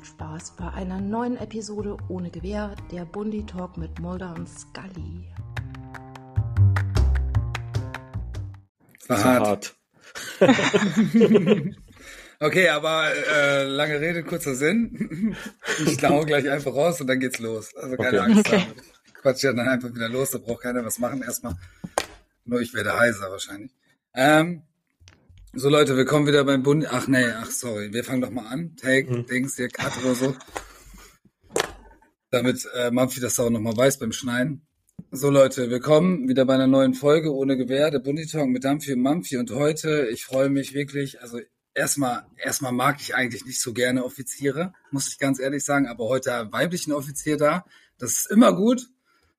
Viel Spaß bei einer neuen Episode ohne Gewehr, der Bundy Talk mit Mulder und Scully. War hart. okay, aber äh, lange Rede, kurzer Sinn. Ich klaue gleich einfach raus und dann geht's los. Also keine okay. Angst okay. haben. Quatsch ja dann einfach wieder los, da braucht keiner was machen erstmal. Nur ich werde heiser wahrscheinlich. Ähm, so Leute, willkommen wieder beim Bund. Ach nee, ach sorry, wir fangen doch mal an. Take, mhm. Dings, hier, Cut oder so. Damit äh, Mampfi das auch nochmal weiß beim Schneiden. So Leute, willkommen wieder bei einer neuen Folge ohne Gewehr, der Bunditalk mit Dampfi und Mampfi. Und heute, ich freue mich wirklich, also erstmal, erstmal mag ich eigentlich nicht so gerne Offiziere, muss ich ganz ehrlich sagen, aber heute einen weiblichen Offizier da. Das ist immer gut,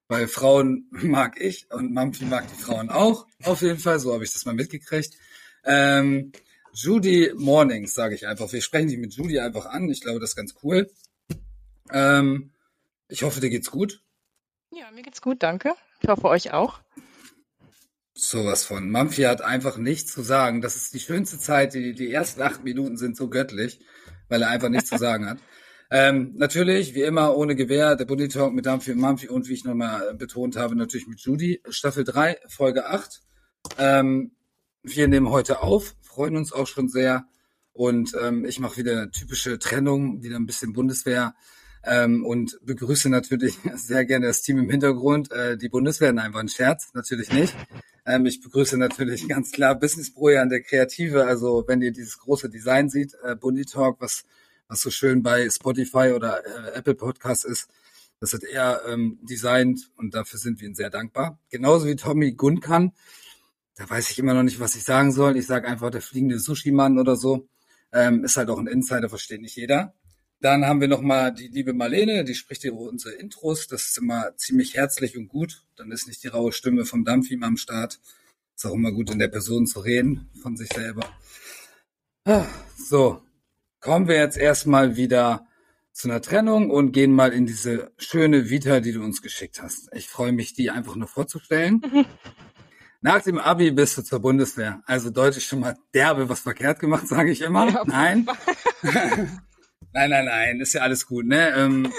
weil Frauen mag ich und Mampfi mag die Frauen auch. Auf jeden Fall, so habe ich das mal mitgekriegt. Ähm, Judy Mornings, sage ich einfach. Wir sprechen dich mit Judy einfach an. Ich glaube, das ist ganz cool. Ähm, ich hoffe, dir geht's gut. Ja, mir geht's gut, danke. Ich hoffe, euch auch. Sowas von. Mampfi hat einfach nichts zu sagen. Das ist die schönste Zeit. Die, die ersten acht Minuten sind so göttlich, weil er einfach nichts zu sagen hat. Ähm, natürlich, wie immer, ohne Gewehr, der Bunny Talk mit Dampfi und Mampfi und wie ich nochmal betont habe, natürlich mit Judy. Staffel 3, Folge 8. Ähm, wir nehmen heute auf, freuen uns auch schon sehr. Und ähm, ich mache wieder eine typische Trennung, wieder ein bisschen Bundeswehr. Ähm, und begrüße natürlich sehr gerne das Team im Hintergrund. Äh, die Bundeswehr, nein, war ein Scherz, natürlich nicht. Ähm, ich begrüße natürlich ganz klar Business Brojan, der Kreative. Also wenn ihr dieses große Design seht, äh, Bundy Talk, was, was so schön bei Spotify oder äh, Apple Podcast ist, das hat er ähm, designt und dafür sind wir ihm sehr dankbar. Genauso wie Tommy Gunkan, da weiß ich immer noch nicht, was ich sagen soll. Ich sage einfach der fliegende Sushi-Mann oder so. Ähm, ist halt auch ein Insider, versteht nicht jeder. Dann haben wir noch mal die liebe Marlene, die spricht über unsere Intros. Das ist immer ziemlich herzlich und gut. Dann ist nicht die raue Stimme vom Dampfim am Start. Ist auch immer gut, in der Person zu reden, von sich selber. Ah, so, kommen wir jetzt erstmal wieder zu einer Trennung und gehen mal in diese schöne Vita, die du uns geschickt hast. Ich freue mich, die einfach nur vorzustellen. Nach dem Abi bist du zur Bundeswehr. Also deutlich schon mal derbe was verkehrt gemacht, sage ich immer. Ja. Nein. nein, nein, nein, ist ja alles gut. Ne? Ähm,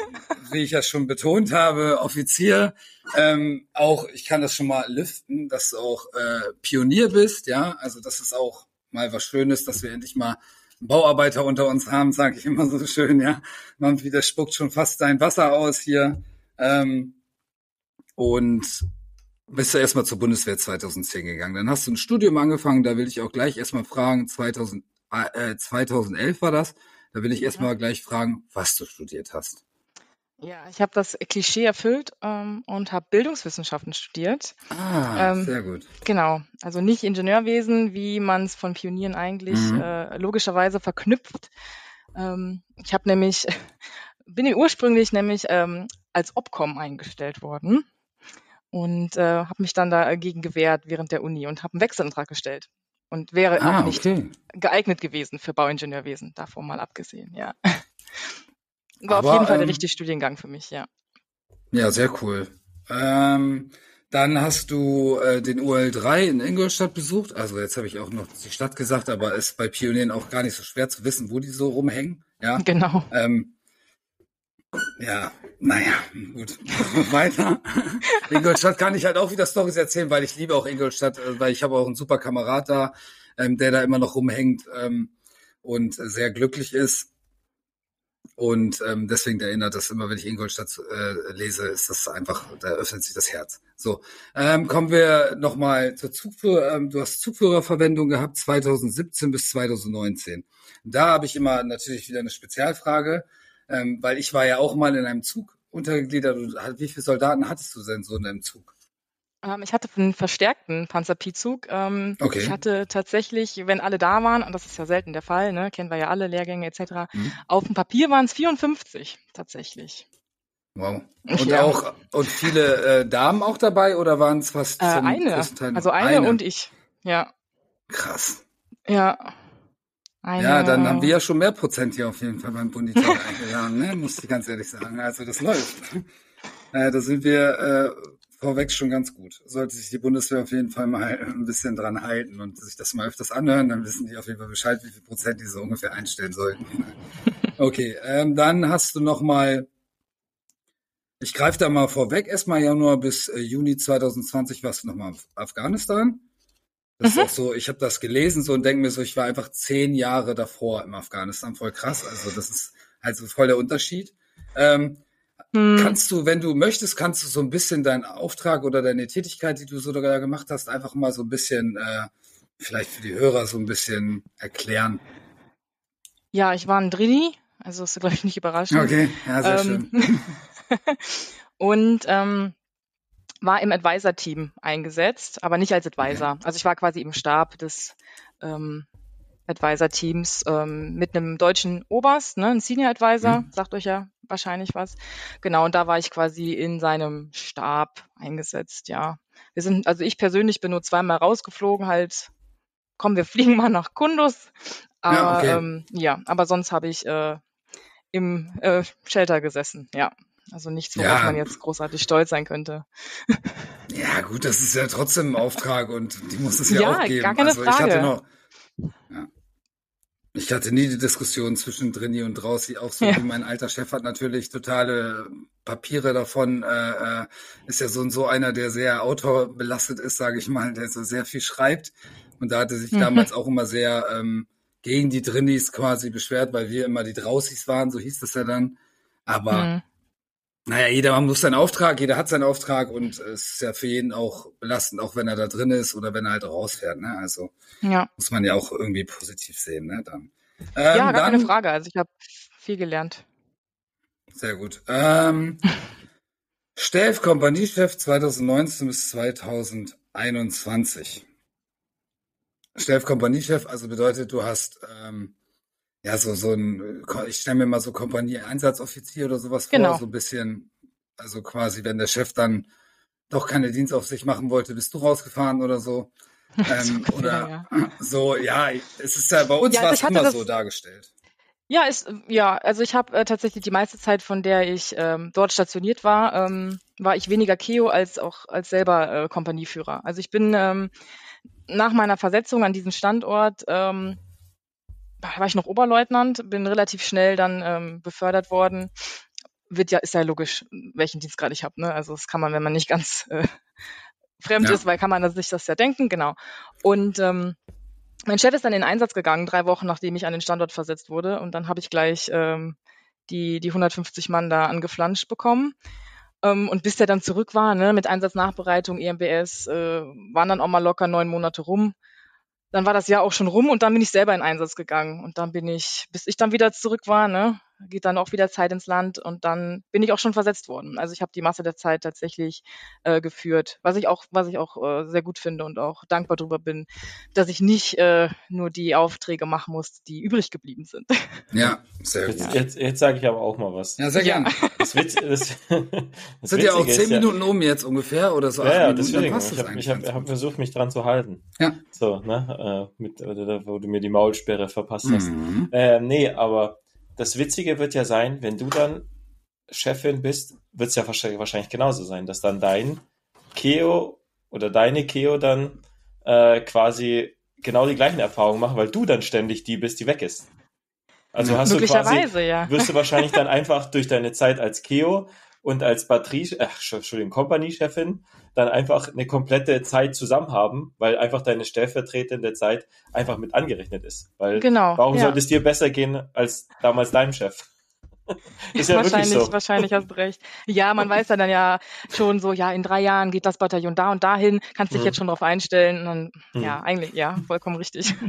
wie ich ja schon betont habe, Offizier. Ähm, auch, ich kann das schon mal liften, dass du auch äh, Pionier bist. Ja, also das ist auch mal was Schönes, dass wir endlich mal einen Bauarbeiter unter uns haben, sage ich immer so schön. Ja, man wieder spuckt schon fast sein Wasser aus hier. Ähm, und bist du erstmal zur Bundeswehr 2010 gegangen. Dann hast du ein Studium angefangen, da will ich auch gleich erstmal fragen, 2000, äh, 2011 war das, da will ich erstmal gleich fragen, was du studiert hast. Ja, ich habe das Klischee erfüllt ähm, und habe Bildungswissenschaften studiert. Ah, ähm, sehr gut. Genau, also nicht Ingenieurwesen, wie man es von Pionieren eigentlich mhm. äh, logischerweise verknüpft. Ähm, ich habe nämlich, bin ursprünglich nämlich ähm, als Obkom eingestellt worden und äh, habe mich dann dagegen gewehrt während der Uni und habe einen Wechselantrag gestellt und wäre ah, auch nicht okay. geeignet gewesen für Bauingenieurwesen, davon mal abgesehen, ja. War Aber, auf jeden Fall der ähm, richtige Studiengang für mich, ja. Ja, sehr cool. Ähm, dann hast du äh, den UL 3 in Ingolstadt besucht. Also jetzt habe ich auch noch die Stadt gesagt, aber ist bei Pionieren auch gar nicht so schwer zu wissen, wo die so rumhängen. Ja, genau. Ähm, ja, naja, gut. Weiter. Ingolstadt kann ich halt auch wieder Stories erzählen, weil ich liebe auch Ingolstadt, äh, weil ich habe auch einen super Kamerad da, ähm, der da immer noch rumhängt ähm, und sehr glücklich ist. Und ähm, deswegen erinnert das immer, wenn ich Ingolstadt äh, lese, ist das einfach, da öffnet sich das Herz. So, ähm, kommen wir nochmal zur Zugführer. Ähm, du hast Zugführerverwendung gehabt 2017 bis 2019. Da habe ich immer natürlich wieder eine Spezialfrage ähm, weil ich war ja auch mal in einem Zug untergegliedert. Wie viele Soldaten hattest du denn so in einem Zug? Ähm, ich hatte einen verstärkten Panzerpi-Zug. Ähm, okay. Ich hatte tatsächlich, wenn alle da waren, und das ist ja selten der Fall, ne, kennen wir ja alle, Lehrgänge etc., mhm. auf dem Papier waren es 54 tatsächlich. Wow. Und ja. auch und viele äh, Damen auch dabei oder waren es fast äh, eine? Also eine, eine, und ich. Ja. Krass. Ja. Eine... Ja, dann haben wir ja schon mehr Prozent hier auf jeden Fall beim Bundestag eingeladen, ne? muss ich ganz ehrlich sagen. Also das läuft. Äh, da sind wir äh, vorweg schon ganz gut. Sollte sich die Bundeswehr auf jeden Fall mal ein bisschen dran halten und sich das mal öfters anhören, dann wissen die auf jeden Fall Bescheid, wie viel Prozent die so ungefähr einstellen sollten. Okay, ähm, dann hast du noch mal, ich greife da mal vorweg, erstmal Januar bis äh, Juni 2020 warst du noch mal Afghanistan. Das mhm. ist auch so, ich habe das gelesen so und denke mir so, ich war einfach zehn Jahre davor im Afghanistan, voll krass. Also das ist halt so voll der Unterschied. Ähm, hm. Kannst du, wenn du möchtest, kannst du so ein bisschen deinen Auftrag oder deine Tätigkeit, die du so da gemacht hast, einfach mal so ein bisschen, äh, vielleicht für die Hörer so ein bisschen erklären? Ja, ich war ein Drini, also ist glaube ich nicht überraschend. Okay, ja, sehr ähm, schön. und ähm, war im Advisor-Team eingesetzt, aber nicht als Advisor. Also ich war quasi im Stab des ähm, Advisor-Teams ähm, mit einem deutschen Oberst, ne, ein Senior Advisor, mhm. sagt euch ja wahrscheinlich was. Genau, und da war ich quasi in seinem Stab eingesetzt, ja. Wir sind, also ich persönlich bin nur zweimal rausgeflogen, halt, komm, wir fliegen mal nach Kundus. Aber ja, okay. ähm, ja aber sonst habe ich äh, im äh, Shelter gesessen, ja. Also nichts, worauf ja. man jetzt großartig stolz sein könnte. Ja, gut, das ist ja trotzdem ein Auftrag und die muss es ja, ja auch geben. Gar keine also Frage. ich hatte noch, ja. Ich hatte nie die Diskussion zwischen Drini und Drausi, auch so ja. wie mein alter Chef hat natürlich totale Papiere davon, äh, äh, ist ja so und so einer, der sehr autorbelastet ist, sage ich mal, der so sehr viel schreibt. Und da hatte sich mhm. damals auch immer sehr ähm, gegen die Drinis quasi beschwert, weil wir immer die Drausis waren, so hieß das ja dann. Aber mhm. Naja, jeder muss seinen Auftrag, jeder hat seinen Auftrag und es ist ja für jeden auch belastend, auch wenn er da drin ist oder wenn er halt rausfährt. Ne? Also ja. muss man ja auch irgendwie positiv sehen. Ne? Dann. Ähm, ja, gar keine Frage. Also ich habe viel gelernt. Sehr gut. Ähm, Stelf, Kompaniechef 2019 bis 2021. Stelf, Kompaniechef, also bedeutet, du hast ähm, ja so so ein, ich stelle mir mal so Kompanie-Einsatzoffizier oder sowas genau. vor, so ein bisschen, also quasi, wenn der Chef dann doch keine Dienstaufsicht machen wollte, bist du rausgefahren oder so. Ähm, so oder ja. so, ja, es ist ja bei uns ja, war es immer so dargestellt. Ja, ist ja, also ich habe äh, tatsächlich die meiste Zeit, von der ich ähm, dort stationiert war, ähm, war ich weniger Keo als auch als selber äh, Kompanieführer. Also ich bin ähm, nach meiner Versetzung an diesen Standort ähm, war ich noch Oberleutnant, bin relativ schnell dann ähm, befördert worden. Wird ja, ist ja logisch, welchen Dienstgrad ich habe. Ne? Also das kann man, wenn man nicht ganz äh, fremd ja. ist, weil kann man sich das ja denken, genau. Und ähm, mein Chef ist dann in den Einsatz gegangen, drei Wochen nachdem ich an den Standort versetzt wurde. Und dann habe ich gleich ähm, die, die 150 Mann da angeflanscht bekommen. Ähm, und bis der dann zurück war, ne, mit Einsatznachbereitung, EMBS, äh, waren dann auch mal locker neun Monate rum. Dann war das Jahr auch schon rum und dann bin ich selber in Einsatz gegangen. Und dann bin ich, bis ich dann wieder zurück war, ne, geht dann auch wieder Zeit ins Land und dann bin ich auch schon versetzt worden. Also ich habe die Masse der Zeit tatsächlich äh, geführt, was ich auch, was ich auch äh, sehr gut finde und auch dankbar darüber bin, dass ich nicht äh, nur die Aufträge machen muss, die übrig geblieben sind. Ja, sehr gut. Jetzt, jetzt, jetzt sage ich aber auch mal was. Ja, sehr gerne. Das, Witz, das, das sind ja auch zehn Minuten ja, um jetzt ungefähr oder so. Ja, ja, deswegen. Ich habe hab, hab versucht, mich dran zu halten. Ja. So, ne, äh, mit, wo du mir die Maulsperre verpasst hast. Mhm. Äh, nee, aber das Witzige wird ja sein, wenn du dann Chefin bist, wird es ja wahrscheinlich genauso sein, dass dann dein Keo oder deine Keo dann äh, quasi genau die gleichen Erfahrungen machen, weil du dann ständig die bist, die weg ist. Also hast du quasi, ja. wirst du wahrscheinlich dann einfach durch deine Zeit als Keo und als Batterie, äh, Entschuldigung, Company-Chefin dann einfach eine komplette Zeit zusammen haben, weil einfach deine stellvertretende Zeit einfach mit angerechnet ist. Weil genau, warum ja. sollte es dir besser gehen als damals deinem Chef? ist ja wahrscheinlich, so. wahrscheinlich hast du recht. Ja, man weiß ja dann ja schon so, ja, in drei Jahren geht das Bataillon da und dahin, kannst dich hm. jetzt schon drauf einstellen. Und dann, hm. Ja, eigentlich, ja, vollkommen richtig.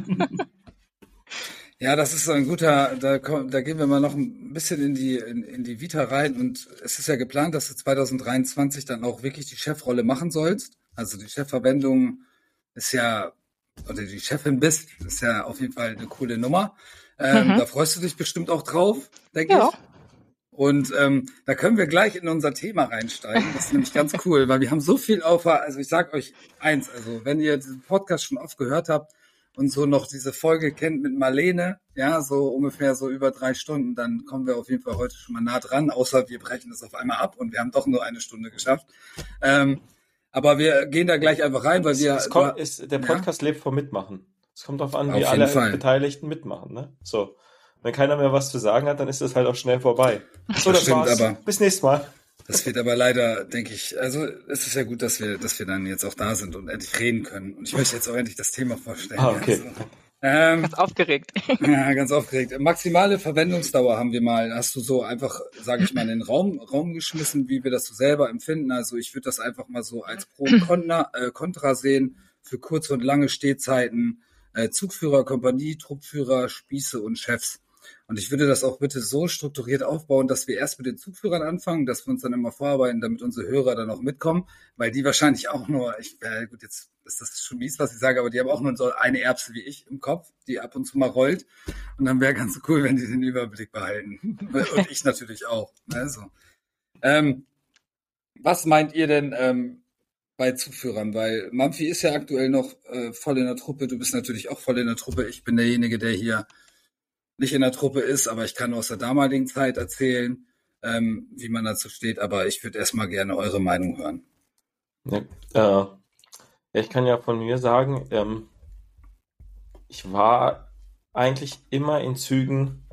Ja, das ist ein guter, da, da gehen wir mal noch ein bisschen in die, in, in die Vita rein und es ist ja geplant, dass du 2023 dann auch wirklich die Chefrolle machen sollst. Also die Chefverwendung ist ja, oder die Chefin bist, ist ja auf jeden Fall eine coole Nummer. Ähm, mhm. Da freust du dich bestimmt auch drauf, denke ja. ich. Und ähm, da können wir gleich in unser Thema reinsteigen. Das ist nämlich ganz cool, weil wir haben so viel auf. Also ich sag euch eins, also wenn ihr diesen Podcast schon oft gehört habt, und so noch diese Folge kennt mit Marlene, ja, so ungefähr so über drei Stunden, dann kommen wir auf jeden Fall heute schon mal nah dran, außer wir brechen das auf einmal ab und wir haben doch nur eine Stunde geschafft. Ähm, aber wir gehen da gleich einfach rein, weil wir. Es kommt, ist, der Podcast ja? lebt vom Mitmachen. Es kommt darauf an, wie alle Fall. Beteiligten mitmachen, ne? So. wenn keiner mehr was zu sagen hat, dann ist das halt auch schnell vorbei. So, das, das war's. aber. Bis nächstes Mal. Das wird aber leider, denke ich, also es ist ja gut, dass wir, dass wir dann jetzt auch da sind und endlich reden können. Und ich möchte jetzt auch endlich das Thema vorstellen. Ah, okay. Also, ähm, ganz aufgeregt. Ja, ganz aufgeregt. Maximale Verwendungsdauer haben wir mal. Hast du so einfach, sage ich mal, in den Raum, Raum geschmissen, wie wir das so selber empfinden. Also ich würde das einfach mal so als Pro und Contra, äh, Contra sehen für kurze und lange Stehzeiten, äh, Zugführer, Kompanie, Truppführer, Spieße und Chefs. Und ich würde das auch bitte so strukturiert aufbauen, dass wir erst mit den Zugführern anfangen, dass wir uns dann immer vorarbeiten, damit unsere Hörer dann auch mitkommen, weil die wahrscheinlich auch nur, ich, äh, gut, jetzt ist das schon mies, was ich sage, aber die haben auch nur so eine Erbse wie ich im Kopf, die ab und zu mal rollt. Und dann wäre ganz cool, wenn die den Überblick behalten. und ich natürlich auch. Also, ähm, was meint ihr denn ähm, bei Zugführern? Weil Mampfi ist ja aktuell noch äh, voll in der Truppe. Du bist natürlich auch voll in der Truppe. Ich bin derjenige, der hier nicht in der Truppe ist, aber ich kann aus der damaligen Zeit erzählen, ähm, wie man dazu steht. Aber ich würde erstmal gerne eure Meinung hören. Ja, äh, ich kann ja von mir sagen, ähm, ich war eigentlich immer in Zügen,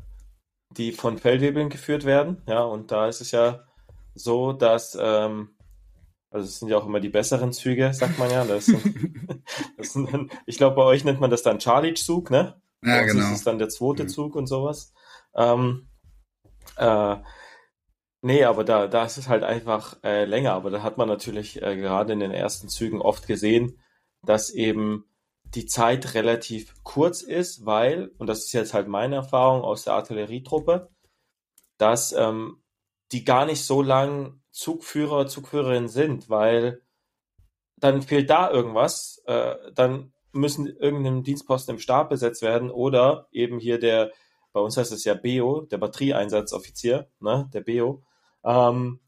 die von Feldwebeln geführt werden. Ja, und da ist es ja so, dass, ähm, also es sind ja auch immer die besseren Züge, sagt man ja. Das das sind ich glaube, bei euch nennt man das dann Charlie-Zug, ne? Ja, genau. Das ist dann der zweite mhm. Zug und sowas. Ähm, äh, nee, aber da, da ist es halt einfach äh, länger. Aber da hat man natürlich äh, gerade in den ersten Zügen oft gesehen, dass eben die Zeit relativ kurz ist, weil, und das ist jetzt halt meine Erfahrung aus der Artillerietruppe, dass ähm, die gar nicht so lang Zugführer, Zugführerinnen sind, weil dann fehlt da irgendwas, äh, dann müssen irgendeinem Dienstposten im Stab besetzt werden oder eben hier der, bei uns heißt es ja BEO, der Batterieeinsatzoffizier, ne, der BEO. Ähm,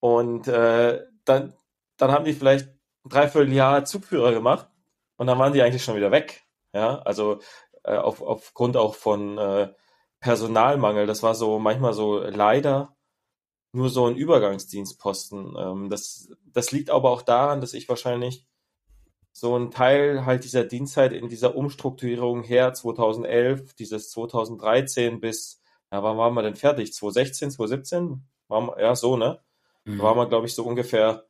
und äh, dann, dann haben die vielleicht ein Dreivierteljahr Zugführer gemacht und dann waren die eigentlich schon wieder weg. Ja, also äh, auf, aufgrund auch von äh, Personalmangel. Das war so manchmal so leider nur so ein Übergangsdienstposten. Ähm, das, das liegt aber auch daran, dass ich wahrscheinlich so ein Teil halt dieser Dienstzeit in dieser Umstrukturierung her 2011, dieses 2013 bis, ja, wann waren wir denn fertig? 2016, 2017? Waren wir, ja, so, ne? Mhm. Da waren wir, glaube ich, so ungefähr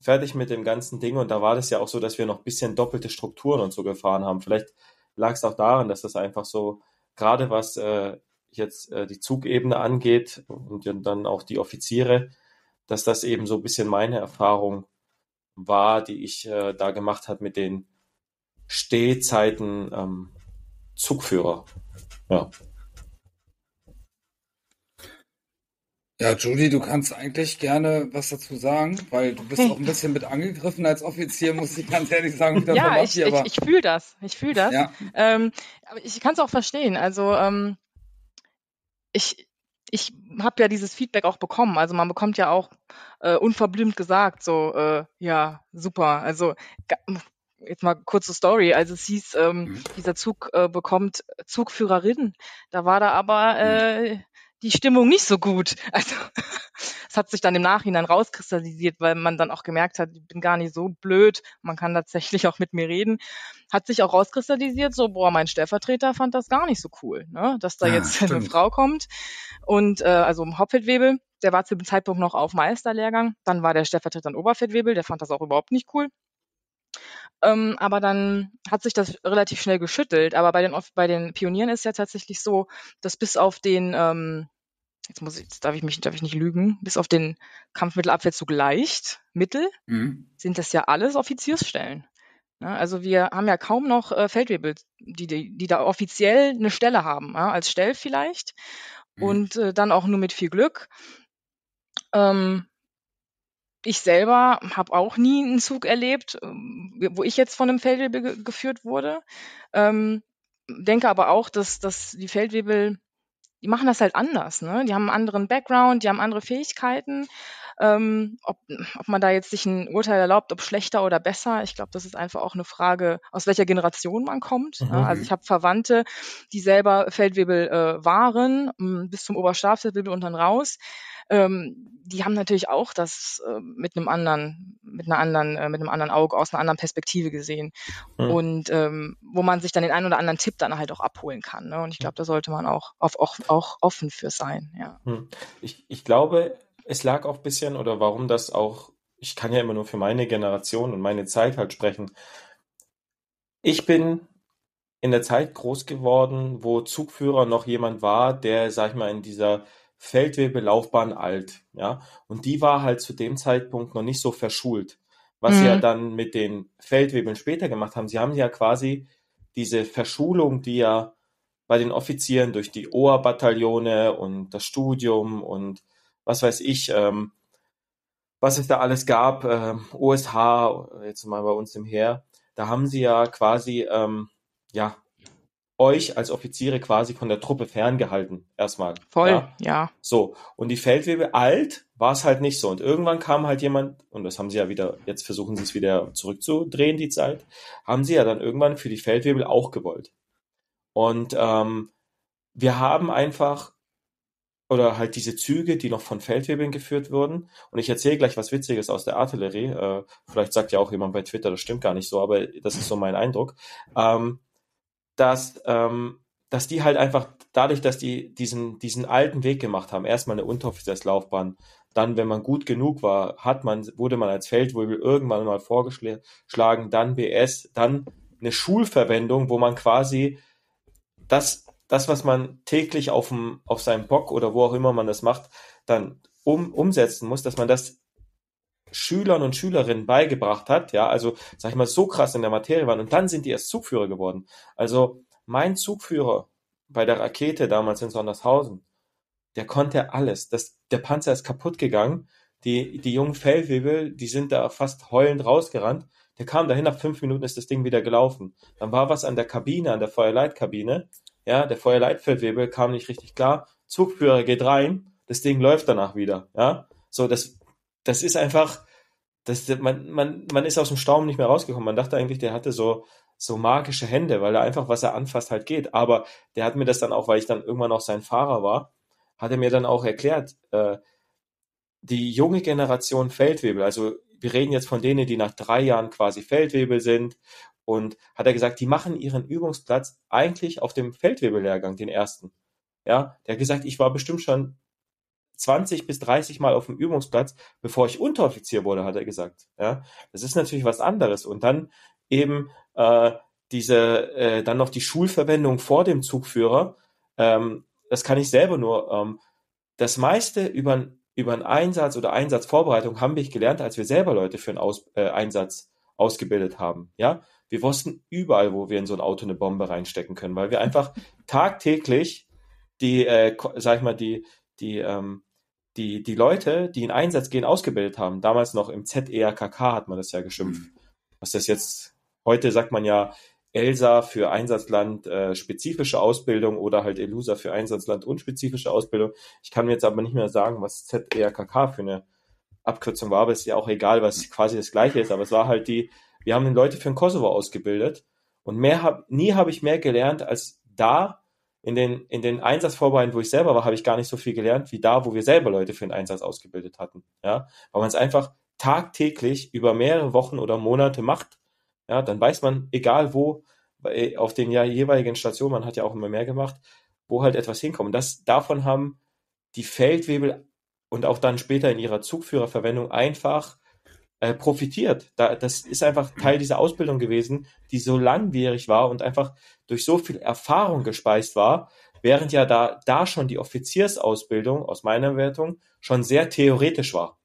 fertig mit dem ganzen Ding und da war das ja auch so, dass wir noch ein bisschen doppelte Strukturen und so gefahren haben. Vielleicht lag es auch daran, dass das einfach so, gerade was äh, jetzt äh, die Zugebene angeht und dann auch die Offiziere, dass das eben so ein bisschen meine Erfahrung war, die ich äh, da gemacht habe mit den Stehzeiten ähm, Zugführer. Ja. Ja, Judy, du kannst eigentlich gerne was dazu sagen, weil du bist auch ein bisschen mit angegriffen als Offizier, muss ich ganz ehrlich sagen. ja, ich, ich, ich fühle das. Ich fühle das. Ja. Ähm, aber ich kann es auch verstehen. Also ähm, ich, ich habe ja dieses Feedback auch bekommen. Also man bekommt ja auch äh, unverblümt gesagt, so, äh, ja, super. Also jetzt mal kurze Story. Also es hieß, ähm, mhm. dieser Zug äh, bekommt Zugführerin. Da war da aber äh, die Stimmung nicht so gut. Also es hat sich dann im Nachhinein rauskristallisiert, weil man dann auch gemerkt hat, ich bin gar nicht so blöd, man kann tatsächlich auch mit mir reden. Hat sich auch rauskristallisiert, so, boah, mein Stellvertreter fand das gar nicht so cool, ne? dass da ja, jetzt stimmt. eine Frau kommt. Und äh, also Hauptfeldwebel, der war zu dem Zeitpunkt noch auf Meisterlehrgang. Dann war der Stellvertreter in Oberfeldwebel, der fand das auch überhaupt nicht cool. Ähm, aber dann hat sich das relativ schnell geschüttelt. Aber bei den, bei den Pionieren ist ja tatsächlich so, dass bis auf den ähm, jetzt muss ich, jetzt darf ich mich, darf ich nicht lügen, bis auf den Kampfmittelabwehrzug leicht, Mittel, mhm. sind das ja alles Offiziersstellen. Ja, also wir haben ja kaum noch äh, Feldwebel, die, die, die, da offiziell eine Stelle haben, ja, als Stell vielleicht. Mhm. Und äh, dann auch nur mit viel Glück. Ähm, ich selber habe auch nie einen Zug erlebt, ähm, wo ich jetzt von einem Feldwebel ge geführt wurde. Ähm, denke aber auch, dass, dass die Feldwebel die machen das halt anders, ne? Die haben einen anderen Background, die haben andere Fähigkeiten. Ähm, ob, ob man da jetzt sich ein Urteil erlaubt, ob schlechter oder besser. Ich glaube, das ist einfach auch eine Frage, aus welcher Generation man kommt. Mhm. Also ich habe Verwandte, die selber Feldwebel äh, waren, bis zum Oberstabsfeldwebel und dann raus ähm, die haben natürlich auch das äh, mit einem anderen, mit einer anderen, äh, mit einem anderen Auge aus einer anderen Perspektive gesehen. Mhm. Und ähm, wo man sich dann den einen oder anderen Tipp dann halt auch abholen kann. Ne? Und ich glaube, da sollte man auch, auf, auch, auch offen für sein. Ja. Mhm. Ich, ich glaube, es lag auch ein bisschen, oder warum das auch, ich kann ja immer nur für meine Generation und meine Zeit halt sprechen. Ich bin in der Zeit groß geworden, wo Zugführer noch jemand war, der, sag ich mal, in dieser Feldwebel-Laufbahn alt, ja. Und die war halt zu dem Zeitpunkt noch nicht so verschult. Was mhm. sie ja mhm. dann mit den Feldwebeln später gemacht haben, sie haben ja quasi diese Verschulung, die ja bei den Offizieren durch die OA-Bataillone und das Studium und was weiß ich, ähm, was es da alles gab, äh, OSH, jetzt mal bei uns im Heer, da haben sie ja quasi ähm, ja euch als Offiziere quasi von der Truppe ferngehalten, erstmal. Voll, ja. ja. So, und die Feldwebel alt war es halt nicht so. Und irgendwann kam halt jemand, und das haben sie ja wieder, jetzt versuchen sie es wieder zurückzudrehen, die Zeit, haben sie ja dann irgendwann für die Feldwebel auch gewollt. Und ähm, wir haben einfach, oder halt diese Züge, die noch von Feldwebeln geführt wurden. Und ich erzähle gleich was Witziges aus der Artillerie. Äh, vielleicht sagt ja auch jemand bei Twitter, das stimmt gar nicht so, aber das ist so mein Eindruck. Ähm, dass, ähm, dass die halt einfach dadurch, dass die diesen, diesen alten Weg gemacht haben, erstmal eine Unteroffizerslaufbahn, dann, wenn man gut genug war, hat man, wurde man als Feldwebel irgendwann mal vorgeschlagen, dann BS, dann eine Schulverwendung, wo man quasi das, das, was man täglich auf, dem, auf seinem Bock oder wo auch immer man das macht, dann um, umsetzen muss, dass man das Schülern und Schülerinnen beigebracht hat, ja, also sag ich mal, so krass in der Materie waren und dann sind die erst Zugführer geworden. Also mein Zugführer bei der Rakete damals in Sondershausen, der konnte alles. Das, der Panzer ist kaputt gegangen. Die, die jungen Fellwebel, die sind da fast heulend rausgerannt. Der kam dahin, nach fünf Minuten ist das Ding wieder gelaufen. Dann war was an der Kabine, an der Feuerleitkabine. Ja, der Feuerleitfeldwebel kam nicht richtig klar. Zugführer geht rein, das Ding läuft danach wieder. Ja, so das, das ist einfach, das, man, man, man ist aus dem Staunen nicht mehr rausgekommen. Man dachte eigentlich, der hatte so, so magische Hände, weil er einfach, was er anfasst, halt geht. Aber der hat mir das dann auch, weil ich dann irgendwann auch sein Fahrer war, hat er mir dann auch erklärt, äh, die junge Generation Feldwebel, also wir reden jetzt von denen, die nach drei Jahren quasi Feldwebel sind, und hat er gesagt, die machen ihren Übungsplatz eigentlich auf dem Feldwebellehrgang, den ersten. Ja, der hat gesagt, ich war bestimmt schon 20 bis 30 Mal auf dem Übungsplatz, bevor ich Unteroffizier wurde, hat er gesagt. Ja, das ist natürlich was anderes. Und dann eben äh, diese, äh, dann noch die Schulverwendung vor dem Zugführer. Ähm, das kann ich selber nur. Ähm, das meiste über, über einen Einsatz oder Einsatzvorbereitung haben wir gelernt, als wir selber Leute für einen Aus, äh, Einsatz ausgebildet haben. Ja, wir wussten überall, wo wir in so ein Auto eine Bombe reinstecken können, weil wir einfach tagtäglich die, äh, sag ich mal, die die, ähm, die, die Leute, die in Einsatz gehen, ausgebildet haben. Damals noch im ZERKK hat man das ja geschimpft. Mhm. Was das jetzt, heute sagt man ja ELSA für Einsatzland äh, spezifische Ausbildung oder halt ELUSA für Einsatzland unspezifische Ausbildung. Ich kann mir jetzt aber nicht mehr sagen, was ZERKK für eine Abkürzung war, aber es ist ja auch egal, was quasi das gleiche ist. Aber es war halt die, wir haben Leute für den Kosovo ausgebildet und mehr hab, nie habe ich mehr gelernt als da in den, in den Einsatzvorbereitungen, wo ich selber war, habe ich gar nicht so viel gelernt, wie da, wo wir selber Leute für den Einsatz ausgebildet hatten. Ja, weil man es einfach tagtäglich über mehrere Wochen oder Monate macht. Ja, dann weiß man, egal wo, auf den ja jeweiligen Stationen, man hat ja auch immer mehr gemacht, wo halt etwas hinkommt. Das, davon haben die Feldwebel und auch dann später in ihrer Zugführerverwendung einfach äh, profitiert. Da, das ist einfach Teil dieser Ausbildung gewesen, die so langwierig war und einfach durch so viel Erfahrung gespeist war, während ja da, da schon die Offiziersausbildung aus meiner Wertung schon sehr theoretisch war.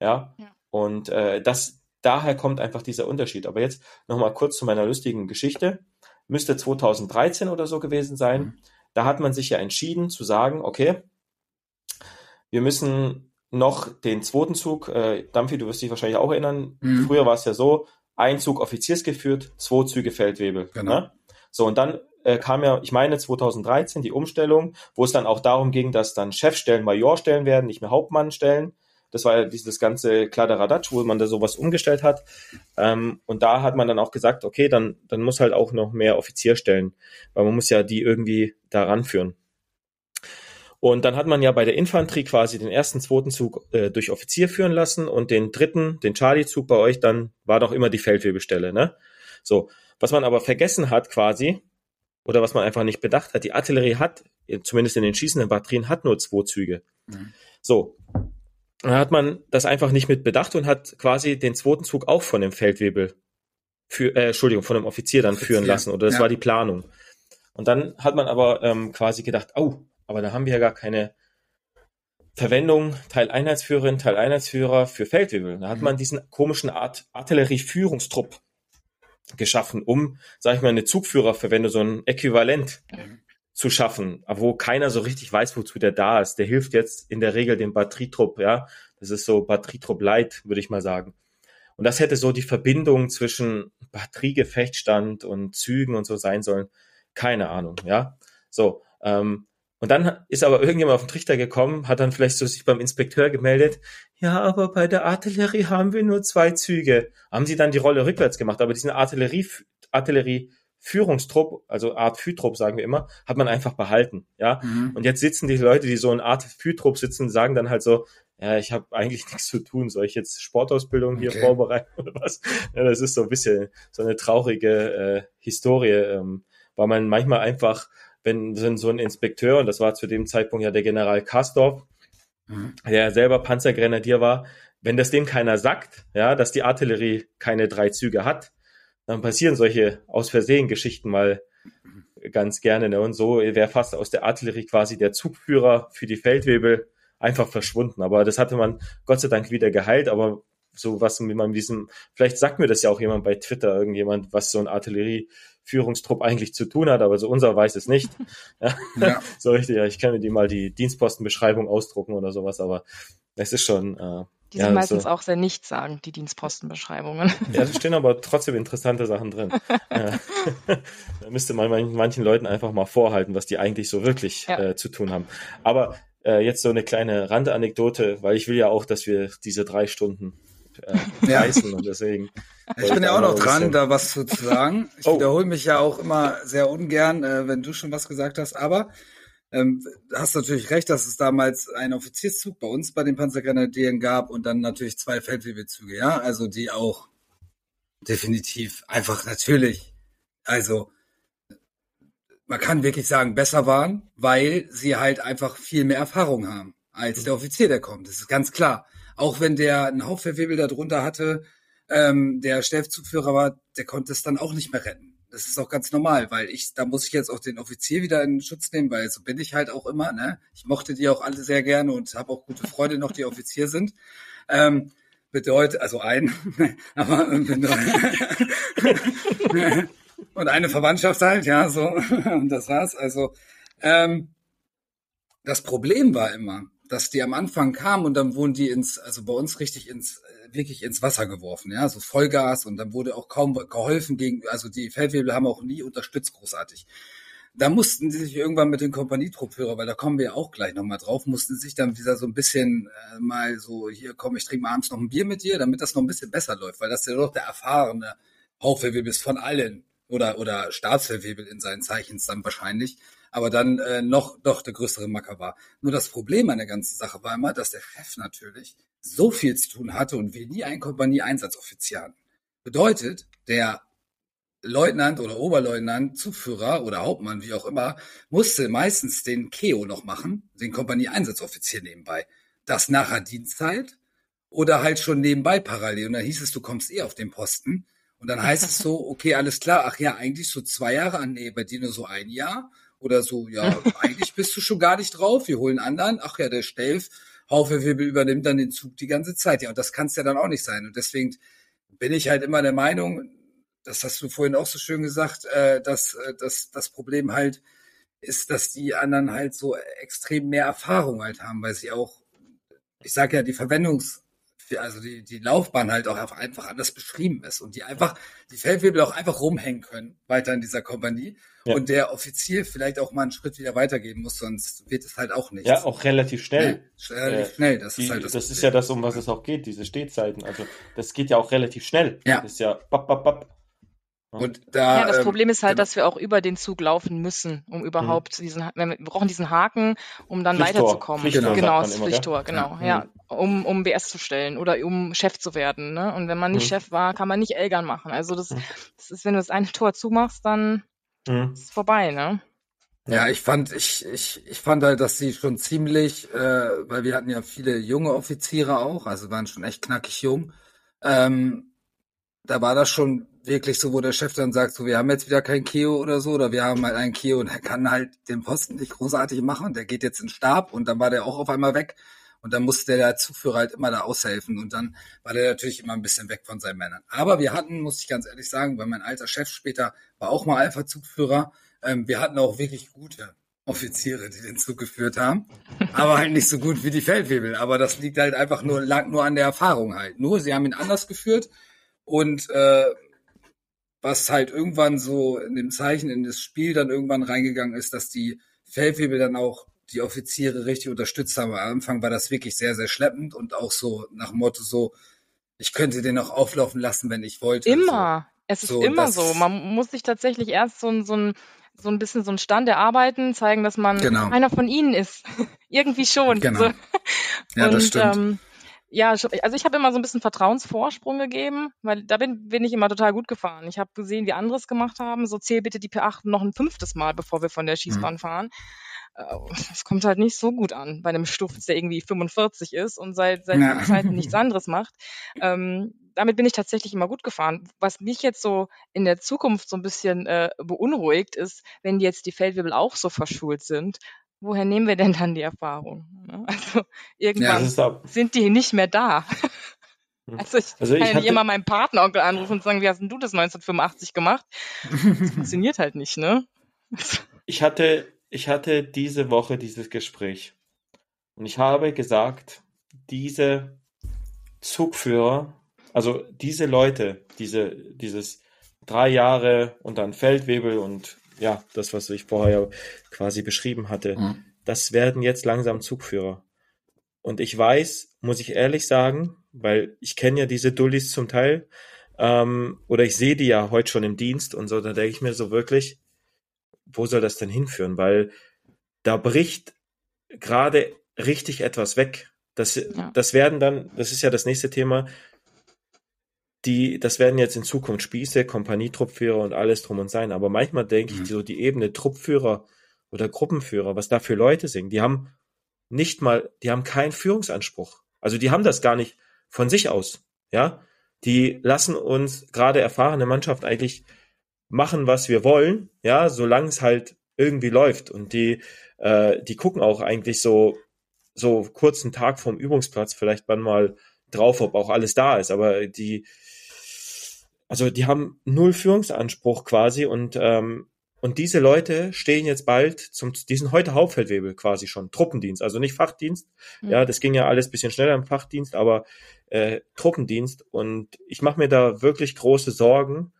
Ja. ja. Und äh, das, daher kommt einfach dieser Unterschied. Aber jetzt nochmal kurz zu meiner lustigen Geschichte. Müsste 2013 oder so gewesen sein. Mhm. Da hat man sich ja entschieden zu sagen, okay, wir müssen noch den zweiten Zug. Äh, Dampfi, du wirst dich wahrscheinlich auch erinnern. Mhm. Früher war es ja so, ein Zug offiziersgeführt, zwei Züge Feldwebel. Genau. Ne? So, und dann äh, kam ja, ich meine 2013 die Umstellung, wo es dann auch darum ging, dass dann Chefstellen Majorstellen werden, nicht mehr Hauptmannstellen. Das war ja dieses ganze Kladderadatsch, wo man da sowas umgestellt hat. Ähm, und da hat man dann auch gesagt, okay, dann, dann muss halt auch noch mehr Offizier stellen, weil man muss ja die irgendwie da ranführen. Und dann hat man ja bei der Infanterie quasi den ersten, zweiten Zug äh, durch Offizier führen lassen und den dritten, den Charlie-Zug bei euch, dann war doch immer die Feldwebelstelle, ne? So. Was man aber vergessen hat quasi, oder was man einfach nicht bedacht hat, die Artillerie hat, zumindest in den schießenden Batterien, hat nur zwei Züge. Mhm. So. Dann hat man das einfach nicht mit bedacht und hat quasi den zweiten Zug auch von dem Feldwebel für, äh, Entschuldigung, von dem Offizier dann Offizier. führen lassen, oder das ja. war die Planung. Und dann hat man aber ähm, quasi gedacht, oh, aber da haben wir ja gar keine Verwendung, Teil Einheitsführerin, Teil Einheitsführer für Feldwebel. Da hat mhm. man diesen komischen Art Artillerieführungstrupp geschaffen, um, sag ich mal, eine Zugführerverwendung, so ein Äquivalent mhm. zu schaffen, wo keiner so richtig weiß, wozu der da ist. Der hilft jetzt in der Regel dem Batterietrupp, ja. Das ist so Batterietrupp Light, würde ich mal sagen. Und das hätte so die Verbindung zwischen Batteriegefechtstand und Zügen und so sein sollen. Keine Ahnung, ja. So, ähm, und dann ist aber irgendjemand auf den Trichter gekommen, hat dann vielleicht so sich beim Inspekteur gemeldet, ja, aber bei der Artillerie haben wir nur zwei Züge. Haben sie dann die Rolle rückwärts gemacht, aber diesen Artillerie, Artillerie Führungstrupp, also Art Führtrupp sagen wir immer, hat man einfach behalten, ja. Mhm. Und jetzt sitzen die Leute, die so in Art Führtrupp sitzen, sagen dann halt so, ja, ich habe eigentlich nichts zu tun, soll ich jetzt Sportausbildung hier okay. vorbereiten oder was? Ja, das ist so ein bisschen so eine traurige äh, Historie, ähm, weil man manchmal einfach wenn, wenn so ein Inspekteur, und das war zu dem Zeitpunkt ja der General Kastorf, mhm. der selber Panzergrenadier war, wenn das dem keiner sagt, ja, dass die Artillerie keine drei Züge hat, dann passieren solche aus Versehen Geschichten mal ganz gerne. Ne? Und so wäre fast aus der Artillerie quasi der Zugführer für die Feldwebel einfach verschwunden. Aber das hatte man Gott sei Dank wieder geheilt. Aber so was, wie man diesem, vielleicht sagt mir das ja auch jemand bei Twitter, irgendjemand, was so ein Artillerie Führungstrupp eigentlich zu tun hat, aber so unser weiß es nicht. Ja. ja. so richtig, ja, ich kann mir die mal die Dienstpostenbeschreibung ausdrucken oder sowas, aber es ist schon. Äh, die sind ja, meistens so. auch sehr nichtssagend, die Dienstpostenbeschreibungen. Ja, da stehen aber trotzdem interessante Sachen drin. ja. Da müsste man manchen Leuten einfach mal vorhalten, was die eigentlich so wirklich ja. äh, zu tun haben. Aber äh, jetzt so eine kleine Randanekdote, weil ich will ja auch, dass wir diese drei Stunden äh, reißen und deswegen. Ich bin ja auch noch dran, da was zu sagen. Ich oh. wiederhole mich ja auch immer sehr ungern, äh, wenn du schon was gesagt hast, aber ähm, hast natürlich recht, dass es damals einen Offizierszug bei uns bei den Panzergrenadieren gab und dann natürlich zwei Feldwebelzüge, ja, also die auch definitiv einfach natürlich, also man kann wirklich sagen, besser waren, weil sie halt einfach viel mehr Erfahrung haben als der Offizier, der kommt. Das ist ganz klar auch wenn der einen Hauptverwirbel darunter hatte, ähm, der Stellzugführer war, der konnte es dann auch nicht mehr retten. Das ist auch ganz normal, weil ich, da muss ich jetzt auch den Offizier wieder in Schutz nehmen, weil so bin ich halt auch immer, ne? Ich mochte die auch alle sehr gerne und habe auch gute Freunde noch, die Offizier sind. Ähm, bedeutet, also ein, aber und eine Verwandtschaft halt, ja, so, und das war's. Also, ähm, das Problem war immer, dass die am Anfang kamen und dann wurden die ins, also bei uns richtig ins, äh, wirklich ins Wasser geworfen, ja, so Vollgas und dann wurde auch kaum geholfen gegen, also die Feldwebel haben auch nie unterstützt großartig. Da mussten sie sich irgendwann mit den Kompanietruppführer, weil da kommen wir ja auch gleich nochmal drauf, mussten sich dann wieder so ein bisschen äh, mal so, hier komm, ich trinke mal abends noch ein Bier mit dir, damit das noch ein bisschen besser läuft, weil das ja doch der erfahrene Hauptfeldwebel ist von allen oder, oder Staatsfeldwebel in seinen Zeichens dann wahrscheinlich aber dann äh, noch doch der größere Macker war. Nur das Problem an der ganzen Sache war immer, dass der Chef natürlich so viel zu tun hatte und wir nie einen Kompanie-Einsatzoffizier hatten. Bedeutet, der Leutnant oder Oberleutnant, Zugführer oder Hauptmann, wie auch immer, musste meistens den Keo noch machen, den Kompanie-Einsatzoffizier nebenbei. Das nachher Dienstzeit oder halt schon nebenbei parallel. Und dann hieß es, du kommst eh auf den Posten. Und dann heißt es so, okay, alles klar, ach ja, eigentlich so zwei Jahre an, nee, bei dir nur so ein Jahr oder so, ja, eigentlich bist du schon gar nicht drauf, wir holen anderen, ach ja, der Stelf, Haufewirbel übernimmt dann den Zug die ganze Zeit. Ja, und das kann es ja dann auch nicht sein. Und deswegen bin ich halt immer der Meinung, das hast du vorhin auch so schön gesagt, äh, dass, äh, dass das Problem halt ist, dass die anderen halt so extrem mehr Erfahrung halt haben, weil sie auch, ich sage ja, die Verwendungs also die, die Laufbahn halt auch einfach anders beschrieben ist und die einfach, die Feldwebel auch einfach rumhängen können, weiter in dieser Kompanie. Ja. Und der Offizier vielleicht auch mal einen Schritt wieder weitergeben muss, sonst wird es halt auch nicht. Ja, auch relativ schnell. Ja, relativ äh, schnell, das die, ist halt das. Das Problem. ist ja das, um was es auch geht, diese Stehzeiten. Also das geht ja auch relativ schnell. Ja. Das ist ja bap, bap, bap. Und da, ja, das ähm, Problem ist halt, genau. dass wir auch über den Zug laufen müssen, um überhaupt mhm. diesen, wir brauchen diesen Haken, um dann Pflichttor. weiterzukommen. Pflichttor, genau, das Pflichttor, genau, ja, ja. um, um BS zu stellen oder um Chef zu werden. Ne? Und wenn man nicht mhm. Chef war, kann man nicht Elgern machen. Also das, mhm. das ist, wenn du das eine Tor zumachst, dann mhm. ist es vorbei, ne? Ja, ich fand, ich, ich, ich fand halt, dass sie schon ziemlich, äh, weil wir hatten ja viele junge Offiziere auch, also waren schon echt knackig jung. Ähm, da war das schon wirklich so, wo der Chef dann sagt, so, wir haben jetzt wieder kein Keo oder so, oder wir haben halt einen Keo und er kann halt den Posten nicht großartig machen, der geht jetzt in den Stab und dann war der auch auf einmal weg und dann musste der Zuführer halt immer da aushelfen und dann war der natürlich immer ein bisschen weg von seinen Männern. Aber wir hatten, muss ich ganz ehrlich sagen, weil mein alter Chef später war auch mal Alpha-Zugführer, ähm, wir hatten auch wirklich gute Offiziere, die den Zug geführt haben, aber halt nicht so gut wie die Feldwebel. Aber das liegt halt einfach nur lang nur an der Erfahrung halt. Nur sie haben ihn anders geführt und äh, was halt irgendwann so in dem Zeichen in das Spiel dann irgendwann reingegangen ist, dass die Feldwebel dann auch die Offiziere richtig unterstützt haben. Am Anfang war das wirklich sehr, sehr schleppend und auch so nach dem Motto so, ich könnte den auch auflaufen lassen, wenn ich wollte. Immer. So. Es ist so, immer so. Man muss sich tatsächlich erst so, so ein so ein bisschen so ein Stand erarbeiten, zeigen, dass man genau. einer von ihnen ist. Irgendwie schon. Genau. So. Ja, und, das stimmt. Ähm, ja, also ich habe immer so ein bisschen Vertrauensvorsprung gegeben, weil da bin, bin ich immer total gut gefahren. Ich habe gesehen, wie andere es gemacht haben. So zähl bitte die P8 noch ein fünftes Mal, bevor wir von der Schießbahn mhm. fahren. Es kommt halt nicht so gut an bei einem Stuft, der irgendwie 45 ist und seit, seit ja. Zeiten nichts anderes macht. Ähm, damit bin ich tatsächlich immer gut gefahren. Was mich jetzt so in der Zukunft so ein bisschen äh, beunruhigt, ist, wenn jetzt die Feldwebel auch so verschult sind, woher nehmen wir denn dann die Erfahrung? Ne? Also irgendwann ja, sind die nicht mehr da. Hm. Also ich also kann ich ja nicht immer meinen Partneronkel anrufen und sagen, wie hast denn du das 1985 gemacht? Das funktioniert halt nicht, ne? Ich hatte, ich hatte diese Woche dieses Gespräch und ich habe gesagt, diese Zugführer, also diese Leute, diese, dieses drei Jahre und dann Feldwebel und ja, das, was ich vorher quasi beschrieben hatte, mhm. das werden jetzt langsam Zugführer. Und ich weiß, muss ich ehrlich sagen, weil ich kenne ja diese Dullis zum Teil, ähm, oder ich sehe die ja heute schon im Dienst und so, da denke ich mir so wirklich, wo soll das denn hinführen? Weil da bricht gerade richtig etwas weg. Das, ja. das werden dann, das ist ja das nächste Thema, die, das werden jetzt in Zukunft Spieße, Kompanietruppführer und alles drum und sein. Aber manchmal denke mhm. ich, so die Ebene Truppführer oder Gruppenführer, was da für Leute sind, die haben nicht mal, die haben keinen Führungsanspruch. Also die haben das gar nicht von sich aus. Ja, die lassen uns gerade erfahrene Mannschaft eigentlich machen, was wir wollen. Ja, solange es halt irgendwie läuft. Und die, äh, die gucken auch eigentlich so, so kurzen Tag vom Übungsplatz vielleicht dann mal drauf, ob auch alles da ist. Aber die, also die haben null Führungsanspruch quasi und ähm, und diese Leute stehen jetzt bald zum, die sind heute Hauptfeldwebel quasi schon, Truppendienst, also nicht Fachdienst. Mhm. Ja, das ging ja alles bisschen schneller im Fachdienst, aber äh, Truppendienst. Und ich mache mir da wirklich große Sorgen,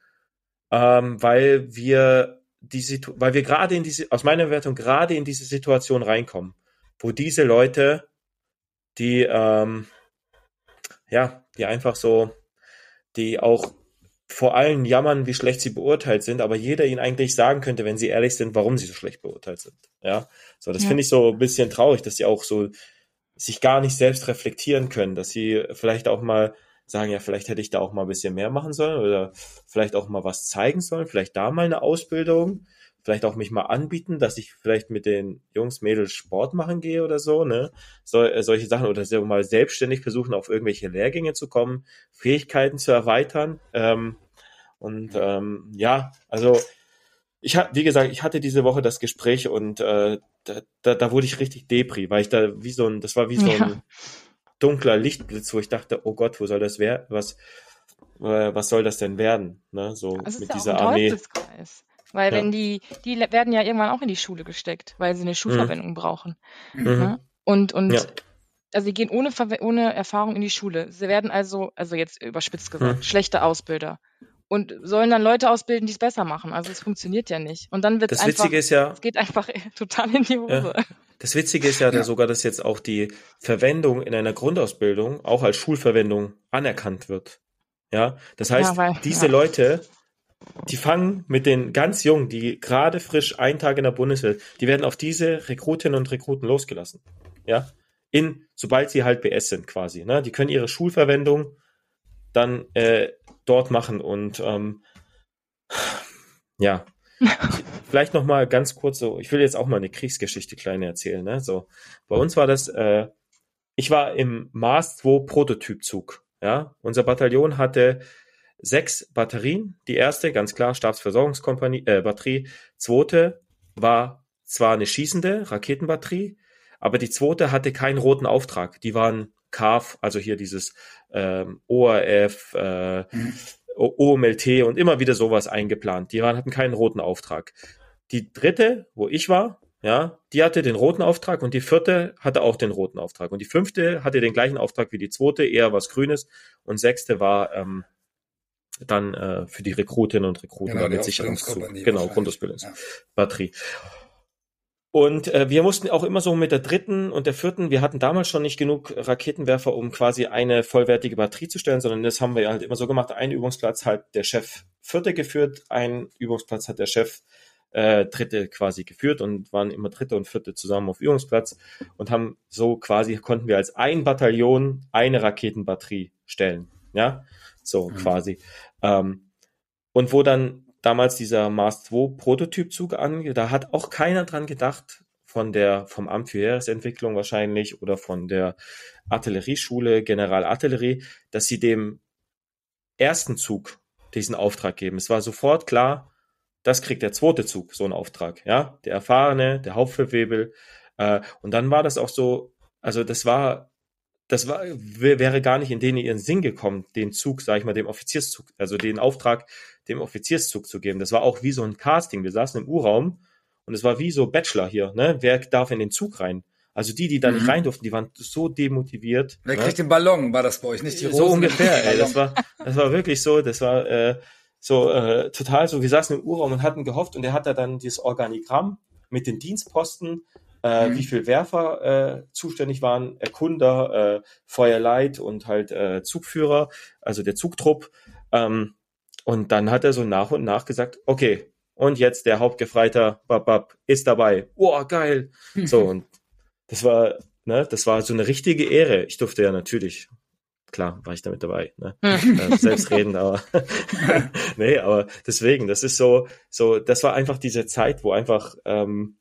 ähm, weil wir die Situ weil wir gerade in diese, aus meiner Wertung gerade in diese Situation reinkommen, wo diese Leute, die ähm, ja, die einfach so, die auch vor allem jammern, wie schlecht sie beurteilt sind, aber jeder ihnen eigentlich sagen könnte, wenn sie ehrlich sind, warum sie so schlecht beurteilt sind. Ja, so das ja. finde ich so ein bisschen traurig, dass sie auch so sich gar nicht selbst reflektieren können, dass sie vielleicht auch mal sagen, ja, vielleicht hätte ich da auch mal ein bisschen mehr machen sollen oder vielleicht auch mal was zeigen sollen, vielleicht da mal eine Ausbildung vielleicht auch mich mal anbieten, dass ich vielleicht mit den Jungs, Mädels Sport machen gehe oder so, ne? So, äh, solche Sachen oder so mal selbstständig versuchen, auf irgendwelche Lehrgänge zu kommen, Fähigkeiten zu erweitern. Ähm, und ähm, ja, also ich hatte, wie gesagt, ich hatte diese Woche das Gespräch und äh, da, da, da wurde ich richtig depri, weil ich da wie so ein, das war wie so ein dunkler Lichtblitz, wo ich dachte, oh Gott, wo soll das werden? Was, äh, was soll das denn werden? Ne? So also mit dieser Armee. Weil ja. wenn die, die werden ja irgendwann auch in die Schule gesteckt, weil sie eine Schulverwendung mhm. brauchen. Mhm. Ja? Und, und ja. also sie gehen ohne, ohne Erfahrung in die Schule. Sie werden also, also jetzt überspitzt gesagt, hm. schlechte Ausbilder. Und sollen dann Leute ausbilden, die es besser machen. Also es funktioniert ja nicht. Und dann wird es einfach, Witzige ist ja, es geht einfach total in die Hose. Das Witzige ist ja, ja, sogar, dass jetzt auch die Verwendung in einer Grundausbildung auch als Schulverwendung anerkannt wird. Ja, das heißt, ja, weil, diese ja. Leute, die fangen mit den ganz Jungen, die gerade frisch einen Tag in der Bundeswehr, die werden auf diese Rekrutinnen und Rekruten losgelassen. Ja, in, sobald sie halt BS sind quasi. Ne? Die können ihre Schulverwendung dann äh, dort machen und ähm, ja, vielleicht noch mal ganz kurz so, ich will jetzt auch mal eine Kriegsgeschichte kleine erzählen, ne? So, bei uns war das, äh, ich war im Mars 2 Prototypzug, ja. Unser Bataillon hatte sechs Batterien. Die erste, ganz klar, Stabsversorgungskompanie, äh, Batterie. Zweite war zwar eine schießende Raketenbatterie, aber die zweite hatte keinen roten Auftrag. Die waren CAF, also hier dieses ähm, ORF, äh, mhm. OMLT und immer wieder sowas eingeplant. Die waren, hatten keinen roten Auftrag. Die dritte, wo ich war, ja, die hatte den roten Auftrag und die vierte hatte auch den roten Auftrag. Und die fünfte hatte den gleichen Auftrag wie die zweite, eher was Grünes. Und sechste war ähm, dann äh, für die Rekrutinnen und Rekruten genau, mit Sicherungszug. Genau, Grundausbildungsbatterie. Ja. Und äh, wir mussten auch immer so mit der dritten und der vierten, wir hatten damals schon nicht genug Raketenwerfer, um quasi eine vollwertige Batterie zu stellen, sondern das haben wir halt immer so gemacht. Ein Übungsplatz hat der Chef Vierte geführt, ein Übungsplatz hat der Chef äh, Dritte quasi geführt und waren immer Dritte und Vierte zusammen auf Übungsplatz und haben so quasi, konnten wir als ein Bataillon eine Raketenbatterie stellen. Ja, so mhm. quasi. Ähm, und wo dann damals dieser Mars 2 Prototypzug an. Da hat auch keiner dran gedacht, von der, vom Amt für Heeresentwicklung wahrscheinlich oder von der Artillerieschule, Generalartillerie, dass sie dem ersten Zug diesen Auftrag geben. Es war sofort klar, das kriegt der zweite Zug, so einen Auftrag, ja. Der erfahrene, der Hauptverwebel. Äh, und dann war das auch so, also das war, das war, wäre gar nicht in denen ihren Sinn gekommen, den Zug, sag ich mal, dem Offizierszug, also den Auftrag dem Offizierszug zu geben. Das war auch wie so ein Casting. Wir saßen im U-Raum und es war wie so Bachelor hier, ne? Wer darf in den Zug rein? Also die, die da nicht mhm. rein durften, die waren so demotiviert. Wer ne? kriegt den Ballon? War das bei euch nicht die Rosen? So ungefähr, ey. Das war, das war wirklich so, das war äh, so äh, total so. Wir saßen im U-Raum und hatten gehofft und er hat da dann dieses Organigramm mit den Dienstposten, äh, mhm. wie viel Werfer äh, zuständig waren, Erkunder, äh, Feuerleit und halt äh, Zugführer, also der Zugtrupp. Ähm, und dann hat er so nach und nach gesagt, okay, und jetzt der Hauptgefreiter bab, bab, ist dabei. Oh, geil. So, und das war, ne, das war so eine richtige Ehre. Ich durfte ja natürlich, klar, war ich damit dabei, ne? äh, selbstredend, aber nee, aber deswegen, das ist so, so, das war einfach diese Zeit, wo einfach ähm,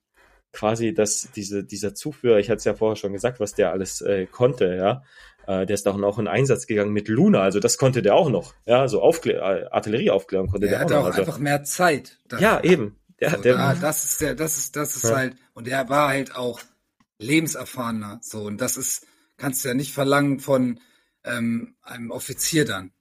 quasi das, diese, dieser Zuführer, ich hatte es ja vorher schon gesagt, was der alles äh, konnte, ja, äh, der ist auch noch in Einsatz gegangen mit Luna, also das konnte der auch noch. Ja, so Aufklär äh, Artillerieaufklärung konnte der, der auch noch. auch also, einfach mehr Zeit. Dafür. Ja, eben. Der, so, der, da, das ist der, das ist, das ist ja. halt, und der war halt auch lebenserfahrener. So, und das ist, kannst du ja nicht verlangen von ähm, einem Offizier dann.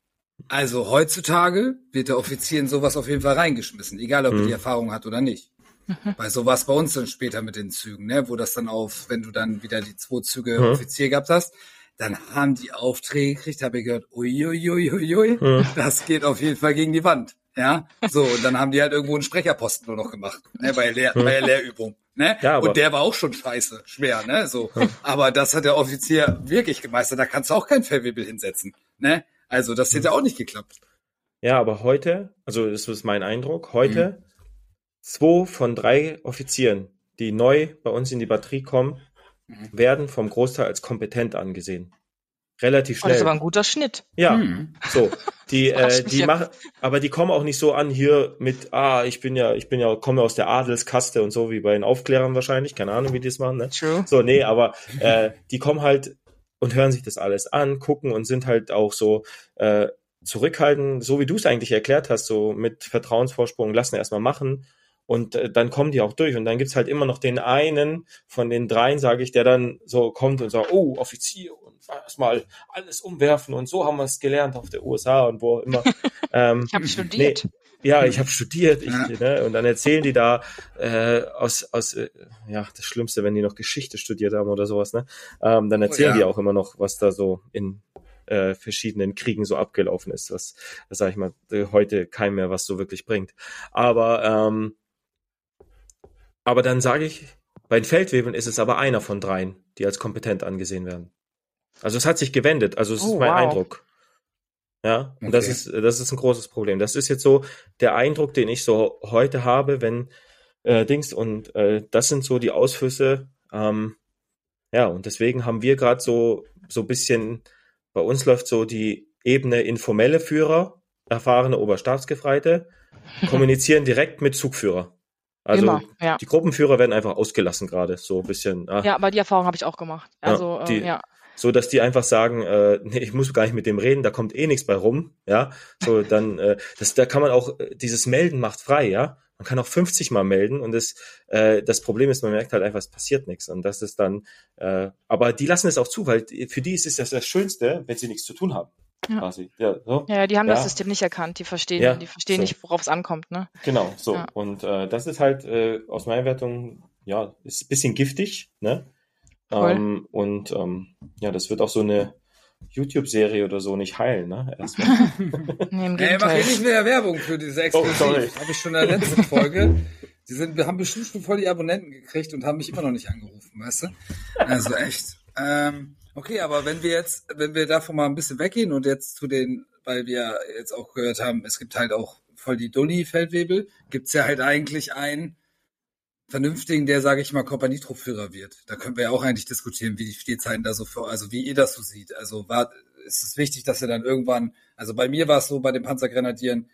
Also heutzutage wird der Offizier in sowas auf jeden Fall reingeschmissen, egal ob mhm. er die Erfahrung hat oder nicht. Mhm. Weil so war es bei uns dann später mit den Zügen, ne? wo das dann auf, wenn du dann wieder die zwei Züge mhm. Offizier gehabt hast, dann haben die Aufträge gekriegt, habe ich gehört, uiuiuiui, hm. das geht auf jeden Fall gegen die Wand. Ja, so, und dann haben die halt irgendwo einen Sprecherposten nur noch gemacht, ne, bei, Lehr hm. bei der Lehrübung. Ne? Ja, und der war auch schon scheiße, schwer, ne? So. Hm. Aber das hat der Offizier wirklich gemeistert, da kannst du auch kein Fellwebel hinsetzen. Ne? Also das hätte hm. auch nicht geklappt. Ja, aber heute, also das ist mein Eindruck, heute hm. Zwei von drei Offizieren, die neu bei uns in die Batterie kommen, Mhm. werden vom Großteil als kompetent angesehen. Relativ schnell. Oh, das ist aber ein guter Schnitt. Ja, hm. so. Die, äh, die ja. machen, aber die kommen auch nicht so an hier mit, ah, ich bin ja, ich bin ja, komme aus der Adelskaste und so wie bei den Aufklärern wahrscheinlich. Keine Ahnung, wie die das machen, ne? True. So, nee, aber äh, die kommen halt und hören sich das alles an, gucken und sind halt auch so äh, zurückhaltend, so wie du es eigentlich erklärt hast, so mit Vertrauensvorsprung, lassen erstmal machen Und äh, dann kommen die auch durch. Und dann gibt's halt immer noch den einen von den dreien, sage ich, der dann so kommt und sagt, oh, Offizier und erstmal alles umwerfen und so haben wir es gelernt auf der USA und wo immer. Ähm, ich habe studiert. Nee, ja, ich habe studiert. Ich, ja. ne, und dann erzählen die da äh, aus, aus äh, ja, das Schlimmste, wenn die noch Geschichte studiert haben oder sowas, ne? Ähm, dann oh erzählen oh, ja. die auch immer noch, was da so in äh, verschiedenen Kriegen so abgelaufen ist, was, das sage ich mal, heute kein mehr was so wirklich bringt. Aber, ähm, aber dann sage ich, bei den Feldwebeln ist es aber einer von dreien, die als kompetent angesehen werden. Also es hat sich gewendet, also es oh, ist mein wow. Eindruck. Ja, und okay. das ist, das ist ein großes Problem. Das ist jetzt so der Eindruck, den ich so heute habe, wenn äh, Dings und äh, das sind so die Ausflüsse. Ähm, ja, und deswegen haben wir gerade so so bisschen bei uns läuft so die Ebene informelle Führer, erfahrene Oberstabsgefreite, kommunizieren direkt mit Zugführer. Also Immer, ja. die Gruppenführer werden einfach ausgelassen gerade, so ein bisschen. Ah. Ja, aber die Erfahrung habe ich auch gemacht. Also ja, die, äh, ja. So, dass die einfach sagen, äh, nee, ich muss gar nicht mit dem reden, da kommt eh nichts bei rum, ja. So, dann, äh, das, da kann man auch, äh, dieses Melden macht frei, ja. Man kann auch 50 Mal melden und das, äh, das Problem ist, man merkt halt einfach, es passiert nichts. Und das ist dann, äh, aber die lassen es auch zu, weil für die ist es das, das Schönste, wenn sie nichts zu tun haben. Ja. Quasi. Ja, so. ja, die haben ja. das System nicht erkannt, die verstehen, ja, die verstehen so. nicht, worauf es ankommt, ne? Genau, so. Ja. Und äh, das ist halt äh, aus meiner Wertung, ja, ist ein bisschen giftig, ne? Ähm, und ähm, ja, das wird auch so eine YouTube-Serie oder so nicht heilen, ne? Erstmal. nee, im Ey, mach hier nicht mehr Werbung für diese Exklusiv. Oh, Habe ich schon in der letzten Folge. Die sind, wir haben bestimmt schon voll die Abonnenten gekriegt und haben mich immer noch nicht angerufen, weißt du? Also echt. Ähm, okay, aber wenn wir jetzt, wenn wir davon mal ein bisschen weggehen und jetzt zu den, weil wir jetzt auch gehört haben, es gibt halt auch voll die Dulli-Feldwebel, gibt's ja halt eigentlich einen vernünftigen, der, sage ich mal, Kompanietruppführer wird. Da können wir ja auch eigentlich diskutieren, wie die Stehzeiten da so vor, also wie ihr das so sieht. Also war, ist es wichtig, dass er dann irgendwann, also bei mir war es so, bei den Panzergrenadieren,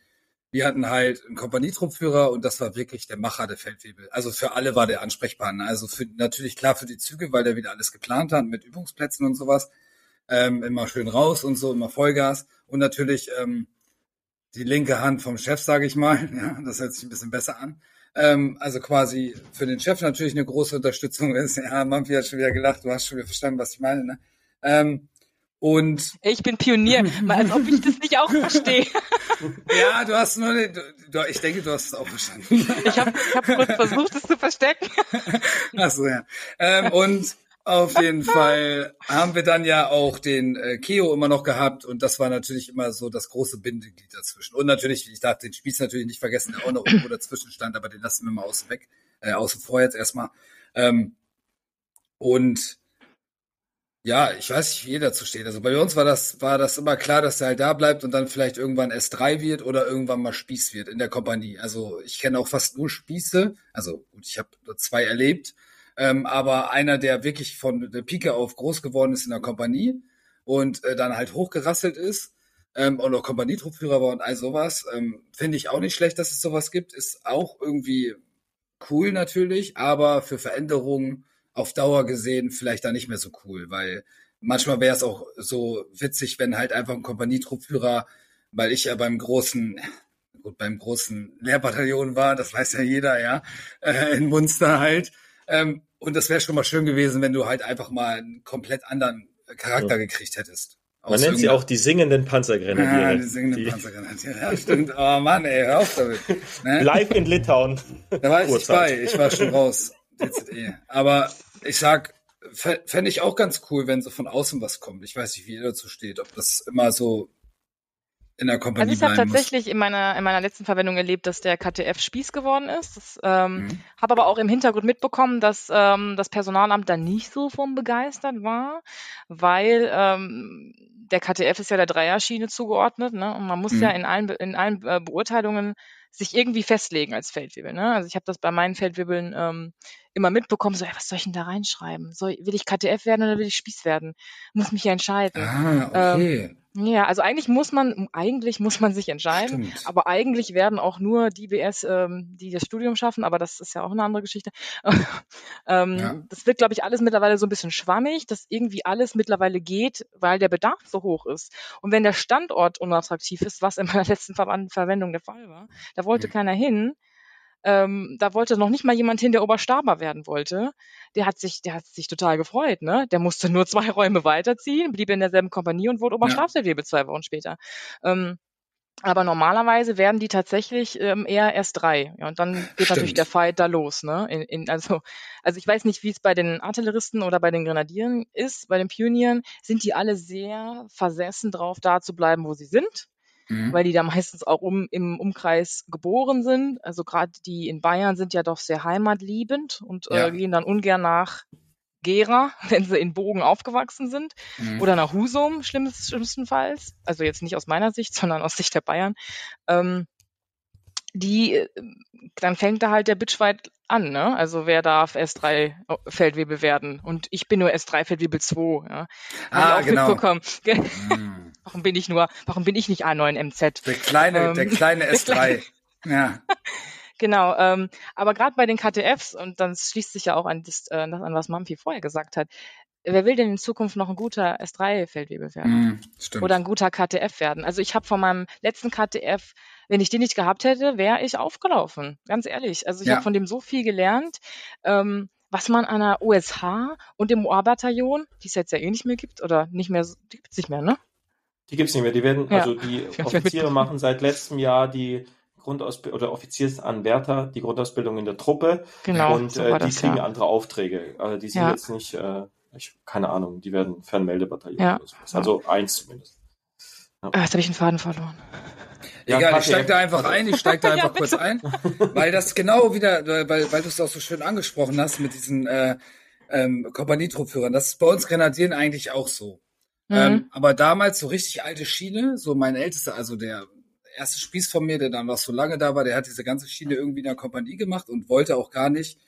wir hatten halt einen Kompanietruppführer und das war wirklich der Macher der Feldwebel. Also für alle war der Ansprechpartner. Also für, natürlich klar für die Züge, weil der wieder alles geplant hat mit Übungsplätzen und sowas. Ähm, immer schön raus und so, immer Vollgas. Und natürlich ähm, die linke Hand vom Chef, sage ich mal. Ja, das hört sich ein bisschen besser an. Ähm, also quasi für den Chef natürlich eine große Unterstützung ist. Ja, Mampi hat schon wieder gelacht, du hast schon wieder verstanden, was ich meine. Ne? Ähm, und ich bin Pionier, mal als ob ich das nicht auch verstehe. ja, du hast nur, du, ich denke, du hast es auch verstanden. ich habe ich hab kurz versucht, es zu verstecken. Ach so, ja. Ähm, und auf jeden Fall haben wir dann ja auch den äh, Keo immer noch gehabt und das war natürlich immer so das große Bindeglied dazwischen. Und natürlich, ich darf den Spieß natürlich nicht vergessen, der auch noch irgendwo dazwischen stand, aber den lassen wir mal außen weg, äh, außen vor jetzt erstmal. Ähm, und ja, ich weiß nicht, wie ihr dazu steht. Also bei uns war das, war das immer klar, dass er halt da bleibt und dann vielleicht irgendwann S3 wird oder irgendwann mal Spieß wird in der Kompanie. Also ich kenne auch fast nur Spieße. Also gut, ich habe zwei erlebt ähm, aber einer, der wirklich von der Pike auf groß geworden ist in der Kompanie und äh, dann halt hochgerasselt ist ähm, und auch Kompanietruppführer war und all sowas, ähm, finde ich auch nicht schlecht, dass es sowas gibt. Ist auch irgendwie cool natürlich, aber für Veränderungen auf Dauer gesehen vielleicht da nicht mehr so cool, weil manchmal wäre es auch so witzig, wenn halt einfach ein Kompanietruppführer, weil ich ja beim großen gut, beim großen Lehrbataillon war, das weiß ja jeder, ja, äh, in Munster halt, ähm, und das wäre schon mal schön gewesen, wenn du halt einfach mal einen komplett anderen Charakter ja. gekriegt hättest. Man nennt sie auch die singenden Panzergrenadiere. Ja, die singenden die. Panzergrenadiere. Ja, stimmt. Oh Mann, ey, hör auf damit. Ne? Live in Litauen. Da war ich nicht bei. Ich war schon raus. DZE. Aber ich sag, fände ich auch ganz cool, wenn so von außen was kommt. Ich weiß nicht, wie ihr dazu steht. Ob das immer so in der Kompanie Also ich habe tatsächlich in meiner, in meiner letzten Verwendung erlebt, dass der KTF Spieß geworden ist. Das, ähm, mhm. Habe aber auch im Hintergrund mitbekommen, dass ähm, das Personalamt da nicht so vom begeistert war, weil ähm, der KTF ist ja der Dreierschiene zugeordnet, ne? Und man muss mhm. ja in allen, in allen äh, Beurteilungen sich irgendwie festlegen als Feldwebel. Ne? Also ich habe das bei meinen Feldwebeln ähm, immer mitbekommen, so, ey, was soll ich denn da reinschreiben? Soll, will ich KTF werden oder will ich Spieß werden? Muss mich ja entscheiden. Ah, okay. Ähm, ja, also eigentlich muss man, eigentlich muss man sich entscheiden, Stimmt. aber eigentlich werden auch nur die BS, ähm, die das Studium schaffen, aber das ist ja auch eine andere Geschichte. ähm, ja. Das wird, glaube ich, alles mittlerweile so ein bisschen schwammig, dass irgendwie alles mittlerweile geht, weil der Bedarf so hoch ist. Und wenn der Standort unattraktiv ist, was in meiner letzten Ver Verwendung der Fall war, da wollte mhm. keiner hin, ähm, da wollte noch nicht mal jemand hin, der Oberstaber werden wollte. Der hat sich, der hat sich total gefreut, ne? Der musste nur zwei Räume weiterziehen, blieb in derselben Kompanie und wurde Oberstabsfeldwebel ja. zwei Wochen später. Ähm, aber normalerweise werden die tatsächlich ähm, eher erst drei. Ja, und dann geht Stimmt. natürlich der Fight da los. Ne? In, in, also, also ich weiß nicht, wie es bei den Artilleristen oder bei den Grenadieren ist. Bei den Pionieren sind die alle sehr versessen drauf, da zu bleiben, wo sie sind. Mhm. Weil die da meistens auch um, im Umkreis geboren sind. Also gerade die in Bayern sind ja doch sehr heimatliebend und äh, ja. äh, gehen dann ungern nach Gera, wenn sie in Bogen aufgewachsen sind, mhm. oder nach Husum schlimmst, schlimmstenfalls, also jetzt nicht aus meiner Sicht, sondern aus Sicht der Bayern, ähm, die, äh, dann fängt da halt der Bitchfight an, ne? Also wer darf S3 Feldwebel werden? Und ich bin nur S3 Feldwebel 2, ja. Ah, auch genau. mitbekommen. Mm. Warum bin ich nur, warum bin ich nicht A9 MZ? Der kleine, ähm, der kleine S3. ja. Genau, ähm, aber gerade bei den KTFs, und dann schließt sich ja auch an das, äh, an was Mampi vorher gesagt hat, wer will denn in Zukunft noch ein guter S3-Feldwebel werden? Mm, Oder ein guter KTF werden? Also ich habe von meinem letzten KTF, wenn ich den nicht gehabt hätte, wäre ich aufgelaufen. Ganz ehrlich. Also ich ja. habe von dem so viel gelernt. Ähm, was man an der USH und dem OA-Bataillon, die es jetzt ja eh nicht mehr gibt, oder nicht mehr, die gibt es nicht mehr, ne? Die gibt es nicht mehr. Die werden, ja. also die Offiziere machen seit letztem Jahr die Grundausbildung oder Offiziersanwärter die Grundausbildung in der Truppe genau, und so äh, die das, kriegen ja. andere Aufträge. Also die sind ja. jetzt nicht, äh, ich, keine Ahnung, die werden Fernmeldebataillon ja. oder sowas. Also eins zumindest. Ja. Ah, jetzt habe ich einen Faden verloren. Egal, ich steig da einfach ein, ich steig da einfach kurz ein, weil das genau wieder, weil, weil du es auch so schön angesprochen hast mit diesen äh, ähm, Kompanietruppführern. Das ist bei uns Grenadieren eigentlich auch so. Mhm. Ähm, aber damals so richtig alte Schiene, so mein ältester, also der erste Spieß von mir, der dann noch so lange da war, der hat diese ganze Schiene irgendwie in der Kompanie gemacht und wollte auch gar nicht,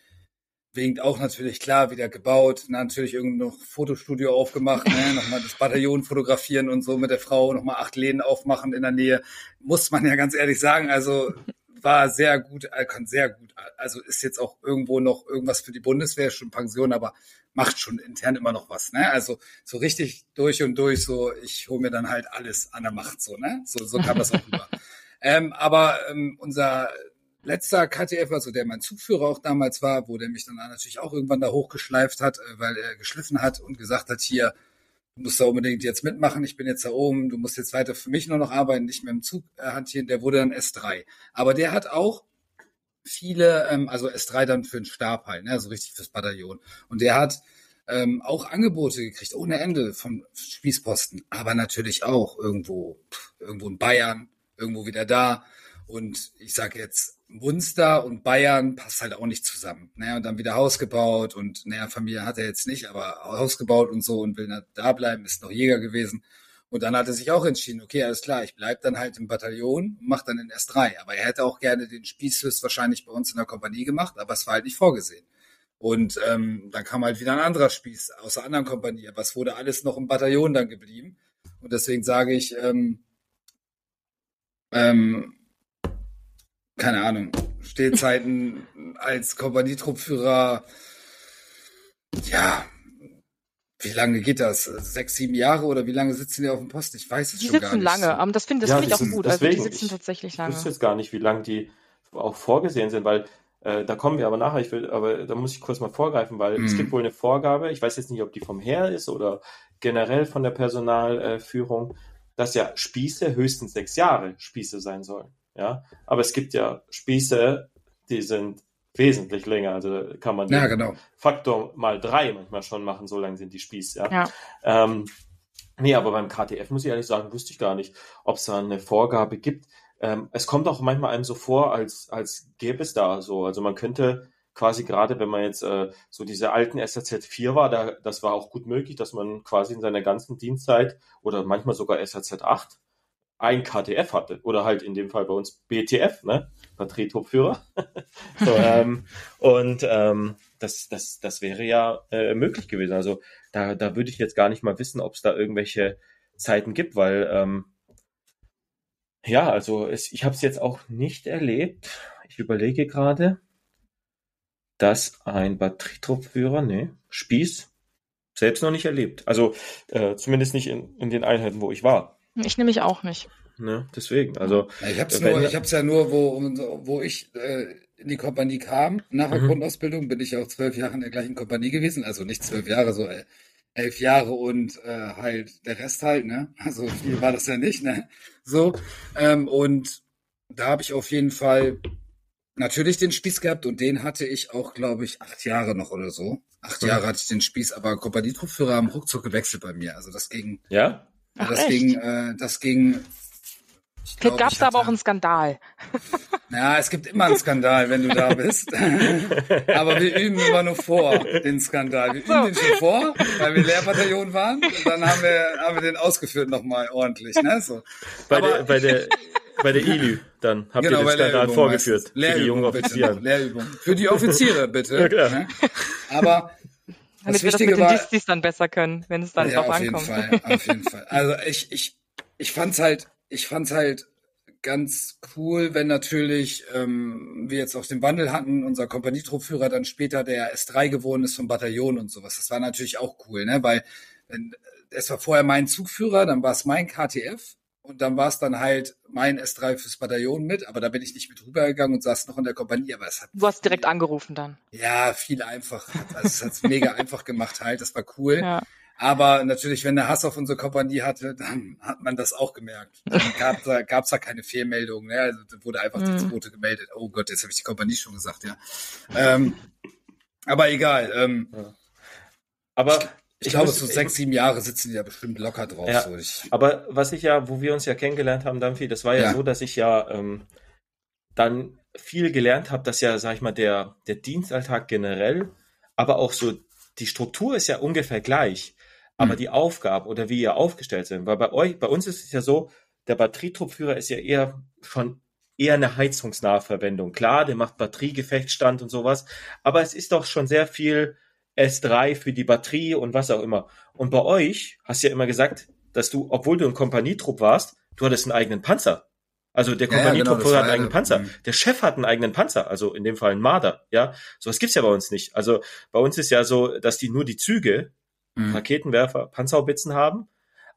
wegen auch natürlich klar wieder gebaut, natürlich irgendwie noch Fotostudio aufgemacht, ne, nochmal das Bataillon fotografieren und so mit der Frau, nochmal acht Läden aufmachen in der Nähe, muss man ja ganz ehrlich sagen, also war sehr gut, äh, kann sehr gut, also ist jetzt auch irgendwo noch irgendwas für die Bundeswehr, schon Pension, aber macht schon intern immer noch was, ne? Also so richtig durch und durch, so ich hole mir dann halt alles an der Macht, so, ne? So, so kam das auch rüber. Ähm, aber ähm, unser letzter KTF, also der mein Zugführer auch damals war, wo der mich dann natürlich auch irgendwann da hochgeschleift hat, äh, weil er geschliffen hat und gesagt hat, hier, du musst da unbedingt jetzt mitmachen, ich bin jetzt da oben, du musst jetzt weiter für mich nur noch arbeiten, nicht mehr im Zug äh, hantieren, der wurde dann S3. Aber der hat auch viele, ähm, also S3 dann für den Stab halt, ne, also richtig fürs Bataillon. Und der hat ähm, auch Angebote gekriegt, ohne Ende von Spießposten, aber natürlich auch irgendwo, irgendwo in Bayern, irgendwo wieder da. Und ich sage jetzt, Munster und Bayern passt halt auch nicht zusammen. Naja, und dann wieder Haus gebaut und naja, Familie hat er jetzt nicht, aber Haus gebaut und so und will da bleiben, ist noch Jäger gewesen. Und dann hat er sich auch entschieden, okay, alles klar, ich bleib dann halt im Bataillon, mach dann in S3. Aber er hätte auch gerne den Spieß höchstwahrscheinlich bei uns in der Kompanie gemacht, aber es war halt nicht vorgesehen. Und ähm, dann kam halt wieder ein anderer Spieß aus einer anderen Kompanie. Aber es wurde alles noch im Bataillon dann geblieben. Und deswegen sage ich, ähm, ähm, keine Ahnung, Stehzeiten als Kompanietruppführer, ja, wie lange geht das? Sechs, sieben Jahre oder wie lange sitzen die auf dem Posten? Ich weiß es die schon gar nicht. Die sitzen lange, aber das finde das ja, find ich auch gut. Deswegen, also die sitzen tatsächlich lange. Ich wüsste jetzt gar nicht, wie lange die auch vorgesehen sind, weil äh, da kommen wir aber nachher. Ich will, aber da muss ich kurz mal vorgreifen, weil mhm. es gibt wohl eine Vorgabe. Ich weiß jetzt nicht, ob die vom Heer ist oder generell von der Personalführung, äh, dass ja Spieße höchstens sechs Jahre Spieße sein sollen. Ja, aber es gibt ja Spieße, die sind wesentlich länger. Also kann man ja, genau. Faktor mal drei manchmal schon machen, so lang sind die Spieße. Ja. ja. Ähm, nee, aber beim KTF muss ich ehrlich sagen, wüsste ich gar nicht, ob es da eine Vorgabe gibt. Ähm, es kommt auch manchmal einem so vor, als, als gäbe es da so. Also man könnte quasi gerade, wenn man jetzt äh, so diese alten SAZ 4 war, da, das war auch gut möglich, dass man quasi in seiner ganzen Dienstzeit oder manchmal sogar SAZ 8 ein KTF hatte oder halt in dem Fall bei uns BTF, ne? Batterietopführer. so, ähm, und ähm, das, das, das wäre ja äh, möglich gewesen. Also da, da würde ich jetzt gar nicht mal wissen, ob es da irgendwelche Zeiten gibt, weil ähm, ja, also es, ich habe es jetzt auch nicht erlebt. Ich überlege gerade, dass ein Batterietruppführer, ne, Spieß, selbst noch nicht erlebt. Also äh, zumindest nicht in, in den Einheiten, wo ich war. Ich nämlich auch nicht. Ne, deswegen. Also ja, ich habe es nur, ich hab's ja nur, wo wo ich äh, in die Kompanie kam, nach der mhm. Grundausbildung, bin ich auch zwölf Jahre in der gleichen Kompanie gewesen. Also nicht zwölf Jahre, so äh, elf Jahre und äh, halt der Rest halt, ne? Also viel war das ja nicht, ne? So. Ähm, und da habe ich auf jeden Fall natürlich den Spieß gehabt und den hatte ich auch, glaube ich, acht Jahre noch oder so. Acht mhm. Jahre hatte ich den Spieß, aber Kompanietruppführer haben ruckzuck gewechselt bei mir. Also das ging. Ja? Ach, das echt? ging, äh, das ging Vielleicht gab es da aber auch einen Skandal. Ja, es gibt immer einen Skandal, wenn du da bist. aber wir üben immer nur vor, den Skandal. Wir üben den schon vor, weil wir Lehrbataillon waren. Und dann haben wir, haben wir den ausgeführt nochmal ordentlich. Ne? So. Bei, aber, der, bei, der, bei der ILÜ dann habt genau, ihr den Skandal vorgeführt. Lehrübung, für die jungen Offiziere. Bitte, Lehrübung. Für die Offiziere, bitte. Ja, klar. Ne? Aber damit wir das mit den Distis dann besser können, wenn es dann ja, drauf auf ankommt. Jeden Fall, auf jeden Fall. Also ich, ich, ich fand's halt, ich fand's halt ganz cool, wenn natürlich ähm, wir jetzt auch den Wandel hatten, unser Kompanietruppführer dann später der S3 geworden ist vom Bataillon und sowas. Das war natürlich auch cool, ne? Weil wenn, es war vorher mein Zugführer, dann war es mein KTF und dann war es dann halt mein S3 fürs Bataillon mit, aber da bin ich nicht mit rübergegangen und saß noch in der Kompanie, aber es hat. Du hast direkt angerufen dann. Ja, viel einfach. Also es hat's mega einfach gemacht halt, das war cool. Ja. Aber natürlich, wenn der Hass auf unsere Kompanie hatte, dann hat man das auch gemerkt. Dann gab da, gab's da keine Fehlmeldung. Ne? Also wurde einfach mhm. die zweite gemeldet. Oh Gott, jetzt habe ich die Kompanie schon gesagt, ja. Ähm, aber egal. Ähm, aber ich, ich glaube, muss, so sechs, sieben Jahre sitzen die ja bestimmt locker drauf. Ja, so. ich, aber was ich ja, wo wir uns ja kennengelernt haben, Dampfi, das war ja, ja. so, dass ich ja ähm, dann viel gelernt habe, dass ja, sag ich mal, der, der Dienstalltag generell, aber auch so, die Struktur ist ja ungefähr gleich. Aber mhm. die Aufgabe oder wie ihr aufgestellt sind, weil bei euch, bei uns ist es ja so, der Batterietruppführer ist ja eher schon eher eine heizungsnahe Verwendung. Klar, der macht Batteriegefechtsstand und sowas, aber es ist doch schon sehr viel S3 für die Batterie und was auch immer. Und bei euch hast du ja immer gesagt, dass du, obwohl du ein Kompanietrupp warst, du hattest einen eigenen Panzer. Also der Kompanietrupp ja, genau, hat einen eigenen Panzer. Mhm. Der Chef hat einen eigenen Panzer, also in dem Fall ein Marder. Ja, sowas gibt's ja bei uns nicht. Also bei uns ist ja so, dass die nur die Züge mhm. Raketenwerfer, Panzerhaubitzen haben,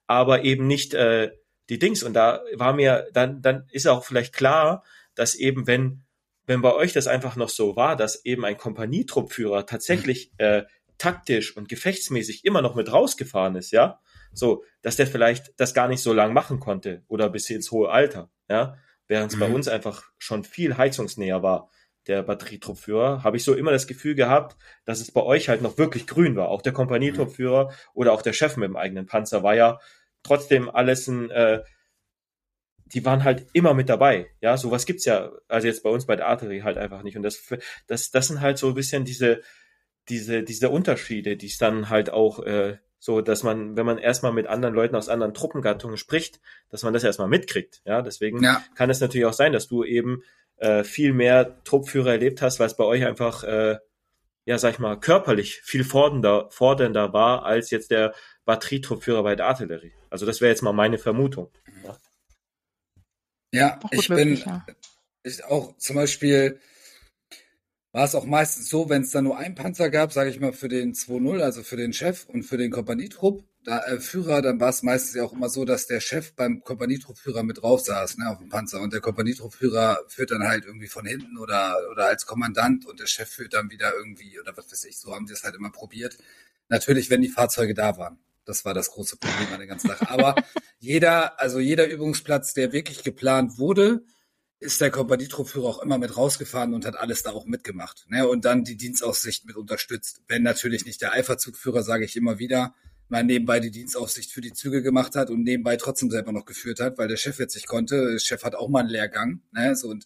aber eben nicht äh, die Dings. Und da war mir, dann, dann ist auch vielleicht klar, dass eben, wenn, wenn bei euch das einfach noch so war, dass eben ein Kompanietruppführer tatsächlich mhm. äh, taktisch und gefechtsmäßig immer noch mit rausgefahren ist, ja, so, dass der vielleicht das gar nicht so lang machen konnte oder bis ins hohe Alter, ja, während es mhm. bei uns einfach schon viel heizungsnäher war der Batterietruppführer, habe ich so immer das Gefühl gehabt, dass es bei euch halt noch wirklich grün war. Auch der Kompanietruppführer oder auch der Chef mit dem eigenen Panzer war ja trotzdem alles ein, äh, die waren halt immer mit dabei. Ja, sowas gibt's ja, also jetzt bei uns bei der Arterie halt einfach nicht. Und das, das, das sind halt so ein bisschen diese, diese, diese Unterschiede, die es dann halt auch äh, so, dass man, wenn man erstmal mit anderen Leuten aus anderen Truppengattungen spricht, dass man das erstmal mitkriegt. Ja, deswegen ja. kann es natürlich auch sein, dass du eben äh, viel mehr Truppführer erlebt hast, weil es bei euch einfach, äh, ja, sag ich mal, körperlich viel fordernder, fordernder war als jetzt der Batterietruppführer bei der Artillerie. Also das wäre jetzt mal meine Vermutung. Ja, ja ich bin ja. ich auch zum Beispiel war es auch meistens so, wenn es da nur ein Panzer gab, sage ich mal, für den 2-0, also für den Chef und für den Kompanietrupp, da, äh, Führer, dann war es meistens ja auch immer so, dass der Chef beim Kompanietruppführer mit drauf saß, ne, auf dem Panzer. Und der Kompanietruppführer führt dann halt irgendwie von hinten oder, oder als Kommandant und der Chef führt dann wieder irgendwie, oder was weiß ich, so haben sie es halt immer probiert. Natürlich, wenn die Fahrzeuge da waren. Das war das große Problem an der ganzen Sache. Aber jeder, also jeder Übungsplatz, der wirklich geplant wurde, ist der Kompanietruppführer auch immer mit rausgefahren und hat alles da auch mitgemacht. Ne? Und dann die Dienstaussicht mit unterstützt. Wenn natürlich nicht der Eiferzugführer, sage ich immer wieder, mal nebenbei die Dienstaufsicht für die Züge gemacht hat und nebenbei trotzdem selber noch geführt hat, weil der Chef jetzt nicht konnte. Der Chef hat auch mal einen Lehrgang, ne? So, und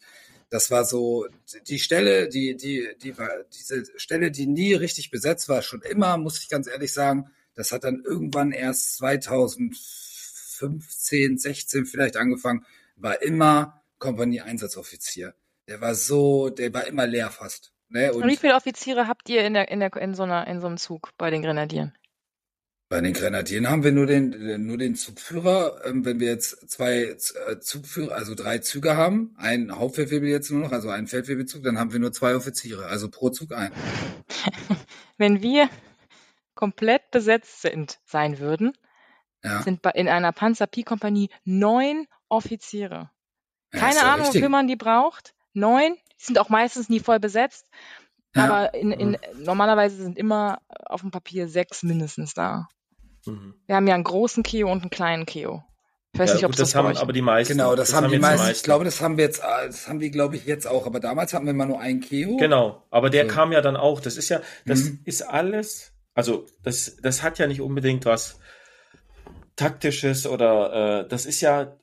das war so die Stelle, die, die, die war, diese Stelle, die nie richtig besetzt war, schon immer, muss ich ganz ehrlich sagen. Das hat dann irgendwann erst 2015, 16 vielleicht angefangen, war immer Kompanie-Einsatzoffizier. Der war so, der war immer leer fast. Ne? Und, und wie viele Offiziere habt ihr in der, in der, in so einer, in so einem Zug bei den Grenadieren? Bei den Grenadieren haben wir nur den, nur den Zugführer. Ähm, wenn wir jetzt zwei äh, Zugführer, also drei Züge haben, ein Hauptfeldwebel jetzt nur noch, also einen Feldwebelzug, dann haben wir nur zwei Offiziere, also pro Zug ein. wenn wir komplett besetzt sind, sein würden, ja. sind in einer Panzer-Pi-Kompanie neun Offiziere. Keine ja Ahnung, richtig. wofür man die braucht. Neun, die sind auch meistens nie voll besetzt. Ja. Aber in, in, normalerweise sind immer auf dem Papier sechs mindestens da. Mhm. Wir haben ja einen großen Keo und einen kleinen Keo. Ich weiß ja, nicht, ob gut, das, das haben aber die meisten. Genau, das, das haben, haben die meisten. meisten. Ich glaube, das haben wir jetzt, das haben wir, glaube ich, jetzt auch. Aber damals hatten wir mal nur einen Keo. Genau, aber der so. kam ja dann auch. Das ist ja, das mhm. ist alles. Also das, das hat ja nicht unbedingt was taktisches oder äh, das ist ja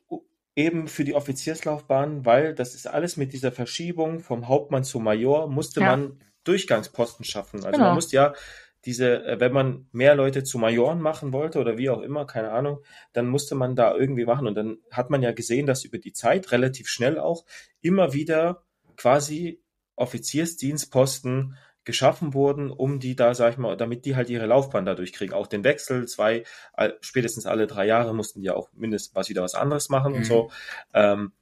eben für die Offizierslaufbahn, weil das ist alles mit dieser Verschiebung vom Hauptmann zum Major musste ja. man Durchgangsposten schaffen. Also genau. man musste ja diese, äh, wenn man mehr Leute zu Majoren machen wollte oder wie auch immer, keine Ahnung, dann musste man da irgendwie machen. Und dann hat man ja gesehen, dass über die Zeit relativ schnell auch immer wieder quasi Offiziersdienstposten geschaffen wurden, um die da, sag ich mal, damit die halt ihre Laufbahn dadurch kriegen. Auch den Wechsel, zwei, spätestens alle drei Jahre mussten die auch mindestens was wieder was anderes machen mhm. und so. Ähm,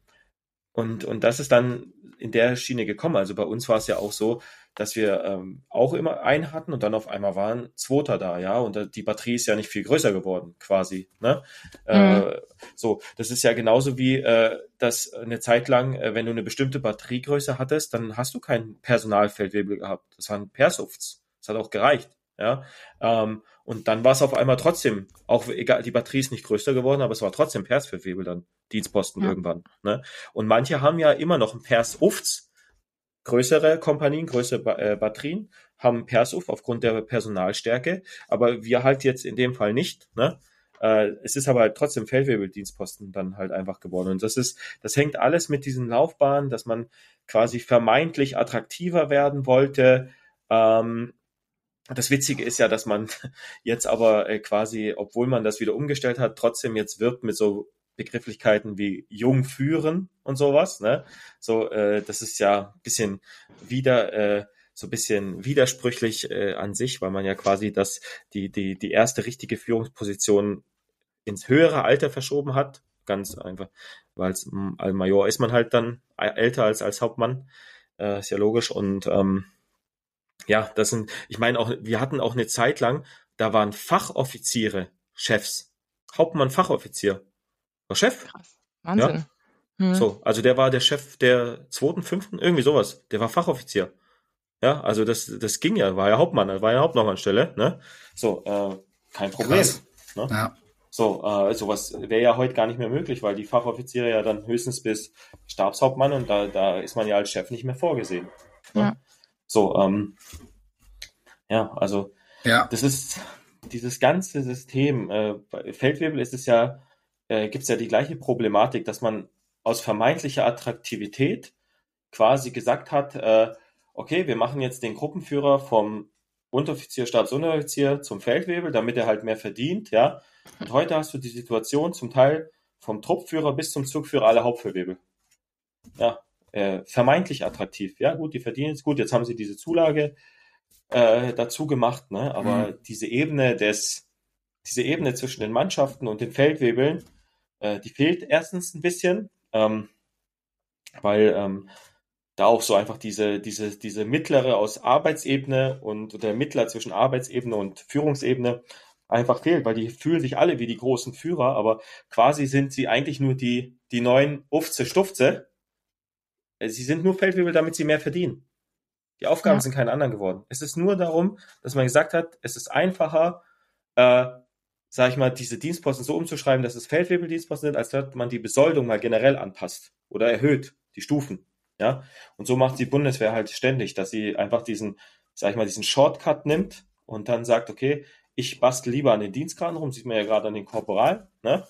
und, und das ist dann in der Schiene gekommen. Also bei uns war es ja auch so, dass wir ähm, auch immer einen hatten und dann auf einmal waren zweiter da, ja, und die Batterie ist ja nicht viel größer geworden, quasi, ne? Äh, mhm. Äh, so, das ist ja genauso wie, äh, dass eine Zeit lang, äh, wenn du eine bestimmte Batteriegröße hattest, dann hast du keinen Personalfeldwebel gehabt. Das waren Persufts. Das hat auch gereicht, ja. Ähm, und dann war es auf einmal trotzdem, auch egal, die Batterie ist nicht größer geworden, aber es war trotzdem Persfeldwebel dann, Dienstposten ja. irgendwann, ne? Und manche haben ja immer noch einen Pers-Ufts, Größere Kompanien, größere ba äh, Batterien haben Persuf aufgrund der Personalstärke, aber wir halt jetzt in dem Fall nicht. Ne? Äh, es ist aber halt trotzdem Feldwebeldienstposten dann halt einfach geworden. Und das ist, das hängt alles mit diesen Laufbahnen, dass man quasi vermeintlich attraktiver werden wollte. Ähm, das Witzige ist ja, dass man jetzt aber äh, quasi, obwohl man das wieder umgestellt hat, trotzdem jetzt wirbt mit so Begrifflichkeiten wie jung führen und sowas. Ne? So, äh, das ist ja ein bisschen wieder äh, so ein bisschen widersprüchlich äh, an sich, weil man ja quasi das die die die erste richtige Führungsposition ins höhere Alter verschoben hat. Ganz einfach, weil als, Major ist man halt dann älter als als Hauptmann. Äh, ist ja logisch und ähm, ja, das sind, ich meine auch, wir hatten auch eine Zeit lang, da waren Fachoffiziere Chefs. Hauptmann Fachoffizier. War Chef. Krass. Wahnsinn. Ja? Hm. So, also der war der Chef der zweiten, fünften, irgendwie sowas. Der war Fachoffizier. Ja, also das, das ging ja, war ja Hauptmann, war ja Hauptmannstelle, ne? So, äh, kein Problem. Ne? Ja. So, äh, sowas wäre ja heute gar nicht mehr möglich, weil die Fachoffiziere ja dann höchstens bis Stabshauptmann und da, da ist man ja als Chef nicht mehr vorgesehen. Ne? Ja. So, ähm, ja, also ja. das ist dieses ganze System. Äh, bei Feldwebel ist es ja äh, gibt es ja die gleiche Problematik, dass man aus vermeintlicher Attraktivität quasi gesagt hat, äh, okay, wir machen jetzt den Gruppenführer vom Unteroffizier, Stabsunteroffizier zum Feldwebel, damit er halt mehr verdient, ja. Und heute hast du die Situation zum Teil vom Truppführer bis zum Zugführer aller Hauptfeldwebel. Ja, äh, vermeintlich attraktiv. Ja, gut, die verdienen es gut, jetzt haben sie diese Zulage äh, dazu gemacht, ne? Aber mhm. diese Ebene des, diese Ebene zwischen den Mannschaften und den Feldwebeln, äh, die fehlt erstens ein bisschen, ähm, weil ähm, da auch so einfach diese, diese, diese mittlere aus Arbeitsebene und der Mittler zwischen Arbeitsebene und Führungsebene einfach fehlt, weil die fühlen sich alle wie die großen Führer, aber quasi sind sie eigentlich nur die, die neuen Ufze Stufze. Äh, sie sind nur Feldwebel, damit sie mehr verdienen. Die Aufgaben ja. sind keine anderen geworden. Es ist nur darum, dass man gesagt hat, es ist einfacher, äh, sage ich mal, diese Dienstposten so umzuschreiben, dass es Feldwebeldienstposten sind, als dass man die Besoldung mal generell anpasst oder erhöht, die Stufen. Ja, und so macht die Bundeswehr halt ständig, dass sie einfach diesen, sag ich mal, diesen Shortcut nimmt und dann sagt, okay, ich bastel lieber an den Dienstgraden rum, sieht man ja gerade an den Korporal, ne?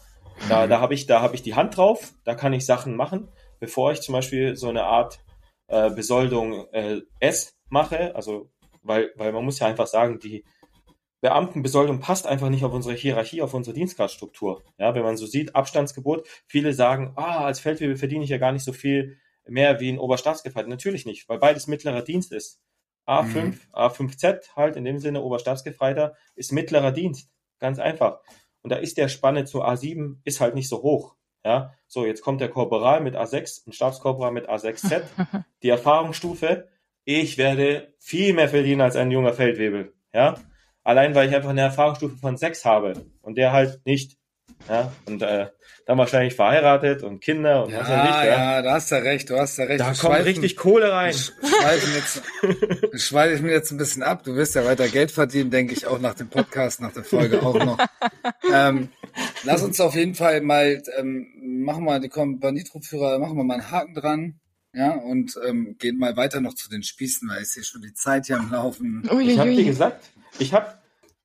Da, da habe ich, da habe ich die Hand drauf, da kann ich Sachen machen, bevor ich zum Beispiel so eine Art äh, Besoldung äh, S mache, also weil, weil man muss ja einfach sagen, die, Beamtenbesoldung passt einfach nicht auf unsere Hierarchie, auf unsere Dienstgradstruktur. Ja, wenn man so sieht, Abstandsgebot, viele sagen, ah, als Feldwebel verdiene ich ja gar nicht so viel mehr wie ein Oberstabsgefreiter. Natürlich nicht, weil beides mittlerer Dienst ist. A5, mhm. A5Z halt in dem Sinne Oberstabsgefreiter ist mittlerer Dienst. Ganz einfach. Und da ist der Spanne zu A7 ist halt nicht so hoch. Ja, so jetzt kommt der Korporal mit A6, ein Stabskorporal mit A6Z. die Erfahrungsstufe, ich werde viel mehr verdienen als ein junger Feldwebel. Ja, Allein weil ich einfach eine Erfahrungsstufe von 6 habe und der halt nicht. Ja, und äh, dann wahrscheinlich verheiratet und Kinder und ja, was weiß ich. Ja, ja, da hast du recht, du hast da recht. Da kommt richtig Kohle rein. Schweifen jetzt, schweife ich mir jetzt ein bisschen ab. Du wirst ja weiter Geld verdienen, denke ich, auch nach dem Podcast, nach der Folge auch noch. ähm, lass uns auf jeden Fall mal, ähm, machen wir die Kompanietruppführer, machen wir mal einen Haken dran. Ja, und ähm, gehen mal weiter noch zu den Spießen, weil ich sehe schon die Zeit hier am Laufen. Ich habe dir gesagt, ich habe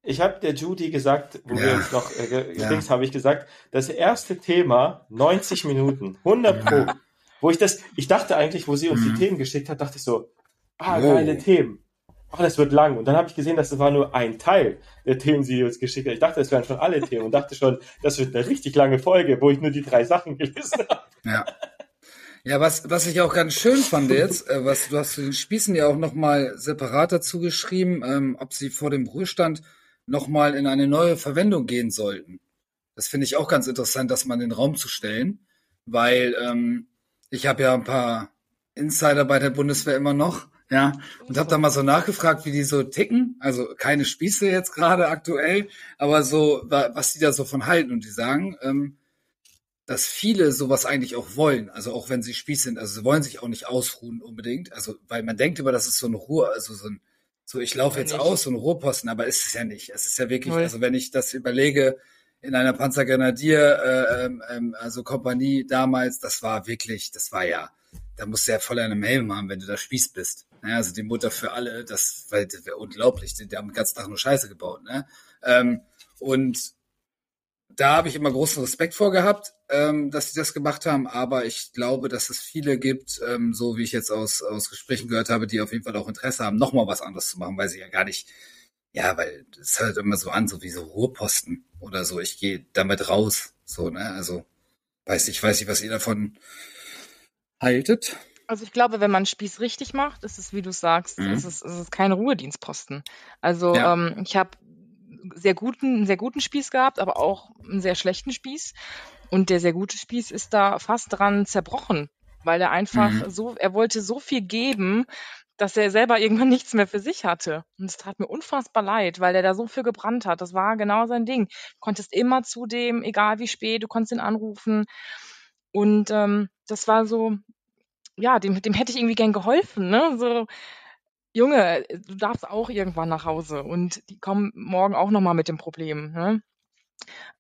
ich habe der Judy gesagt, wo ja. wir uns noch äh, ja. habe ich gesagt, das erste Thema 90 Minuten, 100 pro. Ja. Wo ich das, ich dachte eigentlich, wo sie uns mhm. die Themen geschickt hat, dachte ich so, ah, oh. geile Themen. Ach, das wird lang. Und dann habe ich gesehen, dass das war nur ein Teil der Themen, die sie uns geschickt hat. Ich dachte, das wären schon alle Themen und dachte schon, das wird eine richtig lange Folge, wo ich nur die drei Sachen gelesen habe. Ja. Ja, was, was ich auch ganz schön fand jetzt, äh, was du hast zu den Spießen ja auch nochmal separat dazu geschrieben, ähm, ob sie vor dem Ruhestand nochmal in eine neue Verwendung gehen sollten. Das finde ich auch ganz interessant, das mal in den Raum zu stellen, weil ähm, ich habe ja ein paar Insider bei der Bundeswehr immer noch, ja, und habe da mal so nachgefragt, wie die so ticken. Also keine Spieße jetzt gerade aktuell, aber so, was die da so von halten. Und die sagen, ähm, dass viele sowas eigentlich auch wollen. Also auch wenn sie Spieß sind, also sie wollen sich auch nicht ausruhen unbedingt. Also weil man denkt immer, das ist so eine Ruhe, also so ein so, ich laufe jetzt nicht. aus, ein Rohrposten, aber ist es ja nicht. Es ist ja wirklich, Null. also wenn ich das überlege, in einer Panzergrenadier, äh, ähm, ähm, also Kompanie damals, das war wirklich, das war ja, da musst du ja voll einem Helm haben, wenn du da Spieß bist. Ja, also die Mutter für alle, das, wäre unglaublich, die, die, haben den ganzen Tag nur Scheiße gebaut. Ne? Ähm, und da habe ich immer großen Respekt vor gehabt, ähm, dass sie das gemacht haben. Aber ich glaube, dass es viele gibt, ähm, so wie ich jetzt aus, aus Gesprächen gehört habe, die auf jeden Fall auch Interesse haben, nochmal was anderes zu machen, weil sie ja gar nicht, ja, weil es hört immer so an, so wie so Ruheposten oder so. Ich gehe damit raus. So, ne? Also, weiß ich, weiß nicht, was ihr davon haltet. Also ich glaube, wenn man Spieß richtig macht, ist es, wie du sagst, mhm. ist es, ist es kein Ruhedienstposten. Also ja. ähm, ich habe sehr guten, einen sehr guten Spieß gehabt, aber auch einen sehr schlechten Spieß. Und der sehr gute Spieß ist da fast dran zerbrochen, weil er einfach mhm. so, er wollte so viel geben, dass er selber irgendwann nichts mehr für sich hatte. Und es tat mir unfassbar leid, weil er da so viel gebrannt hat. Das war genau sein Ding. Du konntest immer zu dem, egal wie spät, du konntest ihn anrufen. Und ähm, das war so, ja, dem, dem hätte ich irgendwie gern geholfen, ne? So, Junge, du darfst auch irgendwann nach Hause und die kommen morgen auch nochmal mit dem Problem. Ne?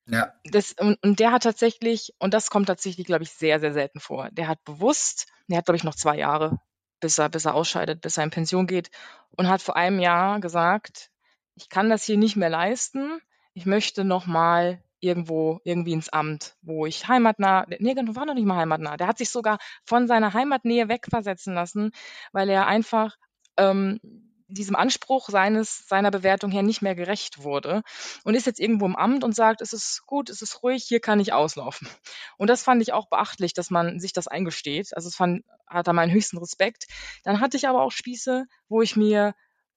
Ja. Das, und, und der hat tatsächlich, und das kommt tatsächlich, glaube ich, sehr, sehr selten vor. Der hat bewusst, der hat, glaube ich, noch zwei Jahre, bis er, bis er ausscheidet, bis er in Pension geht, und hat vor einem Jahr gesagt, ich kann das hier nicht mehr leisten, ich möchte nochmal irgendwo, irgendwie ins Amt, wo ich heimatnah, nee, war noch nicht mal heimatnah. Der hat sich sogar von seiner Heimatnähe wegversetzen lassen, weil er einfach ähm, diesem Anspruch seines, seiner Bewertung her nicht mehr gerecht wurde und ist jetzt irgendwo im Amt und sagt, es ist gut, es ist ruhig, hier kann ich auslaufen. Und das fand ich auch beachtlich, dass man sich das eingesteht. Also es fand, hat er meinen höchsten Respekt. Dann hatte ich aber auch Spieße, wo ich mir,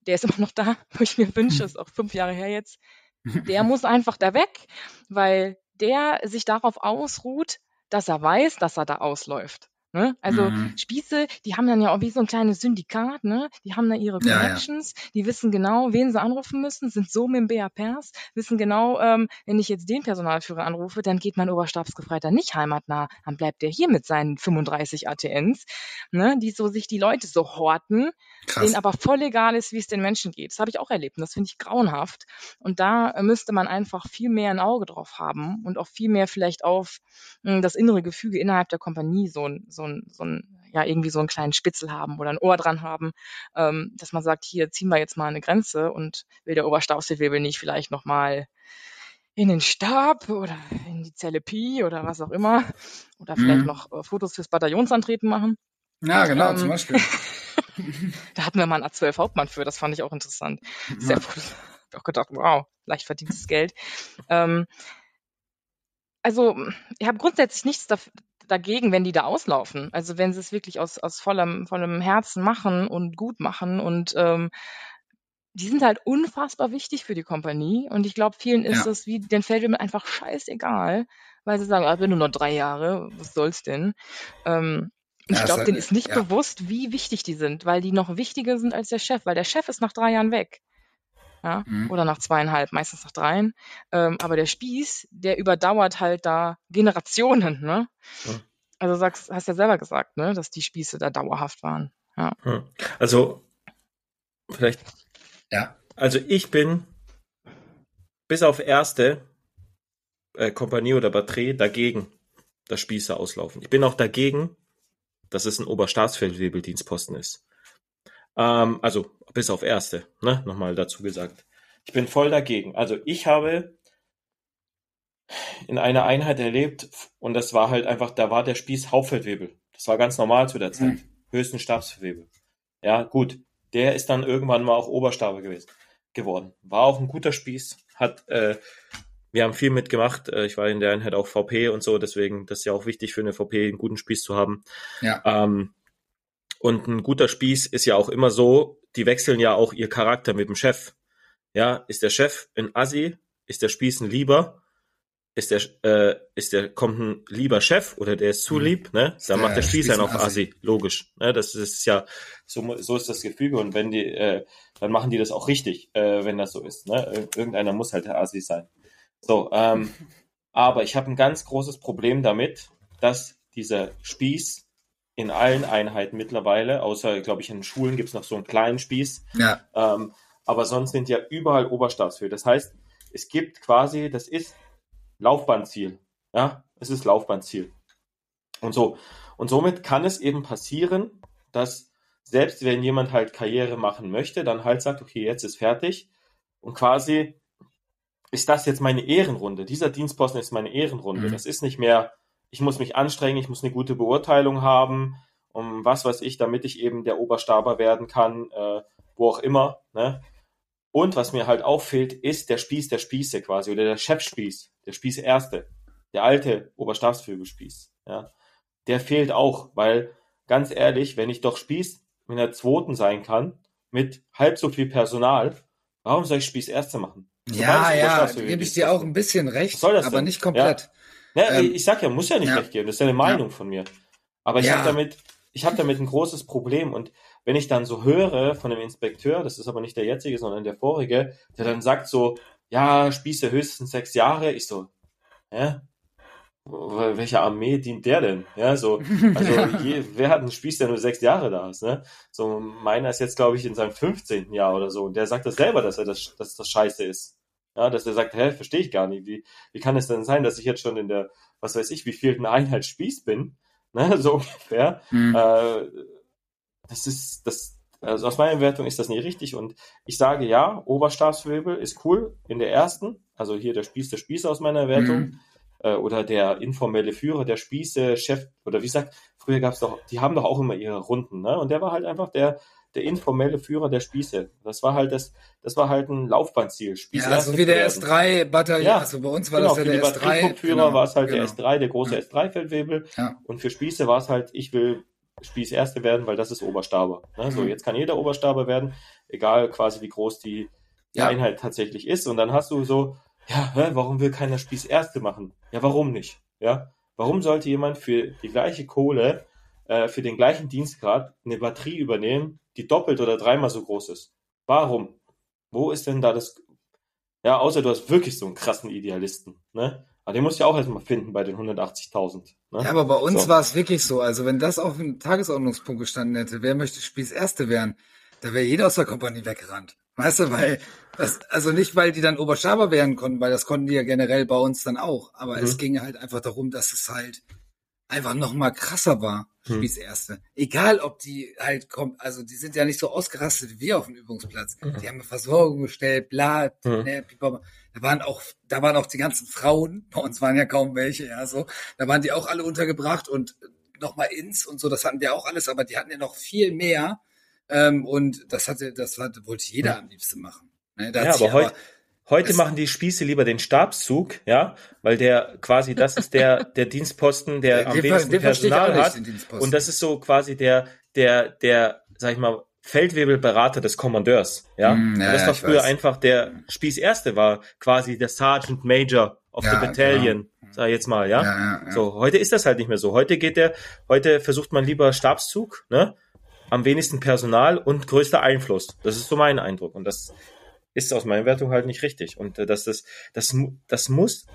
der ist immer noch da, wo ich mir wünsche, ist auch fünf Jahre her jetzt, der muss einfach da weg, weil der sich darauf ausruht, dass er weiß, dass er da ausläuft. Ne? Also mhm. Spieße, die haben dann ja auch wie so ein kleines Syndikat, ne? Die haben da ihre Connections, ja, ja. die wissen genau, wen sie anrufen müssen, sind so mit dem BAPers, wissen genau, ähm, wenn ich jetzt den Personalführer anrufe, dann geht mein Oberstabsgefreiter nicht heimatnah, dann bleibt der hier mit seinen 35 ATNs, ne? Die so sich die Leute so horten, Krass. denen aber voll egal ist, wie es den Menschen geht. Das habe ich auch erlebt und das finde ich grauenhaft. Und da müsste man einfach viel mehr ein Auge drauf haben und auch viel mehr vielleicht auf mh, hm, das innere Gefüge innerhalb der Kompanie so, so so ein, so ein, ja, irgendwie so einen kleinen Spitzel haben oder ein Ohr dran haben, ähm, dass man sagt, hier ziehen wir jetzt mal eine Grenze und will der Oberstaufseewirbel nicht vielleicht nochmal in den Stab oder in die Zelle Pi oder was auch immer oder vielleicht mhm. noch äh, Fotos fürs Bataillonsantreten machen. Ja, genau, ähm, zum Beispiel. da hatten wir mal einen A12 Hauptmann für, das fand ich auch interessant. Sehr gut. Ich auch gedacht, wow, leicht verdientes Geld. Ähm, also, ich habe grundsätzlich nichts dagegen, wenn die da auslaufen. Also wenn sie es wirklich aus, aus vollem, vollem Herzen machen und gut machen und ähm, die sind halt unfassbar wichtig für die Kompanie. Und ich glaube, vielen ist ja. es wie den Feldwebeln einfach scheißegal, weil sie sagen, ah, bin nur noch drei Jahre, was soll's denn? Ähm, ja, ich glaube, halt, denen ist nicht ja. bewusst, wie wichtig die sind, weil die noch wichtiger sind als der Chef, weil der Chef ist nach drei Jahren weg. Ja, mhm. oder nach zweieinhalb, meistens nach dreien. Ähm, aber der Spieß, der überdauert halt da Generationen, ne? Mhm. Also sagst, hast ja selber gesagt, ne, dass die Spieße da dauerhaft waren. Ja. Also vielleicht. Ja. Also ich bin bis auf erste äh, Kompanie oder Batterie dagegen, dass Spieße auslaufen. Ich bin auch dagegen, dass es ein Oberstaatsfeldwebeldienstposten ist. Ähm, also bis auf erste, ne? Nochmal dazu gesagt. Ich bin voll dagegen. Also ich habe in einer Einheit erlebt und das war halt einfach, da war der Spieß Hauptfeldwebel. Das war ganz normal zu der Zeit. Mhm. Höchsten Stabswebel. Ja, gut. Der ist dann irgendwann mal auch Oberstabe gewesen, geworden. War auch ein guter Spieß. Hat, äh, wir haben viel mitgemacht. Äh, ich war in der Einheit auch VP und so, deswegen, das ist ja auch wichtig für eine VP, einen guten Spieß zu haben. Ja. Ähm, und ein guter Spieß ist ja auch immer so, die wechseln ja auch ihr Charakter mit dem Chef. Ja, ist der Chef ein Assi? Ist der Spieß ein Lieber? Ist der, äh, ist der, kommt ein lieber Chef oder der ist zu mhm. lieb, ne? Dann macht der Spieß einen auf Assi. logisch. Ne? Das ist ja, so, so ist das Gefüge und wenn die, äh, dann machen die das auch richtig, äh, wenn das so ist. Ne? Irgendeiner muss halt der Assi sein. So, ähm, aber ich habe ein ganz großes Problem damit, dass dieser Spieß in allen Einheiten mittlerweile, außer, glaube ich, in den Schulen gibt es noch so einen kleinen Spieß. Ja. Ähm, aber sonst sind ja überall Oberstabshöhe. Das heißt, es gibt quasi, das ist Laufbahnziel. Ja, es ist Laufbahnziel. Und so. Und somit kann es eben passieren, dass selbst wenn jemand halt Karriere machen möchte, dann halt sagt, okay, jetzt ist fertig. Und quasi ist das jetzt meine Ehrenrunde. Dieser Dienstposten ist meine Ehrenrunde. Mhm. Das ist nicht mehr ich muss mich anstrengen, ich muss eine gute Beurteilung haben, um was weiß ich, damit ich eben der Oberstaber werden kann, äh, wo auch immer. Ne? Und was mir halt auffällt, ist der Spieß der Spieße quasi oder der Chefspieß, der Spieß Erste, der alte Oberstabsflügelspieß. Ja? Der fehlt auch, weil ganz ehrlich, wenn ich doch Spieß in der zweiten sein kann, mit halb so viel Personal, warum soll ich Spieß Erste machen? Ja, ja, gebe ich dir auch ein bisschen recht, aber denn? nicht komplett. Ja? Ja, ähm, ich sag ja, muss ja nicht ja. recht geben, das ist ja eine Meinung ja. von mir. Aber ich ja. habe damit, ich habe damit ein großes Problem und wenn ich dann so höre von dem Inspekteur, das ist aber nicht der jetzige, sondern der vorige, der dann sagt so, ja, Spieße höchstens sechs Jahre, ich so, hä? Welcher Armee dient der denn? Ja, so, also je, wer hat einen Spieß, der nur sechs Jahre da ist, ne? So, meiner ist jetzt, glaube ich, in seinem 15. Jahr oder so und der sagt das selber, dass er das, dass das scheiße ist. Ja, dass er sagt, hä, verstehe ich gar nicht. Wie, wie kann es denn sein, dass ich jetzt schon in der, was weiß ich, wie viel eine Einheit Spieß bin? Ne, so ungefähr. Mhm. Äh, das ist, das, also aus meiner Wertung ist das nicht richtig. Und ich sage ja, Oberstabswirbel ist cool in der ersten. Also hier der Spieß der Spieße aus meiner Wertung. Mhm. Äh, oder der informelle Führer, der Spieße, Chef, oder wie gesagt, früher gab es doch, die haben doch auch immer ihre Runden, ne? Und der war halt einfach der, der informelle Führer der Spieße. Das war halt das, das war halt ein Laufbahnziel. Spieße ja, so wie der S3-Bataillon. Ja, also bei uns war genau, das ja der S3. Führer genau, war es halt genau. der S3, der große ja. S3-Feldwebel. Ja. Und für Spieße war es halt, ich will Spieß Erste werden, weil das ist Oberstaber. Ne? So, mhm. jetzt kann jeder Oberstaber werden, egal quasi wie groß die, die ja. Einheit tatsächlich ist. Und dann hast du so, ja, hä, warum will keiner Spieß Erste machen? Ja, warum nicht? Ja, warum sollte jemand für die gleiche Kohle, äh, für den gleichen Dienstgrad eine Batterie übernehmen, die doppelt oder dreimal so groß ist. Warum? Wo ist denn da das? Ja, außer du hast wirklich so einen krassen Idealisten, ne? Aber den musst du ja auch erstmal finden bei den 180.000. Ne? Ja, aber bei uns so. war es wirklich so. Also wenn das auf dem Tagesordnungspunkt gestanden hätte, wer möchte Spieß Erste werden, da wäre jeder aus der Kompanie weggerannt. Weißt du, weil das, also nicht, weil die dann Oberschaber werden konnten, weil das konnten die ja generell bei uns dann auch. Aber mhm. es ging halt einfach darum, dass es halt einfach noch mal krasser war, hm. wie das erste. Egal, ob die halt kommt, also die sind ja nicht so ausgerastet wie wir auf dem Übungsplatz. Mhm. Die haben eine Versorgung gestellt, bla, mhm. ne, da waren auch, da waren auch die ganzen Frauen, bei uns waren ja kaum welche, ja, so, da waren die auch alle untergebracht und noch mal ins und so, das hatten wir auch alles, aber die hatten ja noch viel mehr, ähm, und das hatte, das hatte, wollte jeder am liebsten machen. Ne, ja, aber heute, Heute machen die Spieße lieber den Stabszug, ja, weil der quasi, das ist der, der Dienstposten, der den am wenigsten den Personal hat. Und das ist so quasi der, der, der, sag ich mal, Feldwebelberater des Kommandeurs, ja. Mm, ja das war früher weiß. einfach der Spießerste war quasi der Sergeant Major of ja, the Battalion, genau. sag ich jetzt mal, ja? Ja, ja? So, heute ist das halt nicht mehr so. Heute geht der, heute versucht man lieber Stabszug, ne? Am wenigsten Personal und größter Einfluss. Das ist so mein Eindruck. Und das ist aus meiner Wertung halt nicht richtig. Und äh, das, das, das, das muss,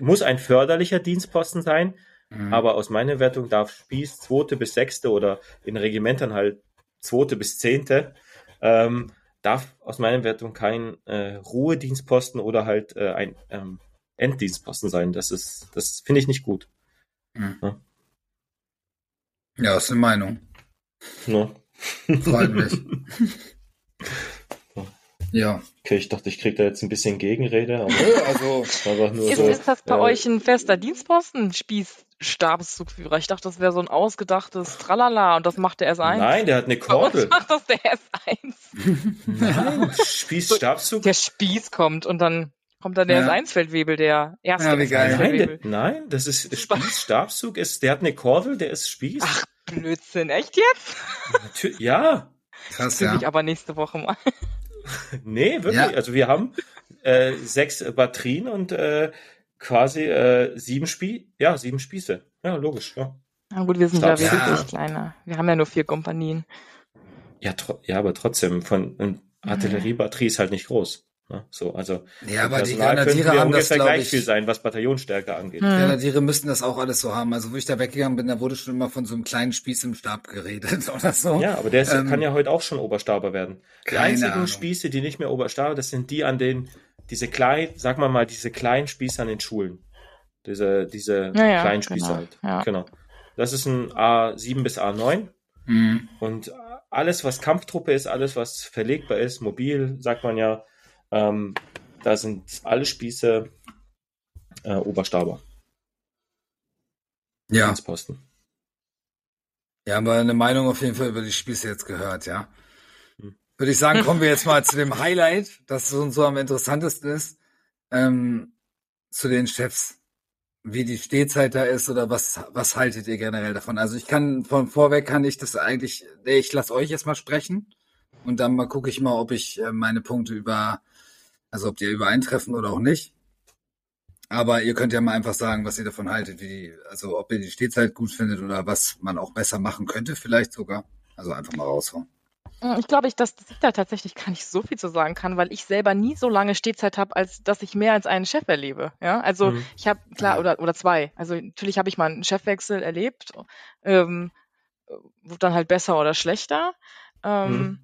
muss ein förderlicher Dienstposten sein, mhm. aber aus meiner Wertung darf Spieß zweite bis sechste oder in Regimentern halt zweite bis zehnte, ähm, darf aus meiner Wertung kein äh, Ruhedienstposten oder halt äh, ein ähm, Enddienstposten sein. Das ist, das finde ich nicht gut. Mhm. Ja. ja, ist eine Meinung. Ja. Freut mich. Ja. Okay, ich dachte, ich kriege da jetzt ein bisschen Gegenrede, aber also einfach nur ist, so, ist das bei äh, euch ein fester Dienstposten, Spießstabszugführer? Ich dachte, das wäre so ein ausgedachtes Tralala und das macht der S1. Nein, der hat eine Kordel. macht das der S1. Nein, Spießstabzug. Der Spieß kommt und dann kommt dann der ja. S1-Feldwebel, der erste ja, wie geil. Nein, der, nein, das ist Spießstabzug, ist, der hat eine Kordel, der ist Spieß. Ach, Blödsinn, echt jetzt? Natürlich, ja. Krass, ja. ich aber nächste Woche mal. Nee, wirklich. Ja. Also wir haben äh, sechs Batterien und äh, quasi äh, sieben Spie ja, sieben Spieße. Ja, logisch, ja. Na gut, wir sind Stabs. ja wirklich ja. kleiner. Wir haben ja nur vier Kompanien. Ja, ja, aber trotzdem, von eine Artilleriebatterie ist halt nicht groß. Ne? So, also ja, aber die Grenadiere haben das gleich ich, viel sein, was Bataillonstärke angeht. Hm. Grenadiere müssten das auch alles so haben. Also wo ich da weggegangen bin, da wurde schon immer von so einem kleinen Spieß im Stab geredet oder so. Ja, aber der ist, ähm, kann ja heute auch schon Oberstaber werden. Die einzigen Ahnung. Spieße, die nicht mehr Oberstaber, das sind die an den diese kleinen, sag mal mal, diese kleinen Spieße an den Schulen. Diese diese ja, kleinen Spieße genau, halt. Ja. Genau. Das ist ein A7 bis A9. Mhm. Und alles, was Kampftruppe ist, alles, was verlegbar ist, mobil, sagt man ja, ähm, da sind alle Spieße äh, Oberstaber. Ja. Posten. Ja, haben wir eine Meinung auf jeden Fall über die Spieße jetzt gehört, ja. Hm. Würde ich sagen, kommen wir jetzt mal zu dem Highlight, das uns so am interessantesten ist, ähm, zu den Chefs. Wie die Stehzeit da ist oder was, was haltet ihr generell davon? Also ich kann, von vorweg kann ich das eigentlich, ich lasse euch erstmal sprechen und dann mal gucke ich mal, ob ich äh, meine Punkte über also ob die übereintreffen oder auch nicht. Aber ihr könnt ja mal einfach sagen, was ihr davon haltet, wie die, also ob ihr die Stehzeit gut findet oder was man auch besser machen könnte, vielleicht sogar. Also einfach mal raushauen. Hm, ich glaube, ich, dass ich da tatsächlich gar nicht so viel zu sagen kann, weil ich selber nie so lange Stehzeit habe, als dass ich mehr als einen Chef erlebe. Ja, also mhm. ich habe klar oder oder zwei. Also natürlich habe ich mal einen Chefwechsel erlebt, ähm, wurde dann halt besser oder schlechter. Ähm, mhm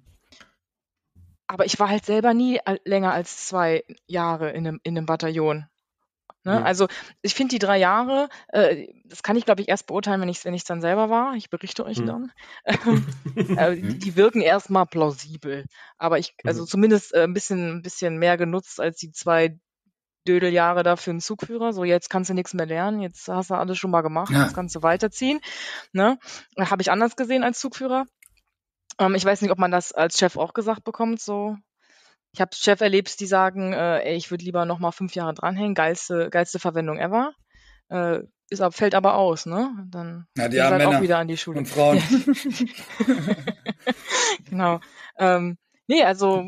aber ich war halt selber nie länger als zwei Jahre in einem, in einem Bataillon. Ne? Mhm. Also ich finde die drei Jahre, äh, das kann ich glaube ich erst beurteilen, wenn ich wenn ich dann selber war. Ich berichte euch mhm. dann. äh, die, die, wirken erstmal plausibel, aber ich also mhm. zumindest äh, ein bisschen ein bisschen mehr genutzt als die zwei Dödeljahre da für einen Zugführer. So jetzt kannst du nichts mehr lernen, jetzt hast du alles schon mal gemacht, ja. jetzt kannst du weiterziehen. Ne? Habe ich anders gesehen als Zugführer. Ähm, ich weiß nicht, ob man das als Chef auch gesagt bekommt, so. Ich habe Chef erlebt, die sagen, äh, ey, ich würde lieber noch mal fünf Jahre dranhängen, geilste, geilste Verwendung ever. Äh, ist, fällt aber aus, ne? Dann ja, die halt auch wieder an die Schule. Und Frauen. genau. Ähm, nee, also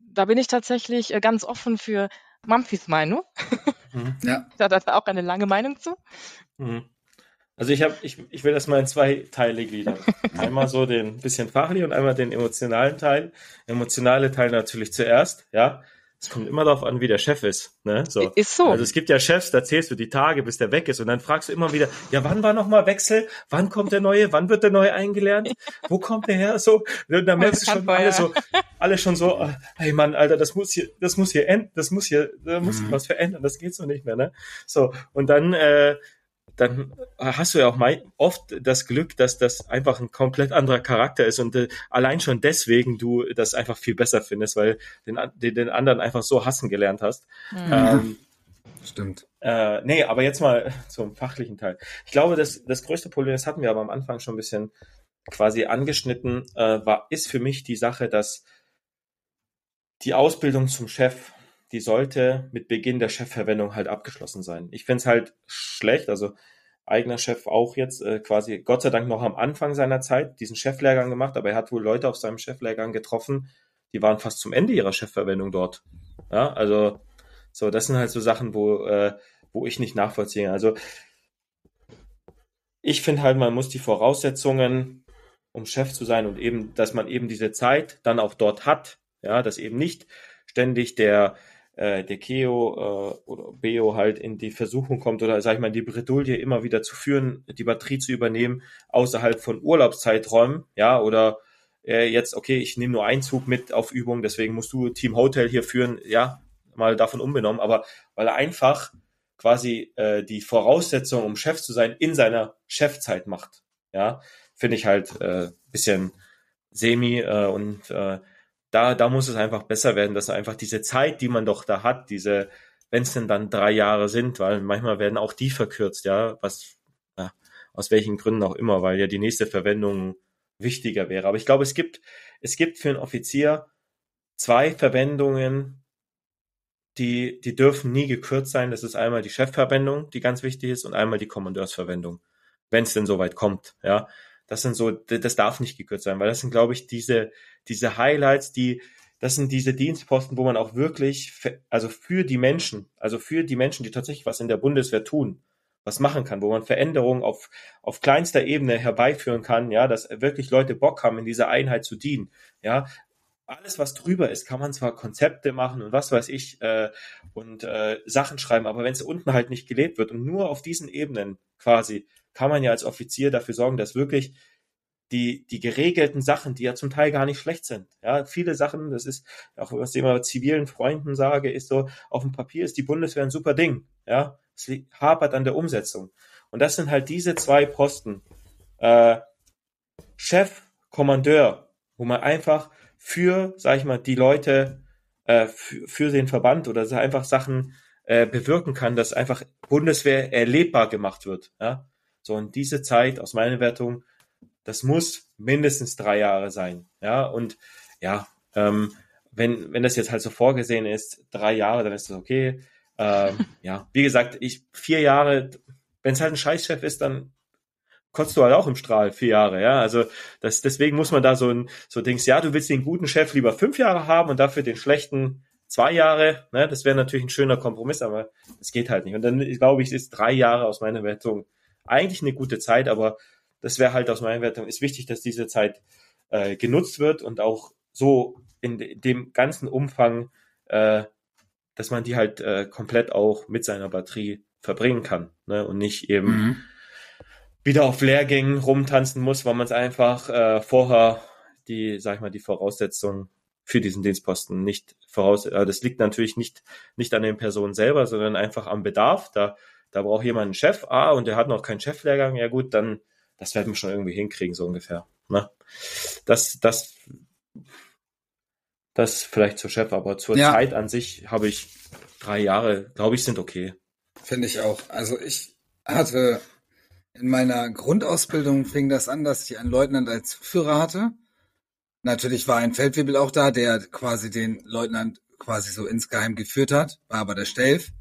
da bin ich tatsächlich äh, ganz offen für Mamfis Meinung. Mhm. ja. Da hat er auch eine lange Meinung zu. Mhm. Also ich habe, ich, ich will das mal in zwei Teile gliedern. Einmal so den bisschen fachlichen und einmal den emotionalen Teil. Emotionale Teil natürlich zuerst, ja. Es kommt immer darauf an, wie der Chef ist. Ne? So. Ist so. Also es gibt ja Chefs, da zählst du die Tage, bis der weg ist und dann fragst du immer wieder, ja, wann war nochmal Wechsel? Wann kommt der neue? Wann wird der neue eingelernt? Wo kommt der her? So, und dann merkst du schon alle so, alle schon so, ah, hey Mann, Alter, das muss hier, das muss hier enden, das muss hier, da muss sich mhm. was verändern, das geht so nicht mehr, ne? So, und dann äh, dann hast du ja auch mal oft das Glück, dass das einfach ein komplett anderer Charakter ist und äh, allein schon deswegen du das einfach viel besser findest, weil den, den, den anderen einfach so hassen gelernt hast. Mhm. Ähm, Stimmt. Äh, nee, aber jetzt mal zum fachlichen Teil. Ich glaube, das, das größte Problem, das hatten wir aber am Anfang schon ein bisschen quasi angeschnitten, äh, war, ist für mich die Sache, dass die Ausbildung zum Chef die sollte mit Beginn der Chefverwendung halt abgeschlossen sein. Ich finde es halt schlecht, also eigener Chef auch jetzt äh, quasi Gott sei Dank noch am Anfang seiner Zeit diesen Cheflehrgang gemacht, aber er hat wohl Leute auf seinem Cheflehrgang getroffen, die waren fast zum Ende ihrer Chefverwendung dort. Ja, also so, das sind halt so Sachen, wo, äh, wo ich nicht nachvollziehe. Also ich finde halt, man muss die Voraussetzungen, um Chef zu sein und eben, dass man eben diese Zeit dann auch dort hat, ja, dass eben nicht ständig der äh, der Keo äh, oder Beo halt in die Versuchung kommt oder sag ich mal die Bredouille immer wieder zu führen, die Batterie zu übernehmen außerhalb von Urlaubszeiträumen, ja, oder äh, jetzt, okay, ich nehme nur einen Zug mit auf Übung, deswegen musst du Team Hotel hier führen, ja, mal davon unbenommen, aber weil er einfach quasi äh, die Voraussetzung, um Chef zu sein, in seiner Chefzeit macht. Ja, finde ich halt äh, bisschen semi äh, und äh, da, da muss es einfach besser werden, dass einfach diese Zeit, die man doch da hat, diese, wenn es denn dann drei Jahre sind, weil manchmal werden auch die verkürzt, ja, was, ja, aus welchen Gründen auch immer, weil ja die nächste Verwendung wichtiger wäre. Aber ich glaube, es gibt, es gibt für einen Offizier zwei Verwendungen, die, die dürfen nie gekürzt sein. Das ist einmal die Chefverwendung, die ganz wichtig ist, und einmal die Kommandeursverwendung, wenn es denn soweit kommt, ja. Das sind so, das darf nicht gekürzt sein, weil das sind, glaube ich, diese, diese Highlights, die, das sind diese Dienstposten, wo man auch wirklich, also für die Menschen, also für die Menschen, die tatsächlich was in der Bundeswehr tun, was machen kann, wo man Veränderungen auf, auf kleinster Ebene herbeiführen kann, ja, dass wirklich Leute Bock haben, in dieser Einheit zu dienen, ja. Alles, was drüber ist, kann man zwar Konzepte machen und was weiß ich äh, und äh, Sachen schreiben, aber wenn es unten halt nicht gelebt wird und nur auf diesen Ebenen quasi kann man ja als Offizier dafür sorgen, dass wirklich die, die geregelten Sachen, die ja zum Teil gar nicht schlecht sind. Ja, viele Sachen, das ist auch was ich immer zivilen Freunden sage, ist so, auf dem Papier ist die Bundeswehr ein super Ding. Ja, es hapert an der Umsetzung. Und das sind halt diese zwei Posten. Äh, Chef, Kommandeur, wo man einfach für, sag ich mal, die Leute, äh, für, für den Verband oder einfach Sachen äh, bewirken kann, dass einfach Bundeswehr erlebbar gemacht wird. Ja? So, und diese Zeit aus meiner Wertung, das muss mindestens drei Jahre sein. Ja, und ja, ähm, wenn, wenn das jetzt halt so vorgesehen ist, drei Jahre, dann ist das okay. Ähm, ja, wie gesagt, ich vier Jahre, wenn es halt ein Scheißchef ist, dann kotzt du halt auch im Strahl vier Jahre, ja. Also das, deswegen muss man da so ein so Dings, ja, du willst den guten Chef lieber fünf Jahre haben und dafür den schlechten zwei Jahre, ne? Das wäre natürlich ein schöner Kompromiss, aber es geht halt nicht. Und dann glaube ich, ist drei Jahre aus meiner Wertung eigentlich eine gute Zeit, aber das wäre halt aus meiner Wertung, ist wichtig, dass diese Zeit äh, genutzt wird und auch so in dem ganzen Umfang, äh, dass man die halt äh, komplett auch mit seiner Batterie verbringen kann ne? und nicht eben mhm. Wieder auf Lehrgängen rumtanzen muss, weil man es einfach äh, vorher die, sag ich mal, die Voraussetzungen für diesen Dienstposten nicht voraus. Äh, das liegt natürlich nicht nicht an den Personen selber, sondern einfach am Bedarf. Da da braucht jemand einen Chef, ah, und der hat noch keinen Cheflehrgang, ja gut, dann, das werden wir schon irgendwie hinkriegen, so ungefähr. Ne? Das, das, das vielleicht zur Chef, aber zur ja. Zeit an sich habe ich drei Jahre, glaube ich, sind okay. Finde ich auch. Also ich hatte in meiner Grundausbildung fing das an, dass ich einen Leutnant als Führer hatte. Natürlich war ein Feldwebel auch da, der quasi den Leutnant quasi so insgeheim geführt hat, war aber der Stelf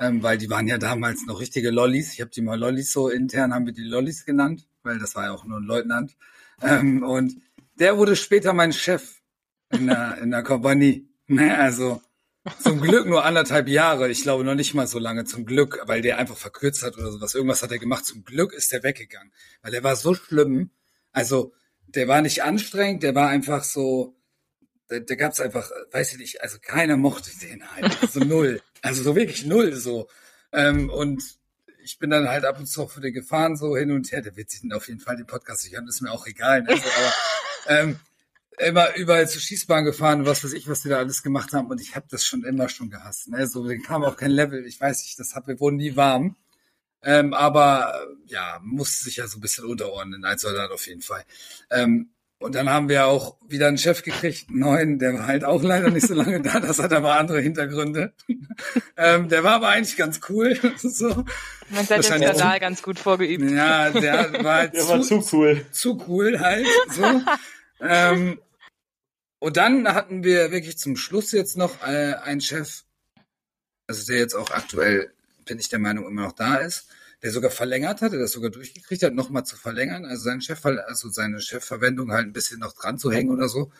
ähm, weil die waren ja damals noch richtige Lollis. Ich habe die mal Lollis so intern haben wir die Lollis genannt, weil das war ja auch nur ein Leutnant. Ähm, und der wurde später mein Chef in der, in der Kompanie. Ne, also zum Glück nur anderthalb Jahre. Ich glaube noch nicht mal so lange zum Glück, weil der einfach verkürzt hat oder sowas. Irgendwas hat er gemacht. Zum Glück ist der weggegangen, weil der war so schlimm. Also der war nicht anstrengend, der war einfach so, da, da gab es einfach, weiß ich nicht, also keiner mochte den halt, also null, also so wirklich null so. Ähm, und ich bin dann halt ab und zu auch für den gefahren, so hin und her. Der wird sich auf jeden Fall den Podcast nicht hören, ist mir auch egal. Ne? So, aber ähm, immer überall zur Schießbahn gefahren, was weiß ich, was die da alles gemacht haben. Und ich habe das schon immer schon gehasst. Ne? So, den kam auch kein Level. Ich weiß nicht, das hat, wir wurden nie warm. Ähm, aber ja, musste sich ja so ein bisschen unterordnen als Soldat auf jeden Fall. Ähm, und dann haben wir auch wieder einen Chef gekriegt, einen neuen, der war halt auch leider nicht so lange da, das hat aber andere Hintergründe. ähm, der war aber eigentlich ganz cool. so. Man hat den Skandal ganz gut vorgeübt. Ja, der war halt der zu, war zu cool. Zu cool halt. So. ähm, und dann hatten wir wirklich zum Schluss jetzt noch äh, einen Chef, also der jetzt auch aktuell, bin ich der Meinung, immer noch da ist der sogar verlängert hat, der das sogar durchgekriegt hat, nochmal zu verlängern, also seinen Chef, also seine Chefverwendung halt ein bisschen noch dran zu hängen oder so.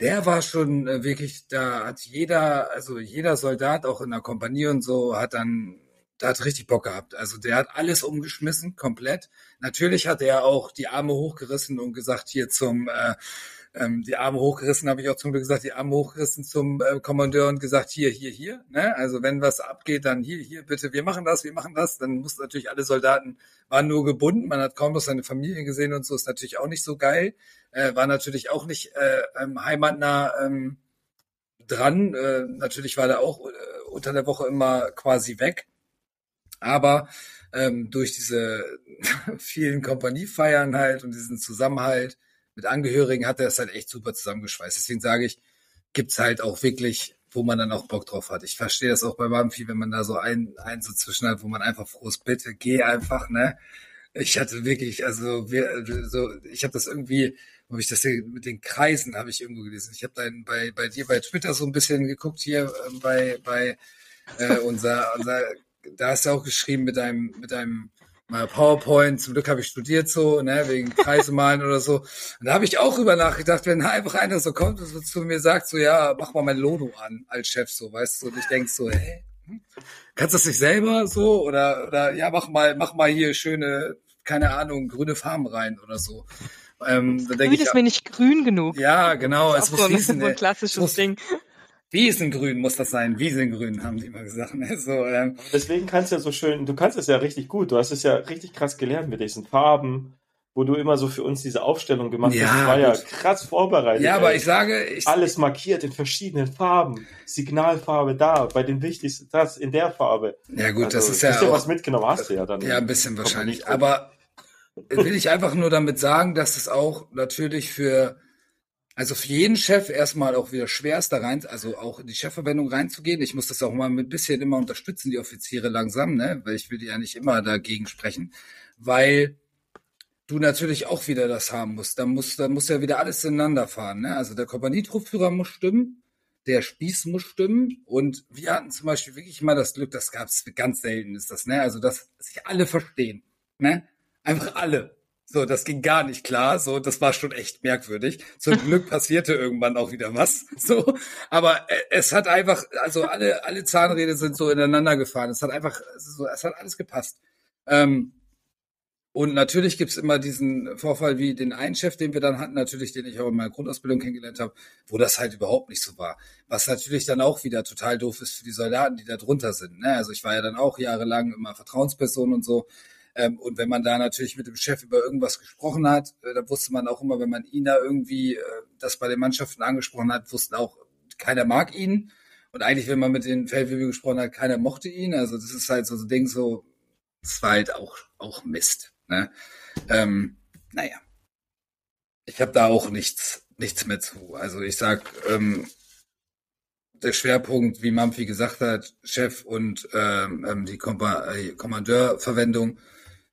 Der war schon äh, wirklich, da hat jeder, also jeder Soldat auch in der Kompanie und so, hat dann, da hat richtig Bock gehabt. Also der hat alles umgeschmissen, komplett. Natürlich hat er auch die Arme hochgerissen und gesagt, hier zum äh, ähm, die Arme hochgerissen, habe ich auch zum Glück gesagt, die Arme hochgerissen zum äh, Kommandeur und gesagt, hier, hier, hier. Ne? Also wenn was abgeht, dann hier, hier, bitte, wir machen das, wir machen das. Dann mussten natürlich alle Soldaten, waren nur gebunden, man hat kaum noch seine Familie gesehen und so, ist natürlich auch nicht so geil. Äh, war natürlich auch nicht äh, ähm, heimatnah ähm, dran. Äh, natürlich war der auch äh, unter der Woche immer quasi weg. Aber ähm, durch diese vielen Kompaniefeiern halt und diesen Zusammenhalt mit Angehörigen hat er es halt echt super zusammengeschweißt. Deswegen sage ich, gibt's halt auch wirklich, wo man dann auch Bock drauf hat. Ich verstehe das auch bei Bamfi, wenn man da so ein, ein so zwischen hat, wo man einfach froh ist, bitte geh einfach, ne? Ich hatte wirklich, also wir, so, ich habe das irgendwie, habe ich das hier mit den Kreisen habe ich irgendwo gelesen. Ich habe dann bei bei dir bei Twitter so ein bisschen geguckt hier äh, bei bei äh, unser unser da hast du auch geschrieben mit deinem mit deinem PowerPoint, zum Glück habe ich studiert so, ne, wegen Kreise malen oder so. Und da habe ich auch über nachgedacht, wenn einfach einer so kommt und so zu mir sagt, so ja, mach mal mein Lodo an als Chef, so, weißt du, und ich denk so, hä? Hm? Kannst du das nicht selber so? Oder, oder ja, mach mal, mach mal hier schöne, keine Ahnung, grüne Farben rein oder so. Ähm, grün ich, ist mir nicht grün genug. Ja, genau. Es muss so, fließen, so ein klassisches muss, Ding. Wiesengrün muss das sein. Wiesengrün, haben die immer gesagt. Ne? So, ähm. Deswegen kannst du ja so schön, du kannst es ja richtig gut. Du hast es ja richtig krass gelernt mit diesen Farben, wo du immer so für uns diese Aufstellung gemacht ja, hast. Das war ja krass vorbereitet. Ja, aber ey. ich sage, ich, alles markiert in verschiedenen Farben. Signalfarbe da, bei den wichtigsten, das in der Farbe. Ja gut, also, das ist ja auch, was mitgenommen hast du ja dann. Ja, ein bisschen wahrscheinlich. Aber will ich einfach nur damit sagen, dass es auch natürlich für also für jeden Chef erstmal auch wieder schwer ist, da rein, also auch in die Chefverwendung reinzugehen. Ich muss das auch mal ein bisschen immer unterstützen, die Offiziere langsam, ne? Weil ich will ja nicht immer dagegen sprechen. Weil du natürlich auch wieder das haben musst. Da muss, da muss ja wieder alles ineinander fahren, ne? Also der Kompanietruppführer muss stimmen, der Spieß muss stimmen. Und wir hatten zum Beispiel wirklich mal das Glück, das gab es ganz selten, ist das, ne? Also, dass sich alle verstehen, ne? Einfach alle. So, das ging gar nicht klar. So, das war schon echt merkwürdig. Zum Glück passierte irgendwann auch wieder was. So, aber äh, es hat einfach, also alle, alle Zahnräder sind so ineinander gefahren. Es hat einfach, so, es hat alles gepasst. Ähm, und natürlich gibt's immer diesen Vorfall wie den einen Chef, den wir dann hatten, natürlich, den ich auch in meiner Grundausbildung kennengelernt habe, wo das halt überhaupt nicht so war. Was natürlich dann auch wieder total doof ist für die Soldaten, die da drunter sind. Ne? Also ich war ja dann auch jahrelang immer Vertrauensperson und so. Ähm, und wenn man da natürlich mit dem Chef über irgendwas gesprochen hat, äh, da wusste man auch immer, wenn man ihn da irgendwie äh, das bei den Mannschaften angesprochen hat, wussten auch, keiner mag ihn. Und eigentlich, wenn man mit den Feldwebel gesprochen hat, keiner mochte ihn. Also das ist halt so ein Ding, so, das war halt auch, auch Mist. Ne? Ähm, naja. Ich habe da auch nichts, nichts mehr zu. Also ich sag, ähm, der Schwerpunkt, wie Mampfi gesagt hat, Chef und ähm, ähm die äh, Kommandeurverwendung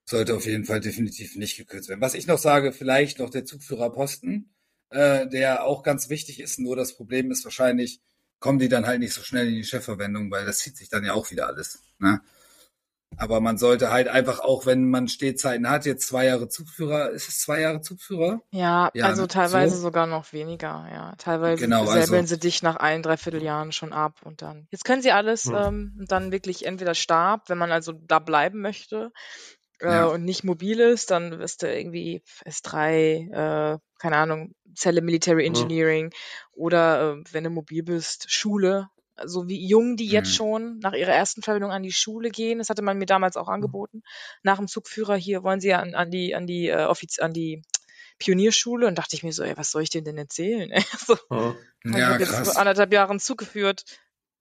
sollte auf jeden Fall definitiv nicht gekürzt werden. Was ich noch sage, vielleicht noch der Zugführerposten, äh, der auch ganz wichtig ist. Nur das Problem ist wahrscheinlich, kommen die dann halt nicht so schnell in die Chefverwendung, weil das zieht sich dann ja auch wieder alles. Ne? Aber man sollte halt einfach auch, wenn man Stehzeiten hat, jetzt zwei Jahre Zugführer, ist es zwei Jahre Zugführer? Ja, ja also ne? teilweise so. sogar noch weniger, ja. Teilweise genau, säbeln also, sie dich nach ein, dreiviertel Jahren schon ab und dann. Jetzt können sie alles hm. ähm, dann wirklich entweder Stab, wenn man also da bleiben möchte, ja. äh, und nicht mobil ist, dann wirst du irgendwie S3, äh, keine Ahnung, Zelle Military Engineering ja. oder äh, wenn du mobil bist, Schule. So wie jung, die jetzt mhm. schon nach ihrer ersten Verwendung an die Schule gehen. Das hatte man mir damals auch mhm. angeboten. Nach dem Zugführer hier wollen sie ja an, an die, an die, äh, Offiz an die Pionierschule und dachte ich mir so, ey, was soll ich denen denn erzählen? so, ja, ich habe jetzt anderthalb Jahre zugeführt.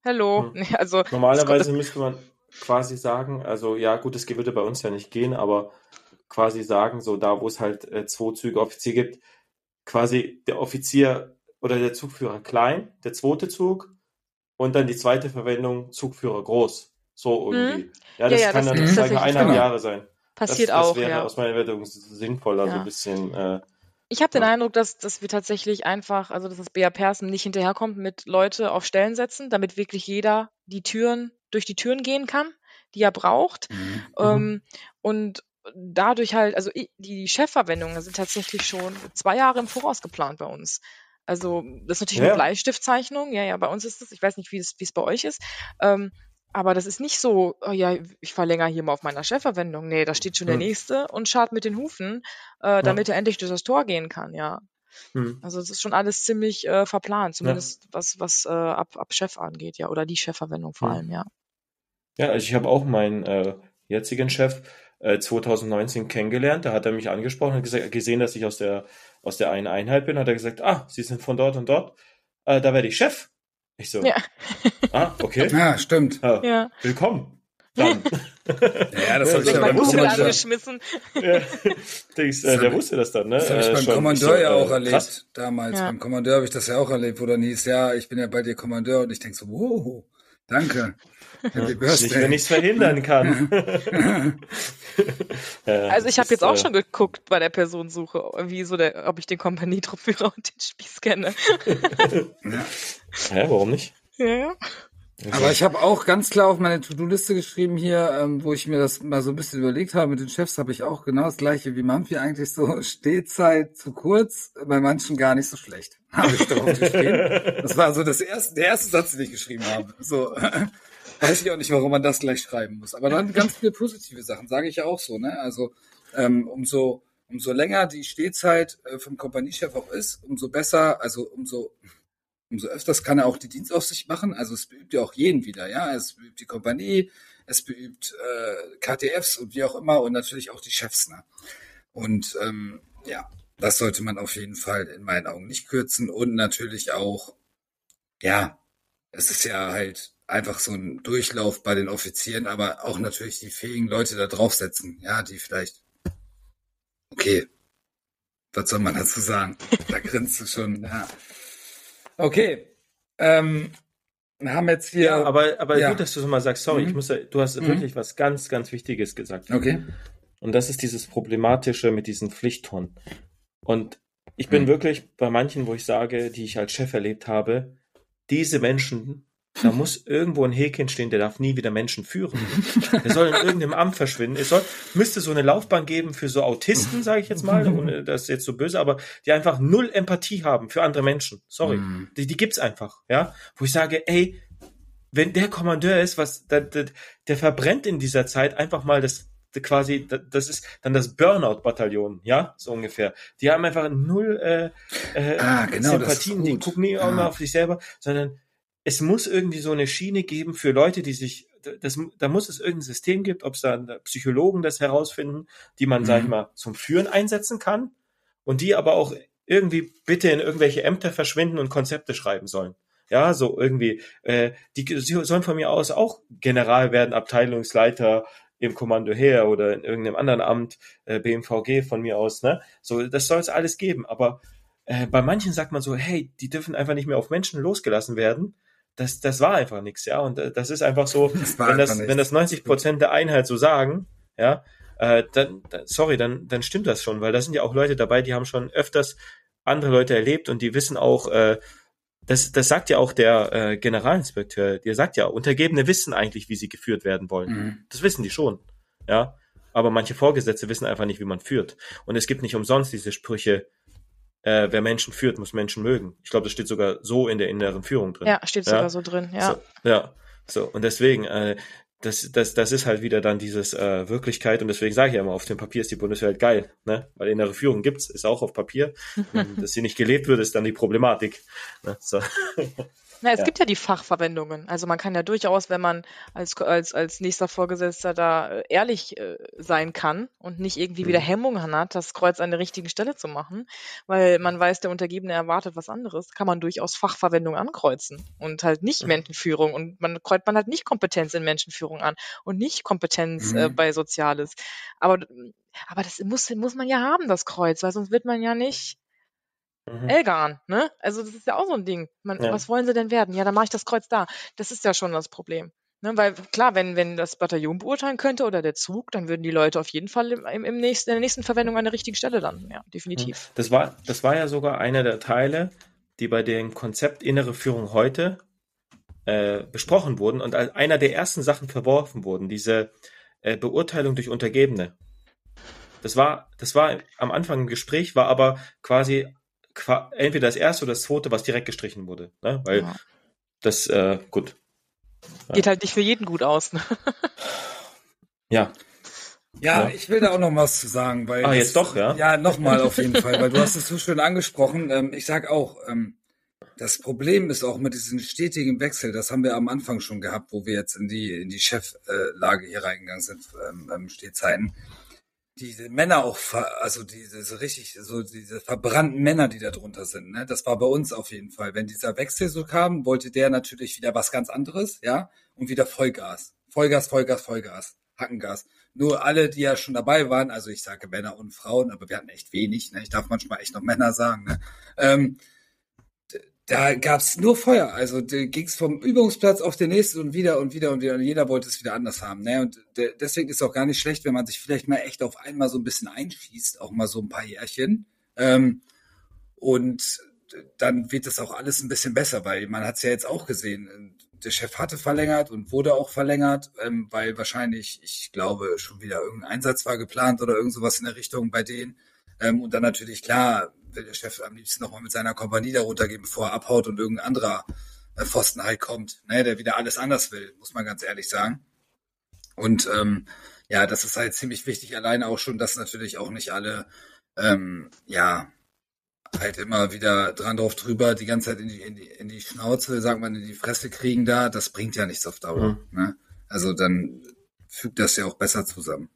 Hello. Ja. Also, Normalerweise müsste man quasi sagen, also ja gut, es würde bei uns ja nicht gehen, aber quasi sagen, so da, wo es halt äh, zwei Züge Offizier gibt, quasi der Offizier oder der Zugführer klein, der zweite Zug und dann die zweite Verwendung Zugführer groß. So irgendwie. Hm. Ja, das ja, ja, kann das dann sozusagen eineinhalb genau. Jahre sein. Passiert das, das auch. wäre ja. aus meiner Wertung sinnvoller, ja. so ein bisschen. Äh, ich habe den Eindruck, dass, dass wir tatsächlich einfach, also dass das BA Persen nicht hinterherkommt mit Leute auf Stellen setzen, damit wirklich jeder die Türen durch die Türen gehen kann, die er braucht. Mhm. mhm. Ähm, und dadurch halt, also die Chefverwendungen sind tatsächlich schon zwei Jahre im Voraus geplant bei uns. Also das ist natürlich ja. eine Bleistiftzeichnung. Ja, ja, bei uns ist es. Ich weiß nicht, wie es, wie es bei euch ist. Ähm, aber das ist nicht so, oh ja, ich verlängere hier mal auf meiner Chefverwendung. Nee, da steht schon der nächste und schart mit den Hufen, äh, damit ja. er endlich durch das Tor gehen kann, ja. Hm. Also es ist schon alles ziemlich äh, verplant, zumindest ja. was, was äh, ab, ab Chef angeht, ja, oder die Chefverwendung vor hm. allem, ja. Ja, also ich habe auch meinen äh, jetzigen Chef äh, 2019 kennengelernt. Da hat er mich angesprochen und gesagt, gesehen, dass ich aus der, aus der einen Einheit bin. Hat er gesagt, ah, Sie sind von dort und dort. Äh, da werde ich Chef. Ich so, ja. ah, okay. Ja, stimmt. Ja. ja. Willkommen. Dann. ja, das habe ich ja Google angeschmissen. ja. Denkst, äh, der wusste das dann, ne? Das habe ich äh, beim schon, Kommandeur so, ja auch äh, erlebt. Krass. Damals. Ja. Beim Kommandeur habe ich das ja auch erlebt, wo dann hieß, ja, ich bin ja bei dir Kommandeur und ich denk so, wow, danke. Nicht, wenn ich es verhindern kann. also ich habe jetzt auch äh, schon geguckt bei der Personensuche, wie so der, ob ich den Kompanietruppführer und den Spieß kenne. ja. ja, warum nicht? Ja. Aber ich habe auch ganz klar auf meine To-Do-Liste geschrieben hier, ähm, wo ich mir das mal so ein bisschen überlegt habe mit den Chefs, habe ich auch genau das gleiche wie Mampfi eigentlich so Stehzeit zu kurz, bei manchen gar nicht so schlecht. Habe ich drauf geschrieben. Das war so das erste, der erste Satz, den ich geschrieben habe. So weiß ich auch nicht, warum man das gleich schreiben muss. Aber dann ganz viele positive Sachen, sage ich ja auch so. Ne? Also ähm, umso umso länger die Stehzeit äh, vom Kompaniechef auch ist, umso besser, also umso umso öfters kann er auch die Dienstaufsicht machen. Also es beübt ja auch jeden wieder, ja. Es beübt die Kompanie, es beübt äh, KTFs und wie auch immer und natürlich auch die Chefs. Ne? Und ähm, ja, das sollte man auf jeden Fall in meinen Augen nicht kürzen und natürlich auch, ja, es ist ja halt einfach so ein Durchlauf bei den Offizieren, aber auch natürlich die fähigen Leute da draufsetzen, ja, die vielleicht, okay, was soll man dazu sagen? Da grinst du schon, ja. Okay. Ähm, wir haben jetzt hier. Ja, aber, aber ja. gut, dass du so mal sagst, sorry, mhm. ich muss, du hast mhm. wirklich was ganz, ganz Wichtiges gesagt. Okay. Und das ist dieses Problematische mit diesen Pflichttonnen. Und ich bin mhm. wirklich bei manchen, wo ich sage, die ich als Chef erlebt habe, diese Menschen da muss irgendwo ein Häkchen stehen, der darf nie wieder Menschen führen. Der soll in irgendeinem Amt verschwinden. Es soll, müsste so eine Laufbahn geben für so Autisten, sage ich jetzt mal, ohne das ist jetzt so böse, aber die einfach null Empathie haben für andere Menschen. Sorry. Mhm. Die, die gibt's einfach, ja. Wo ich sage, ey, wenn der Kommandeur ist, was, der, der, der verbrennt in dieser Zeit einfach mal das, quasi, das ist dann das Burnout-Bataillon, ja, so ungefähr. Die haben einfach null äh, äh, ah, genau, Sympathien, die gucken nie auch mal auf sich selber, sondern es muss irgendwie so eine Schiene geben für Leute, die sich, das, da muss es irgendein System gibt, ob es da Psychologen das herausfinden, die man, mhm. sag ich mhm. mal, zum Führen einsetzen kann und die aber auch irgendwie bitte in irgendwelche Ämter verschwinden und Konzepte schreiben sollen. Ja, so irgendwie, äh, die sollen von mir aus auch General werden, Abteilungsleiter im Kommando her oder in irgendeinem anderen Amt, äh, BMVG von mir aus, ne? So, das soll es alles geben. Aber äh, bei manchen sagt man so, hey, die dürfen einfach nicht mehr auf Menschen losgelassen werden, das, das war einfach nichts, ja. Und äh, das ist einfach so, das wenn, das, wenn das 90 Prozent der Einheit so sagen, ja, äh, dann, dann, sorry, dann, dann stimmt das schon, weil da sind ja auch Leute dabei, die haben schon öfters andere Leute erlebt und die wissen auch, äh, das, das sagt ja auch der äh, Generalinspekteur, der sagt ja, Untergebene wissen eigentlich, wie sie geführt werden wollen. Mhm. Das wissen die schon, ja. Aber manche Vorgesetzte wissen einfach nicht, wie man führt. Und es gibt nicht umsonst diese Sprüche, äh, wer Menschen führt, muss Menschen mögen. Ich glaube, das steht sogar so in der inneren Führung drin. Ja, steht ja? sogar so drin, ja. So, ja, so. Und deswegen, äh, das, das, das ist halt wieder dann dieses äh, Wirklichkeit und deswegen sage ich ja immer, auf dem Papier ist die Bundeswehr halt geil, ne? Weil innere Führung gibt's, ist auch auf Papier. dass sie nicht gelebt wird, ist dann die Problematik. Ne? So. Na, es ja. gibt ja die Fachverwendungen. Also man kann ja durchaus, wenn man als, als, als nächster Vorgesetzter da äh, ehrlich äh, sein kann und nicht irgendwie wieder mhm. Hemmungen hat, das Kreuz an der richtigen Stelle zu machen, weil man weiß, der Untergebene erwartet was anderes, kann man durchaus Fachverwendung ankreuzen und halt nicht mhm. Menschenführung und man kreuzt man halt nicht Kompetenz in Menschenführung an und nicht Kompetenz äh, mhm. äh, bei Soziales. Aber aber das muss, muss man ja haben, das Kreuz, weil sonst wird man ja nicht Mhm. Elgarn, ne? Also das ist ja auch so ein Ding. Man, ja. Was wollen sie denn werden? Ja, dann mache ich das Kreuz da. Das ist ja schon das Problem. Ne? Weil klar, wenn, wenn das Bataillon beurteilen könnte oder der Zug, dann würden die Leute auf jeden Fall im, im nächsten, in der nächsten Verwendung an der richtigen Stelle landen. Ja, definitiv. Das war, das war ja sogar einer der Teile, die bei dem Konzept innere Führung heute äh, besprochen wurden und als einer der ersten Sachen verworfen wurden, diese äh, Beurteilung durch Untergebene. Das war, das war am Anfang ein Gespräch, war aber quasi entweder das erste oder das zweite, was direkt gestrichen wurde. Ne? Weil ja. das, äh, gut. Geht halt nicht für jeden gut aus. Ne? ja. Ja, ja, ich will da auch noch was zu sagen, weil. Ah, jetzt doch, ja? Ja, nochmal auf jeden Fall, weil du hast es so schön angesprochen. Ähm, ich sag auch, ähm, das Problem ist auch mit diesem stetigen Wechsel, das haben wir am Anfang schon gehabt, wo wir jetzt in die, in die Cheflage hier reingegangen sind, ähm, ähm Stehzeiten. Diese Männer auch, also diese so richtig, so diese verbrannten Männer, die da drunter sind, ne? Das war bei uns auf jeden Fall. Wenn dieser Wechsel so kam, wollte der natürlich wieder was ganz anderes, ja? Und wieder Vollgas. Vollgas, Vollgas, Vollgas. Hackengas. Nur alle, die ja schon dabei waren, also ich sage Männer und Frauen, aber wir hatten echt wenig, ne? Ich darf manchmal echt noch Männer sagen, ne? Ähm, da gab's nur Feuer. Also da ging's vom Übungsplatz auf den nächsten und wieder und wieder und wieder. Und jeder wollte es wieder anders haben. Ne? Und de deswegen ist es auch gar nicht schlecht, wenn man sich vielleicht mal echt auf einmal so ein bisschen einschießt, auch mal so ein paar Jährchen. Ähm, und dann wird das auch alles ein bisschen besser, weil man hat's ja jetzt auch gesehen. Der Chef hatte verlängert und wurde auch verlängert, ähm, weil wahrscheinlich, ich glaube, schon wieder irgendein Einsatz war geplant oder irgend sowas in der Richtung bei denen. Ähm, und dann natürlich klar, will der Chef am liebsten nochmal mit seiner Kompanie darunter gehen, bevor er abhaut und irgendein anderer äh, Pfosten halt kommt, ne, der wieder alles anders will, muss man ganz ehrlich sagen. Und ähm, ja, das ist halt ziemlich wichtig, alleine auch schon, dass natürlich auch nicht alle, ähm, ja, halt immer wieder dran drauf drüber, die ganze Zeit in die, in die, in die Schnauze, sagt man, in die Fresse kriegen da, das bringt ja nichts auf Dauer. Mhm. Ne? Also dann fügt das ja auch besser zusammen.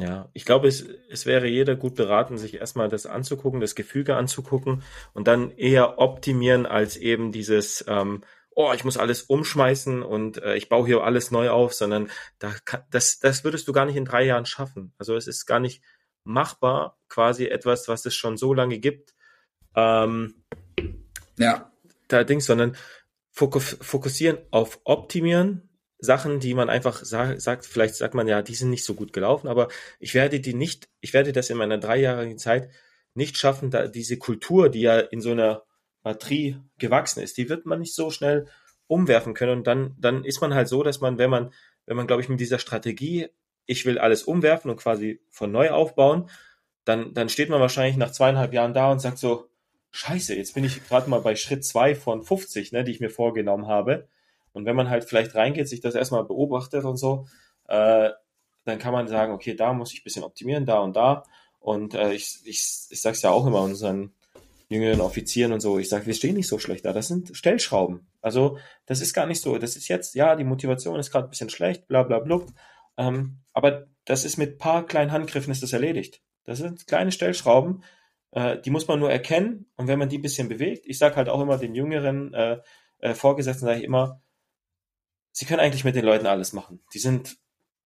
Ja, ich glaube, es, es wäre jeder gut beraten, sich erstmal das anzugucken, das Gefüge anzugucken und dann eher optimieren als eben dieses, ähm, oh, ich muss alles umschmeißen und äh, ich baue hier alles neu auf, sondern da kann, das, das würdest du gar nicht in drei Jahren schaffen. Also es ist gar nicht machbar, quasi etwas, was es schon so lange gibt. Ähm, ja. Da Dings, sondern fokussieren auf Optimieren, Sachen, die man einfach sagt, vielleicht sagt man ja, die sind nicht so gut gelaufen, aber ich werde die nicht, ich werde das in meiner dreijährigen Zeit nicht schaffen, da diese Kultur, die ja in so einer Batterie gewachsen ist, die wird man nicht so schnell umwerfen können. Und dann, dann ist man halt so, dass man, wenn man, wenn man, glaube ich, mit dieser Strategie, ich will alles umwerfen und quasi von neu aufbauen, dann, dann steht man wahrscheinlich nach zweieinhalb Jahren da und sagt so, Scheiße, jetzt bin ich gerade mal bei Schritt zwei von 50, ne, die ich mir vorgenommen habe und wenn man halt vielleicht reingeht, sich das erstmal beobachtet und so, äh, dann kann man sagen, okay, da muss ich ein bisschen optimieren, da und da. Und äh, ich, ich, ich sage es ja auch immer unseren jüngeren Offizieren und so, ich sage, wir stehen nicht so schlecht da, das sind Stellschrauben. Also das ist gar nicht so, das ist jetzt, ja, die Motivation ist gerade ein bisschen schlecht, bla bla bla. Ähm, aber das ist mit paar kleinen Handgriffen ist das erledigt. Das sind kleine Stellschrauben, äh, die muss man nur erkennen und wenn man die ein bisschen bewegt, ich sage halt auch immer den jüngeren äh, äh, Vorgesetzten, sage ich immer, sie können eigentlich mit den Leuten alles machen. Die sind,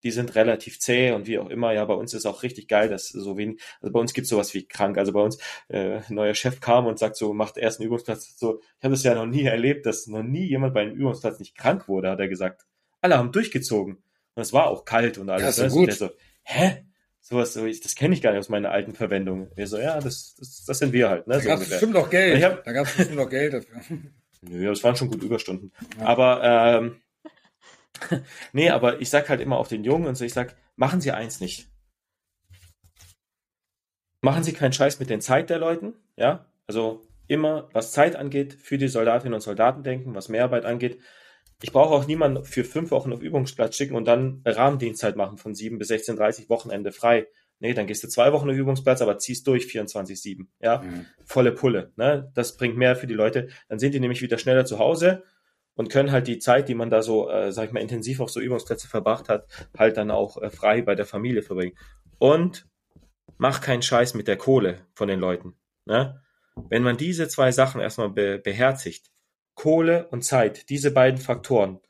die sind relativ zäh und wie auch immer. Ja, bei uns ist auch richtig geil, dass so wenig, also bei uns gibt es sowas wie krank. Also bei uns, äh, neuer Chef kam und sagt so, macht erst einen Übungsplatz. So, ich habe das ja noch nie erlebt, dass noch nie jemand bei einem Übungsplatz nicht krank wurde, hat er gesagt. Alle haben durchgezogen. Und es war auch kalt und alles. Ja, so gut. so, hä? Sowas, so, ich, das kenne ich gar nicht aus meiner alten Verwendung. Wir so, ja, das, das, das sind wir halt. Ne, da so gab es bestimmt noch Geld. Hab, da gab es bestimmt noch Geld dafür. Nö, es waren schon gut Überstunden. Ja. Aber ähm, nee, aber ich sag halt immer auf den Jungen und so, ich sag, machen Sie eins nicht. Machen Sie keinen Scheiß mit den Zeit der Leuten, ja? Also immer, was Zeit angeht, für die Soldatinnen und Soldaten denken, was Mehrarbeit angeht. Ich brauche auch niemanden für fünf Wochen auf Übungsplatz schicken und dann Rahmendienstzeit machen von 7 bis 16.30 Wochenende frei. Nee, dann gehst du zwei Wochen auf Übungsplatz, aber ziehst durch 24-7. Ja, mhm. volle Pulle. Ne? Das bringt mehr für die Leute. Dann sind die nämlich wieder schneller zu Hause und können halt die Zeit, die man da so, äh, sag ich mal, intensiv auf so Übungsplätze verbracht hat, halt dann auch äh, frei bei der Familie verbringen. Und mach keinen Scheiß mit der Kohle von den Leuten. Ne? Wenn man diese zwei Sachen erstmal be beherzigt, Kohle und Zeit, diese beiden Faktoren,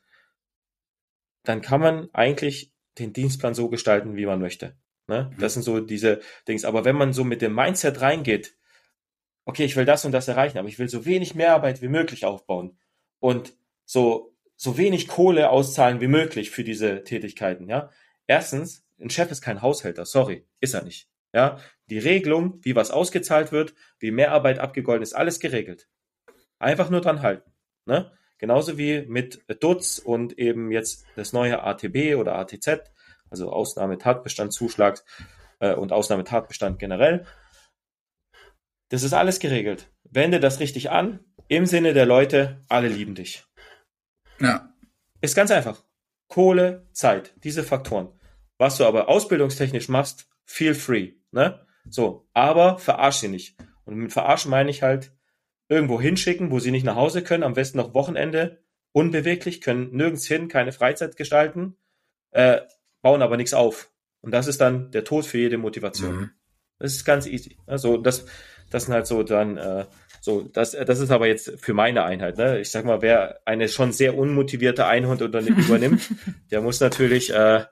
dann kann man eigentlich den Dienstplan so gestalten, wie man möchte. Ne? Mhm. Das sind so diese Dings. Aber wenn man so mit dem Mindset reingeht, okay, ich will das und das erreichen, aber ich will so wenig Mehrarbeit wie möglich aufbauen und so, so wenig Kohle auszahlen wie möglich für diese Tätigkeiten, ja. Erstens, ein Chef ist kein Haushälter, sorry, ist er nicht. Ja, die Regelung, wie was ausgezahlt wird, wie Mehrarbeit abgegolten ist, alles geregelt. Einfach nur dran halten. Ne? Genauso wie mit Dutz und eben jetzt das neue ATB oder ATZ, also Ausnahmetatbestandzuschlag äh, und Ausnahmetatbestand generell. Das ist alles geregelt. Wende das richtig an, im Sinne der Leute, alle lieben dich. Ja. Ist ganz einfach. Kohle, Zeit, diese Faktoren. Was du aber ausbildungstechnisch machst, feel free, ne? So, aber verarsch sie nicht. Und mit verarschen meine ich halt irgendwo hinschicken, wo sie nicht nach Hause können, am besten noch Wochenende, unbeweglich, können nirgends hin, keine Freizeit gestalten, äh, bauen aber nichts auf. Und das ist dann der Tod für jede Motivation. Mhm. Das ist ganz easy. Also das, das sind halt so dann äh, so, das, das ist aber jetzt für meine Einheit. Ne? Ich sag mal, wer eine schon sehr unmotivierte Einhund übernimmt, der muss natürlich äh,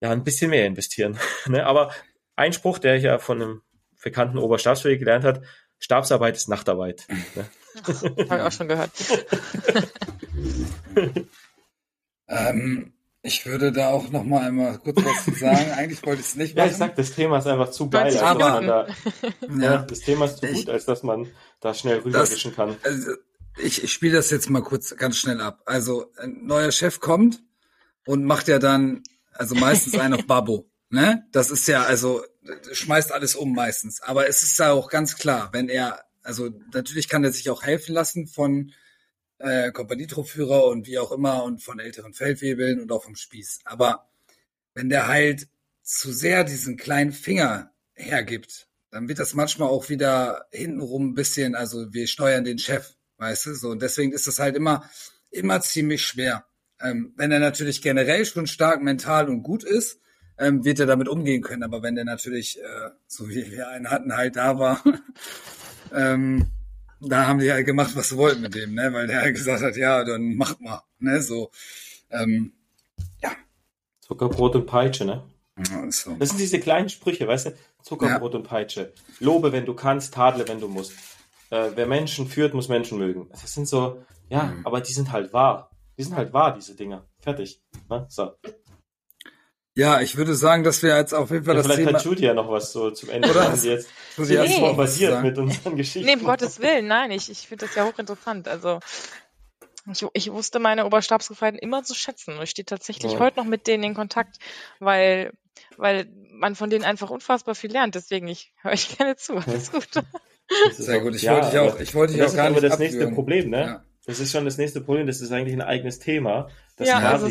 ja ein bisschen mehr investieren. ne? Aber ein Spruch, der ich ja von einem bekannten Oberstabsführer gelernt hat, Stabsarbeit ist Nachtarbeit. Ne? Habe ich auch schon gehört. ähm, ich würde da auch noch mal einmal kurz was zu sagen. Eigentlich wollte ich es nicht machen. Ja, ich sag, das Thema ist einfach zu geil, als dass man da, ja, das Thema ist zu ich, gut, als dass man da schnell rüberwischen kann. Also, ich, ich spiele das jetzt mal kurz ganz schnell ab. Also ein neuer Chef kommt und macht ja dann, also meistens einen auf Babbo. Ne? Das ist ja, also schmeißt alles um meistens. Aber es ist ja auch ganz klar, wenn er, also natürlich kann er sich auch helfen lassen von äh, Kompanietruppführer und wie auch immer und von älteren Feldwebeln und auch vom Spieß. Aber wenn der halt zu sehr diesen kleinen Finger hergibt, dann wird das manchmal auch wieder hintenrum ein bisschen, also wir steuern den Chef, weißt du, so. Und deswegen ist das halt immer, immer ziemlich schwer. Ähm, wenn er natürlich generell schon stark mental und gut ist, ähm, wird er damit umgehen können. Aber wenn der natürlich, äh, so wie wir einen hatten, halt da war, ähm, da haben die halt gemacht, was sie wollten mit dem, ne? Weil der halt gesagt hat, ja, dann macht mal, ne? So, ähm, ja. Zuckerbrot und Peitsche, ne? Ja, so. Das sind diese kleinen Sprüche, weißt du? Zuckerbrot ja. und Peitsche. Lobe, wenn du kannst, tadle, wenn du musst. Äh, wer Menschen führt, muss Menschen mögen. Das sind so, ja, mhm. aber die sind halt wahr. Die sind halt wahr, diese Dinger. Fertig. Ne? So. Ja, ich würde sagen, dass wir jetzt auf jeden Fall ja, das vielleicht Thema... Vielleicht hat Julia noch was so zum Ende. Oder? Sie jetzt nee. jetzt nee. basiert mit unseren Geschichten. Nee, um Gottes Willen, nein, ich, ich finde das ja hochinteressant. Also, ich, ich wusste meine Oberstabsgefreiten immer zu schätzen. Ich stehe tatsächlich ja. heute noch mit denen in Kontakt, weil, weil man von denen einfach unfassbar viel lernt. Deswegen, ich höre ich gerne zu. Alles gut. Sehr gut. Ich ja, wollte dich auch, ich wollte dich auch gar nicht Das ist aber das nächste Problem, ne? Ja. Das ist schon das nächste Problem. Das ist eigentlich ein eigenes Thema. Das ja, also,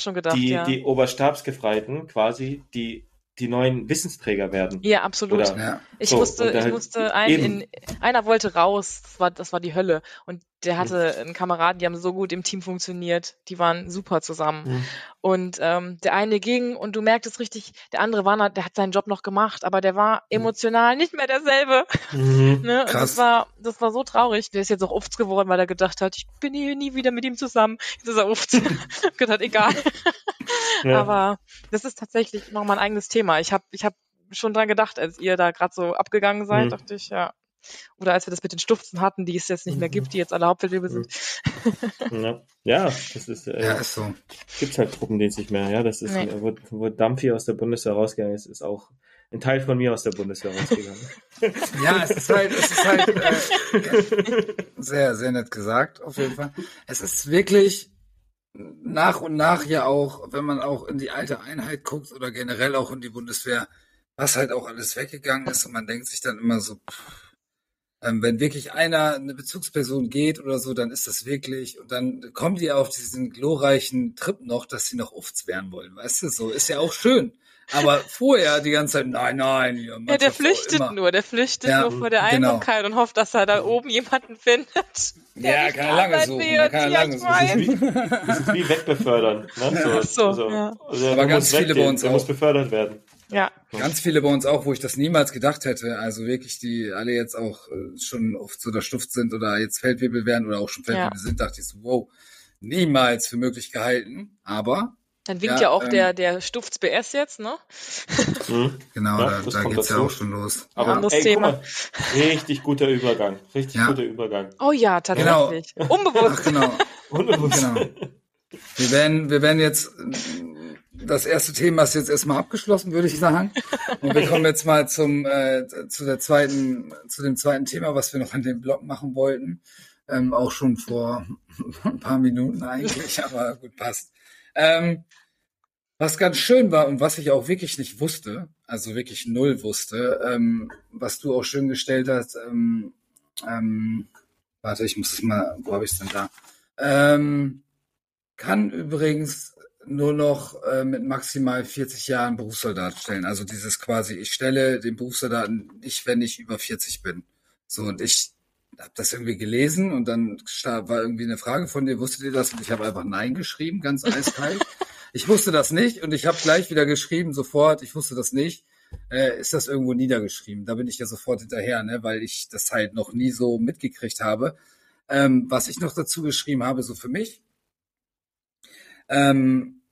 schon gedacht. Die, ja. die Oberstabsgefreiten quasi die die neuen Wissensträger werden. Ja, absolut. Oder, ja. Ich so, wusste, ich halt musste einen in, einer wollte raus, das war, das war die Hölle. Und der hatte einen Kameraden, die haben so gut im Team funktioniert, die waren super zusammen. Mhm. Und ähm, der eine ging und du merktest richtig, der andere war, der hat seinen Job noch gemacht, aber der war emotional nicht mehr derselbe. Mhm. ne? Und das war, das war so traurig. Der ist jetzt auch Ufts geworden, weil er gedacht hat, ich bin hier nie wieder mit ihm zusammen. Jetzt ist er Ufts. gedacht, egal. ja. Aber das ist tatsächlich noch mein eigenes Thema. Ich habe ich hab schon dran gedacht, als ihr da gerade so abgegangen seid, mhm. dachte ich, ja, oder als wir das mit den Stufzen hatten, die es jetzt nicht mehr mhm. gibt, die jetzt alle Hauptfeldwebel sind. Ja, ja das ist, äh, ja, ist so. Gibt halt Truppen, die es nicht mehr. Ja, das ist, nee. wo, wo Dampfi aus der Bundeswehr rausgegangen ist, ist auch ein Teil von mir aus der Bundeswehr rausgegangen. ja, es ist halt, es ist halt äh, sehr, sehr nett gesagt, auf jeden Fall. Es ist wirklich nach und nach ja auch, wenn man auch in die alte Einheit guckt oder generell auch in die Bundeswehr, was halt auch alles weggegangen ist und man denkt sich dann immer so, pff, ähm, wenn wirklich einer eine Bezugsperson geht oder so, dann ist das wirklich, und dann kommen die auf diesen glorreichen Trip noch, dass sie noch Ufts werden wollen, weißt du, so ist ja auch schön. Aber vorher die ganze Zeit, nein, nein. Ja, ja der flüchtet nur, der flüchtet ja, nur vor der genau. Einsamkeit genau. und hofft, dass er da oben jemanden findet. Ja, kann er lange suchen. Kann er lange suchen. Das ist wie, das ist wie wegbefördern. Ne? So, so, so. Ja. Also, Aber ganz viele bei uns der auch. muss befördert werden. Ja. Ganz viele bei uns auch, wo ich das niemals gedacht hätte. Also wirklich, die alle jetzt auch äh, schon oft so der Stuft sind oder jetzt Feldwebel werden oder auch schon Feldwebel ja. sind, dachte ich so, wow, niemals für möglich gehalten. Aber dann winkt ja, ja auch ähm, der, der Stufts BS jetzt, ne? Mhm. Genau, ja, da, da geht's dazu. ja auch schon los. Aber ja. ey, Thema. Mal, richtig guter Übergang. Richtig ja. guter Übergang. Oh ja, tatsächlich. Genau. Unbewusst. Ach, genau. Unbewusst. Genau. Wir werden, wir werden jetzt das erste Thema ist jetzt erstmal abgeschlossen, würde ich sagen. Und wir kommen jetzt mal zum äh, zu der zweiten, zu dem zweiten Thema, was wir noch an dem Blog machen wollten. Ähm, auch schon vor ein paar Minuten eigentlich, aber gut passt. Ähm, was ganz schön war und was ich auch wirklich nicht wusste, also wirklich null wusste, ähm, was du auch schön gestellt hast, ähm, ähm, warte, ich muss es mal, wo habe ich es denn da? Ähm, kann übrigens nur noch äh, mit maximal 40 Jahren Berufssoldat stellen. Also dieses quasi, ich stelle den Berufssoldaten nicht, wenn ich über 40 bin. So, und ich habe das irgendwie gelesen und dann war irgendwie eine Frage von dir, wusstet ihr das? Und ich habe einfach Nein geschrieben, ganz eiskalt. ich wusste das nicht und ich habe gleich wieder geschrieben, sofort, ich wusste das nicht. Äh, ist das irgendwo niedergeschrieben? Da bin ich ja sofort hinterher, ne, weil ich das halt noch nie so mitgekriegt habe. Ähm, was ich noch dazu geschrieben habe, so für mich, ähm,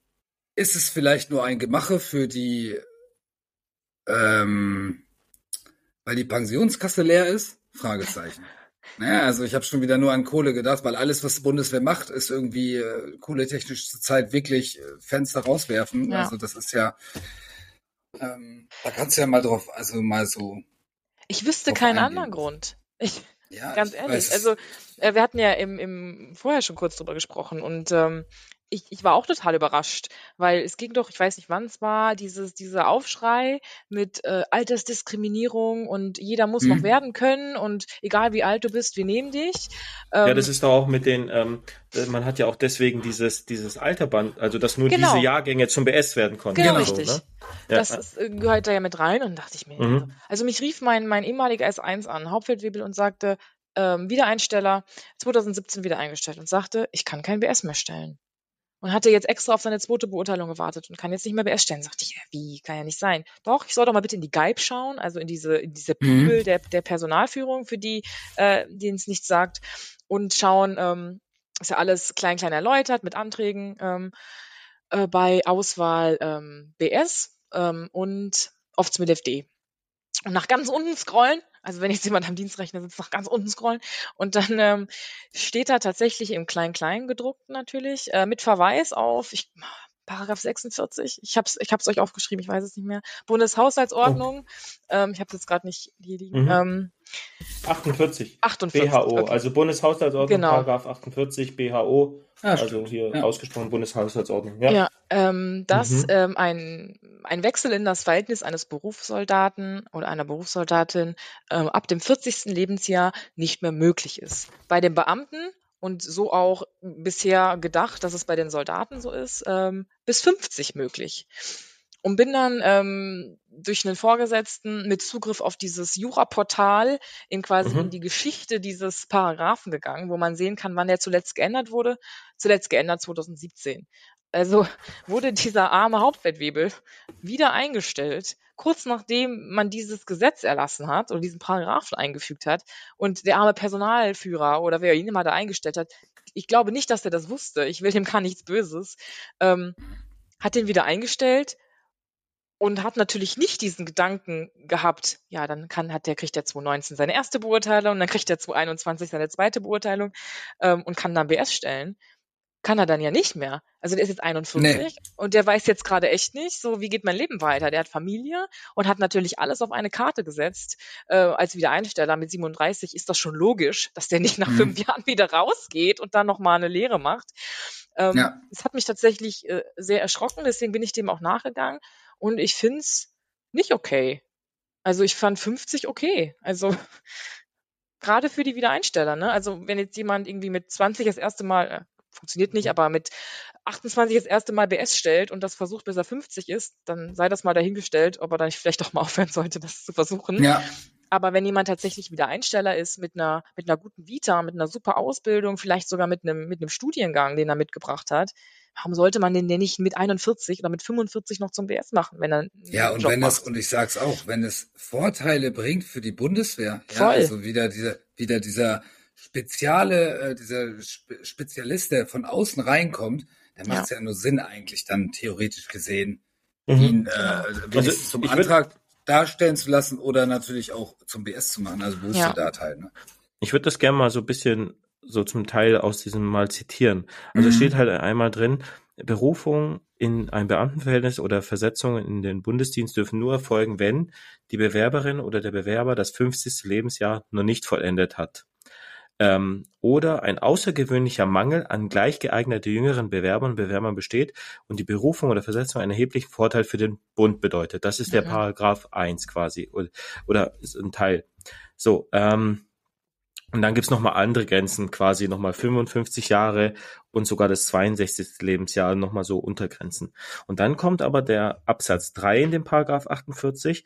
ist es vielleicht nur ein Gemache für die, ähm, weil die Pensionskasse leer ist? Fragezeichen. Naja, also ich habe schon wieder nur an Kohle gedacht, weil alles, was die Bundeswehr macht, ist irgendwie äh, kohletechnisch zurzeit wirklich äh, Fenster rauswerfen. Ja. Also das ist ja, ähm, da kannst du ja mal drauf, also mal so. Ich wüsste keinen eingehen. anderen Grund. Ich, ja, ganz ehrlich. Also äh, wir hatten ja im, im vorher schon kurz drüber gesprochen und ähm, ich, ich war auch total überrascht, weil es ging doch, ich weiß nicht wann es war, dieses, dieser Aufschrei mit äh, Altersdiskriminierung und jeder muss mhm. noch werden können und egal wie alt du bist, wir nehmen dich. Ähm, ja, das ist doch auch mit den, ähm, äh, man hat ja auch deswegen dieses, dieses Alterband, also dass nur genau. diese Jahrgänge zum BS werden konnten. Genau, genau. richtig. So, ne? ja. Das ist, äh, gehört da ja mit rein und dachte ich mir. Mhm. Also, also mich rief mein, mein ehemaliger S1 an, Hauptfeldwebel, und sagte, ähm, Wiedereinsteller, 2017 wieder eingestellt und sagte, ich kann kein BS mehr stellen und hatte jetzt extra auf seine zweite Beurteilung gewartet und kann jetzt nicht mehr BS stellen. Sagte ich, ja, wie, kann ja nicht sein. Doch, ich soll doch mal bitte in die GEIB schauen, also in diese, in diese. Bibel mhm. der, der Personalführung, für die, äh, denen es nichts sagt, und schauen, ähm, ist ja alles klein, klein erläutert mit Anträgen ähm, äh, bei Auswahl ähm, BS ähm, und oft mit FD. Und nach ganz unten scrollen also wenn jetzt jemand am Dienstrechner sitzt, nach ganz unten scrollen. Und dann ähm, steht da tatsächlich im Klein-Klein gedruckt natürlich äh, mit Verweis auf ich, Paragraph 46. Ich habe es ich hab's euch aufgeschrieben, ich weiß es nicht mehr. Bundeshaushaltsordnung. Oh. Ähm, ich habe es jetzt gerade nicht hier liegen. Mhm. Ähm, 48. 48. BHO, okay. also Bundeshaushaltsordnung, genau. Paragraph 48, BHO, ja, also hier ja. ausgesprochen Bundeshaushaltsordnung. Ja, ja ähm, dass mhm. ähm, ein, ein Wechsel in das Verhältnis eines Berufssoldaten oder einer Berufssoldatin ähm, ab dem 40. Lebensjahr nicht mehr möglich ist. Bei den Beamten und so auch bisher gedacht, dass es bei den Soldaten so ist, ähm, bis 50 möglich und bin dann ähm, durch einen Vorgesetzten mit Zugriff auf dieses Jura-Portal in quasi mhm. in die Geschichte dieses Paragraphen gegangen, wo man sehen kann, wann der zuletzt geändert wurde. Zuletzt geändert 2017. Also wurde dieser arme Hauptfeldwebel wieder eingestellt, kurz nachdem man dieses Gesetz erlassen hat oder diesen Paragraphen eingefügt hat und der arme Personalführer oder wer ihn immer da eingestellt hat, ich glaube nicht, dass er das wusste, ich will dem gar nichts Böses, ähm, hat den wieder eingestellt und hat natürlich nicht diesen Gedanken gehabt, ja, dann kann, hat der, kriegt der 2019 seine erste Beurteilung, dann kriegt der 2021 seine zweite Beurteilung ähm, und kann dann BS stellen. Kann er dann ja nicht mehr. Also der ist jetzt 41 nee. und der weiß jetzt gerade echt nicht, so wie geht mein Leben weiter. Der hat Familie und hat natürlich alles auf eine Karte gesetzt. Äh, als Wiedereinsteller mit 37 ist das schon logisch, dass der nicht nach mhm. fünf Jahren wieder rausgeht und dann nochmal eine Lehre macht. Ähm, ja. Das hat mich tatsächlich äh, sehr erschrocken, deswegen bin ich dem auch nachgegangen und ich finde es nicht okay. Also ich fand 50 okay. Also gerade für die Wiedereinsteller, ne? Also wenn jetzt jemand irgendwie mit 20 das erste Mal, äh, funktioniert nicht, mhm. aber mit 28 das erste Mal BS stellt und das versucht, bis er 50 ist, dann sei das mal dahingestellt, ob er dann vielleicht doch mal aufhören sollte, das zu versuchen. Ja. Aber wenn jemand tatsächlich wieder Einsteller ist mit einer, mit einer guten Vita, mit einer super Ausbildung, vielleicht sogar mit einem, mit einem Studiengang, den er mitgebracht hat, warum sollte man den denn nicht mit 41 oder mit 45 noch zum BS machen, wenn er Ja, und Job wenn macht? es, und ich sag's auch, wenn es Vorteile bringt für die Bundeswehr, ja, also wieder dieser, wieder dieser spezielle, äh, dieser Spe Spezialist, der von außen reinkommt, dann macht es ja. ja. nur Sinn eigentlich dann theoretisch gesehen, mhm. ihn äh, also zum Antrag darstellen zu lassen oder natürlich auch zum BS zu machen, also Berufssoldat ja. halt. Ne? Ich würde das gerne mal so ein bisschen so zum Teil aus diesem mal zitieren. Also mhm. steht halt einmal drin, Berufung in ein Beamtenverhältnis oder Versetzung in den Bundesdienst dürfen nur erfolgen, wenn die Bewerberin oder der Bewerber das 50. Lebensjahr noch nicht vollendet hat. Ähm, oder ein außergewöhnlicher Mangel an gleich geeignete jüngeren Bewerbern und Bewerbern besteht und die Berufung oder Versetzung einen erheblichen Vorteil für den Bund bedeutet. Das ist der mhm. Paragraph 1 quasi oder, oder ist ein Teil. So, ähm, Und dann gibt's noch nochmal andere Grenzen, quasi nochmal 55 Jahre und sogar das 62. Lebensjahr nochmal so Untergrenzen. Und dann kommt aber der Absatz 3 in dem Paragraph 48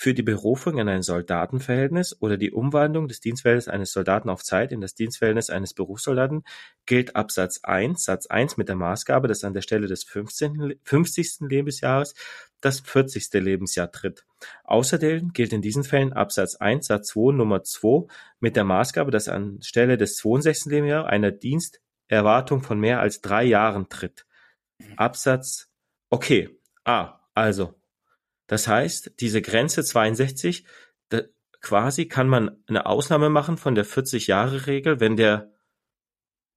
für die Berufung in ein Soldatenverhältnis oder die Umwandlung des Dienstverhältnisses eines Soldaten auf Zeit in das Dienstverhältnis eines Berufssoldaten gilt Absatz 1, Satz 1 mit der Maßgabe, dass an der Stelle des 15, 50. Lebensjahres das 40. Lebensjahr tritt. Außerdem gilt in diesen Fällen Absatz 1, Satz 2, Nummer 2 mit der Maßgabe, dass an Stelle des 62. Lebensjahres eine Diensterwartung von mehr als drei Jahren tritt. Absatz, okay, ah, also das heißt, diese Grenze 62, da, quasi kann man eine Ausnahme machen von der 40-Jahre-Regel, wenn der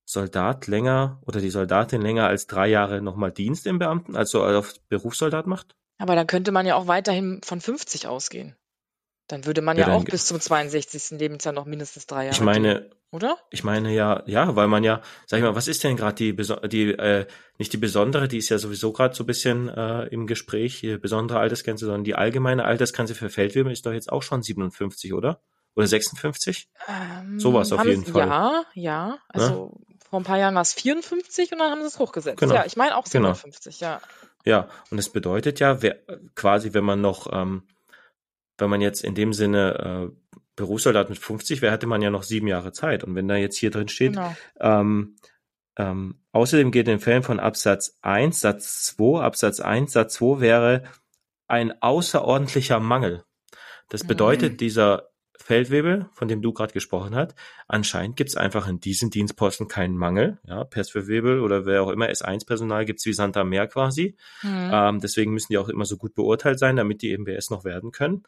Soldat länger oder die Soldatin länger als drei Jahre nochmal Dienst im Beamten, also auf Berufssoldat macht. Aber dann könnte man ja auch weiterhin von 50 ausgehen. Dann würde man ja, ja auch bis zum 62. Lebensjahr noch mindestens drei Jahre. Ich meine, oder? Ich meine ja, ja, weil man ja, sag ich mal, was ist denn gerade die, die äh, nicht die besondere, die ist ja sowieso gerade so ein bisschen äh, im Gespräch, die besondere Altersgrenze, sondern die allgemeine Altersgrenze für Feldwebel ist doch jetzt auch schon 57, oder? Oder 56? Ähm, Sowas auf jeden Fall. Ja, ja. Also ja? vor ein paar Jahren war es 54 und dann haben sie es hochgesetzt. Genau. Ja, ich meine auch 57, genau. ja. Ja, und es bedeutet ja, wer, quasi, wenn man noch, ähm, wenn man jetzt in dem Sinne äh, Berufssoldat mit 50 wäre, hätte man ja noch sieben Jahre Zeit. Und wenn da jetzt hier drin steht, genau. ähm, ähm, außerdem geht in Fällen von Absatz 1, Satz 2, Absatz 1, Satz 2 wäre ein außerordentlicher Mangel. Das bedeutet, mhm. dieser Feldwebel, von dem du gerade gesprochen hast, anscheinend gibt es einfach in diesen Dienstposten keinen Mangel. Ja, Perswebel oder wer auch immer, S1-Personal gibt es wie Santa Meer quasi. Mhm. Ähm, deswegen müssen die auch immer so gut beurteilt sein, damit die eben BS noch werden können.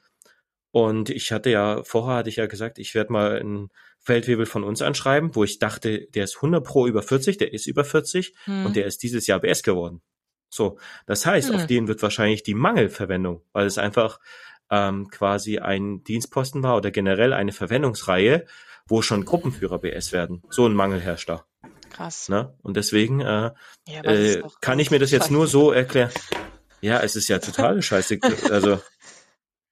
Und ich hatte ja, vorher hatte ich ja gesagt, ich werde mal einen Feldwebel von uns anschreiben, wo ich dachte, der ist 100 pro über 40, der ist über 40 hm. und der ist dieses Jahr BS geworden. So, das heißt, hm. auf den wird wahrscheinlich die Mangelverwendung, weil es einfach ähm, quasi ein Dienstposten war oder generell eine Verwendungsreihe, wo schon Gruppenführer BS werden. So ein Mangel herrscht da. Krass. Ne? Und deswegen äh, ja, äh, kann ich mir das jetzt nur so erklären. Ja, es ist ja total scheiße. Also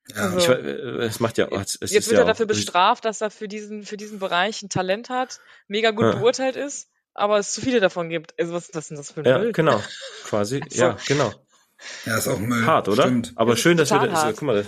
ja, also, ich, äh, es macht ja. Es, es jetzt wird ja er dafür bestraft, dass er für diesen für diesen Bereich ein Talent hat, mega gut ja. beurteilt ist, aber es zu viele davon gibt. Also was, was ist denn das für ein Ja, Müll? genau, quasi. so. Ja, genau. Ja, ist auch Müll. Hart, oder? Stimmt. Aber schön, dass wir das. Hart. Guck mal,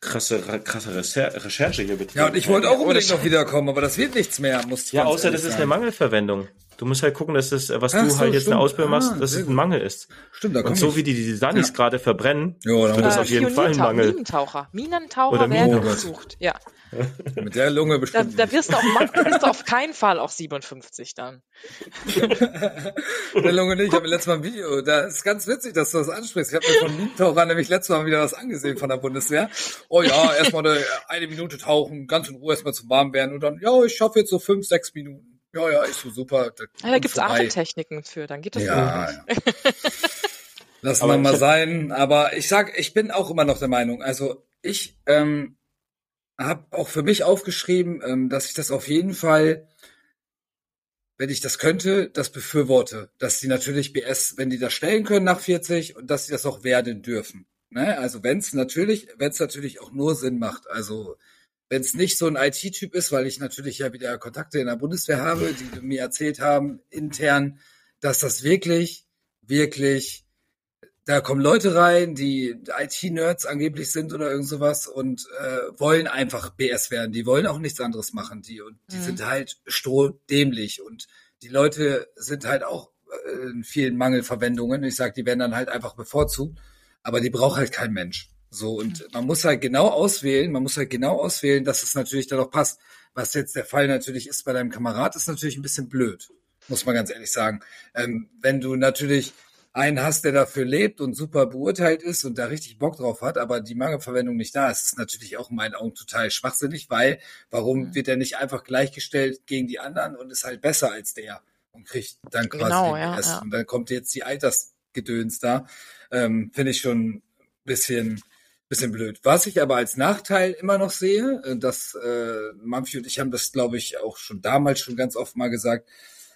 krasse, krasse Recherche hier bitte. Ja, und ich wollte auch unbedingt noch wiederkommen, aber das wird nichts mehr, muss Ja, außer das ist eine Mangelverwendung. Du musst halt gucken, dass das, was Ach du so, halt jetzt stimmt. eine Ausbildung machst, ah, dass es ein Mangel ist. Stimmt, da kommt Und so ich. wie die die Sanis ja. gerade verbrennen, jo, wird das auf jeden Fall ein Mangel. Minentaucher. Minentaucher Oder werden gesucht. Ja. Mit der Lunge bestimmt. Da, da, wirst du auf, wirst du auf keinen Fall auf 57 dann. Mit der Lunge nicht. Ich habe letztes Mal ein Video. Da ist ganz witzig, dass du das ansprichst. Ich habe mir von Minentauchern nämlich letztes Mal wieder was angesehen von der Bundeswehr. Oh ja, erstmal eine, eine Minute tauchen, ganz in Ruhe erstmal zum Warm werden und dann, ja, ich schaffe jetzt so fünf, sechs Minuten. Ja, ja, ist so super. Da, ja, da gibt's Atemtechniken für, dann geht das ja, ja. Lassen wir mal sein. Aber ich sag, ich bin auch immer noch der Meinung, also ich ähm, habe auch für mich aufgeschrieben, ähm, dass ich das auf jeden Fall, wenn ich das könnte, das befürworte. Dass sie natürlich BS, wenn die das stellen können nach 40 und dass sie das auch werden dürfen. Ne? Also wenn es natürlich, wenn es natürlich auch nur Sinn macht. Also wenn es nicht so ein IT-Typ ist, weil ich natürlich ja wieder Kontakte in der Bundeswehr habe, die mir erzählt haben, intern, dass das wirklich, wirklich, da kommen Leute rein, die IT-Nerds angeblich sind oder irgend sowas und äh, wollen einfach BS werden. Die wollen auch nichts anderes machen. Die und die mhm. sind halt strohdämlich und die Leute sind halt auch äh, in vielen Mangelverwendungen. Ich sag, die werden dann halt einfach bevorzugt, aber die braucht halt kein Mensch. So, und mhm. man muss halt genau auswählen, man muss halt genau auswählen, dass es natürlich dann auch passt. Was jetzt der Fall natürlich ist bei deinem Kamerad, ist natürlich ein bisschen blöd, muss man ganz ehrlich sagen. Ähm, wenn du natürlich einen hast, der dafür lebt und super beurteilt ist und da richtig Bock drauf hat, aber die Mangelverwendung nicht da ist, ist natürlich auch in meinen Augen total schwachsinnig, weil warum mhm. wird er nicht einfach gleichgestellt gegen die anderen und ist halt besser als der und kriegt dann quasi genau, den ja, ja. Und dann kommt jetzt die Altersgedöns da. Ähm, Finde ich schon bisschen bisschen blöd. Was ich aber als Nachteil immer noch sehe, äh, dass äh, Mampfi und ich haben das, glaube ich, auch schon damals schon ganz oft mal gesagt,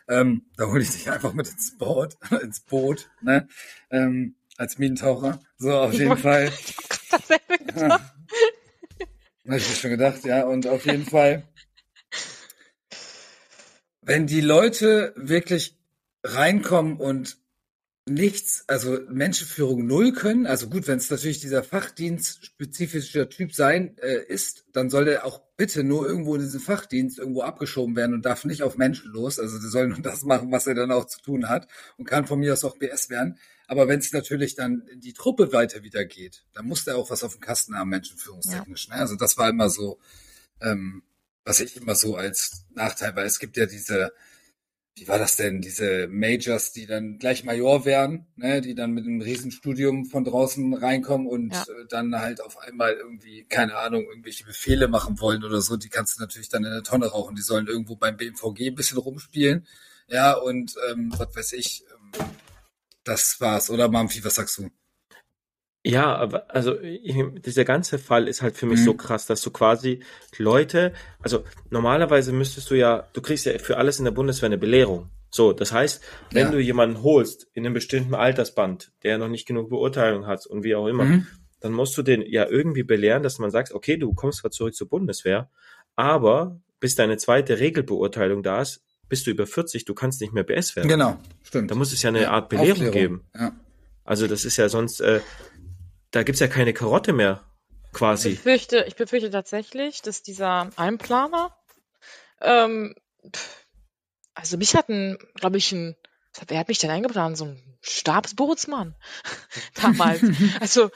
ähm, da hole ich dich einfach mit ins Boot, ins Boot, ne? Ähm, als Minentaucher. So, auf jeden ich Fall. Habe ich mir schon gedacht, ja. Und auf jeden Fall wenn die Leute wirklich reinkommen und nichts, also Menschenführung null können, also gut, wenn es natürlich dieser Fachdienst-spezifischer Typ sein äh, ist, dann soll der auch bitte nur irgendwo in diesen Fachdienst irgendwo abgeschoben werden und darf nicht auf Menschen los. Also der soll nur das machen, was er dann auch zu tun hat und kann von mir aus auch BS werden. Aber wenn es natürlich dann in die Truppe weiter wieder geht, dann muss der auch was auf dem Kasten haben, menschenführungstechnisch. Ja. Ne? Also das war immer so, ähm, was ich immer so als Nachteil, weil es gibt ja diese wie war das denn, diese Majors, die dann gleich Major werden, ne, die dann mit einem Riesenstudium von draußen reinkommen und ja. Äh, dann halt auf einmal irgendwie, keine Ahnung, irgendwelche Befehle machen wollen oder so, die kannst du natürlich dann in der Tonne rauchen. Die sollen irgendwo beim BMVG ein bisschen rumspielen. Ja, und ähm, was weiß ich, ähm, das war's. Oder Mamfi, was sagst du? Ja, aber also dieser ganze Fall ist halt für mich mhm. so krass, dass du quasi Leute, also normalerweise müsstest du ja, du kriegst ja für alles in der Bundeswehr eine Belehrung. So, das heißt, wenn ja. du jemanden holst in einem bestimmten Altersband, der noch nicht genug Beurteilung hat und wie auch immer, mhm. dann musst du den ja irgendwie belehren, dass man sagt, okay, du kommst zwar zurück zur Bundeswehr, aber bis deine zweite Regelbeurteilung da ist, bist du über 40, du kannst nicht mehr BS werden. Genau, stimmt. Da muss es ja eine Art Belehrung Aufklärung. geben. Ja. Also das ist ja sonst, äh, da gibt's ja keine Karotte mehr, quasi. Ich befürchte, ich befürchte tatsächlich, dass dieser Einplaner, ähm, also mich hatten, glaube ich, ein, wer hat mich denn eingeplant? So ein Stabsbootsmann damals. also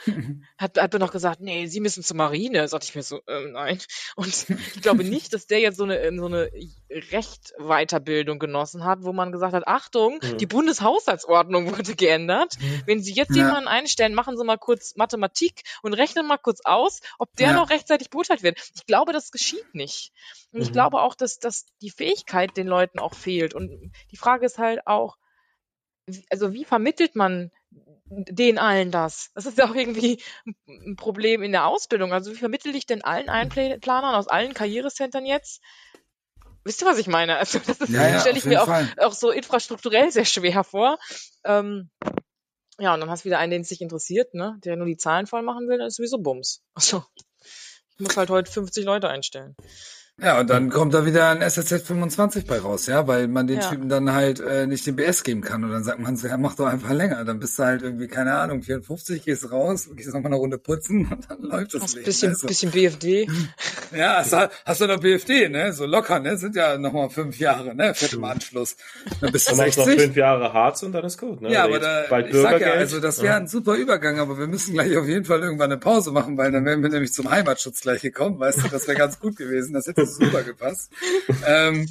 hat, hat er noch gesagt, nee, Sie müssen zur Marine. Sagte ich mir so, äh, nein. Und ich glaube nicht, dass der jetzt so eine, ähm, so eine Rechtweiterbildung genossen hat, wo man gesagt hat, Achtung, mhm. die Bundeshaushaltsordnung wurde geändert. Mhm. Wenn Sie jetzt ja. jemanden einstellen, machen Sie mal kurz Mathematik und rechnen mal kurz aus, ob der ja. noch rechtzeitig beurteilt wird. Ich glaube, das geschieht nicht. Und ich mhm. glaube auch, dass, dass die Fähigkeit den Leuten auch fehlt. Und die Frage ist halt auch, also wie vermittelt man den allen das? Das ist ja auch irgendwie ein Problem in der Ausbildung. Also wie vermittel ich denn allen Einplanern aus allen Karrierecentern jetzt? Wisst ihr, was ich meine? Also das ja, ja, stelle ich mir auch, auch, so infrastrukturell sehr schwer vor. Ähm, ja, und dann hast du wieder einen, den es sich interessiert, ne? der nur die Zahlen voll machen will, dann ist sowieso Bums. Also ich muss halt heute 50 Leute einstellen. Ja, und dann kommt da wieder ein SSZ 25 bei raus, ja, weil man den ja. Typen dann halt äh, nicht den BS geben kann. Und dann sagt man so, ja, mach doch einfach länger. Dann bist du halt irgendwie, keine Ahnung, 54, gehst raus, gehst nochmal eine Runde putzen und dann läuft das Leben. Bisschen, also. bisschen BFD. Ja, hast, hast du noch BFD, ne? So locker, ne? Sind ja nochmal fünf Jahre, ne? Fett im Anschluss. Dann bist du dann 60. noch fünf Jahre Harz und dann ist gut, ne? Ja, aber da, bald ich sag ja, also das wäre ein super Übergang, aber wir müssen gleich auf jeden Fall irgendwann eine Pause machen, weil dann wären wir nämlich zum Heimatschutz gleich gekommen, weißt du? Das wäre ganz gut gewesen. Das hätte super gepasst ähm,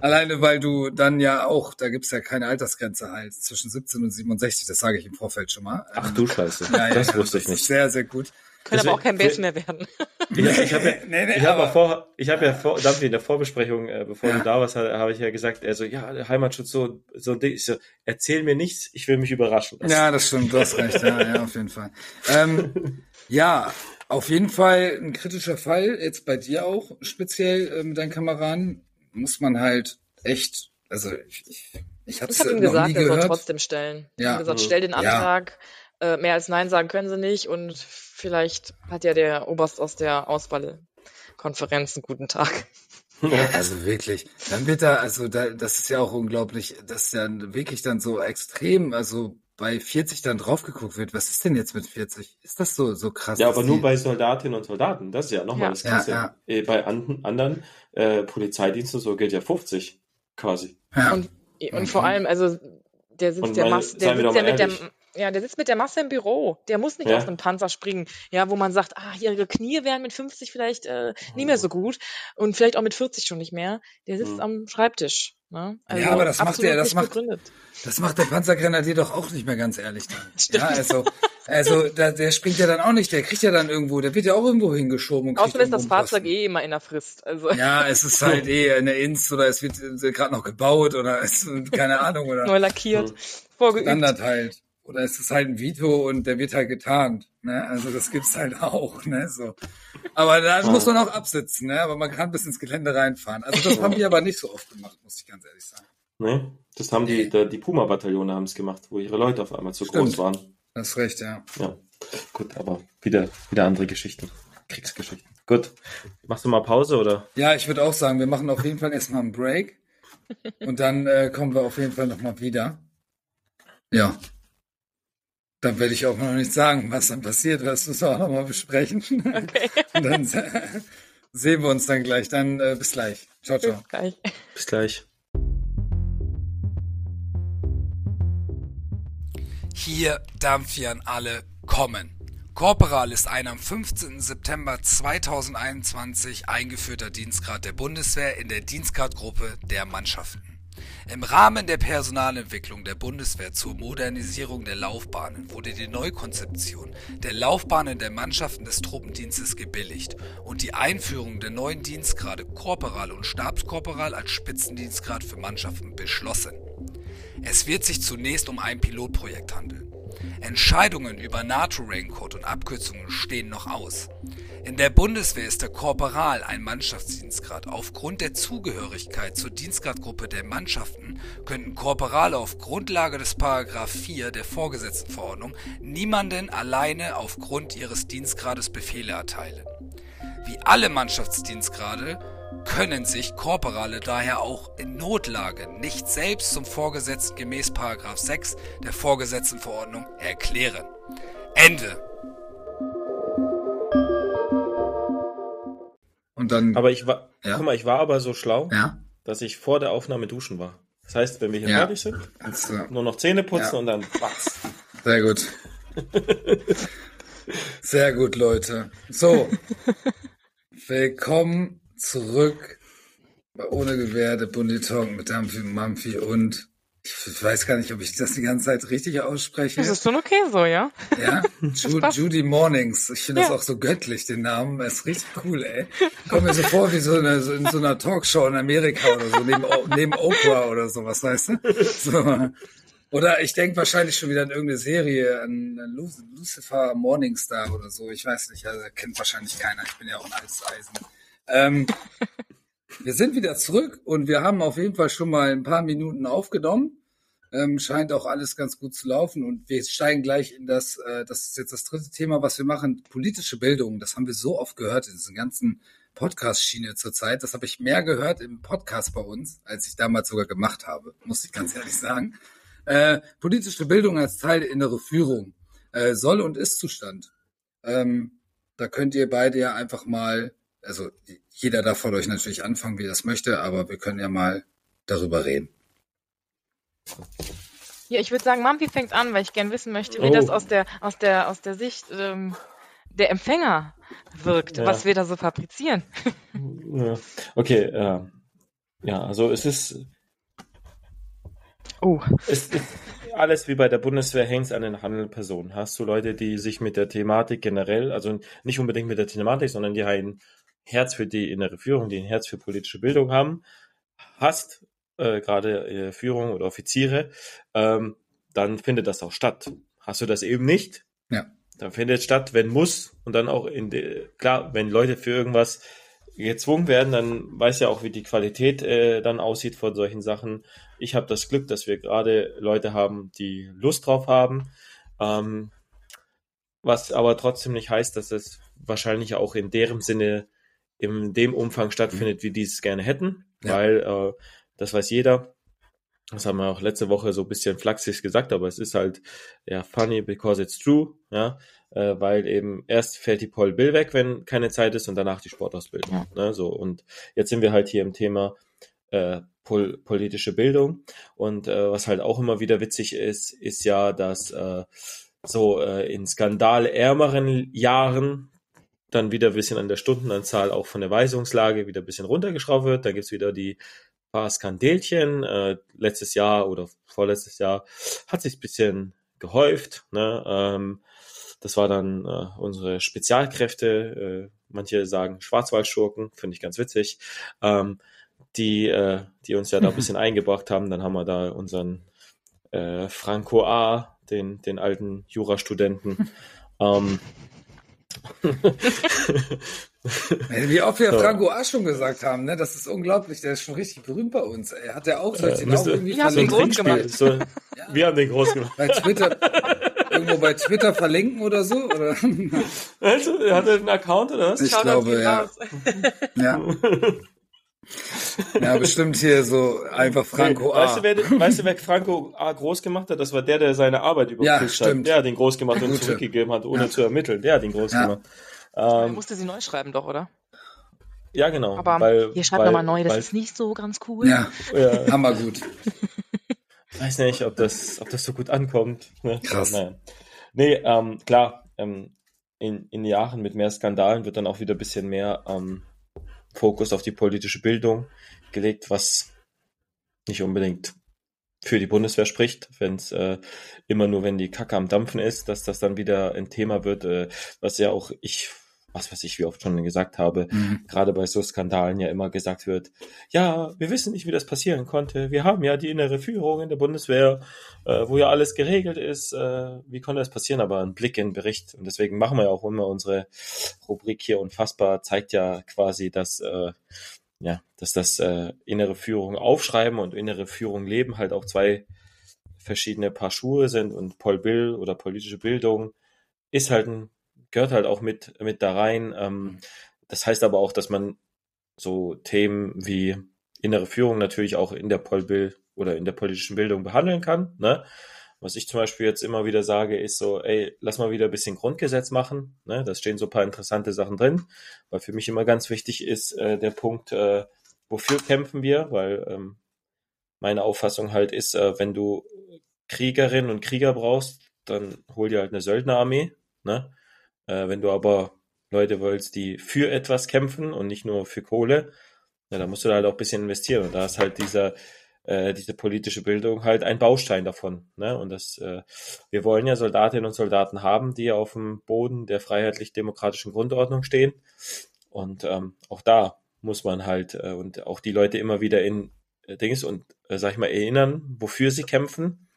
alleine weil du dann ja auch, da gibt's ja keine Altersgrenze halt, zwischen 17 und 67, das sage ich im Vorfeld schon mal. Ach du Scheiße, ja, das ja, wusste ich nicht. Sehr, sehr gut. Können aber auch kein Base mehr werden. Ich, ich habe ja, nee, nee, ich hab vor, ich habe ja vor, Dampfi, in der Vorbesprechung, äh, bevor ja. du da warst, habe ich ja gesagt, also ja, Heimatschutz so so ein Ding. Ich so, erzähl mir nichts, ich will mich überraschen lassen. Ja, das stimmt, du hast recht, ja, ja, auf jeden Fall. Ähm, ja, auf jeden Fall ein kritischer Fall, jetzt bei dir auch speziell äh, mit deinen Kameraden, muss man halt echt, also ich, ich, ich habe es ihm gesagt, er soll trotzdem stellen. Ja. Ich habe gesagt, stell den Antrag, ja. äh, mehr als Nein sagen können sie nicht und vielleicht hat ja der Oberst aus der Auswahlkonferenz einen guten Tag. Ja, also wirklich. Dann wird da, also da, das ist ja auch unglaublich, dass ja wirklich dann so extrem, also bei 40 dann drauf geguckt wird. Was ist denn jetzt mit 40? Ist das so, so krass? Ja, aber nur bei Soldatinnen und Soldaten. Das ist ja nochmal ja. das Krasse. Ja, ja. Äh, bei an, anderen äh, Polizeidiensten so gilt ja 50 quasi. Ja. Und, und vor allem, also der sitzt der Masse, der sitzt ja mit der, ja, der sitzt mit der Masse im Büro. Der muss nicht ja. aus einem Panzer springen. Ja, wo man sagt, ah, ihre Knie wären mit 50 vielleicht äh, nie mehr so gut und vielleicht auch mit 40 schon nicht mehr. Der sitzt mhm. am Schreibtisch. Ne? Also ja, aber das macht der, das macht, das macht der Panzergrenadier doch auch nicht mehr ganz ehrlich dann. Stimmt. Ja, also, also da, der springt ja dann auch nicht, der kriegt ja dann irgendwo, der wird ja auch irgendwo hingeschoben. Und Außerdem ist das Fahrzeug eh immer in der Frist. Also. Ja, es ist halt eh eine Inst oder es wird gerade noch gebaut oder es keine Ahnung oder neu lackiert, vorgeübt. Standard halt. Oder es ist halt ein Vito und der wird halt getarnt. Ne? Also das gibt's halt auch. Ne? So. Aber da muss man auch absitzen, ne? aber man kann bis ins Gelände reinfahren. Also das haben die aber nicht so oft gemacht, muss ich ganz ehrlich sagen. Ne? Das haben die, die, die Puma-Bataillone haben es gemacht, wo ihre Leute auf einmal zu Stimmt. groß waren. Das ist recht, ja. Ja, gut, aber wieder, wieder andere Geschichten. Kriegsgeschichten. Gut. Machst du mal Pause oder? Ja, ich würde auch sagen, wir machen auf jeden Fall erstmal einen Break. Und dann äh, kommen wir auf jeden Fall nochmal wieder. Ja. Dann werde ich auch noch nicht sagen, was dann passiert. Das müssen wir auch nochmal besprechen. Okay. Und dann sehen wir uns dann gleich. Dann äh, bis gleich. Ciao, ciao. Bis gleich. Bis gleich. Hier Dampfieren alle kommen. Korporal ist ein am 15. September 2021 eingeführter Dienstgrad der Bundeswehr in der Dienstgradgruppe der Mannschaften. Im Rahmen der Personalentwicklung der Bundeswehr zur Modernisierung der Laufbahnen wurde die Neukonzeption der Laufbahnen der Mannschaften des Truppendienstes gebilligt und die Einführung der neuen Dienstgrade Korporal und Stabskorporal als Spitzendienstgrad für Mannschaften beschlossen. Es wird sich zunächst um ein Pilotprojekt handeln. Entscheidungen über NATO-Raincode und Abkürzungen stehen noch aus. In der Bundeswehr ist der Korporal ein Mannschaftsdienstgrad. Aufgrund der Zugehörigkeit zur Dienstgradgruppe der Mannschaften könnten Korporale auf Grundlage des Paragraph 4 der Vorgesetztenverordnung niemanden alleine aufgrund ihres Dienstgrades Befehle erteilen. Wie alle Mannschaftsdienstgrade können sich Korporale daher auch in Notlage nicht selbst zum Vorgesetzten gemäß 6 der Vorgesetztenverordnung erklären. Ende. Und dann. Aber ich war, ja. guck mal, ich war aber so schlau, ja. dass ich vor der Aufnahme duschen war. Das heißt, wenn wir hier ja. fertig sind, uh, nur noch Zähne putzen ja. und dann batz. Sehr gut. Sehr gut, Leute. So. Willkommen zurück Ohne Gewehr, der Bundetalk mit Dampfi und Mampfi und ich weiß gar nicht, ob ich das die ganze Zeit richtig ausspreche. Das ist schon okay so, ja? Ja, Ju Judy Mornings. Ich finde ja. das auch so göttlich, den Namen. Das ist richtig cool, ey. Kommt mir so vor wie so, eine, so in so einer Talkshow in Amerika oder so, neben, neben Oprah oder sowas, weißt du? So. Oder ich denke wahrscheinlich schon wieder an irgendeine Serie, an Lucifer Morningstar oder so. Ich weiß nicht, also kennt wahrscheinlich keiner. Ich bin ja auch ein altes Eisen. Ähm, wir sind wieder zurück und wir haben auf jeden Fall schon mal ein paar Minuten aufgenommen. Ähm, scheint auch alles ganz gut zu laufen und wir steigen gleich in das, äh, das ist jetzt das dritte Thema, was wir machen, politische Bildung. Das haben wir so oft gehört in diesen ganzen Podcast-Schiene zurzeit. Das habe ich mehr gehört im Podcast bei uns, als ich damals sogar gemacht habe, muss ich ganz ehrlich sagen. Äh, politische Bildung als Teil der innere Führung. Äh, Soll- und Ist-Zustand. Ähm, da könnt ihr beide ja einfach mal also jeder darf von euch natürlich anfangen, wie er das möchte, aber wir können ja mal darüber reden. Ja, ich würde sagen, Mampi fängt an, weil ich gern wissen möchte, wie oh. das aus der, aus der, aus der Sicht ähm, der Empfänger wirkt, ja. was wir da so fabrizieren. Ja. Okay, äh, ja, also es ist. Oh. Es ist alles wie bei der Bundeswehr hängt an den handelnden Personen. Hast du Leute, die sich mit der Thematik generell, also nicht unbedingt mit der Thematik, sondern die einen Herz für die innere Führung, die ein Herz für politische Bildung haben, hast, äh, gerade äh, Führung oder Offiziere, ähm, dann findet das auch statt. Hast du das eben nicht? Ja. Dann findet es statt, wenn muss und dann auch in de, klar, wenn Leute für irgendwas gezwungen werden, dann weiß ja auch, wie die Qualität äh, dann aussieht von solchen Sachen. Ich habe das Glück, dass wir gerade Leute haben, die Lust drauf haben, ähm, was aber trotzdem nicht heißt, dass es wahrscheinlich auch in deren Sinne in dem Umfang stattfindet, wie die es gerne hätten, ja. weil äh, das weiß jeder. Das haben wir auch letzte Woche so ein bisschen flachsig gesagt, aber es ist halt ja funny because it's true, ja, äh, weil eben erst fällt die Paul Bill weg, wenn keine Zeit ist und danach die Sportausbildung. Ja. Ne, so und jetzt sind wir halt hier im Thema äh, pol politische Bildung und äh, was halt auch immer wieder witzig ist, ist ja, dass äh, so äh, in skandalärmeren Jahren dann wieder ein bisschen an der Stundenanzahl auch von der Weisungslage wieder ein bisschen runtergeschraubt wird. Dann gibt's wieder die paar Skandelchen. Äh, letztes Jahr oder vorletztes Jahr hat sich ein bisschen gehäuft. Ne? Ähm, das war dann äh, unsere Spezialkräfte, äh, manche sagen Schwarzwaldschurken, finde ich ganz witzig, ähm, die, äh, die uns ja da ein bisschen eingebracht haben. Dann haben wir da unseren äh, Franco A., den, den alten Jurastudenten. ähm, Wie oft wir so. Franco A. schon gesagt haben, ne? Das ist unglaublich, der ist schon richtig berühmt bei uns. Er hat ja auch, ich den auch irgendwie ja, verlinken? Groß gemacht. So, ja. Wir haben den groß gemacht. Bei Twitter, irgendwo bei Twitter verlinken oder so? Oder? Also, hat er einen Account oder was? Ich Schau glaube, ja. ja. Ja, bestimmt hier so einfach Franco A. Weißt du, wer, weißt du, wer Franco A groß gemacht hat? Das war der, der seine Arbeit überprüft ja, hat. Der hat ihn groß gemacht und Gute. zurückgegeben hat, ohne ja. zu ermitteln. Der hat ihn groß ja. gemacht. Ähm, musste sie neu schreiben doch, oder? Ja, genau. Aber weil, hier schreibt nochmal neu, das weil, ist nicht so ganz cool. Ja, ja. hammer gut. Weiß nicht, ob das, ob das so gut ankommt. Ne? Krass. Naja. Nee, ähm, klar, ähm, in, in Jahren mit mehr Skandalen wird dann auch wieder ein bisschen mehr ähm, Fokus auf die politische Bildung gelegt, was nicht unbedingt für die Bundeswehr spricht, wenn es äh, immer nur, wenn die Kacke am Dampfen ist, dass das dann wieder ein Thema wird, äh, was ja auch ich was weiß ich, wie oft schon gesagt habe, mhm. gerade bei so Skandalen ja immer gesagt wird, ja, wir wissen nicht, wie das passieren konnte. Wir haben ja die innere Führung in der Bundeswehr, äh, wo ja alles geregelt ist. Äh, wie konnte das passieren? Aber ein Blick in den Bericht. Und deswegen machen wir ja auch immer unsere Rubrik hier unfassbar, zeigt ja quasi, dass, äh, ja, dass das äh, innere Führung aufschreiben und innere Führung leben halt auch zwei verschiedene Paar Schuhe sind und Paul Bill oder politische Bildung ist halt ein gehört halt auch mit, mit da rein. Ähm, mhm. das heißt aber auch, dass man so Themen wie innere Führung natürlich auch in der Polbild oder in der politischen Bildung behandeln kann. Ne? Was ich zum Beispiel jetzt immer wieder sage, ist so, ey, lass mal wieder ein bisschen Grundgesetz machen. Ne? Da stehen so ein paar interessante Sachen drin, weil für mich immer ganz wichtig ist äh, der Punkt, äh, wofür kämpfen wir, weil ähm, meine Auffassung halt ist, äh, wenn du Kriegerinnen und Krieger brauchst, dann hol dir halt eine Söldnerarmee. Ne? Äh, wenn du aber Leute willst, die für etwas kämpfen und nicht nur für Kohle, ja, da musst du da halt auch ein bisschen investieren. Und da ist halt dieser, äh, diese politische Bildung halt ein Baustein davon. Ne? Und das, äh, wir wollen ja Soldatinnen und Soldaten haben, die auf dem Boden der freiheitlich-demokratischen Grundordnung stehen. Und ähm, auch da muss man halt äh, und auch die Leute immer wieder in äh, Dings und äh, sag ich mal erinnern, wofür sie kämpfen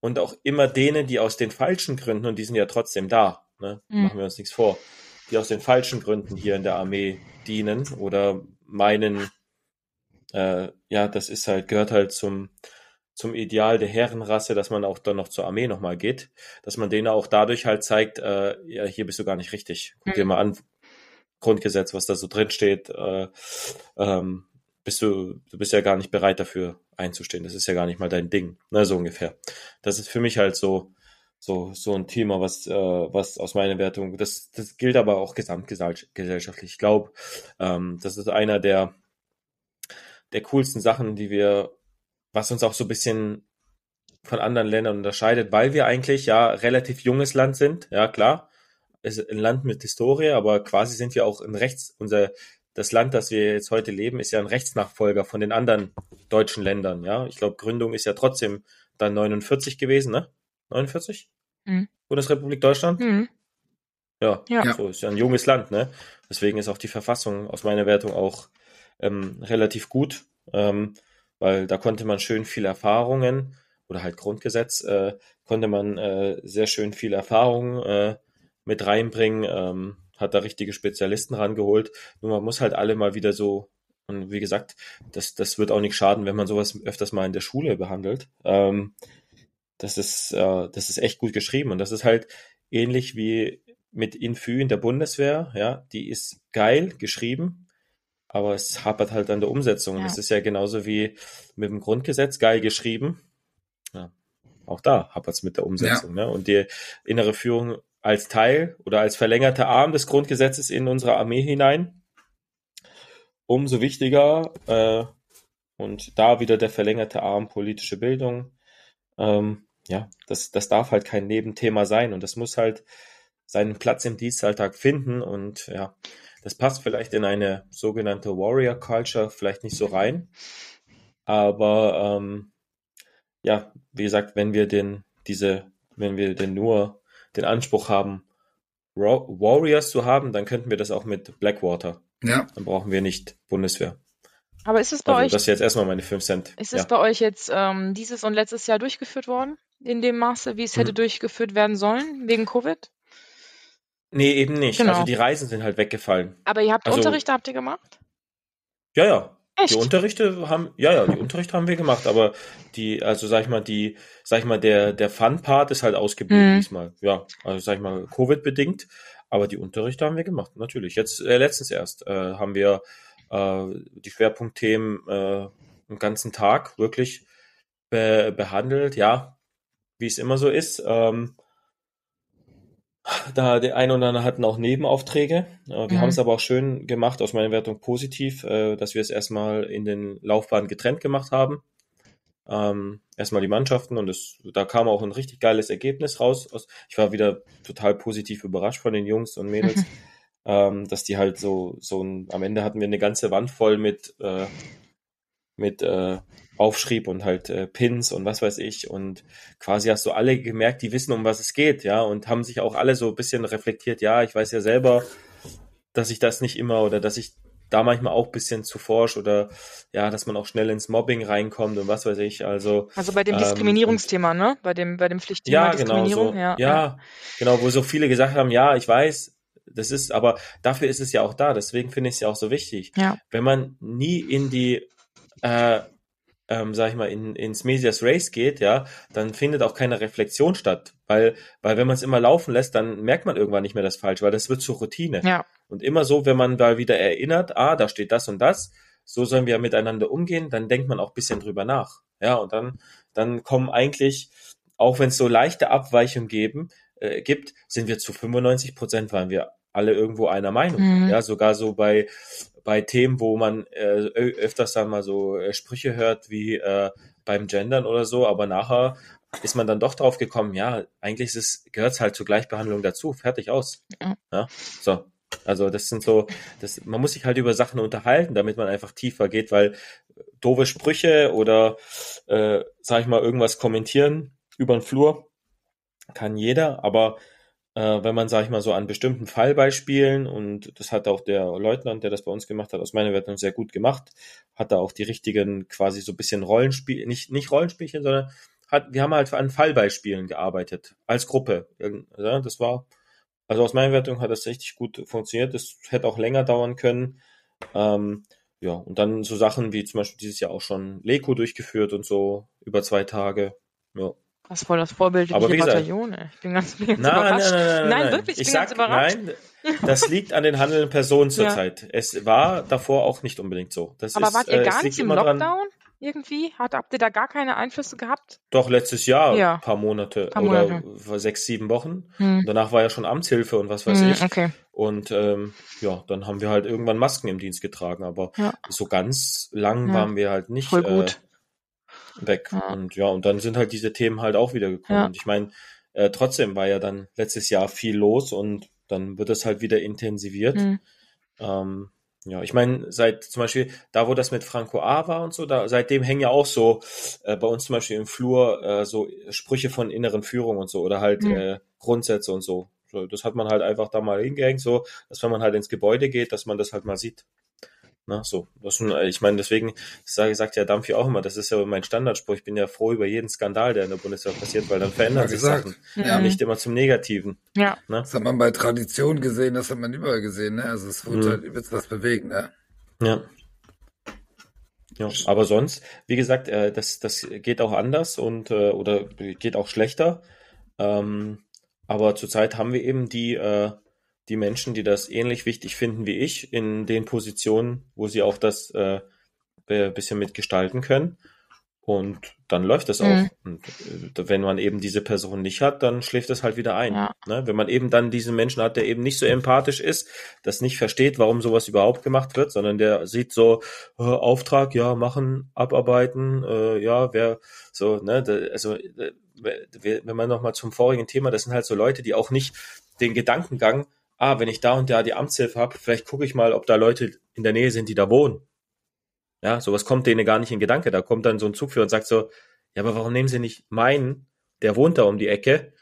und auch immer denen, die aus den falschen Gründen und die sind ja trotzdem da, Ne? Mhm. Machen wir uns nichts vor. Die aus den falschen Gründen hier in der Armee dienen oder meinen, äh, ja, das ist halt, gehört halt zum, zum Ideal der Herrenrasse, dass man auch dann noch zur Armee nochmal geht, dass man denen auch dadurch halt zeigt, äh, ja, hier bist du gar nicht richtig. Guck mhm. dir mal an, Grundgesetz, was da so drin steht, äh, ähm, bist du, du bist ja gar nicht bereit dafür einzustehen. Das ist ja gar nicht mal dein Ding, ne, so ungefähr. Das ist für mich halt so so, so ein Thema, was, äh, was aus meiner Wertung, das, das gilt aber auch gesamtgesellschaftlich. Ich glaube, ähm, das ist einer der, der coolsten Sachen, die wir, was uns auch so ein bisschen von anderen Ländern unterscheidet, weil wir eigentlich ja relativ junges Land sind, ja klar, ist ein Land mit Historie, aber quasi sind wir auch in Rechts, unser, das Land, das wir jetzt heute leben, ist ja ein Rechtsnachfolger von den anderen deutschen Ländern, ja. Ich glaube, Gründung ist ja trotzdem dann 49 gewesen, ne? 49? Mhm. Bundesrepublik Deutschland? Mhm. Ja, ja, so ist ja ein junges Land, ne? Deswegen ist auch die Verfassung aus meiner Wertung auch ähm, relativ gut, ähm, weil da konnte man schön viel Erfahrungen oder halt Grundgesetz äh, konnte man äh, sehr schön viel Erfahrung äh, mit reinbringen, ähm, hat da richtige Spezialisten rangeholt. Nur man muss halt alle mal wieder so und wie gesagt, das, das wird auch nicht schaden, wenn man sowas öfters mal in der Schule behandelt. Ähm, das ist, äh, das ist echt gut geschrieben und das ist halt ähnlich wie mit Infü in der Bundeswehr, ja, die ist geil geschrieben, aber es hapert halt an der Umsetzung. Ja. Und es ist ja genauso wie mit dem Grundgesetz geil geschrieben. Ja, auch da hapert es mit der Umsetzung. Ja. Ne? Und die innere Führung als Teil oder als verlängerter Arm des Grundgesetzes in unsere Armee hinein. Umso wichtiger äh, und da wieder der verlängerte Arm politische Bildung. Ähm, ja, das, das darf halt kein Nebenthema sein und das muss halt seinen Platz im Dienstalltag finden und ja, das passt vielleicht in eine sogenannte Warrior Culture vielleicht nicht so rein, aber ähm, ja, wie gesagt, wenn wir den diese, wenn wir denn nur den Anspruch haben, Warriors zu haben, dann könnten wir das auch mit Blackwater. Ja. Dann brauchen wir nicht Bundeswehr. Aber ist es bei also, euch? Das ist jetzt erstmal meine 5 Cent. Ist es ja. bei euch jetzt ähm, dieses und letztes Jahr durchgeführt worden? In dem Maße, wie es hätte hm. durchgeführt werden sollen, wegen Covid? Nee, eben nicht. Genau. Also die Reisen sind halt weggefallen. Aber ihr habt also, Unterrichte habt ihr gemacht? Ja, ja. Echt? Die Unterrichte haben, ja, ja, die Unterrichte haben wir gemacht, aber die, also sag ich mal, die, sag ich mal, der, der Fun-Part ist halt ausgeblieben hm. diesmal. Ja, also sag ich mal, Covid-bedingt. Aber die Unterrichte haben wir gemacht, natürlich. Jetzt, äh, letztens erst, äh, haben wir äh, die Schwerpunktthemen äh, den ganzen Tag wirklich be behandelt. Ja, wie es immer so ist. Ähm, da der eine oder andere hatten auch Nebenaufträge. Wir mhm. haben es aber auch schön gemacht, aus meiner Wertung positiv, äh, dass wir es erstmal in den Laufbahnen getrennt gemacht haben. Ähm, erstmal die Mannschaften und es, da kam auch ein richtig geiles Ergebnis raus. Ich war wieder total positiv überrascht von den Jungs und Mädels, mhm. ähm, dass die halt so, so ein, am Ende hatten wir eine ganze Wand voll mit, äh, mit äh, aufschrieb und halt äh, Pins und was weiß ich und quasi hast du alle gemerkt, die wissen, um was es geht, ja, und haben sich auch alle so ein bisschen reflektiert, ja, ich weiß ja selber, dass ich das nicht immer oder dass ich da manchmal auch ein bisschen zu forsch oder ja, dass man auch schnell ins Mobbing reinkommt und was weiß ich. Also, also bei dem ähm, Diskriminierungsthema, ne? Bei dem, bei dem Pflichtthema ja, Diskriminierung. Genau, so, ja, ja, ja, genau, wo so viele gesagt haben, ja, ich weiß, das ist, aber dafür ist es ja auch da. Deswegen finde ich es ja auch so wichtig. Ja. Wenn man nie in die äh, ähm, sag ich mal, in, ins Medias Race geht, ja, dann findet auch keine Reflexion statt. Weil, weil wenn man es immer laufen lässt, dann merkt man irgendwann nicht mehr das Falsche, weil das wird zur Routine. Ja. Und immer so, wenn man da wieder erinnert, ah, da steht das und das, so sollen wir miteinander umgehen, dann denkt man auch bisschen drüber nach. Ja, und dann, dann kommen eigentlich, auch wenn es so leichte Abweichungen geben, äh, gibt, sind wir zu 95 Prozent, waren wir alle irgendwo einer Meinung. Mhm. Ja, sogar so bei, bei Themen, wo man äh, öfters dann mal so äh, Sprüche hört wie äh, beim Gendern oder so, aber nachher ist man dann doch drauf gekommen, ja, eigentlich gehört es halt zur Gleichbehandlung dazu, fertig aus. Ja. ja. So. Also das sind so, das, man muss sich halt über Sachen unterhalten, damit man einfach tiefer geht, weil doofe Sprüche oder äh, sag ich mal irgendwas kommentieren über den Flur kann jeder, aber wenn man, sage ich mal, so an bestimmten Fallbeispielen, und das hat auch der Leutnant, der das bei uns gemacht hat, aus meiner Wertung sehr gut gemacht, hat da auch die richtigen quasi so ein bisschen Rollenspiel, nicht, nicht Rollenspielchen, sondern hat, wir haben halt an Fallbeispielen gearbeitet, als Gruppe. Das war, also aus meiner Wertung hat das richtig gut funktioniert. Das hätte auch länger dauern können. Ähm, ja, und dann so Sachen wie zum Beispiel dieses Jahr auch schon Leko durchgeführt und so über zwei Tage. Ja. Das ist voll das vorbildliche Aber wie gesagt, Bataillon, ey. Ich bin ganz, bin ganz nein, überrascht. Nein, nein, nein, nein, wirklich, ich, ich bin sag, ganz überrascht. Nein, das liegt an den handelnden Personen zurzeit. Ja. Es war davor auch nicht unbedingt so. Das Aber ist, wart ihr äh, gar nicht im Lockdown? Dran, irgendwie? Hat, habt ihr da gar keine Einflüsse gehabt? Doch, letztes Jahr, ja. paar Monate paar oder Monate. sechs, sieben Wochen. Hm. Danach war ja schon Amtshilfe und was weiß hm, ich. Okay. Und ähm, ja, dann haben wir halt irgendwann Masken im Dienst getragen, aber ja. so ganz lang ja. waren wir halt nicht. Voll gut. Äh, weg. Ja. Und ja, und dann sind halt diese Themen halt auch wieder gekommen. Ja. Und ich meine, äh, trotzdem war ja dann letztes Jahr viel los und dann wird es halt wieder intensiviert. Mhm. Ähm, ja, ich meine, seit zum Beispiel da, wo das mit Franco A war und so, da seitdem hängen ja auch so äh, bei uns zum Beispiel im Flur äh, so Sprüche von inneren Führung und so oder halt mhm. äh, Grundsätze und so. so. Das hat man halt einfach da mal hingehängt, so, dass wenn man halt ins Gebäude geht, dass man das halt mal sieht. Na, so, das ist, ich meine, deswegen sage, sagt ja Dampfi auch immer, das ist ja mein Standardspruch. Ich bin ja froh über jeden Skandal, der in der Bundeswehr passiert, weil dann verändern sich Sachen. Ja. Nicht immer zum Negativen. Ja. Ne? Das hat man bei Tradition gesehen, das hat man überall gesehen, ne? Also es wird mhm. halt übelst was bewegen, ne? Ja. Ja, aber sonst, wie gesagt, äh, das, das geht auch anders und äh, oder geht auch schlechter. Ähm, aber zurzeit haben wir eben die äh, die Menschen, die das ähnlich wichtig finden wie ich, in den Positionen, wo sie auch das äh, bisschen mitgestalten können. Und dann läuft auch. Mhm. Und äh, wenn man eben diese Person nicht hat, dann schläft es halt wieder ein. Ja. Ne? Wenn man eben dann diesen Menschen hat, der eben nicht so empathisch ist, das nicht versteht, warum sowas überhaupt gemacht wird, sondern der sieht so äh, Auftrag, ja, machen, abarbeiten, äh, ja, wer so, ne, da, also äh, wenn man nochmal zum vorigen Thema, das sind halt so Leute, die auch nicht den Gedankengang ah, wenn ich da und da die Amtshilfe habe, vielleicht gucke ich mal, ob da Leute in der Nähe sind, die da wohnen. Ja, sowas kommt denen gar nicht in Gedanke. Da kommt dann so ein Zugführer und sagt so, ja, aber warum nehmen sie nicht meinen, der wohnt da um die Ecke?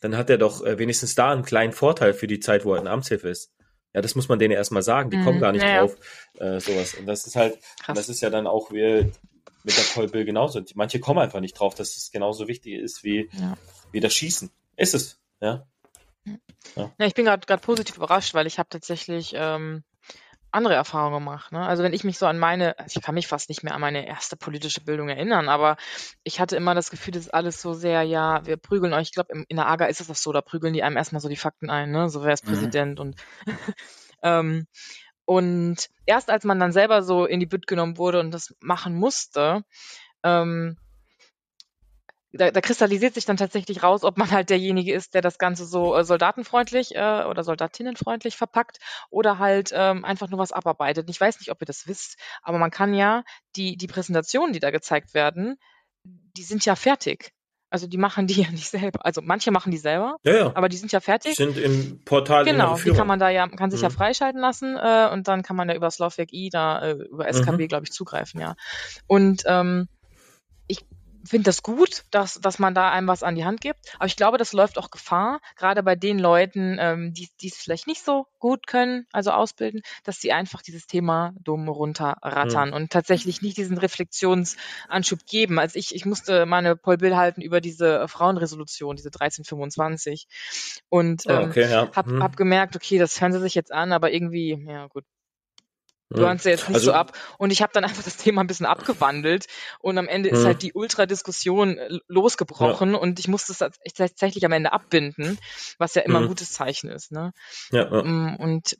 Dann hat er doch äh, wenigstens da einen kleinen Vorteil für die Zeit, wo er in Amtshilfe ist. Ja, das muss man denen erstmal sagen. Die mhm, kommen gar nicht ja. drauf, äh, sowas. Und das ist halt, das ist ja dann auch wie mit der Kolbill genauso. Manche kommen einfach nicht drauf, dass es genauso wichtig ist wie, ja. wie das Schießen. Ist es, ja. Ja. ja, ich bin gerade positiv überrascht, weil ich habe tatsächlich ähm, andere Erfahrungen gemacht. Ne? Also wenn ich mich so an meine, also ich kann mich fast nicht mehr an meine erste politische Bildung erinnern, aber ich hatte immer das Gefühl, das ist alles so sehr, ja, wir prügeln euch. Ich glaube, in der AGA ist es das so, da prügeln die einem erstmal so die Fakten ein, ne? So wer ist mhm. Präsident und ähm, Und erst als man dann selber so in die Bütt genommen wurde und das machen musste, ähm, da, da kristallisiert sich dann tatsächlich raus, ob man halt derjenige ist, der das Ganze so äh, soldatenfreundlich äh, oder soldatinnenfreundlich verpackt oder halt ähm, einfach nur was abarbeitet. Ich weiß nicht, ob ihr das wisst, aber man kann ja die, die Präsentationen, die da gezeigt werden, die sind ja fertig. Also die machen die ja nicht selber. Also manche machen die selber, ja, ja. aber die sind ja fertig. Die sind im Portal Genau, die kann man da ja, kann sich mhm. ja freischalten lassen äh, und dann kann man ja über Slavic E da äh, über SKB, mhm. glaube ich, zugreifen, ja. Und ähm, finde das gut, dass, dass man da einem was an die Hand gibt. Aber ich glaube, das läuft auch Gefahr, gerade bei den Leuten, ähm, die es vielleicht nicht so gut können, also ausbilden, dass sie einfach dieses Thema dumm runterrattern mhm. und tatsächlich nicht diesen Reflexionsanschub geben. Also ich, ich musste meine Paul Bill halten über diese Frauenresolution, diese 1325 und ah, ähm, okay, ja. hab, mhm. hab gemerkt, okay, das hören sie sich jetzt an, aber irgendwie, ja gut, burnst du jetzt nicht also, so ab. Und ich habe dann einfach das Thema ein bisschen abgewandelt und am Ende ist hm. halt die Ultradiskussion äh, losgebrochen ja. und ich musste es tatsächlich am Ende abbinden, was ja immer ein hm. gutes Zeichen ist. Ne? Ja, ja. Mm, und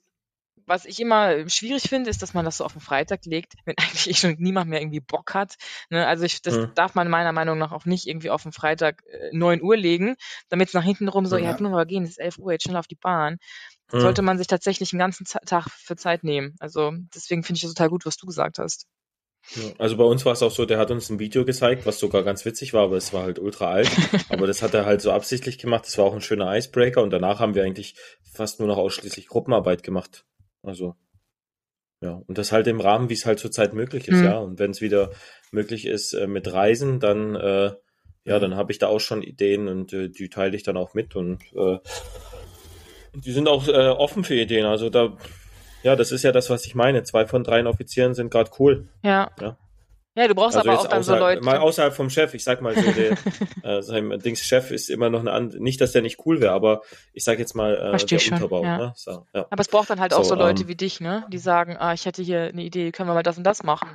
was ich immer schwierig finde, ist, dass man das so auf den Freitag legt, wenn eigentlich eh schon niemand mehr irgendwie Bock hat. Ne? Also ich, das mhm. darf man meiner Meinung nach auch nicht irgendwie auf den Freitag äh, 9 Uhr legen, damit es nach hinten rum so, ja, ja nur mal gehen, es ist 11 Uhr, jetzt schnell auf die Bahn mhm. sollte man sich tatsächlich einen ganzen Tag für Zeit nehmen. Also deswegen finde ich das total gut, was du gesagt hast. Also bei uns war es auch so, der hat uns ein Video gezeigt, was sogar ganz witzig war, aber es war halt ultra alt. aber das hat er halt so absichtlich gemacht. Das war auch ein schöner Icebreaker und danach haben wir eigentlich fast nur noch ausschließlich Gruppenarbeit gemacht. Also ja, und das halt im Rahmen, wie es halt zurzeit möglich ist, mhm. ja. Und wenn es wieder möglich ist äh, mit Reisen, dann äh, ja, dann habe ich da auch schon Ideen und äh, die teile ich dann auch mit und äh, die sind auch äh, offen für Ideen. Also da, ja, das ist ja das, was ich meine. Zwei von drei Offizieren sind gerade cool. Ja. ja. Ja, du brauchst also aber auch dann so Leute. Mal außerhalb vom Chef, ich sag mal so, der, äh, sein Dings Chef ist immer noch eine andere, nicht, dass der nicht cool wäre, aber ich sag jetzt mal, äh, Versteh der schon, Unterbau. Ja. Ne? So, ja. Aber es braucht dann halt auch so, so Leute ähm, wie dich, ne? Die sagen, ah, ich hätte hier eine Idee, können wir mal das und das machen.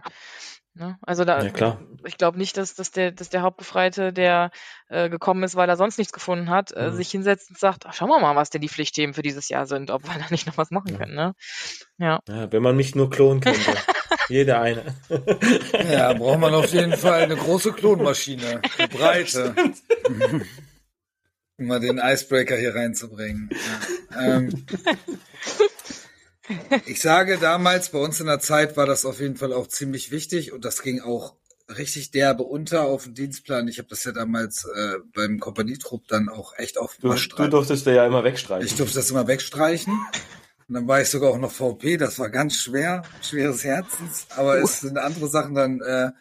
Ne? Also da, ja, klar. ich glaube nicht, dass, dass, der, dass der Hauptbefreite, der äh, gekommen ist, weil er sonst nichts gefunden hat, äh, mhm. sich hinsetzt und sagt, ach, schauen wir mal, was denn die Pflichtthemen für dieses Jahr sind, ob wir da nicht noch was machen ja. können. Ne? Ja. ja, wenn man mich nur klonen könnte. Jeder eine. ja, braucht man auf jeden Fall eine große Klonmaschine. Eine breite. um mal den Icebreaker hier reinzubringen. Ja. Ähm, ich sage damals, bei uns in der Zeit war das auf jeden Fall auch ziemlich wichtig und das ging auch richtig derbe unter auf dem Dienstplan. Ich habe das ja damals äh, beim Kompanietrupp dann auch echt auf du, du durftest ja immer wegstreichen. Ich durfte das immer wegstreichen. Und dann war ich sogar auch noch VP, das war ganz schwer, schweres Herzens, aber es sind andere Sachen dann äh,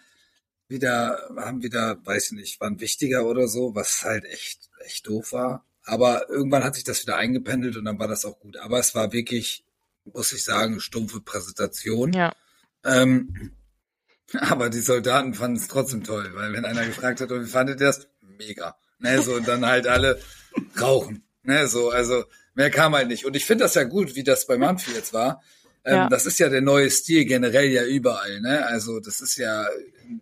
wieder, haben wieder, weiß ich nicht, waren wichtiger oder so, was halt echt, echt doof war. Aber irgendwann hat sich das wieder eingependelt und dann war das auch gut. Aber es war wirklich muss ich sagen, stumpfe Präsentation. Ja. Ähm, aber die Soldaten fanden es trotzdem toll, weil wenn einer gefragt hat, wie fandet ihr das? Mega. Ne, so, und dann halt alle rauchen. Ne, so, also mehr kam halt nicht. Und ich finde das ja gut, wie das bei Manfi jetzt war. Ähm, ja. Das ist ja der neue Stil generell ja überall. Ne? Also das ist ja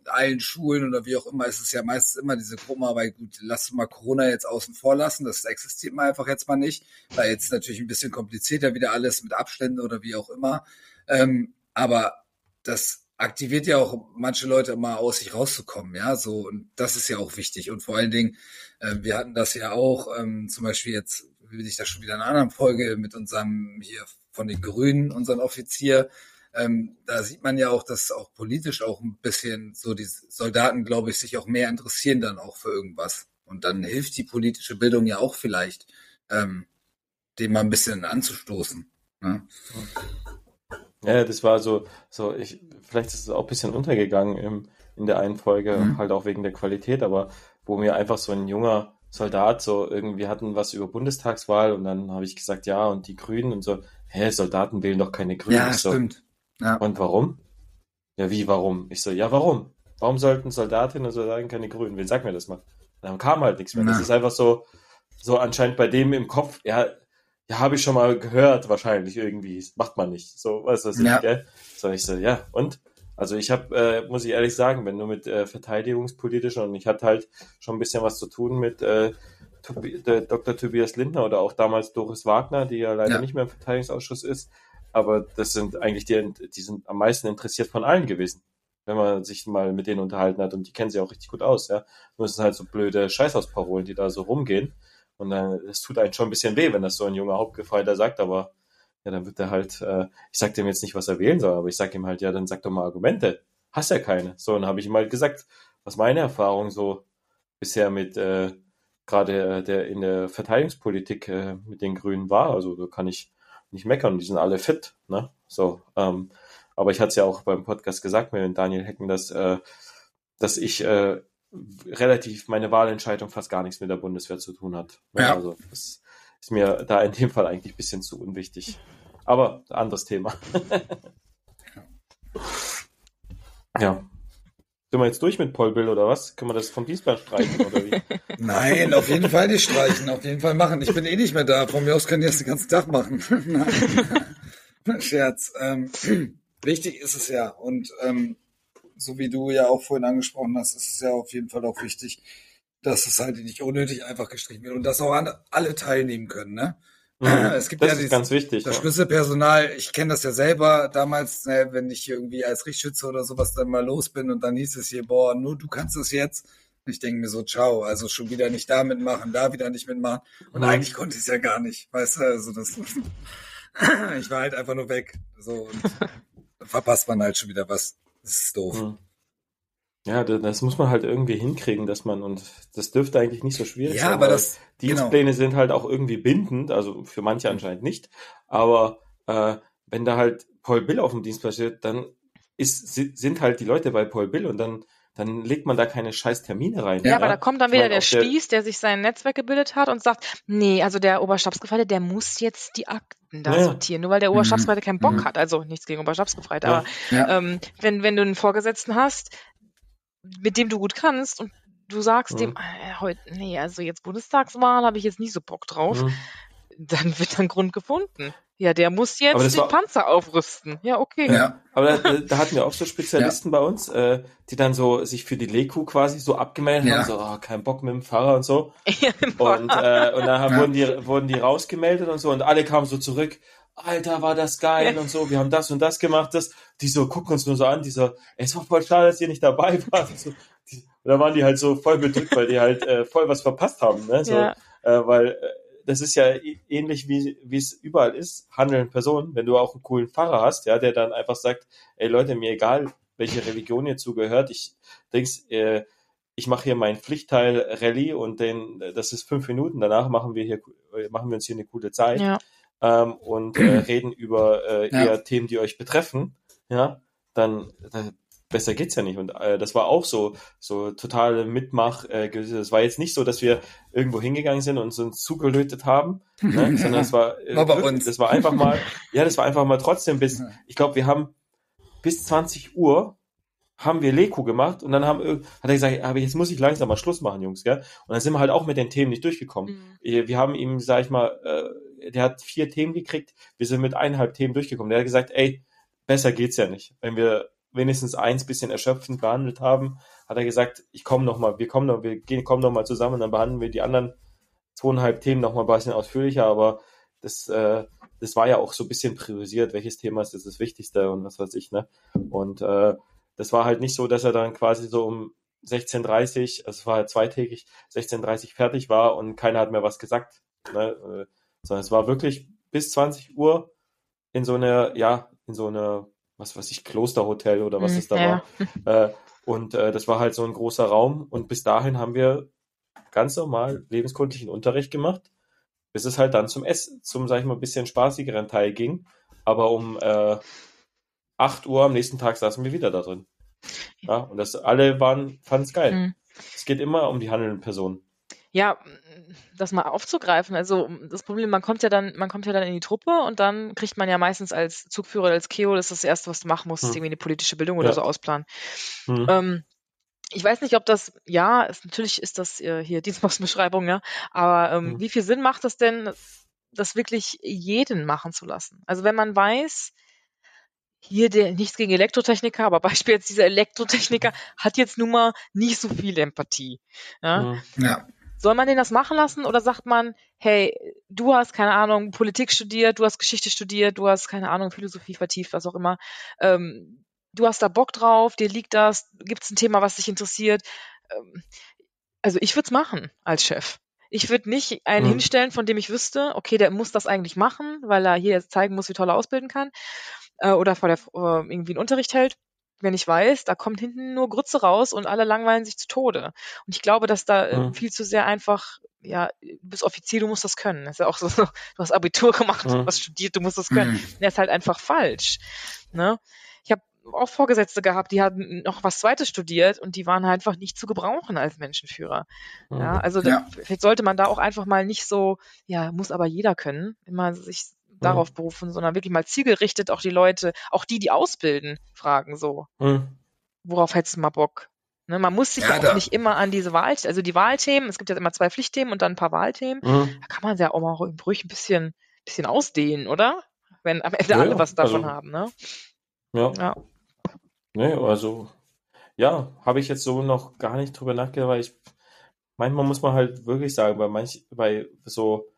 allen Schulen oder wie auch immer, ist es ja meistens immer diese Gruppenarbeit. Gut, lass mal Corona jetzt außen vor lassen. Das existiert mal einfach jetzt mal nicht, weil jetzt natürlich ein bisschen komplizierter wieder alles mit Abständen oder wie auch immer. Ähm, aber das aktiviert ja auch manche Leute immer aus sich rauszukommen, ja, so und das ist ja auch wichtig und vor allen Dingen, äh, wir hatten das ja auch, ähm, zum Beispiel jetzt will ich da schon wieder in einer anderen Folge mit unserem hier von den Grünen, unseren Offizier. Ähm, da sieht man ja auch, dass auch politisch auch ein bisschen so die Soldaten, glaube ich, sich auch mehr interessieren dann auch für irgendwas. Und dann hilft die politische Bildung ja auch vielleicht, ähm, dem mal ein bisschen anzustoßen. Ne? Ja, das war so, so ich, vielleicht ist es auch ein bisschen untergegangen im, in der einen Folge, mhm. halt auch wegen der Qualität, aber wo mir einfach so ein junger Soldat so irgendwie hatten was über Bundestagswahl und dann habe ich gesagt, ja, und die Grünen und so, hä, Soldaten wählen doch keine Grünen. Ja, so, stimmt. Ja. Und warum? Ja, wie, warum? Ich so, ja, warum? Warum sollten Soldatinnen und Soldaten keine Grünen wählen? Sag mir das mal. Dann kam halt nichts mehr. Na. Das ist einfach so, so anscheinend bei dem im Kopf, ja, ja, habe ich schon mal gehört, wahrscheinlich irgendwie. Das macht man nicht. So, weißt du, was ja. ich, gell? So, ich so, ja, und? Also ich habe, äh, muss ich ehrlich sagen, wenn du mit äh, verteidigungspolitischen und ich hatte halt schon ein bisschen was zu tun mit äh, Dr. Tobias Lindner oder auch damals Doris Wagner, die ja leider ja. nicht mehr im Verteidigungsausschuss ist, aber das sind eigentlich die, die sind am meisten interessiert von allen gewesen wenn man sich mal mit denen unterhalten hat und die kennen sie auch richtig gut aus, ja. Nur es sind halt so blöde Scheißhausparolen, die da so rumgehen. Und dann, es tut einen schon ein bisschen weh, wenn das so ein junger Hauptgefreiter sagt, aber ja, dann wird er halt, äh, ich sag dem jetzt nicht, was er wählen soll, aber ich sag ihm halt, ja, dann sag doch mal Argumente. Hast ja keine. So, dann habe ich ihm halt gesagt, was meine Erfahrung so bisher mit äh, gerade äh, der in der Verteidigungspolitik äh, mit den Grünen war. Also da kann ich nicht meckern, die sind alle fit, ne? So, ähm, aber ich hatte es ja auch beim Podcast gesagt mit Daniel Hecken, dass, äh, dass ich äh, relativ meine Wahlentscheidung fast gar nichts mit der Bundeswehr zu tun hat. Ja. Also das ist mir da in dem Fall eigentlich ein bisschen zu unwichtig. Aber anderes Thema. ja. Sind wir jetzt durch mit Paul Bill oder was? Können wir das vom Dienstplan streichen oder wie? Nein, auf jeden Fall nicht streichen, auf jeden Fall machen. Ich bin eh nicht mehr da. Von mir aus können die das den ganzen Tag machen. Scherz. Ähm, wichtig ist es ja. Und ähm, so wie du ja auch vorhin angesprochen hast, ist es ja auf jeden Fall auch wichtig, dass es halt nicht unnötig einfach gestrichen wird und dass auch alle teilnehmen können. Ne? Mhm, es gibt das ja ist dieses, ganz wichtig. Das ja. Schlüsselpersonal, ich kenne das ja selber damals, ne, wenn ich irgendwie als Richtschütze oder sowas dann mal los bin und dann hieß es hier, boah, nur du kannst es jetzt. Ich denke mir so, ciao, also schon wieder nicht da mitmachen, da wieder nicht mitmachen. Und mhm. eigentlich konnte ich es ja gar nicht, weißt du, also das, ich war halt einfach nur weg. So, und verpasst man halt schon wieder was. Das ist doof. Mhm. Ja, das muss man halt irgendwie hinkriegen, dass man, und das dürfte eigentlich nicht so schwierig ja, sein. aber das, Dienstpläne genau. sind halt auch irgendwie bindend, also für manche anscheinend nicht. Aber äh, wenn da halt Paul Bill auf dem Dienstplan steht, dann ist, sind halt die Leute bei Paul Bill und dann dann legt man da keine scheiß Termine rein. Ja, ja, aber da kommt dann wieder der Spieß, der sich sein Netzwerk gebildet hat und sagt, nee, also der Oberstabsgefreite, der muss jetzt die Akten da ja. sortieren, nur weil der Oberstabsgefreite mhm. keinen Bock mhm. hat. Also nichts gegen Oberstabsgefreite, ja. aber ähm, wenn, wenn du einen Vorgesetzten hast, mit dem du gut kannst und du sagst dem, äh, heute, nee, also jetzt Bundestagswahl habe ich jetzt nicht so Bock drauf, dann wird dann Grund gefunden. Ja, der muss jetzt den war, Panzer aufrüsten. Ja, okay. Ja. Aber da, da hatten wir auch so Spezialisten ja. bei uns, äh, die dann so sich für die Leku quasi so abgemeldet ja. haben, so, oh, kein Bock mit dem Fahrer und so. Ja, und, äh, und dann haben, wurden, die, wurden die rausgemeldet und so und alle kamen so zurück. Alter, war das geil und so, wir haben das und das gemacht, das, die so gucken uns nur so an, die so, es war voll schade, dass ihr nicht dabei wart. So, die, und dann waren die halt so voll bedrückt, weil die halt äh, voll was verpasst haben, ne? So, ja. äh, weil äh, das ist ja ähnlich wie wie es überall ist, handeln Personen, wenn du auch einen coolen Pfarrer hast, ja, der dann einfach sagt, ey Leute, mir egal, welche Religion ihr zugehört, ich denkst, äh, ich mache hier meinen Pflichtteil Rallye und den, das ist fünf Minuten, danach machen wir hier, machen wir uns hier eine coole Zeit ja. Ähm, und äh, reden über äh, ja. eher Themen, die euch betreffen, ja, dann, dann besser geht's ja nicht. Und äh, das war auch so, so totale Mitmach. Äh, es war jetzt nicht so, dass wir irgendwo hingegangen sind und uns zugelötet haben, ne? sondern es war, äh, war wirklich, das war einfach mal, ja, das war einfach mal trotzdem bis, ich glaube, wir haben bis 20 Uhr haben wir Leku gemacht und dann haben, hat er gesagt, aber jetzt muss ich langsam mal Schluss machen, Jungs, gell? Und dann sind wir halt auch mit den Themen nicht durchgekommen. Mhm. Wir haben ihm, sag ich mal, äh, der hat vier Themen gekriegt, wir sind mit eineinhalb Themen durchgekommen. Der hat gesagt, ey, besser geht's ja nicht. Wenn wir wenigstens eins bisschen erschöpfend behandelt haben, hat er gesagt, ich komme noch mal, wir kommen noch, wir gehen, kommen noch mal zusammen dann behandeln wir die anderen zweieinhalb Themen noch mal ein bisschen ausführlicher, aber das, äh, das war ja auch so ein bisschen priorisiert, welches Thema ist das, das Wichtigste und was weiß ich, ne? Und äh, das war halt nicht so, dass er dann quasi so um 16.30, also es war halt zweitägig, 16.30 fertig war und keiner hat mehr was gesagt, ne? Sondern es war wirklich bis 20 Uhr in so einer, ja, in so einer was weiß ich, Klosterhotel oder was mhm, es da ja. war. Äh, und äh, das war halt so ein großer Raum. Und bis dahin haben wir ganz normal lebenskundlichen Unterricht gemacht, bis es halt dann zum Ess, zum, sag ich mal, ein bisschen spaßigeren Teil ging. Aber um äh, 8 Uhr am nächsten Tag saßen wir wieder da drin. Ja, und das alle waren, fanden es geil. Mhm. Es geht immer um die handelnden Personen ja, das mal aufzugreifen. Also das Problem, man kommt ja dann, man kommt ja dann in die Truppe und dann kriegt man ja meistens als Zugführer oder als Keo, das ist das Erste, was du machen musst, hm. ist irgendwie eine politische Bildung oder ja. so ausplanen. Hm. Ähm, ich weiß nicht, ob das, ja, es, natürlich ist das äh, hier Dienstboxenbeschreibung, ja, aber ähm, hm. wie viel Sinn macht das denn, das wirklich jeden machen zu lassen? Also wenn man weiß, hier der, nichts gegen Elektrotechniker, aber Beispiel jetzt dieser Elektrotechniker hat jetzt nun mal nicht so viel Empathie. Ja. ja Soll man den das machen lassen oder sagt man, hey, du hast keine Ahnung, Politik studiert, du hast Geschichte studiert, du hast keine Ahnung, Philosophie vertieft, was auch immer. Ähm, du hast da Bock drauf, dir liegt das, gibt es ein Thema, was dich interessiert. Ähm, also ich würde es machen als Chef. Ich würde nicht einen mhm. hinstellen, von dem ich wüsste, okay, der muss das eigentlich machen, weil er hier jetzt zeigen muss, wie toll er ausbilden kann äh, oder vor der äh, irgendwie einen Unterricht hält wenn ich weiß, da kommt hinten nur Grütze raus und alle langweilen sich zu Tode. Und ich glaube, dass da äh, mhm. viel zu sehr einfach, ja, du bist Offizier, du musst das können. Das ist ja auch so, du hast Abitur gemacht, mhm. hast studiert, du musst das können. Mhm. Der ist halt einfach falsch. Ne? Ich habe auch Vorgesetzte gehabt, die hatten noch was Zweites studiert und die waren halt einfach nicht zu gebrauchen als Menschenführer. Mhm. Ja, also ja. Da, vielleicht sollte man da auch einfach mal nicht so, ja, muss aber jeder können, immer sich darauf mhm. berufen, sondern wirklich mal zielgerichtet auch die Leute, auch die, die ausbilden, fragen so. Mhm. Worauf hättest du mal Bock? Ne, man muss sich ja, auch nicht immer an diese Wahl, also die Wahlthemen, es gibt ja immer zwei Pflichtthemen und dann ein paar Wahlthemen. Mhm. Da kann man ja auch mal ruhig ein bisschen, bisschen ausdehnen, oder? Wenn am Ende ja, alle was davon also, haben, ne? Ja. ja. Nee, also, ja, habe ich jetzt so noch gar nicht drüber nachgedacht, weil ich, manchmal muss man halt wirklich sagen, bei manch, bei so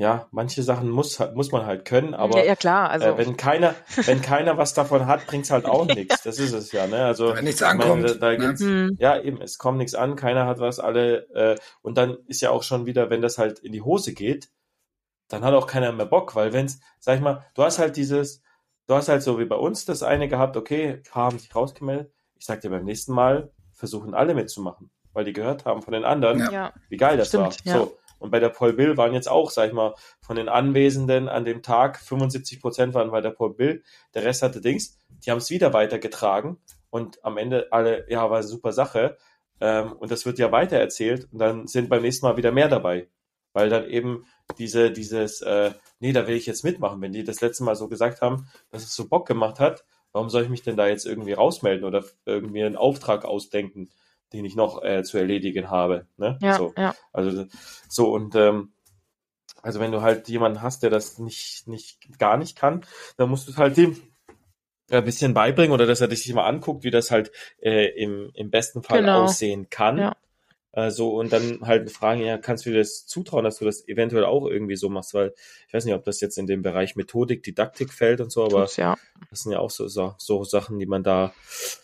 ja, manche Sachen muss, muss man halt können, aber ja, ja klar, also. Äh, wenn keiner, wenn keiner was davon hat, bringt's halt auch nichts. Das ist es ja, ne? Also wenn nichts ankommt. Meine, da, da ne? Hm. Ja, eben, es kommt nichts an, keiner hat was, alle äh, und dann ist ja auch schon wieder, wenn das halt in die Hose geht, dann hat auch keiner mehr Bock, weil wenn's, sag ich mal, du hast halt dieses, du hast halt so wie bei uns das eine gehabt, okay, haben sich rausgemeldet. Ich sag dir beim nächsten Mal versuchen alle mitzumachen, weil die gehört haben von den anderen, ja. wie geil das Stimmt, war. Ja. So und bei der Paul Bill waren jetzt auch, sag ich mal, von den Anwesenden an dem Tag 75 Prozent waren bei der Paul Bill. Der Rest hatte Dings. Die haben es wieder weitergetragen und am Ende alle, ja, war eine super Sache. Ähm, und das wird ja weitererzählt und dann sind beim nächsten Mal wieder mehr dabei. Weil dann eben diese, dieses, äh, nee, da will ich jetzt mitmachen. Wenn die das letzte Mal so gesagt haben, dass es so Bock gemacht hat, warum soll ich mich denn da jetzt irgendwie rausmelden oder irgendwie einen Auftrag ausdenken? Den ich noch äh, zu erledigen habe. Ne? Ja, so. ja. Also so und ähm, also wenn du halt jemanden hast, der das nicht, nicht gar nicht kann, dann musst du es halt dem ein bisschen beibringen oder dass er sich mal anguckt, wie das halt äh, im, im besten Fall genau. aussehen kann. Ja. Äh, so und dann halt fragen, ja, kannst du dir das zutrauen, dass du das eventuell auch irgendwie so machst, weil ich weiß nicht, ob das jetzt in dem Bereich Methodik, Didaktik fällt und so, aber Tut's, ja. das sind ja auch so, so, so Sachen, die man da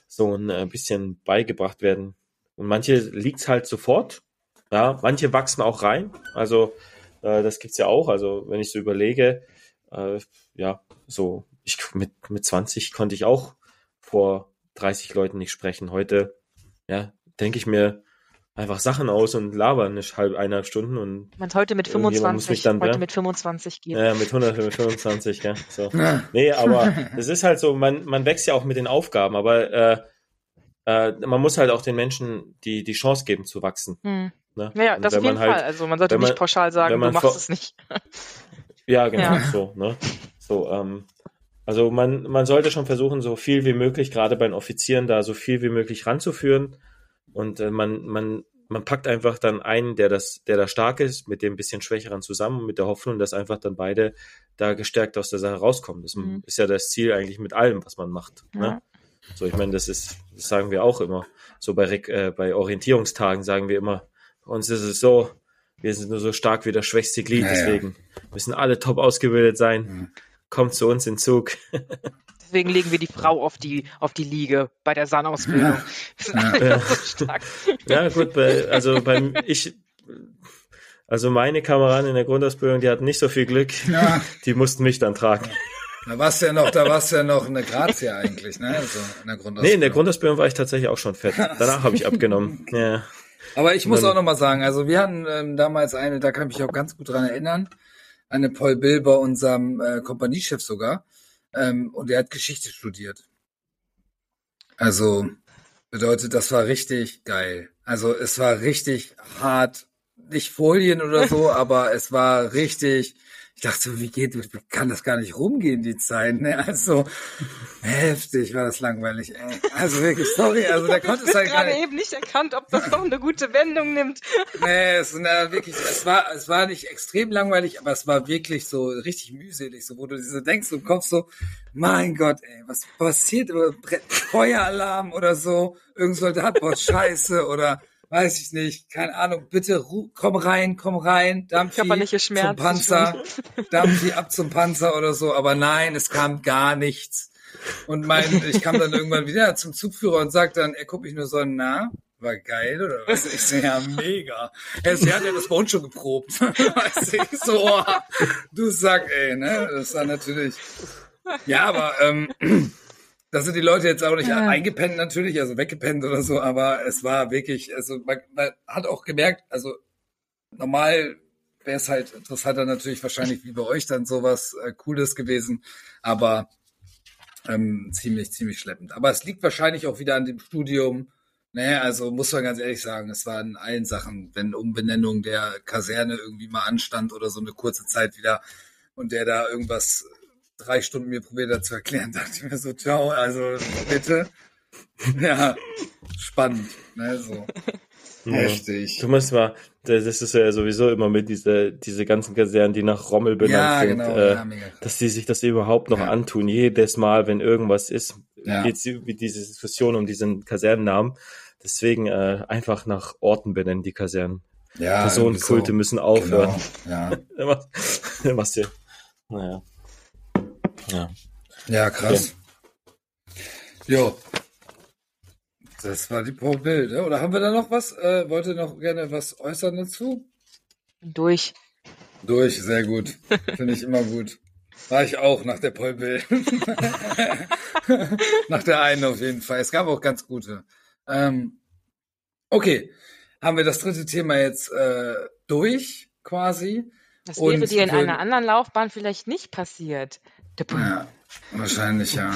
so ein äh, bisschen beigebracht werden und manche liegt's halt sofort. Ja, manche wachsen auch rein. Also äh, das gibt's ja auch. Also wenn ich so überlege, äh, ja, so ich mit mit 20 konnte ich auch vor 30 Leuten nicht sprechen. Heute, ja, denke ich mir einfach Sachen aus und labern eine halb eineinhalb Stunden und man heute mit 25 dann, heute ja, mit 25 gehen. Ja, mit 100 mit 25, ja. So. Nee, aber es ist halt so, man man wächst ja auch mit den Aufgaben, aber äh, äh, man muss halt auch den Menschen die, die Chance geben zu wachsen. Hm. Ne? Ja, das auf jeden halt, Fall. Also man sollte man, nicht pauschal sagen, du machst es nicht. ja, genau, ja. so, ne? So, ähm, also man, man sollte schon versuchen, so viel wie möglich, gerade bei den Offizieren, da so viel wie möglich ranzuführen. Und äh, man, man, man packt einfach dann einen, der das, der da stark ist, mit dem bisschen Schwächeren zusammen, mit der Hoffnung, dass einfach dann beide da gestärkt aus der Sache rauskommen. Das mhm. ist ja das Ziel eigentlich mit allem, was man macht. Ne? Ja. Ne? So, ich meine, das ist, das sagen wir auch immer. So bei, äh, bei Orientierungstagen sagen wir immer, bei uns ist es so, wir sind nur so stark wie das schwächste Glied, ja, deswegen ja. müssen alle top ausgebildet sein. Mhm. Kommt zu uns in Zug. Deswegen legen wir die Frau auf die, auf die Liege bei der Sahnausbildung. Ja. Ja. So ja, gut, bei, also beim, ich, also meine Kameraden in der Grundausbildung, die hatten nicht so viel Glück. Ja. Die mussten mich dann tragen. Da warst du ja noch, da warst du ja noch eine Grazie eigentlich, ne? Also in der Grundausbildung. Nee, in der Grundausbildung war ich tatsächlich auch schon fett. Danach habe ich abgenommen. Ja. Aber ich muss auch noch mal sagen, also wir hatten ähm, damals eine, da kann ich mich auch ganz gut dran erinnern, eine Paul Bill bei unserem äh, Kompaniechef sogar. Ähm, und er hat Geschichte studiert. Also bedeutet, das war richtig geil. Also es war richtig hart, nicht Folien oder so, aber es war richtig ich dachte so, wie geht, wie kann das gar nicht rumgehen, die Zeit, ne? Also, heftig war das langweilig, ey. Also wirklich, sorry, also der konnte es halt gerade eben nicht erkannt, ob das doch eine gute Wendung nimmt. Nee, es, na, wirklich, es war, es war nicht extrem langweilig, aber es war wirklich so richtig mühselig, so, wo du so denkst und kommst so, mein Gott, ey, was passiert, Feueralarm oder so, irgend Soldat baut Scheiße oder weiß ich nicht, keine Ahnung, bitte komm rein, komm rein, Dampfi zum Panzer, Dampfi ab zum Panzer oder so, aber nein, es kam gar nichts. Und mein, ich kam dann irgendwann wieder zum Zugführer und sagte dann, er guckt mich nur so, na, war geil oder was? Ich so, ja, mega. Er so, ja, der hat das bei uns schon geprobt. weißt du, ich so, oh, du sag, ey, ne, das war natürlich, ja, aber, ähm, da sind die Leute jetzt auch nicht ja. eingepennt natürlich, also weggepennt oder so, aber es war wirklich, also man, man hat auch gemerkt, also normal wäre es halt interessanter natürlich wahrscheinlich wie bei euch dann sowas äh, Cooles gewesen, aber ähm, ziemlich, ziemlich schleppend. Aber es liegt wahrscheinlich auch wieder an dem Studium. Naja, also muss man ganz ehrlich sagen, es war in allen Sachen, wenn Umbenennung der Kaserne irgendwie mal anstand oder so eine kurze Zeit wieder und der da irgendwas drei Stunden mir probiert hat zu erklären, dachte ich mir so, ciao, also bitte. Ja, spannend, ne, so. Heftig. Du musst mal, das ist ja sowieso immer mit diese, diese ganzen Kasernen, die nach Rommel benannt ja, sind, genau, äh, ja, dass die sich das überhaupt noch ja. antun. Jedes Mal, wenn irgendwas ist, ja. geht wie diese Diskussion um diesen Kasernennamen. Deswegen äh, einfach nach Orten benennen die Kasernen. Ja, Personenkulte so. müssen aufhören. Genau. Ja. was, was hier. Naja. Ja. Ja, krass. Okay. Jo. Das war die Pro Bild. Ne? Oder haben wir da noch was? Äh, wollt ihr noch gerne was äußern dazu? Durch. Durch, sehr gut. Finde ich immer gut. War ich auch nach der Paul Bill. nach der einen auf jeden Fall. Es gab auch ganz gute. Ähm, okay, haben wir das dritte Thema jetzt äh, durch quasi. Das wäre dir in einer anderen Laufbahn vielleicht nicht passiert. Ja, wahrscheinlich ja.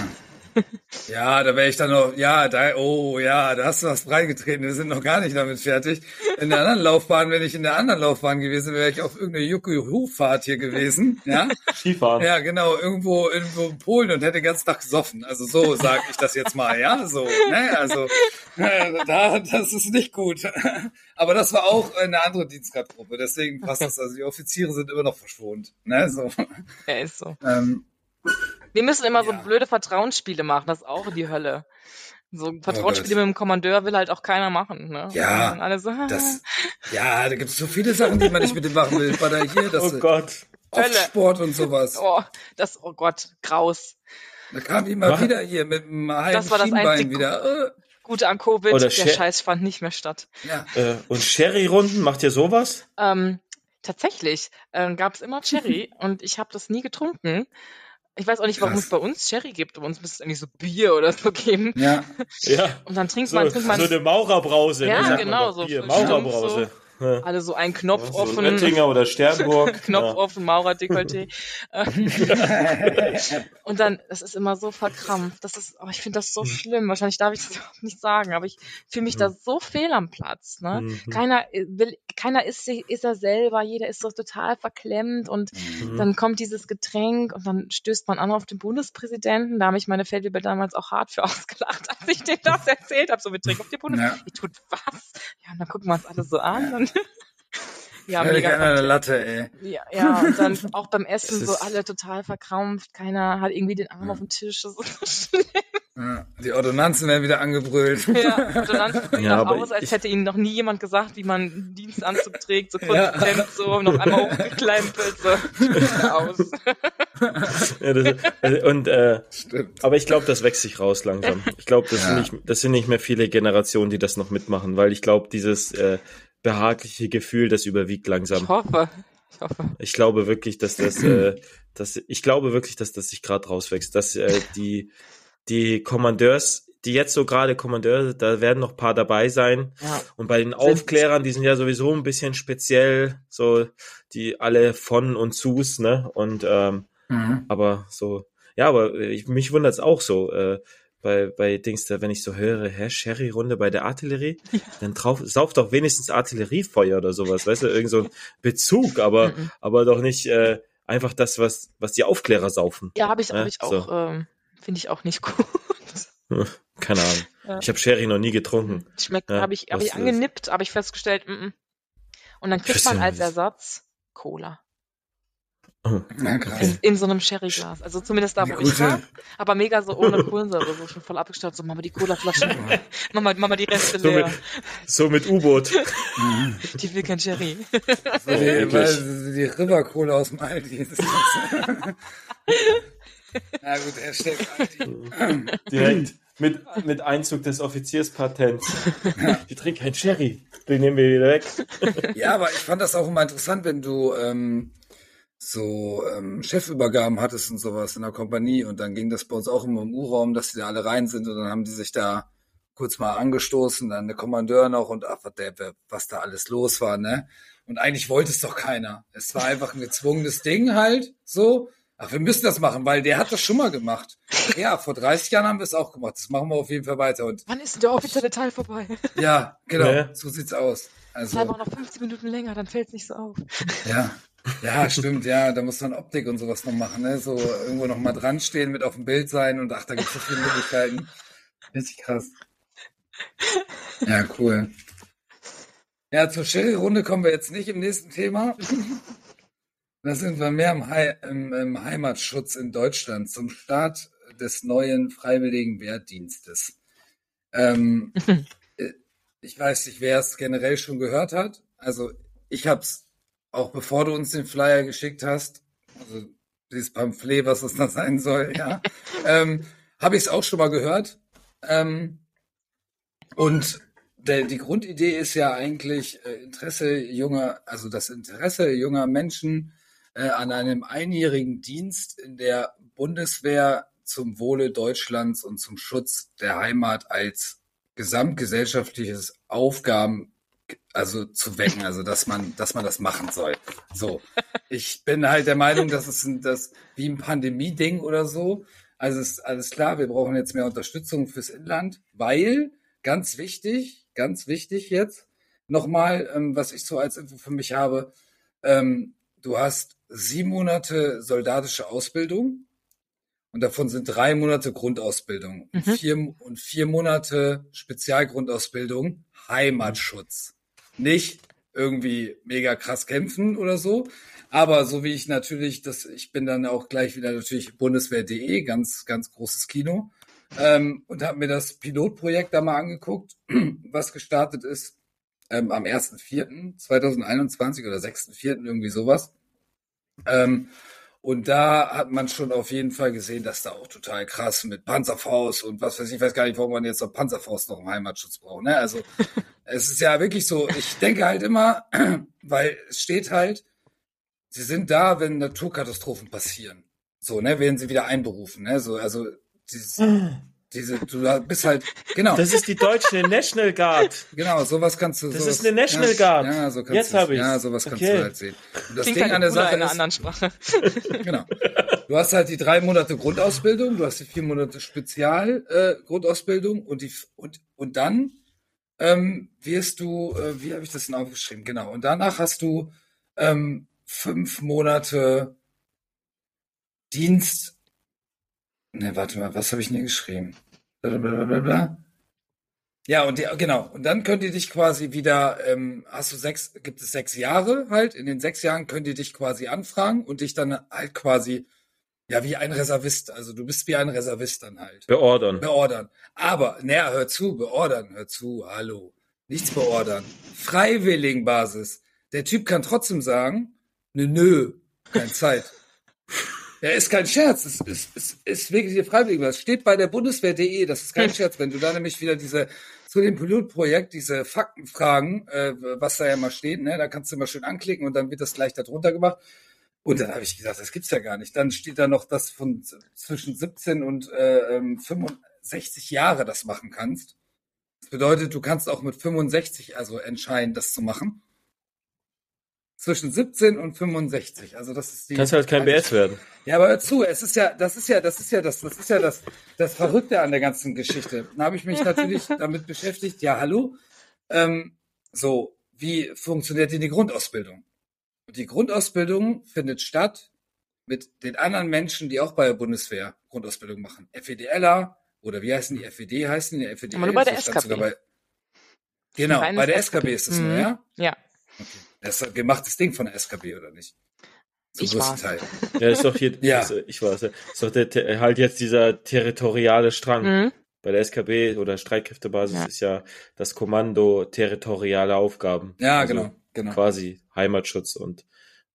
Ja, da wäre ich dann noch, ja, da, oh ja, da hast du was reingetreten, wir sind noch gar nicht damit fertig. In der anderen Laufbahn, wenn ich in der anderen Laufbahn gewesen wäre, ich auf irgendeine Juku-Fahrt hier gewesen, ja. Skifahren. Ja, genau, irgendwo, irgendwo in Polen und hätte den ganzen Tag gesoffen. Also so sage ich das jetzt mal, ja, so, ne, also, äh, da, das ist nicht gut. Aber das war auch eine andere Dienstgradgruppe, deswegen passt das, also die Offiziere sind immer noch verschont, ne, so. Ja, ist so. Ähm, wir müssen immer ja. so blöde Vertrauensspiele machen, das ist auch die Hölle. So Vertrauensspiele oh mit dem Kommandeur will halt auch keiner machen. Ne? Ja, alle so, das, ja, da gibt es so viele Sachen, die man nicht mit dem machen will. War da hier das oh Gott. Sport und sowas. Oh, das, oh Gott, graus. Da kam die mal wieder hier mit einem halben das war das Schienbein wieder. Äh. Gute an Covid, Oder der Sher Scheiß fand nicht mehr statt. Ja. Äh, und Sherry-Runden, macht ihr sowas? Ähm, tatsächlich äh, gab es immer Cherry und ich habe das nie getrunken. Ich weiß auch nicht, warum Krass. es bei uns Sherry gibt, aber uns müsste es eigentlich so Bier oder so geben. Ja. ja. Und dann trinkt so, man, trinkt man. So eine Maurerbrause. Ja, ne, genau, so. Bier. Maurerbrause. So. Alle so einen Knopf ja, so offen. Oettinger oder Sternburg. Knopf ja. offen, Maurer-Dekolleté. und dann, das ist immer so verkrampft. Das ist, oh, ich finde das so mhm. schlimm. Wahrscheinlich darf ich das überhaupt nicht sagen, aber ich fühle mich mhm. da so fehl am Platz. Ne? Mhm. Keiner will, keiner ist, ist er selber, jeder ist so total verklemmt und mhm. dann kommt dieses Getränk und dann stößt man an auf den Bundespräsidenten. Da habe ich meine Feldwebel damals auch hart für ausgelacht, als ich dem das erzählt habe. So, wir trinken auf die Bundespräsidenten. Ja. Ich tut was? Ja, und dann gucken wir uns alle so an. Ja, Völlig mega eine Latte, ey. Ja, ja, und dann auch beim Essen so alle total verkrampft. Keiner hat irgendwie den Arm ja. auf dem Tisch. Das ist so schlimm. Ja, die Ordonnanzen werden wieder angebrüllt. Ja, Ordonnanzen sehen ja, aus, als hätte ihnen noch nie jemand gesagt, wie man einen Dienstanzug trägt, so kurz ja. Hemd, so noch einmal hochgeklempelt, so aus. ja, das, äh, und äh, Stimmt. aber ich glaube, das wächst sich raus langsam. Ich glaube, das, ja. sind nicht, das sind nicht mehr viele Generationen, die das noch mitmachen, weil ich glaube, dieses äh, behagliche Gefühl, das überwiegt langsam. Ich hoffe. Ich hoffe. Ich glaube wirklich, dass das, äh, dass, ich glaube wirklich, dass das sich gerade rauswächst, dass äh, die, die Kommandeurs, die jetzt so gerade Kommandeure, da werden noch paar dabei sein. Ja. Und bei den Aufklärern, die sind ja sowieso ein bisschen speziell, so die alle von und zus, ne? Und ähm, mhm. aber so, ja, aber ich, mich wundert es auch so. Äh, bei, bei Dings, da, wenn ich so höre, hä, Sherry-Runde bei der Artillerie, ja. dann drauf, sauft doch wenigstens Artilleriefeuer oder sowas, weißt du, irgend so ein Bezug, aber, mhm. aber doch nicht äh, einfach das, was, was die Aufklärer saufen. Ja, habe ich, hab ich auch, so. ähm, finde ich auch nicht gut. Keine Ahnung. Ja. Ich habe Sherry noch nie getrunken. Schmeckt, ja, habe ich, hab ich angenippt, habe ich festgestellt, mm -mm. und dann kriegt man als Ersatz Cola. Oh, in, in, so einem Sherryglas. Also zumindest da, wo ich war. Aber mega so ohne Kohlensäure, so schon voll abgestaubt. So, Mama, die Colaflaschen. Mama, Mama, die Reste so leer. Mit, so mit U-Boot. die will kein Sherry. So die, die River Cola aus dem Aldi. Na gut, er steckt Aldi. Direkt mit, mit Einzug des Offizierspatents. Die trinken kein Sherry. Den nehmen wir wieder weg. Ja, aber ich fand das auch immer interessant, wenn du ähm, so ähm, Chefübergaben hattest und sowas in der Kompanie und dann ging das bei uns auch immer im U-Raum, dass die da alle rein sind und dann haben die sich da kurz mal angestoßen, dann der Kommandeur noch und ach, was, der, was da alles los war, ne? Und eigentlich wollte es doch keiner. Es war einfach ein gezwungenes Ding halt, so. Ach, wir müssen das machen, weil der hat das schon mal gemacht. Ja, vor 30 Jahren haben wir es auch gemacht. Das machen wir auf jeden Fall weiter. Und Wann ist der offizielle Teil vorbei? Ja, genau. Ja. So sieht's aus. Also, Bleiben auch noch 15 Minuten länger, dann fällt es nicht so auf. Ja, ja, stimmt, ja, da muss man Optik und sowas noch machen, ne? So irgendwo noch mal dran stehen, mit auf dem Bild sein und ach, da gibt es so viele Möglichkeiten. Richtig krass. Ja, cool. Ja, zur Sherry-Runde kommen wir jetzt nicht im nächsten Thema. Da sind wir mehr im, He im, im Heimatschutz in Deutschland zum Start des neuen Freiwilligen Wehrdienstes. Ähm, äh, ich weiß nicht, wer es generell schon gehört hat. Also ich habe es auch bevor du uns den Flyer geschickt hast, also dieses Pamphlet, was es da sein soll, ja, ähm, habe ich es auch schon mal gehört. Ähm, und der, die Grundidee ist ja eigentlich äh, Interesse junger, also das Interesse junger Menschen äh, an einem einjährigen Dienst in der Bundeswehr zum Wohle Deutschlands und zum Schutz der Heimat als gesamtgesellschaftliches Aufgaben also zu wecken, also dass man, dass man das machen soll. So, ich bin halt der Meinung, dass es ein, das wie ein Pandemie-Ding oder so. Also ist alles klar, wir brauchen jetzt mehr Unterstützung fürs Inland, weil ganz wichtig, ganz wichtig jetzt nochmal, ähm, was ich so als Info für mich habe, ähm, du hast sieben Monate soldatische Ausbildung und davon sind drei Monate Grundausbildung mhm. vier, und vier Monate Spezialgrundausbildung Heimatschutz nicht irgendwie mega krass kämpfen oder so. Aber so wie ich natürlich, das, ich bin dann auch gleich wieder natürlich Bundeswehr.de, ganz, ganz großes Kino. Ähm, und habe mir das Pilotprojekt da mal angeguckt, was gestartet ist ähm, am 1.4.2021 oder 6.4. irgendwie sowas. Ähm, und da hat man schon auf jeden Fall gesehen, dass da auch total krass mit Panzerfaust und was weiß ich, ich weiß gar nicht, warum man jetzt noch Panzerfaust noch im Heimatschutz braucht. Ne? Also es ist ja wirklich so, ich denke halt immer, weil es steht halt, sie sind da, wenn Naturkatastrophen passieren. So, ne, werden sie wieder einberufen, ne? So, also dieses, diese, du bist halt, genau. Das ist die deutsche National Guard. Genau, sowas kannst du. Das sowas, ist eine National Guard. Ja, so kannst Jetzt habe ich. Ja, sowas kannst du halt sehen. Und das Klingt Ding halt an der Sache in einer anderen Sprache. genau. Du hast halt die drei Monate Grundausbildung, du hast die vier Monate Spezial äh, Grundausbildung und die und und dann ähm, wirst du, äh, wie habe ich das denn aufgeschrieben? Genau. Und danach hast du ähm, fünf Monate Dienst Ne, warte mal, was habe ich denn hier geschrieben? Blablabla. Ja, und die, genau. Und dann könnt ihr dich quasi wieder, ähm, hast du sechs, gibt es sechs Jahre halt. In den sechs Jahren könnt ihr dich quasi anfragen und dich dann halt quasi, ja, wie ein Reservist. Also du bist wie ein Reservist dann halt. Beordern. Beordern. Aber, naja, hör zu, beordern, hör zu, hallo. Nichts beordern. Freiwilligenbasis. Der Typ kann trotzdem sagen, nö, nö, keine Zeit. Ja, ist kein Scherz. Es ist, ist, ist wirklich die freiwillig. Das steht bei der Bundeswehr.de. Das ist kein hm. Scherz. Wenn du da nämlich wieder diese zu dem Pilotprojekt diese Faktenfragen, äh, was da ja mal steht, ne, da kannst du mal schön anklicken und dann wird das gleich darunter gemacht. Und dann habe ich gesagt, das gibt's ja gar nicht. Dann steht da noch, dass von zwischen 17 und äh, 65 ähm, Jahre das machen kannst. Das bedeutet, du kannst auch mit 65 also entscheiden, das zu machen zwischen 17 und 65. Also das ist die. Kannst halt kein BS werden. Ja, aber hör zu, es ist ja, das ist ja, das ist ja das, das ist ja das, das Verrückte an der ganzen Geschichte. Da habe ich mich natürlich damit beschäftigt. Ja, hallo. Ähm, so, wie funktioniert denn die Grundausbildung? Und die Grundausbildung findet statt mit den anderen Menschen, die auch bei der Bundeswehr Grundausbildung machen. FEDLer oder wie heißen die? FED heißen die? FED. Aber nur bei der SKB. Bei, genau, bei der SKB ist es mhm. nur, ja? Ja. Okay. Das ist ein gemachtes Ding von der SKB, oder nicht? Zum ich größten Teil. Ja, ist doch hier, ja. Ist, ich weiß, ist doch der, halt jetzt dieser territoriale Strang. Mhm. Bei der SKB oder Streitkräftebasis ja. ist ja das Kommando territoriale Aufgaben. Ja, also genau, genau. Quasi Heimatschutz und,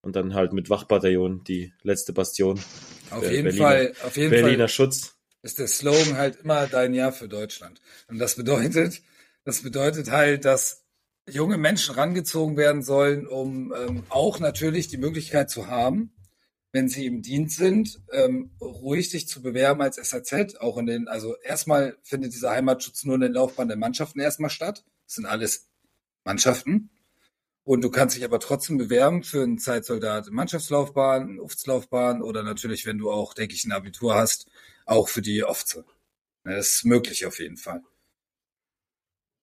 und dann halt mit Wachbataillon die letzte Bastion. Auf jeden Berliner, Fall, auf jeden Berliner Fall Schutz. Ist der Slogan halt immer dein Jahr für Deutschland. Und das bedeutet, das bedeutet halt, dass junge Menschen rangezogen werden sollen, um ähm, auch natürlich die Möglichkeit zu haben, wenn sie im Dienst sind, ähm, ruhig sich zu bewerben als SAZ, auch in den, also erstmal findet dieser Heimatschutz nur in den Laufbahn der Mannschaften erstmal statt. Das sind alles Mannschaften. Und du kannst dich aber trotzdem bewerben für einen Zeitsoldat Mannschaftslaufbahn, eine Uftslaufbahn oder natürlich, wenn du auch, denke ich, ein Abitur hast, auch für die Ofze. Das ist möglich auf jeden Fall.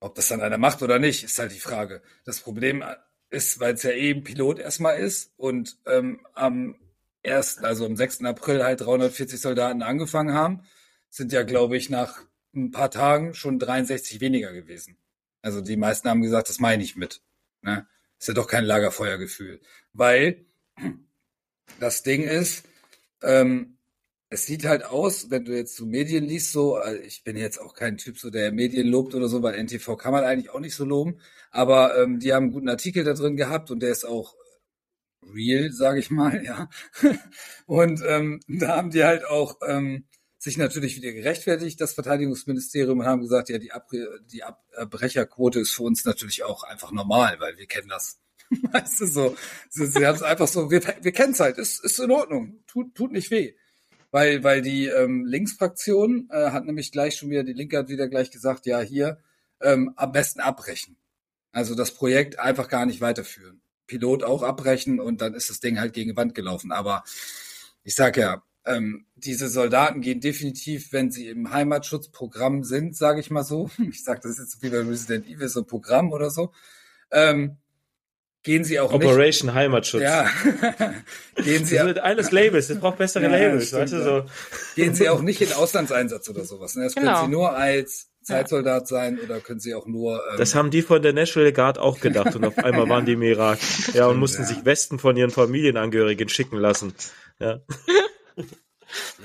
Ob das dann einer macht oder nicht, ist halt die Frage. Das Problem ist, weil es ja eben Pilot erstmal ist und ähm, am erst, also am 6. April halt 340 Soldaten angefangen haben, sind ja, glaube ich, nach ein paar Tagen schon 63 weniger gewesen. Also die meisten haben gesagt, das meine ich mit. Ne? Ist ja doch kein Lagerfeuergefühl. Weil das Ding ist, ähm, es sieht halt aus, wenn du jetzt so Medien liest, so, also ich bin jetzt auch kein Typ, so der Medien lobt oder so, weil NTV kann man eigentlich auch nicht so loben, aber ähm, die haben einen guten Artikel da drin gehabt und der ist auch real, sage ich mal, ja. Und ähm, da haben die halt auch ähm, sich natürlich wieder gerechtfertigt, das Verteidigungsministerium, und haben gesagt, ja, die, Abre die Abbrecherquote ist für uns natürlich auch einfach normal, weil wir kennen das. Weißt du, so, sie, sie haben es einfach so, wir, wir kennen es halt, ist, ist in Ordnung, tut, tut nicht weh. Weil, weil die ähm, Linksfraktion äh, hat nämlich gleich schon wieder, die Linke hat wieder gleich gesagt, ja, hier ähm, am besten abbrechen. Also das Projekt einfach gar nicht weiterführen. Pilot auch abbrechen und dann ist das Ding halt gegen die Wand gelaufen. Aber ich sag ja, ähm, diese Soldaten gehen definitiv, wenn sie im Heimatschutzprogramm sind, sage ich mal so. Ich sag das jetzt so wie bei Resident Evil, so ein Programm oder so. Ähm, gehen sie auch Operation nicht, Heimatschutz. Ja. gehen sie das wird alles Labels, es braucht bessere ja, Labels, stimmt, weißt du, so. Gehen sie auch nicht in Auslandseinsatz oder sowas. Ne? Das genau. können sie nur als Zeitsoldat sein oder können sie auch nur. Ähm das haben die von der National Guard auch gedacht und auf einmal waren die im Irak. Ja, und mussten ja. sich Westen von ihren Familienangehörigen schicken lassen. Ja. ja,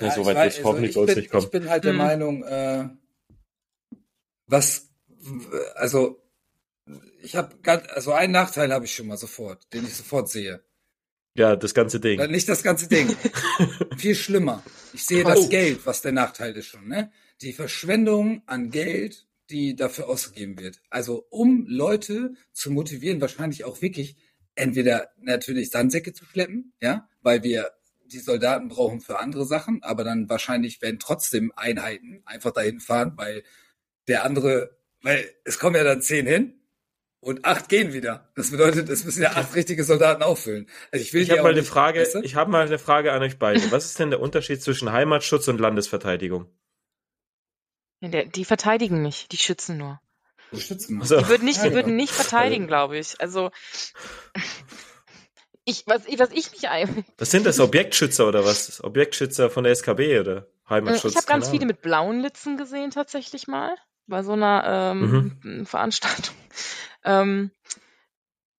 ja so weit wird hoffentlich also nicht kommen. Ich bin halt der hm. Meinung, äh, was, also ich habe also einen Nachteil habe ich schon mal sofort, den ich sofort sehe. Ja, das ganze Ding. Nicht das ganze Ding. Viel schlimmer. Ich sehe oh. das Geld, was der Nachteil ist schon, ne? die Verschwendung an Geld, die dafür ausgegeben wird. Also um Leute zu motivieren, wahrscheinlich auch wirklich entweder natürlich Sandsäcke zu schleppen, ja, weil wir die Soldaten brauchen für andere Sachen, aber dann wahrscheinlich werden trotzdem Einheiten einfach dahin fahren, weil der andere, weil es kommen ja dann zehn hin und acht gehen wieder. Das bedeutet, es müssen ja acht richtige Soldaten auffüllen. Also ich will ich habe mal eine Frage. Weißt du? Ich habe mal eine Frage an euch beide. Was ist denn der Unterschied zwischen Heimatschutz und Landesverteidigung? Die verteidigen nicht, die schützen nur. Die schützen nur. Die würden nicht, die würden nicht verteidigen, glaube ich. Also ich, was, was ich mich Was sind das Objektschützer oder was? Objektschützer von der SKB oder Heimatschutz? Ich habe ganz viele mit blauen Litzen gesehen tatsächlich mal bei so einer ähm, mhm. Veranstaltung. Ähm,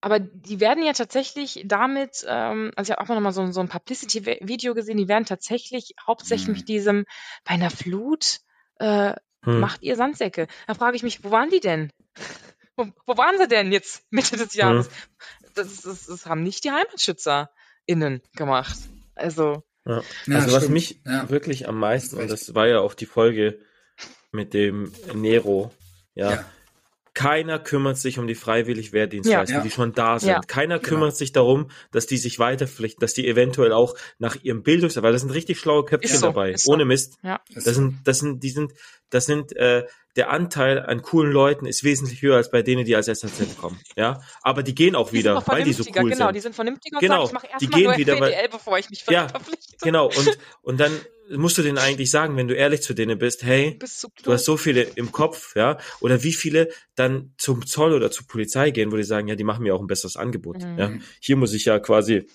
aber die werden ja tatsächlich damit, ähm, also ich habe auch noch mal so, so ein Publicity-Video gesehen, die werden tatsächlich hauptsächlich mhm. mit diesem bei einer Flut äh, hm. macht ihr Sandsäcke. Da frage ich mich, wo waren die denn? Wo, wo waren sie denn jetzt Mitte des Jahres? Hm. Das, das, das, haben nicht die HeimatschützerInnen gemacht. Also. Ja. Also was mich ja. wirklich am meisten, und das war ja auch die Folge mit dem Nero, ja, ja keiner kümmert sich um die freiwillig Wehrdienstleister, ja, die schon da sind. Ja, Keiner genau. kümmert sich darum, dass die sich weiterpflichten, dass die eventuell auch nach ihrem Bildungs, weil das sind richtig schlaue Köpfchen so, dabei, ohne Mist. Ja. Das sind, das sind, die sind, das sind, äh, der Anteil an coolen Leuten ist wesentlich höher als bei denen, die als SNZ kommen. Ja, aber die gehen auch die wieder, weil die so cool genau, sind. Genau, die sind vernünftiger genau, sagen, ich mache die gehen nur wieder, FPDL, weil, bevor ich mich ja, verpflichte. Genau, und, und dann musst du denen eigentlich sagen, wenn du ehrlich zu denen bist, hey, du, du hast so viele im Kopf, ja, oder wie viele dann zum Zoll oder zur Polizei gehen, wo die sagen, ja, die machen mir auch ein besseres Angebot. Mhm. Ja, hier muss ich ja quasi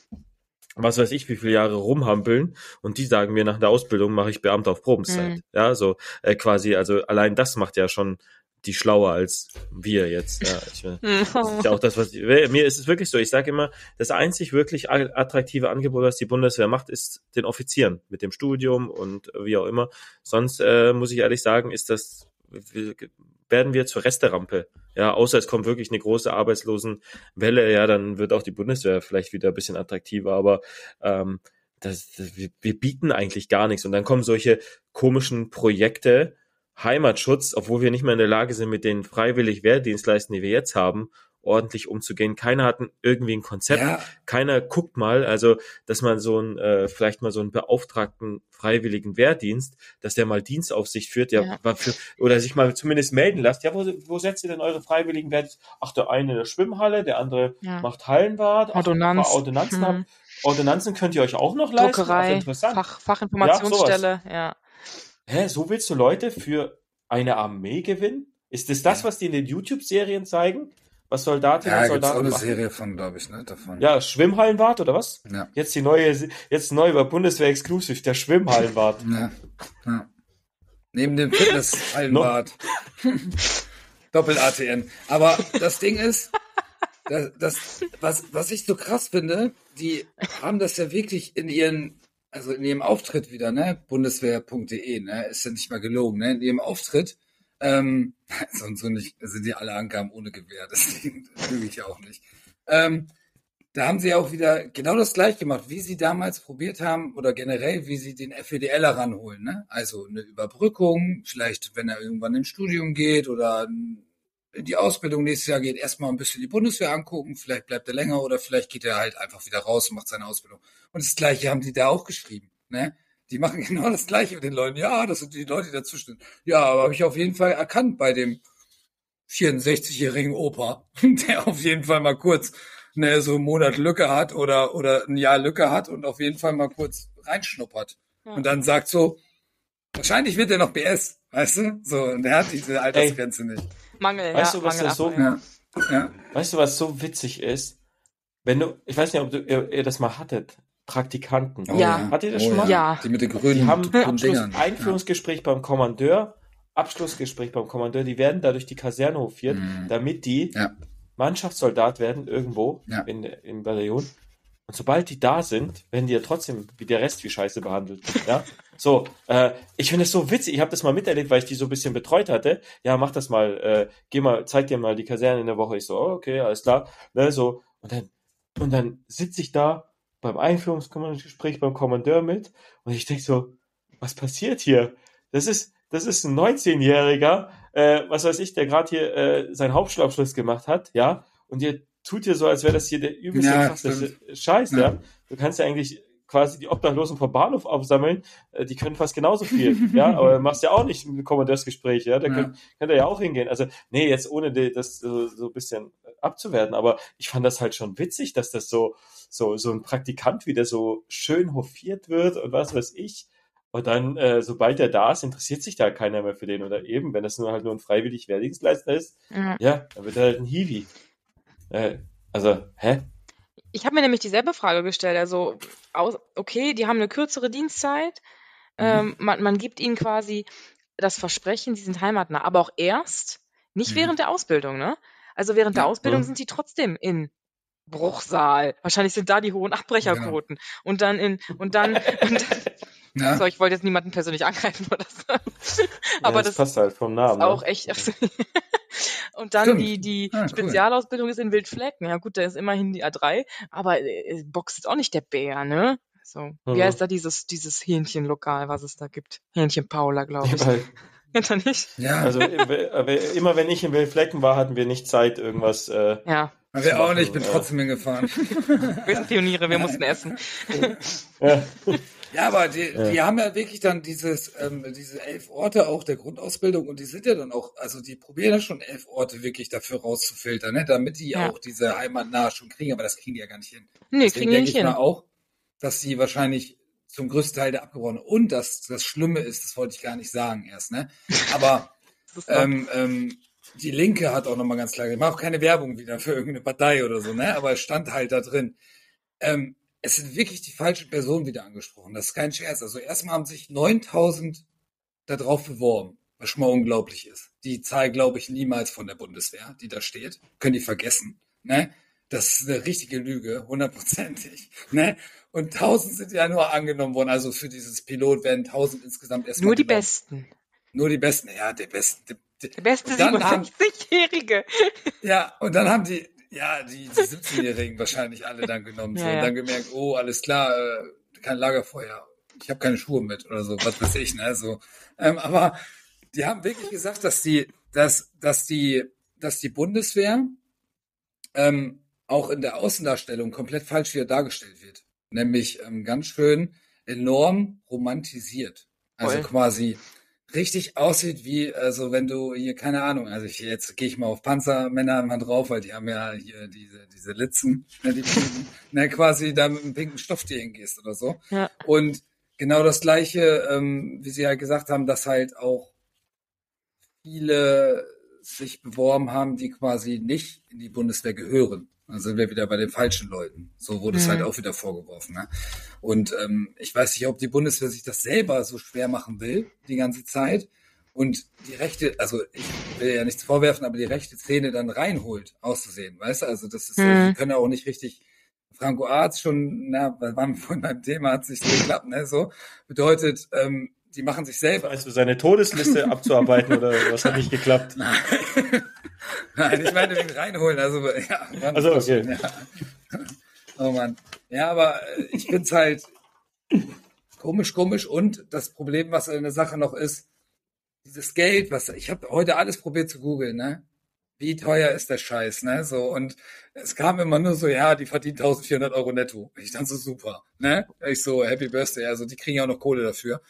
was weiß ich, wie viele Jahre rumhampeln und die sagen mir nach der Ausbildung mache ich Beamter auf Probenszeit. Mhm. Ja, so äh, quasi, also allein das macht ja schon die schlauer als wir jetzt. Ja, ich, das ist ja auch das, was ich, mir ist es wirklich so. Ich sage immer, das einzig wirklich attraktive Angebot, was die Bundeswehr macht, ist den Offizieren mit dem Studium und wie auch immer. Sonst äh, muss ich ehrlich sagen, ist das werden wir zur Resterampe. Ja, außer es kommt wirklich eine große Arbeitslosenwelle, ja, dann wird auch die Bundeswehr vielleicht wieder ein bisschen attraktiver, aber ähm, das, das, wir, wir bieten eigentlich gar nichts. Und dann kommen solche komischen Projekte, Heimatschutz, obwohl wir nicht mehr in der Lage sind, mit den freiwillig Wehrdienstleisten, die wir jetzt haben, ordentlich umzugehen. Keiner hat irgendwie ein Konzept. Ja. Keiner guckt mal, also dass man so ein äh, vielleicht mal so einen beauftragten freiwilligen Wehrdienst, dass der mal Dienstaufsicht führt, ja, ja. Für, oder sich mal zumindest melden lässt. Ja, wo, wo setzt ihr denn eure freiwilligen Wehrdienst? Ach, der eine in der Schwimmhalle, der andere ja. macht Hallenwart, Ordonnanz. Ach, Ordonnanzen hm. Ordonnanzen könnt ihr euch auch noch leisten. Druckerei, Fach, Fachinformationsstelle, ja, ja. Hä, so willst du Leute für eine Armee gewinnen? Ist das das, was die in den YouTube-Serien zeigen? Was Soldatinnen ja, und Soldaten auch eine machen? Serie von, glaube ich, ne, davon. Ja, Schwimmhallenwart oder was? Ja. Jetzt die neue, jetzt neu über Bundeswehr Exclusive, der Schwimmhallenwart. ja. ja. Neben dem Fitnesshallenwart. Doppel ATN. Aber das Ding ist, das, das, was, was ich so krass finde, die haben das ja wirklich in ihren also in ihrem Auftritt wieder, ne, bundeswehr.de, ne, ist ja nicht mal gelogen, ne, in ihrem Auftritt, ähm, sonst so nicht, sind die alle Angaben ohne Gewehr, deswegen lüge ich auch nicht. Ähm, da haben sie auch wieder genau das gleiche gemacht, wie sie damals probiert haben oder generell, wie sie den FEDL ranholen, ne? Also eine Überbrückung, vielleicht wenn er irgendwann ins Studium geht oder die Ausbildung nächstes Jahr geht, erstmal ein bisschen die Bundeswehr angucken, vielleicht bleibt er länger oder vielleicht geht er halt einfach wieder raus und macht seine Ausbildung. Und das Gleiche haben die da auch geschrieben. Ne? Die machen genau das Gleiche mit den Leuten. Ja, das sind die Leute, die dazwischen sind. Ja, aber habe ich auf jeden Fall erkannt bei dem 64-jährigen Opa, der auf jeden Fall mal kurz ne, so einen Monat Lücke hat oder, oder ein Jahr Lücke hat und auf jeden Fall mal kurz reinschnuppert. Ja. Und dann sagt so, wahrscheinlich wird er noch BS, weißt du? So, und er hat diese Altersgrenze Ey. nicht. Mangel, weißt ja, du, was Mangel so, ja. Ja. Weißt du, was so witzig ist? Wenn du, ich weiß nicht, ob du, ihr, ihr das mal hattet, Praktikanten. Oh, ja. Hattet ihr das oh, schon mal? Ja. Die mit den grünen Die haben Abschluss, Einführungsgespräch beim Kommandeur, Abschlussgespräch beim Kommandeur, die werden dadurch die Kaserne hofiert, mhm. damit die Mannschaftssoldat werden irgendwo in, im Bataillon. Und sobald die da sind, werden die ja trotzdem wie der Rest wie Scheiße behandelt. Ja? So, äh, ich finde es so witzig. Ich habe das mal miterlebt, weil ich die so ein bisschen betreut hatte. Ja, mach das mal, äh, geh mal, zeig dir mal die Kaserne in der Woche. Ich so, oh, okay, alles klar. Ne, so, und dann, und dann sitze ich da beim Einführungsgespräch beim Kommandeur mit und ich denke so, was passiert hier? Das ist, das ist ein 19-Jähriger, äh, was weiß ich, der gerade hier äh, seinen Hauptschulabschluss gemacht hat, ja, und ihr tut hier so, als wäre das hier der übelste ja, krasse Scheiß, ja. ja. Du kannst ja eigentlich quasi die Obdachlosen vom Bahnhof aufsammeln, äh, die können fast genauso viel, ja, aber machst ja auch nicht ein Kommandeursgespräch, ja, da ja. könnt, könnt ihr ja auch hingehen. Also, nee, jetzt ohne das so, so ein bisschen abzuwerten, aber ich fand das halt schon witzig, dass das so, so, so ein Praktikant wieder so schön hofiert wird und was weiß ich. Und dann, äh, sobald er da ist, interessiert sich da keiner mehr für den. Oder eben, wenn das nur halt nur ein freiwillig Wehrdienstleister ist, ja, ja dann wird er halt ein Hiwi. Äh, also, hä? Ich habe mir nämlich dieselbe Frage gestellt. Also, okay, die haben eine kürzere Dienstzeit. Mhm. Ähm, man, man gibt ihnen quasi das Versprechen, sie sind heimatnah, aber auch erst, nicht mhm. während der Ausbildung, ne? Also während der Ausbildung mhm. sind sie trotzdem in Bruchsal. Wahrscheinlich sind da die hohen Abbrecherquoten. Ja. Und dann in, und dann, und dann ja. So, ich wollte jetzt niemanden persönlich angreifen oder so. Aber ja, das, das, passt halt vom Namen. Ist auch ne? Und dann Stimmt. die, die ah, Spezialausbildung ist in Wildflecken. Ja gut, da ist immerhin die A3, aber äh, Box ist auch nicht der Bär, ne? So. Mhm. Wie heißt da dieses, dieses Hähnchenlokal, was es da gibt? Hähnchen Paula, glaube ich. Ja, Hinter nicht? Ja. Also immer wenn ich in Wildflecken war, hatten wir nicht Zeit, irgendwas. Äh, ja. Wir auch nicht, bin trotzdem hingefahren. wir sind Pioniere, wir mussten essen. Ja. Ja, aber die, ja. die haben ja wirklich dann dieses, ähm, diese elf Orte auch der Grundausbildung und die sind ja dann auch, also die probieren ja schon elf Orte wirklich dafür rauszufiltern, ne, damit die ja. auch diese heimatnah schon kriegen, aber das kriegen die ja gar nicht hin. Nee, Deswegen kriegen die nicht hin. Mal auch, dass sie wahrscheinlich zum größten Teil der Abgeordneten und das, das Schlimme ist, das wollte ich gar nicht sagen erst, ne, aber ähm, ähm, die Linke hat auch nochmal ganz klar, ich mache auch keine Werbung wieder für irgendeine Partei oder so, ne, aber es stand halt da drin. Ähm, es sind wirklich die falschen Personen wieder angesprochen. Das ist kein Scherz. Also erstmal haben sich 9000 darauf beworben. was schon mal unglaublich ist. Die Zahl glaube ich niemals von der Bundeswehr, die da steht. Können die vergessen. Ne? Das ist eine richtige Lüge, hundertprozentig. Ne? Und tausend sind ja nur angenommen worden. Also für dieses Pilot werden tausend insgesamt erstmal. Nur die genommen. Besten. Nur die Besten, ja, der Beste. Der, der beste 57-Jährige. Ja, und dann haben die, ja, die, die 17-Jährigen wahrscheinlich alle dann genommen. Ja, so, und dann gemerkt, oh, alles klar, äh, kein Lagerfeuer. Ich habe keine Schuhe mit oder so, was weiß ich, ne? So. Ähm, aber die haben wirklich gesagt, dass die, dass, dass die, dass die Bundeswehr ähm, auch in der Außendarstellung komplett falsch wieder dargestellt wird. Nämlich ähm, ganz schön enorm romantisiert. Also Voll. quasi richtig aussieht wie, also wenn du hier, keine Ahnung, also ich, jetzt gehe ich mal auf Panzermänner mal drauf, weil die haben ja hier diese, diese Litzen, ne, die ne, quasi da mit einem pinken Stofftier hingehst oder so. Ja. Und genau das gleiche, ähm, wie sie halt gesagt haben, dass halt auch viele sich beworben haben, die quasi nicht in die Bundeswehr gehören. Also sind wir wieder bei den falschen Leuten. So wurde mhm. es halt auch wieder vorgeworfen. Ne? Und ähm, ich weiß nicht, ob die Bundeswehr sich das selber so schwer machen will, die ganze Zeit. Und die rechte, also ich will ja nichts vorwerfen, aber die rechte Szene dann reinholt, auszusehen, weißt du? Also das ist, mhm. die können auch nicht richtig Franco Arzt schon, na, waren vorhin beim Thema, hat sich so geklappt, ne? So bedeutet, ähm, die machen sich selber. Also seine Todesliste abzuarbeiten oder was hat nicht geklappt? Nein, Nein ich meine den reinholen. Also ja, Mann, also okay. Ja. Oh Mann. Ja, aber äh, ich find's halt komisch, komisch und das Problem, was in der Sache noch ist, dieses Geld, was ich habe heute alles probiert zu googeln, ne? Wie teuer ist der Scheiß, ne? So und es kam immer nur so, ja, die verdient 1400 Euro netto. Ich dann so super, ne? Ich so Happy Birthday, also die kriegen ja auch noch Kohle dafür.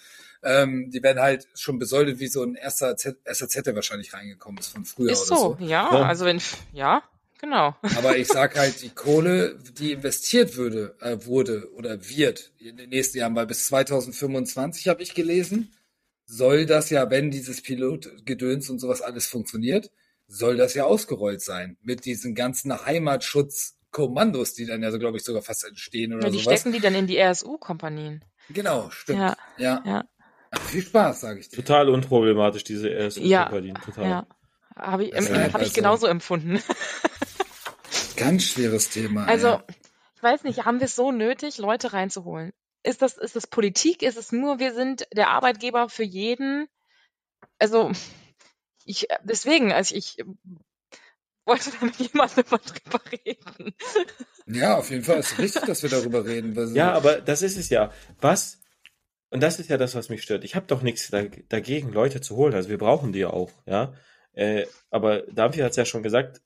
Ähm, die werden halt schon besoldet, wie so ein erster Z SAZ, der wahrscheinlich reingekommen ist von früher. Ist so, so, ja, ja, also wenn, ja, genau. Aber ich sag halt, die Kohle, die investiert würde, äh, wurde oder wird in den nächsten Jahren, weil bis 2025 habe ich gelesen, soll das ja, wenn dieses Pilotgedöns und sowas alles funktioniert, soll das ja ausgerollt sein mit diesen ganzen Heimatschutzkommandos, die dann ja so, glaube ich, sogar fast entstehen oder ja, die sowas. stecken die dann in die RSU-Kompanien. Genau, stimmt. Ja, ja. ja. Viel Spaß, sage ich dir. Total unproblematisch, diese RSU-Kompanien. Ja, Total. Ja. Habe ich, ähm, hab ich also genauso empfunden. Ganz schweres Thema. Also, ja. ich weiß nicht, haben wir es so nötig, Leute reinzuholen? Ist das, ist das Politik? Ist es nur, wir sind der Arbeitgeber für jeden? Also, ich, deswegen, also ich wollte da mit jemandem mal drüber reden. Ja, auf jeden Fall ist es richtig, dass wir darüber reden. Ja, aber das ist es ja. Was und das ist ja das, was mich stört. Ich habe doch nichts dagegen, Leute zu holen. Also wir brauchen die ja auch, ja. Äh, aber Dampfi hat es ja schon gesagt,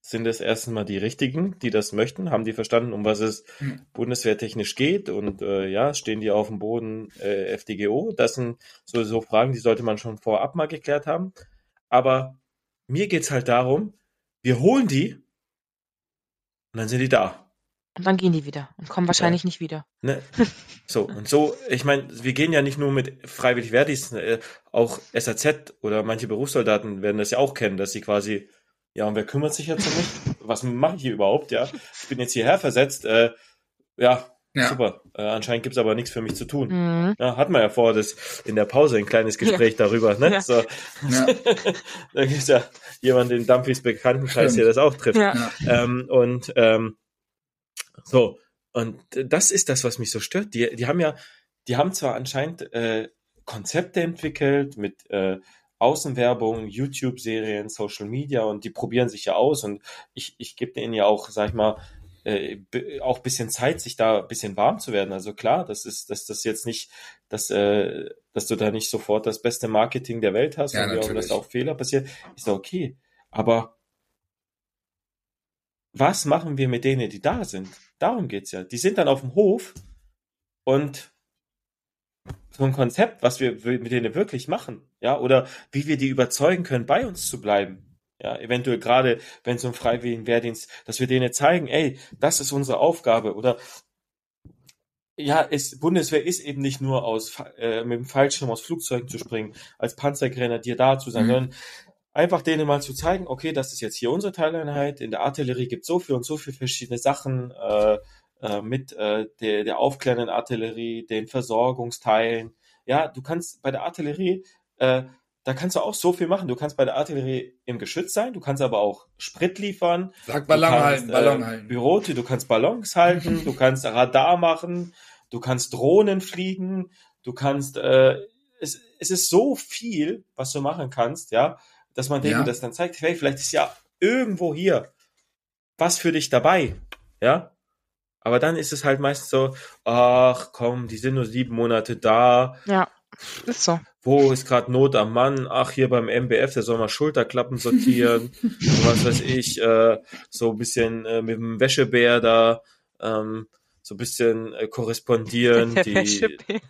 sind es erstens mal die richtigen, die das möchten? Haben die verstanden, um was es hm. bundeswehrtechnisch geht? Und äh, ja, stehen die auf dem Boden äh, FDGO? Das sind so, so Fragen, die sollte man schon vorab mal geklärt haben. Aber mir geht's halt darum, wir holen die und dann sind die da. Und dann gehen die wieder und kommen wahrscheinlich ja. nicht wieder. Ne? So, und so, ich meine, wir gehen ja nicht nur mit freiwillig Verdis, äh, auch SAZ oder manche Berufssoldaten werden das ja auch kennen, dass sie quasi, ja, und wer kümmert sich jetzt um mich? Was mache ich hier überhaupt? Ja, ich bin jetzt hierher versetzt, äh, ja, ja. Super. Äh, anscheinend gibt's aber nichts für mich zu tun. Mhm. Ja, hatten wir ja vor, das in der Pause ein kleines Gespräch ja. darüber. Ne? Ja. So. Ja. da gibt's ja jemanden, den Dumpys Bekanntenkreis, der das auch trifft. Ja. Ähm, und ähm, so, und das ist das, was mich so stört. Die, die haben ja, die haben zwar anscheinend äh, Konzepte entwickelt mit äh, Außenwerbung, YouTube-Serien, Social Media und die probieren sich ja aus und ich, ich gebe denen ja auch, sag ich mal, äh, auch bisschen Zeit, sich da ein bisschen warm zu werden. Also klar, das ist, dass das jetzt nicht, dass, äh, dass du da nicht sofort das beste Marketing der Welt hast ja, und auch, dass auch Fehler passieren, ist okay. Aber was machen wir mit denen, die da sind? Darum geht's ja. Die sind dann auf dem Hof und so ein Konzept, was wir mit denen wirklich machen, ja, oder wie wir die überzeugen können, bei uns zu bleiben. Ja, eventuell gerade, wenn es um freiwilligen Wehrdienst, dass wir denen zeigen, ey, das ist unsere Aufgabe oder ja, es, Bundeswehr ist eben nicht nur aus äh, mit dem Fallschirm aus Flugzeugen zu springen, als Panzergrenadier da zu sein, mhm. sondern einfach denen mal zu zeigen, okay, das ist jetzt hier unsere Teileinheit, in der Artillerie gibt so viel und so viel verschiedene Sachen äh, äh, mit äh, der, der aufklärenden Artillerie, den Versorgungsteilen. Ja, du kannst bei der Artillerie, äh, da kannst du auch so viel machen. Du kannst bei der Artillerie im Geschütz sein, du kannst aber auch Sprit liefern. Sag Ballon kannst, halten, Ballon äh, halten. Bürote, du kannst Ballons halten, du kannst Radar machen, du kannst Drohnen fliegen, du kannst, äh, es, es ist so viel, was du machen kannst, ja, dass man denen ja. das dann zeigt, hey, vielleicht ist ja irgendwo hier was für dich dabei, ja. Aber dann ist es halt meistens so, ach komm, die sind nur sieben Monate da. Ja, ist so. Wo ist gerade Not am Mann? Ach, hier beim MBF, der soll mal Schulterklappen sortieren. was weiß ich, äh, so ein bisschen äh, mit dem Wäschebär da, ähm, so ein bisschen äh, korrespondieren. Der die, Wäschebär.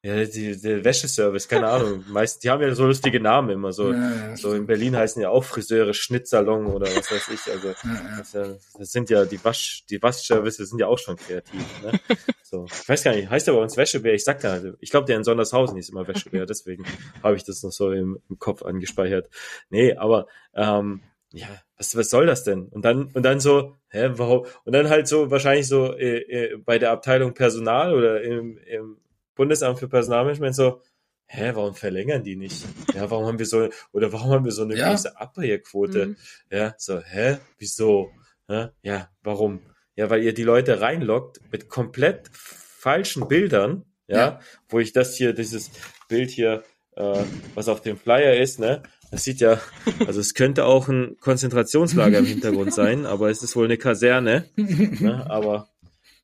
Ja, die, der Wäscheservice, keine Ahnung. Meist, die haben ja so lustige Namen immer. So, ja, ja, so in Berlin heißen ja auch Friseure Schnittsalon oder was weiß ich. Also ja, das, das, sind ja die Wasch, die Waschservices sind ja auch schon kreativ. Ne? So, ich weiß gar nicht, heißt der bei uns Wäschebär? Ich sag da, ich glaube, der in Sondershausen ist immer Wäschebär, deswegen habe ich das noch so im, im Kopf angespeichert. Nee, aber ähm, ja, was, was soll das denn? Und dann, und dann so, hä, warum? Und dann halt so wahrscheinlich so äh, äh, bei der Abteilung Personal oder im, im Bundesamt für Personalmanagement so, hä, warum verlängern die nicht? Ja, warum haben wir so, oder warum haben wir so eine ja. große Abbrecherquote? Mhm. Ja, so, hä, wieso? Ja, ja, warum? Ja, weil ihr die Leute reinlockt mit komplett falschen Bildern, ja, ja. wo ich das hier, dieses Bild hier, äh, was auf dem Flyer ist, ne, das sieht ja, also es könnte auch ein Konzentrationslager im Hintergrund sein, aber es ist wohl eine Kaserne. Ne? Aber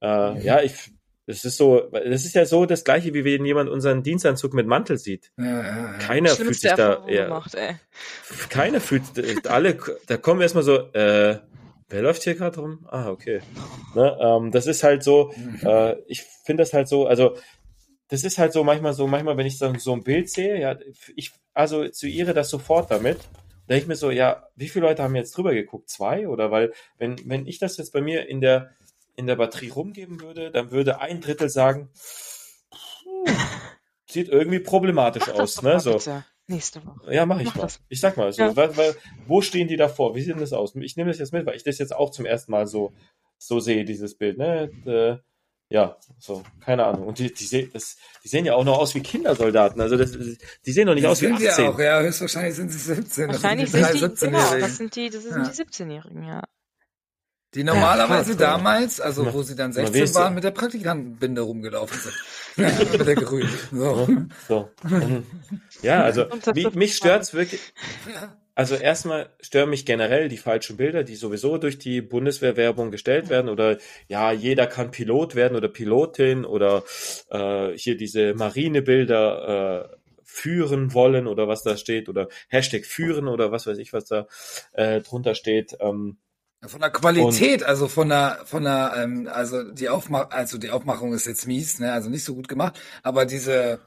äh, ja, ich das ist so, das ist ja so das gleiche, wie wenn jemand unseren Dienstanzug mit Mantel sieht. Ja, ja, ja. Keiner fühlt sich da, ja, gemacht, keiner fühlt, alle, da kommen wir erstmal so, äh, wer läuft hier gerade rum? Ah, okay. Ne, ähm, das ist halt so, äh, ich finde das halt so, also, das ist halt so manchmal so, manchmal, wenn ich so, so ein Bild sehe, ja, ich assoziiere das sofort damit. Da denke ich mir so, ja, wie viele Leute haben jetzt drüber geguckt? Zwei? Oder weil, wenn, wenn ich das jetzt bei mir in der, in der Batterie rumgeben würde, dann würde ein Drittel sagen, sieht irgendwie problematisch Mach aus. Ne? So. Nächste Woche. Ja, mach ich mach mal. Das. Ich sag mal so, ja. weil, weil, wo stehen die davor? Wie sieht denn das aus? Ich nehme das jetzt mit, weil ich das jetzt auch zum ersten Mal so, so sehe, dieses Bild. Ne? Äh, ja, so, keine Ahnung. Und die, die, sehen, das, die sehen ja auch noch aus wie Kindersoldaten. Also das, die sehen doch nicht das aus wie 18. Ja, auch, ja, höchstwahrscheinlich sind sie 17. Wahrscheinlich sind die, 17 genau, das sind die, das sind ja. die 17-Jährigen, ja. Die normalerweise ja, damals, also wo sie dann 16 waren, mit der Praktikantenbinde rumgelaufen sind. mit der grünen. So. so. Ja, also mich, mich stört's wirklich. Also erstmal stören mich generell die falschen Bilder, die sowieso durch die Bundeswehrwerbung gestellt werden oder ja, jeder kann Pilot werden oder Pilotin oder äh, hier diese Marinebilder äh, führen wollen oder was da steht oder Hashtag führen oder was weiß ich, was da äh, drunter steht. Ähm, von der Qualität, und, also von der, von der, ähm, also die Aufmachung, also die Aufmachung ist jetzt mies, ne, also nicht so gut gemacht, aber diese,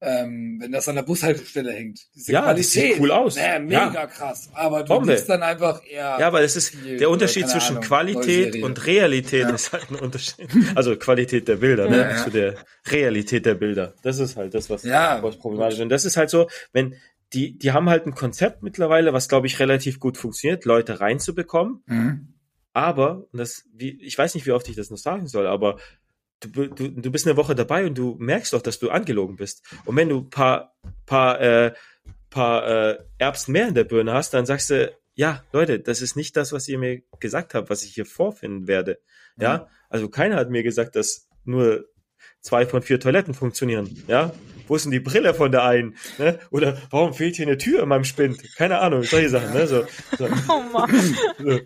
ähm, wenn das an der Bushaltestelle hängt, diese ja, Qualität, sieht cool aus, ne, mega ja. krass, aber du Bombe. bist dann einfach eher. Ja, aber es ist viel, der Unterschied zwischen Ahnung, Qualität und Realität ja. ist halt ein Unterschied. Also Qualität der Bilder, ne, ja, zu der Realität der Bilder. Das ist halt das, was, was problematisch ist. Und das ist halt so, wenn die, die haben halt ein Konzept mittlerweile, was glaube ich relativ gut funktioniert, Leute reinzubekommen. Mhm. Aber, und das, wie, ich weiß nicht, wie oft ich das noch sagen soll, aber du, du, du bist eine Woche dabei und du merkst doch, dass du angelogen bist. Und wenn du paar, paar, äh, paar äh, Erbsen mehr in der Birne hast, dann sagst du, ja, Leute, das ist nicht das, was ihr mir gesagt habt, was ich hier vorfinden werde. Ja, mhm. also keiner hat mir gesagt, dass nur zwei von vier Toiletten funktionieren. Ja, wo ist denn die Brille von der einen? Ne? Oder warum fehlt hier eine Tür in meinem Spind? Keine Ahnung, solche Sachen. Ne? So, so. Oh Mann. So.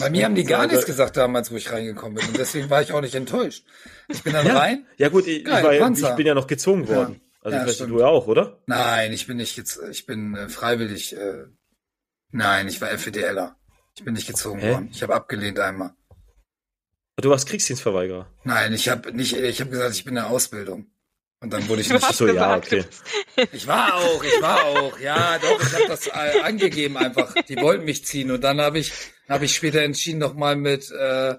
Bei mir haben die gar nichts gesagt damals, wo ich reingekommen bin. Und deswegen war ich auch nicht enttäuscht. Ich bin dann ja? rein. Ja gut, ich, Geil, ich, war, ich bin ja noch gezwungen worden. Ja. Also ja, vielleicht du ja auch, oder? Nein, ich bin nicht jetzt, ich bin äh, freiwillig. Äh, nein, ich war FDLer. Ich bin nicht gezwungen Hä? worden. Ich habe abgelehnt einmal. Du warst Kriegsdienstverweigerer? Nein, ich habe nicht, ich habe gesagt, ich bin in der Ausbildung. Und dann wurde ich nicht. so, ja, okay. Ich war auch, ich war auch. Ja, doch, ich habe das äh, angegeben einfach. Die wollten mich ziehen und dann habe ich, habe ich später entschieden, nochmal mit äh,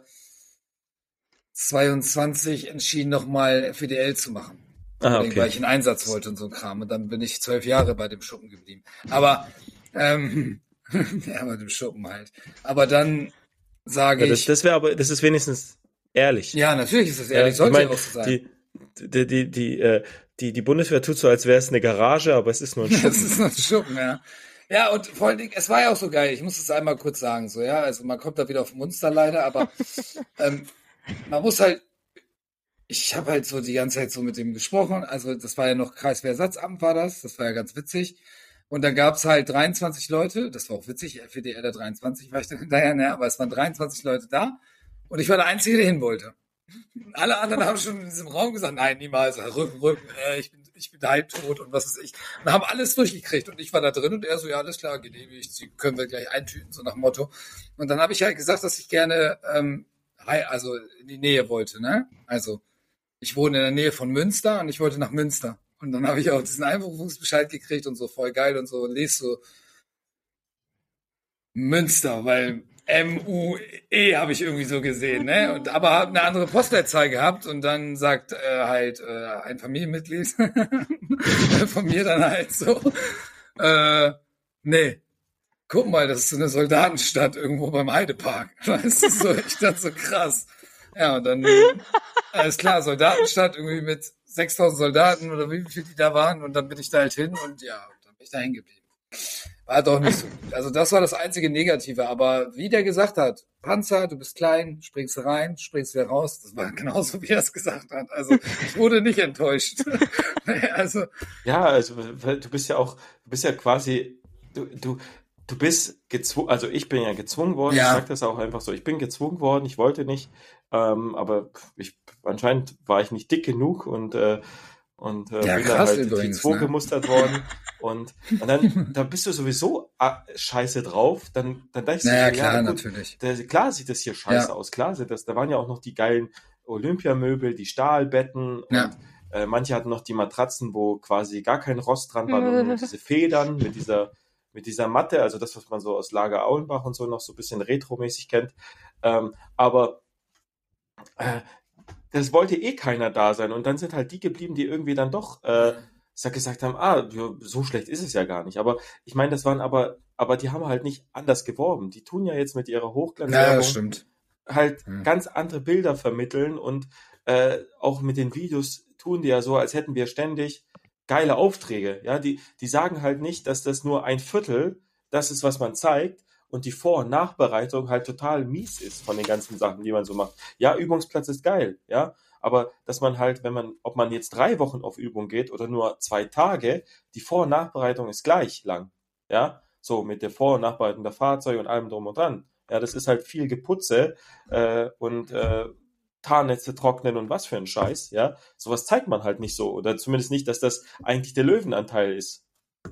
22 entschieden, nochmal FDL zu machen. Ah, okay. Weil ich einen Einsatz wollte und so ein Kram. Und dann bin ich zwölf Jahre bei dem Schuppen geblieben. Aber ähm, ja, bei dem Schuppen halt. Aber dann sage ja, das, ich. Das wäre aber, das ist wenigstens ehrlich. Ja, natürlich ist das ehrlich. Ja, Sollte ich mein, auch so sein. Die, die, die, die, äh, die, die Bundeswehr tut so, als wäre es eine Garage, aber es ist nur ein Schuppen. Das ist nur ein Schuppen, ja. Ja, und vor allen Dingen, es war ja auch so geil, ich muss es einmal kurz sagen, so, ja, also man kommt da wieder auf Munster leider, aber ähm, man muss halt, ich habe halt so die ganze Zeit so mit dem gesprochen, also das war ja noch Kreiswehrersatzamt war das, das war ja ganz witzig. Und dann gab's halt 23 Leute, das war auch witzig, der 23 war ich dann hinterher, ne, aber es waren 23 Leute da und ich war der Einzige, der hin wollte. Alle anderen haben schon in diesem Raum gesagt, nein, niemals, Rücken, Rücken, äh, ich bin, ich bin halbtot und was weiß ich. Und haben alles durchgekriegt und ich war da drin und er so, ja, alles klar, genehmigt, sie können wir gleich eintüten, so nach Motto. Und dann habe ich halt gesagt, dass ich gerne, ähm, also in die Nähe wollte, ne? Also, ich wohne in der Nähe von Münster und ich wollte nach Münster. Und dann habe ich auch diesen Einberufungsbescheid gekriegt und so voll geil und so und lese so Münster, weil M-U-E habe ich irgendwie so gesehen, ne? Und aber habe eine andere Postleitzahl gehabt und dann sagt äh, halt äh, ein Familienmitglied von mir dann halt so, äh, nee, guck mal, das ist so eine Soldatenstadt irgendwo beim Heidepark. Weißt du, so, ich dachte so krass. Ja, und dann, alles klar, Soldatenstadt irgendwie mit 6000 Soldaten oder wie viel die da waren und dann bin ich da halt hin und ja, dann bin ich da hängen geblieben. War doch nicht so gut. Also das war das einzige Negative. Aber wie der gesagt hat, Panzer, du bist klein, springst rein, springst wieder raus. Das war genauso, wie er es gesagt hat. Also ich wurde nicht enttäuscht. also ja, also du bist ja auch, du bist ja quasi, du, du, du bist gezwungen, also ich bin ja gezwungen worden, ja. ich sag das auch einfach so, ich bin gezwungen worden, ich wollte nicht, ähm, aber ich, anscheinend war ich nicht dick genug und äh, und äh, ja, bin dann halt übrigens, 2 ne? gemustert worden. Und, und dann, da bist du sowieso ah, scheiße drauf. Dann, dann denkst du, naja, klar, ja, gut, natürlich. Der, klar sieht das hier scheiße ja. aus. Klar sieht das, da waren ja auch noch die geilen Olympiamöbel, die Stahlbetten ja. und äh, manche hatten noch die Matratzen, wo quasi gar kein Rost dran war, nur diese Federn mit dieser, mit dieser Matte, also das, was man so aus Lager Auenbach und so noch so ein bisschen retromäßig kennt. Ähm, aber äh, das wollte eh keiner da sein. Und dann sind halt die geblieben, die irgendwie dann doch äh, gesagt haben, ah, so schlecht ist es ja gar nicht. Aber ich meine, das waren aber, aber die haben halt nicht anders geworben. Die tun ja jetzt mit ihrer Hochglanzwerbung ja, halt hm. ganz andere Bilder vermitteln und äh, auch mit den Videos tun die ja so, als hätten wir ständig geile Aufträge. Ja, die, die sagen halt nicht, dass das nur ein Viertel das ist, was man zeigt, und die Vor- und Nachbereitung halt total mies ist von den ganzen Sachen, die man so macht. Ja, Übungsplatz ist geil, ja, aber dass man halt, wenn man, ob man jetzt drei Wochen auf Übung geht oder nur zwei Tage, die Vor- und Nachbereitung ist gleich lang, ja, so mit der Vor- und Nachbereitung der Fahrzeuge und allem drum und dran. Ja, das ist halt viel Geputze äh, und äh, Tarnnetze trocknen und was für ein Scheiß, ja. Sowas zeigt man halt nicht so. Oder zumindest nicht, dass das eigentlich der Löwenanteil ist,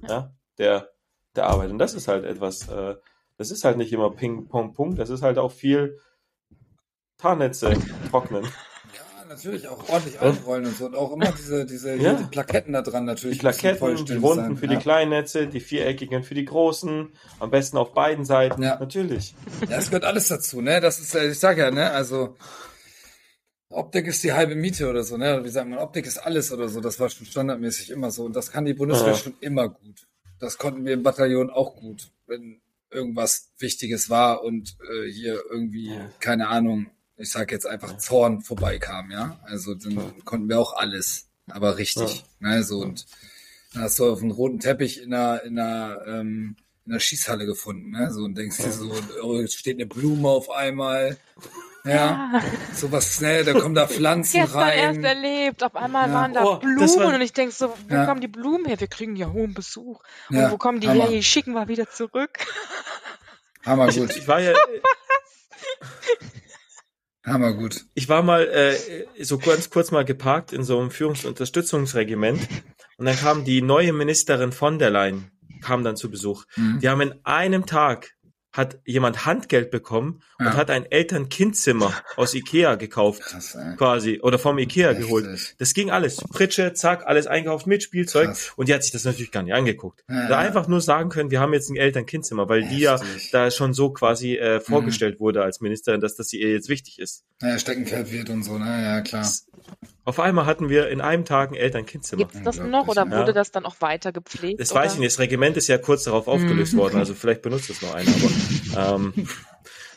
ja, der, der Arbeit. Und das ist halt etwas, äh, das ist halt nicht immer Ping, Pong, Pong, das ist halt auch viel Tarnnetze trocknen. Natürlich auch ordentlich einrollen und so. Und auch immer diese, diese ja. die Plaketten da dran natürlich. Die Plaketten, die runden sein. für ja. die kleinen Netze, die viereckigen für die großen, am besten auf beiden Seiten, ja. natürlich. Ja, es gehört alles dazu, ne? Das ist, ich sag ja, ne, also Optik ist die halbe Miete oder so, ne? Wie sagt man, Optik ist alles oder so. Das war schon standardmäßig immer so. Und das kann die Bundeswehr ja. schon immer gut. Das konnten wir im Bataillon auch gut. Wenn irgendwas Wichtiges war und äh, hier irgendwie, keine Ahnung, ich sag jetzt einfach Zorn vorbeikam, ja. Also dann ja. konnten wir auch alles, aber richtig. Ja. Ne, so und dann hast du auf einem roten Teppich in einer, in einer, ähm, in einer Schießhalle gefunden, ne? So und denkst dir so, oh, steht eine Blume auf einmal. Ja, ja. sowas schnell, da kommen da Pflanzen Gestern rein. erst erlebt, auf einmal ja. waren da oh, Blumen war... und ich denk so, wo ja. kommen die Blumen her? Wir kriegen ja hohen Besuch. Und wo kommen die Hammer. her? Die schicken wir wieder zurück. Hammer gut. Ich, ich war ja... Hammer gut. Ich war mal äh, so ganz kurz mal geparkt in so einem Führungsunterstützungsregiment und dann kam die neue Ministerin von der Leyen kam dann zu Besuch. Mhm. Die haben in einem Tag hat jemand Handgeld bekommen und ja. hat ein Eltern-Kind-Zimmer aus Ikea gekauft, Krass, quasi, oder vom Ikea Richtig. geholt. Das ging alles. Pritsche, zack, alles einkauft mit Spielzeug Krass. und die hat sich das natürlich gar nicht angeguckt. Ja, da einfach nur sagen können, wir haben jetzt ein Eltern-Kind-Zimmer, weil Heftig. die ja da schon so quasi äh, mhm. vorgestellt mhm. wurde als Ministerin, dass das ihr jetzt wichtig ist. Ja, Steckenpferd wird und so, ne, ja, klar. Das, auf einmal hatten wir in einem Tag ein Eltern-Kind-Zimmer. Gibt es das noch oder wurde ja. das dann auch weiter gepflegt? Das oder? weiß ich nicht. Das Regiment ist ja kurz darauf aufgelöst mhm. worden, also vielleicht benutzt es noch einer, aber ähm,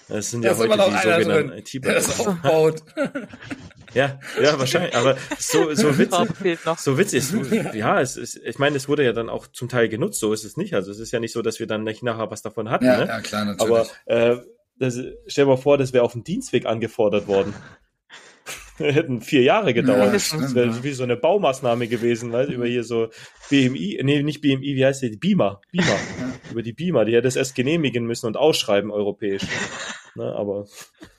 das sind ja, ja heute die sogenannten. Das aufbaut. Ja, ja, wahrscheinlich. Aber so, so witzig. So witzig. Ja, es ist, ich meine, es wurde ja dann auch zum Teil genutzt. So ist es nicht. Also es ist ja nicht so, dass wir dann nicht nachher was davon hatten. Ja, ne? ja klar, natürlich. Aber äh, das, stell dir mal vor, das wäre auf dem Dienstweg angefordert worden. hätten vier Jahre gedauert. Ja, das, das wäre wie so eine Baumaßnahme gewesen, weil über hier so BMI, nee, nicht BMI, wie heißt die? Beamer. Beamer. Ja. Über die Beamer, die hätte es erst genehmigen müssen und ausschreiben europäisch. ne, aber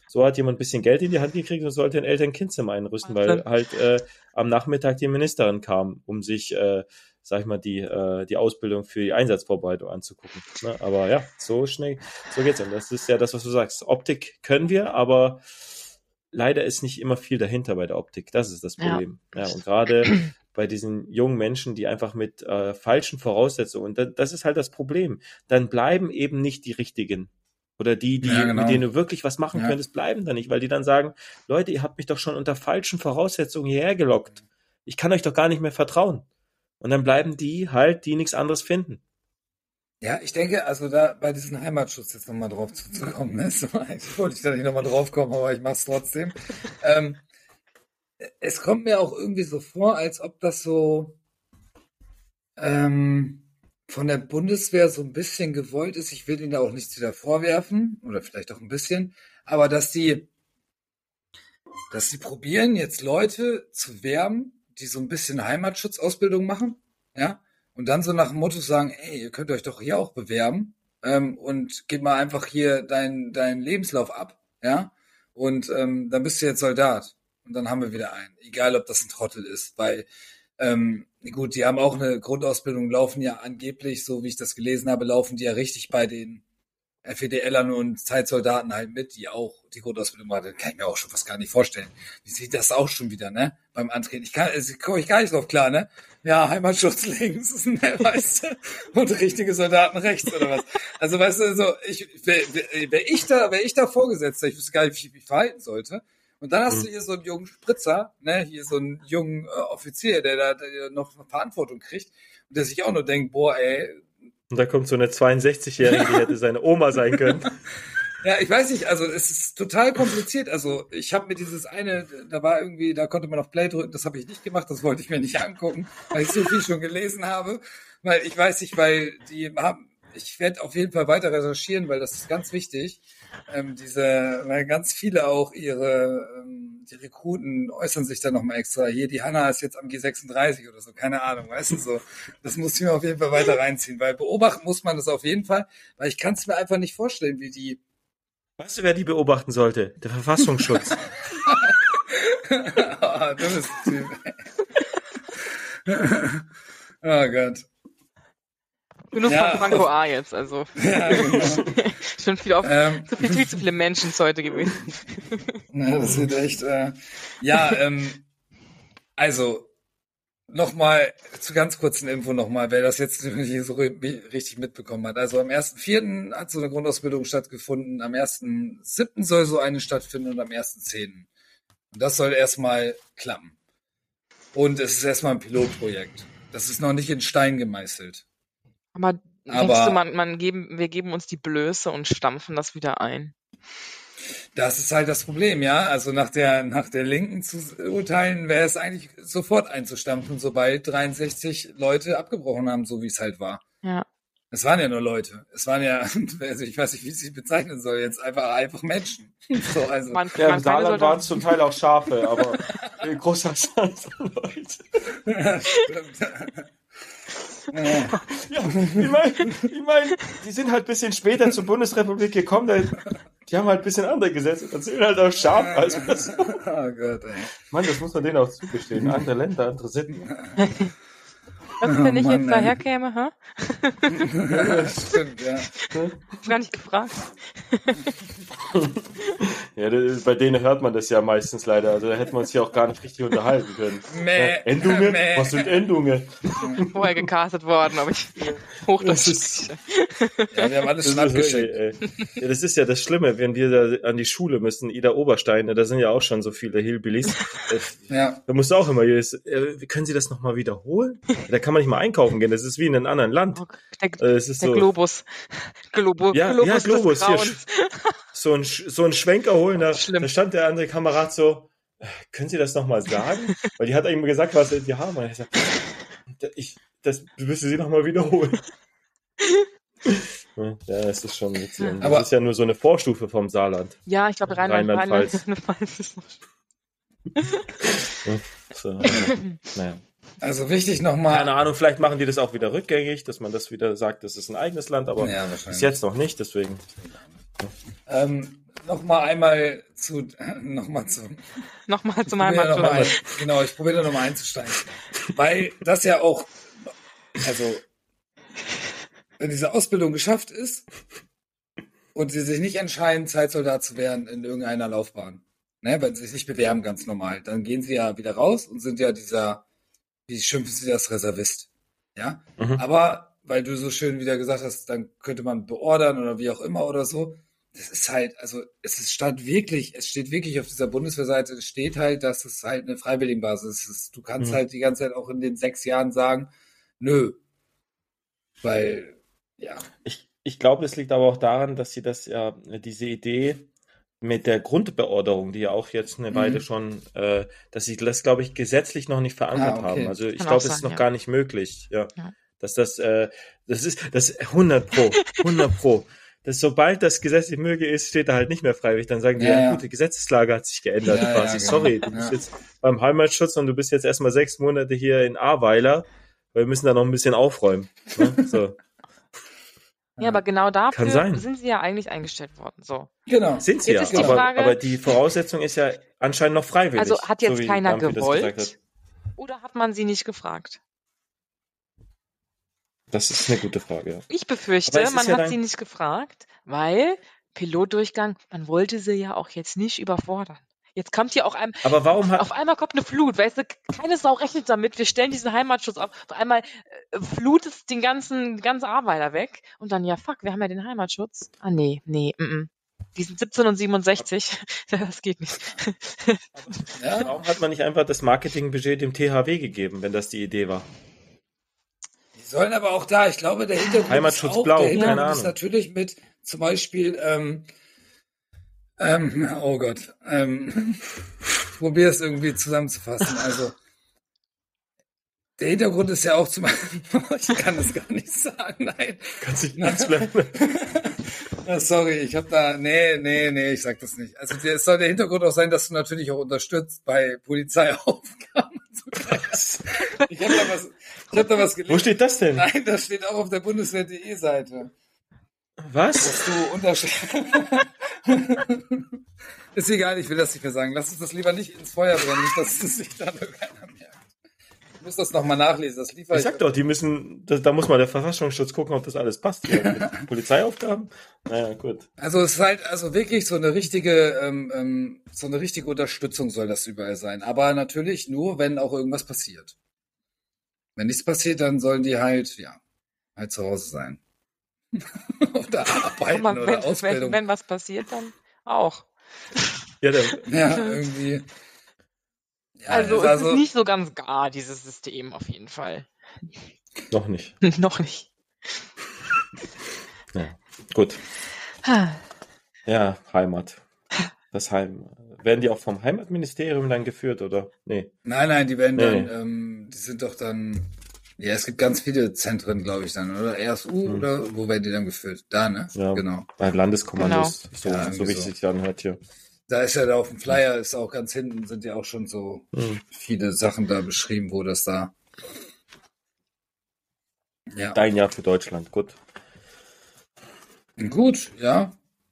so hat jemand ein bisschen Geld in die Hand gekriegt und sollte ein Eltern-Kind-Zimmer einrüsten, weil halt äh, am Nachmittag die Ministerin kam, um sich, äh, sag ich mal, die, äh, die Ausbildung für die Einsatzvorbereitung anzugucken. Ne? Aber ja, so schnell, so geht's. Und das ist ja das, was du sagst. Optik können wir, aber leider ist nicht immer viel dahinter bei der Optik. Das ist das Problem. Ja, ja und gerade bei diesen jungen Menschen, die einfach mit äh, falschen Voraussetzungen, und das, das ist halt das Problem. Dann bleiben eben nicht die richtigen. Oder die, die, ja, genau. mit denen du wirklich was machen ja. könntest, bleiben da nicht, weil die dann sagen, Leute, ihr habt mich doch schon unter falschen Voraussetzungen hierher gelockt. Ich kann euch doch gar nicht mehr vertrauen. Und dann bleiben die halt, die nichts anderes finden. Ja, ich denke, also da bei diesem Heimatschutz jetzt nochmal drauf zuzukommen, ne? so, eigentlich wollte ich da nicht nochmal drauf kommen, aber ich mach's trotzdem. ähm, es kommt mir auch irgendwie so vor, als ob das so ähm, von der Bundeswehr so ein bisschen gewollt ist. Ich will ihnen da auch nichts wieder vorwerfen, oder vielleicht auch ein bisschen, aber dass die, dass sie probieren, jetzt Leute zu werben, die so ein bisschen Heimatschutzausbildung machen, ja, und dann so nach dem Motto sagen, ey, ihr könnt euch doch hier auch bewerben ähm, und gib mal einfach hier deinen dein Lebenslauf ab, ja, und ähm, dann bist du jetzt Soldat. Und dann haben wir wieder einen, egal ob das ein Trottel ist, weil ähm, gut, die haben auch eine Grundausbildung, laufen ja angeblich, so wie ich das gelesen habe, laufen die ja richtig bei den FEDLern und Zeitsoldaten halt mit, die auch die Grundausbildung machen, kann ich mir auch schon fast gar nicht vorstellen. Wie sieht das auch schon wieder, ne? Beim Antreten. Ich kann, also, komme ich gar nicht drauf klar, ne? Ja, Heimatschutz links, ne, weißt du? Und richtige Soldaten rechts oder was? Also, weißt du, so, ich, wäre wär ich da, wäre ich da Vorgesetzter, ich wüsste gar nicht, wie ich mich verhalten sollte. Und dann hast mhm. du hier so einen jungen Spritzer, ne, hier so einen jungen äh, Offizier, der da der noch Verantwortung kriegt und der sich auch nur denkt, boah, ey, und da kommt so eine 62-Jährige, die hätte seine Oma sein können. Ja, ich weiß nicht, also es ist total kompliziert. Also ich habe mir dieses eine, da war irgendwie, da konnte man auf Play drücken, das habe ich nicht gemacht, das wollte ich mir nicht angucken, weil ich so viel schon gelesen habe. Weil ich weiß nicht, weil die haben, ich werde auf jeden Fall weiter recherchieren, weil das ist ganz wichtig. Ähm, diese, weil ganz viele auch ihre, ähm, die Rekruten äußern sich da nochmal extra. Hier, die Hanna ist jetzt am G36 oder so, keine Ahnung, weißt du so. Das muss ich mir auf jeden Fall weiter reinziehen, weil beobachten muss man das auf jeden Fall, weil ich kann es mir einfach nicht vorstellen, wie die. Weißt du, wer die beobachten sollte? Der Verfassungsschutz. oh, du bist Typ. oh Gott. Genug ja, von Franco A jetzt, also. Ja, genau. Schon viel auf, ähm, zu viel, viel zu viele Menschen heute gewesen. Ja, das wird echt, äh, ja, ähm, also, nochmal, zu ganz kurzen Info nochmal, wer das jetzt nicht so richtig mitbekommen hat. Also am 1.4. hat so eine Grundausbildung stattgefunden, am 1.7. soll so eine stattfinden und am 1.10. Und das soll erstmal klappen. Und es ist erstmal ein Pilotprojekt. Das ist noch nicht in Stein gemeißelt. Aber, Aber denkst du, man, man geben, wir geben uns die Blöße und stampfen das wieder ein? Das ist halt das Problem, ja. Also nach der, nach der Linken zu urteilen, wäre es eigentlich sofort einzustampfen, sobald 63 Leute abgebrochen haben, so wie es halt war. Ja. Es waren ja nur Leute. Es waren ja, also ich weiß nicht, wie ich sie bezeichnen soll, jetzt einfach, einfach Menschen. So, also. Man, ja, im Saarland waren es zum Teil auch Schafe, aber großer Zahl von Leuten. Ja, ich meine, ich mein, die sind halt ein bisschen später zur Bundesrepublik gekommen, die haben halt ein bisschen andere Gesetze, dann sind halt auch scharf. Also das, oh Gott, ey. Mann, das muss man denen auch zugestehen. Andere Länder, andere Sitten. Was ist, wenn ich jetzt daher käme, ha? ja, stimmt, ja. Hab gar nicht gefragt. ja, das, bei denen hört man das ja meistens leider. Also da hätten wir uns hier auch gar nicht richtig unterhalten können. Mäh, ja, Endungen? Mäh. Was sind Endungen? Vorher gecastet worden, aber ich Hochdeutsch. Ist, ja, wir haben alles schon abgeschickt. Ja, das ist ja das Schlimme, wenn wir da an die Schule müssen, Ida Oberstein, da sind ja auch schon so viele Hillbillies. ja. Da musst du auch immer, äh, können Sie das nochmal wiederholen? Da kann man nicht mal einkaufen gehen. Das ist wie in einem anderen Land. Oh, der, äh, es ist der so, Globus. Globo, ja, Globus. Ja, Globus. Hier, so ein, so ein Schwenker holen. Da, da stand der andere Kamerad so, können Sie das nochmal sagen? Weil die hat immer gesagt, was Sie haben. Und ich sag, ich, das müssen Sie nochmal wiederholen. Ja, das ist schon witzig. Das Aber ist ja nur so eine Vorstufe vom Saarland. Ja, ich glaube, Rheinland-Pfalz. Rheinland ist noch so, naja. Also wichtig nochmal. Keine Ahnung, vielleicht machen die das auch wieder rückgängig, dass man das wieder sagt, das ist ein eigenes Land, aber ja, bis jetzt noch nicht, deswegen. Ähm, nochmal einmal zu, nochmal zu. Nochmal zu meinem noch mal, Genau, ich probiere da nochmal einzusteigen. Weil das ja auch, also, wenn diese Ausbildung geschafft ist und sie sich nicht entscheiden, Zeitsoldat zu werden in irgendeiner Laufbahn, ne, wenn sie sich nicht bewerben, ganz normal, dann gehen sie ja wieder raus und sind ja dieser, wie schimpfen sie das, Reservist. Ja, mhm. aber weil du so schön wieder gesagt hast, dann könnte man beordern oder wie auch immer oder so das ist halt, also es ist, stand wirklich, es steht wirklich auf dieser Bundeswehrseite, es steht halt, dass es halt eine Freiwilligenbasis ist. Du kannst mhm. halt die ganze Zeit auch in den sechs Jahren sagen, nö. Weil, ja. Ich, ich glaube, das liegt aber auch daran, dass sie das ja, diese Idee mit der Grundbeorderung, die ja auch jetzt eine mhm. Weile schon, äh, dass sie das, glaube ich, gesetzlich noch nicht verankert ah, okay. haben. Also ich glaube, es ist noch ja. gar nicht möglich, ja. ja. Dass das, äh, das ist, das 100 pro, 100 pro dass sobald das gesetzlich möglich ist, steht er halt nicht mehr freiwillig. Dann sagen die, ja, ja, gut, die Gesetzeslage hat sich geändert ja, quasi. Genau. Sorry, du bist jetzt beim Heimatschutz und du bist jetzt erstmal sechs Monate hier in Ahrweiler, weil wir müssen da noch ein bisschen aufräumen. Ne? So. Ja, aber genau dafür sind sie ja eigentlich eingestellt worden. So. Genau. Sind sie jetzt ja. Aber, Frage, aber, die Voraussetzung ist ja anscheinend noch freiwillig. Also hat jetzt so keiner gewollt? Oder hat man sie nicht gefragt? Das ist eine gute Frage. Ja. Ich befürchte, man ja hat sie nicht gefragt, weil Pilotdurchgang, man wollte sie ja auch jetzt nicht überfordern. Jetzt kommt hier auch ein, aber warum hat, auf einmal kommt eine Flut, weißt du, keine Sau rechnet damit, wir stellen diesen Heimatschutz auf, auf einmal äh, flutet den ganzen, ganzen Arbeiter weg und dann, ja fuck, wir haben ja den Heimatschutz. Ah nee, nee, mm, mm. Die sind 17 und 67, das geht nicht. Ja. Warum hat man nicht einfach das Marketingbudget dem THW gegeben, wenn das die Idee war? Die sollen aber auch da, ich glaube, der Hintergrund, Heimatschutz ist, auch, Blau, der Hintergrund ist natürlich mit zum Beispiel, ähm, ähm, oh Gott, ähm, probier es irgendwie zusammenzufassen. Also, der Hintergrund ist ja auch zum ich kann das gar nicht sagen, nein. Kannst du nicht bleiben. Sorry, ich habe da, nee, nee, nee, ich sag das nicht. Also es soll der Hintergrund auch sein, dass du natürlich auch unterstützt bei Polizeiaufgaben. Ich habe da was, ich hab da was gelesen. Wo steht das denn? Nein, das steht auch auf der Bundeswehr.de Seite. Was? Dass du unterschreibst. Ist egal, ich will das nicht mehr sagen. Lass uns das lieber nicht ins Feuer brennen, nicht, dass es sich da keiner merkt. Ich muss das nochmal nachlesen. Das liefert ich sag doch, die müssen, da, da muss mal der Verfassungsschutz gucken, ob das alles passt. Polizeiaufgaben? Naja, gut. Also es ist halt also wirklich so eine richtige, ähm, ähm, so eine richtige Unterstützung soll das überall sein. Aber natürlich nur, wenn auch irgendwas passiert. Wenn nichts passiert, dann sollen die halt, ja, halt zu Hause sein. oder arbeiten man, oder wenn, Ausbildung. Wenn, wenn was passiert, dann auch. Ja, dann, ja irgendwie. Ja, also, es also, ist nicht so ganz gar, dieses System auf jeden Fall. Noch nicht. Noch nicht. Ja, gut. Ja, Heimat. Das Heim. Werden die auch vom Heimatministerium dann geführt, oder? Nee. Nein, nein, die werden nee. dann, ähm, die sind doch dann ja, es gibt ganz viele Zentren, glaube ich, dann, oder? RSU hm. oder wo werden die dann geführt? Da, ne? Ja, genau. Bei Landeskommandos, genau. so, ja, so wie es sich anhört hier. Da ist ja da auf dem Flyer, ist auch ganz hinten, sind ja auch schon so hm. viele Sachen da beschrieben, wo das da. Ja. Dein Jahr für Deutschland, gut. Gut, ja.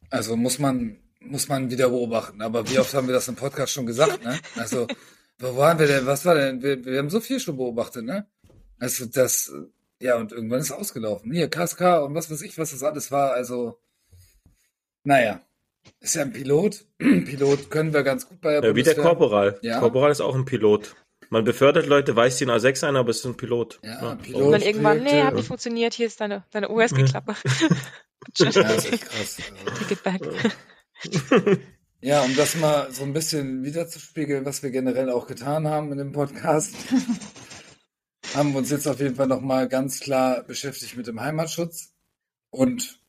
Also muss man, muss man wieder beobachten. Aber wie oft haben wir das im Podcast schon gesagt, ne? Also, wo waren wir denn? Was war denn? Wir, wir haben so viel schon beobachtet, ne? Also das, ja, und irgendwann ist ausgelaufen. Hier, KSK und was weiß ich, was das alles war. Also, naja. Ist ja ein Pilot. Pilot können wir ganz gut bei der ja, Wie der Korporal. Ja. Korporal ist auch ein Pilot. Man befördert Leute, weiß die A6 ein, aber es ist ein Pilot. Ja, ja. Pilot. Und dann irgendwann, nee, hat nicht funktioniert, hier ist deine, deine USB-Klappe. ja, das ist echt krass. Take back. Ja, um das mal so ein bisschen wiederzuspiegeln, was wir generell auch getan haben in dem Podcast haben wir uns jetzt auf jeden Fall nochmal ganz klar beschäftigt mit dem Heimatschutz. Und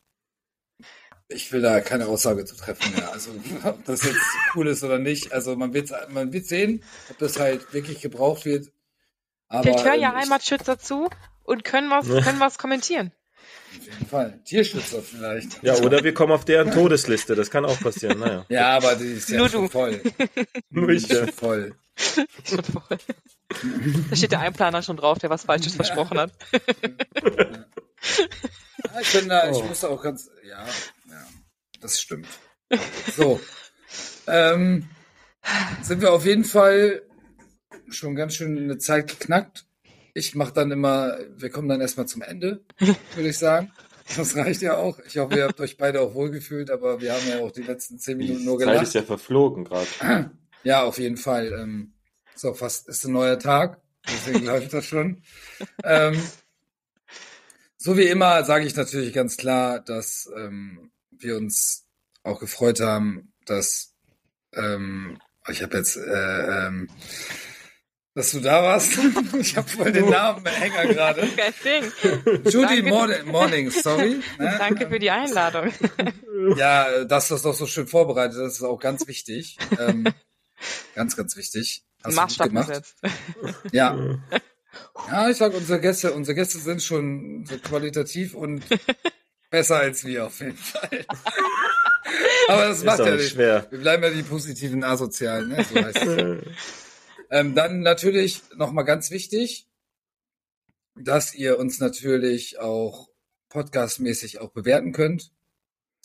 ich will da keine Aussage zu treffen mehr. Also, ob das jetzt cool ist oder nicht. Also, man wird, man wird sehen, ob das halt wirklich gebraucht wird. Aber, Vielleicht hören ja ähm, Heimatschützer zu und können was, können was kommentieren. Auf jeden Fall. Tierschützer vielleicht. Ja, oder wir kommen auf deren Todesliste. Das kann auch passieren. Naja. Ja, aber die ist ja Nur schon du. voll. Nur ich. Schon voll. Schon voll. Da steht der Einplaner schon drauf, der was Falsches versprochen hat. Ja, ich bin da, ich oh. muss da auch ganz, ja, ja, das stimmt. So. ähm, sind wir auf jeden Fall schon ganz schön eine Zeit geknackt. Ich mache dann immer, wir kommen dann erstmal zum Ende, würde ich sagen. Das reicht ja auch. Ich hoffe, ihr habt euch beide auch wohlgefühlt, aber wir haben ja auch die letzten zehn Minuten nur gelacht. Die Zeit ist ja verflogen gerade. Ja, auf jeden Fall. Ähm, so, fast ist ein neuer Tag. Deswegen läuft das schon. Ähm, so wie immer sage ich natürlich ganz klar, dass ähm, wir uns auch gefreut haben, dass ähm, ich habe jetzt äh, ähm, dass du da warst. ich habe voll den Namen Hänger gerade. Judy Morning, Morning, sorry. Ne? Danke für die Einladung. ja, dass das doch so schön vorbereitet, das ist auch ganz wichtig. Ähm, ganz, ganz wichtig. Hast Maßstab gemacht. gesetzt. Ja. Ja, ich sag, unsere Gäste, unsere Gäste sind schon so qualitativ und besser als wir auf jeden Fall. Aber das macht ja nicht. Schwer. Wir bleiben ja die positiven Asozialen, ne? So heißt es. Ähm, dann natürlich nochmal ganz wichtig, dass ihr uns natürlich auch podcastmäßig auch bewerten könnt.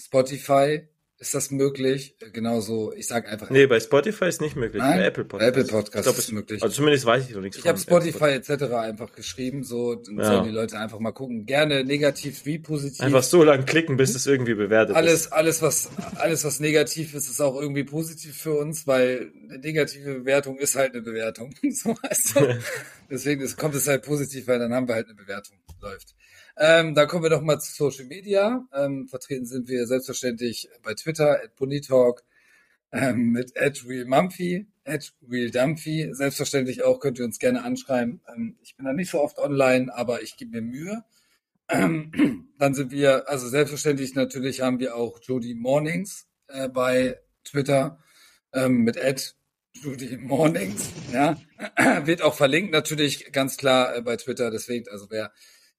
Spotify, ist das möglich? Genauso, ich sage einfach. Nee, bei Spotify ist nicht möglich. Nein? Bei Apple Podcast. Apple Podcast glaub, ist möglich. Also zumindest weiß ich noch nichts. Ich habe Spotify etc. einfach geschrieben, so dann ja. sollen die Leute einfach mal gucken. Gerne negativ wie positiv. Einfach so lang klicken, bis es irgendwie bewertet alles, ist. Alles, was alles, was negativ ist, ist auch irgendwie positiv für uns, weil eine negative Bewertung ist halt eine Bewertung. so du? Deswegen kommt es halt positiv, weil dann haben wir halt eine Bewertung. Läuft. Ähm, dann kommen wir doch mal zu Social Media. Ähm, vertreten sind wir selbstverständlich bei Twitter, at Bonitalk, ähm, mit at RealMumphy, at RealDumphy. Selbstverständlich auch könnt ihr uns gerne anschreiben. Ähm, ich bin da nicht so oft online, aber ich gebe mir Mühe. Ähm, dann sind wir, also selbstverständlich natürlich haben wir auch Jody Mornings äh, bei Twitter ähm, mit at Judy Mornings, ja, wird auch verlinkt natürlich ganz klar äh, bei Twitter. Deswegen, also wer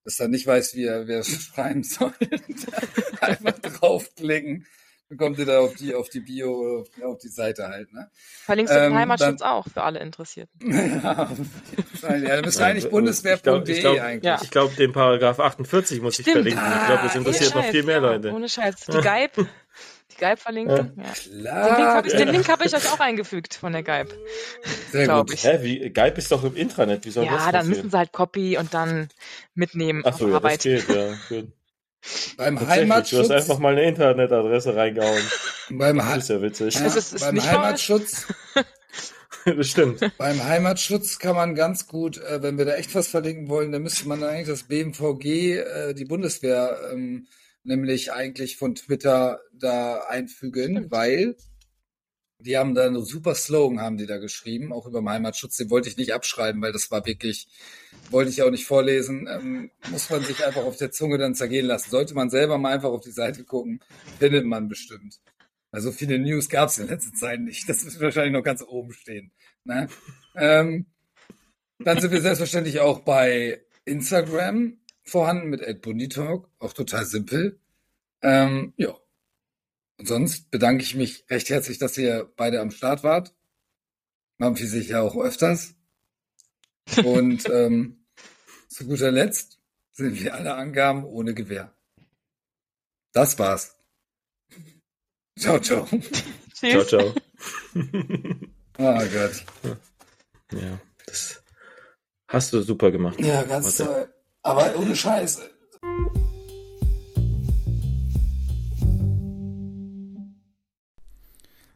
dass er nicht weiß, wie er, wer schreiben soll. Einfach draufklicken. Dann kommt ihr da auf die, auf die Bio, auf die Seite halt, ne? Verlinkst du ähm, den Heimatschutz dann, auch für alle Interessierten. ja, ja, da müsste eigentlich bundeswehr.de glaub, eigentlich. Ja. Ich glaube, den Paragraph 48 muss Stimmt. ich verlinken. ich glaube, das interessiert noch viel mehr ja, Leute. Ohne Scheiß. Die Geib, Geib verlinken. Ja. Klar. Den Link habe ich, hab ich euch auch eingefügt von der Geib. Sehr gut. Ich. Hä, wie, Geib ist doch im Intranet. Wie soll ja, das Ja, dann müssen sie halt Copy und dann mitnehmen Ach so, ja, Arbeit. das geht, ja. Gut. Beim Heimatschutz. Du hast einfach mal eine Internetadresse reingehauen. Beim das ist ja witzig. Ja, ist beim Heimatschutz. das stimmt. Beim Heimatschutz kann man ganz gut, äh, wenn wir da echt was verlinken wollen, dann müsste man eigentlich das BMVG, äh, die Bundeswehr, ähm, nämlich eigentlich von Twitter da einfügen, Stimmt. weil die haben da einen super Slogan, haben die da geschrieben, auch über den Heimatschutz. Den wollte ich nicht abschreiben, weil das war wirklich, wollte ich auch nicht vorlesen. Ähm, muss man sich einfach auf der Zunge dann zergehen lassen. Sollte man selber mal einfach auf die Seite gucken, findet man bestimmt. Also viele News gab es in letzter Zeit nicht. Das wird wahrscheinlich noch ganz oben stehen. Ne? ähm, dann sind wir selbstverständlich auch bei Instagram vorhanden mit Ed Bundy Talk, auch total simpel. Ähm, ja. Und sonst bedanke ich mich recht herzlich, dass ihr beide am Start wart. Mampfi sich ja auch öfters. Und ähm, zu guter Letzt sind wir alle Angaben ohne Gewehr. Das war's. Ciao, ciao. ciao, ciao. oh Gott. Ja, das hast du super gemacht. Ja, ganz toll. Aber ohne Scheiße.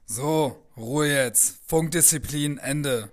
So, Ruhe jetzt. Funkdisziplin, Ende.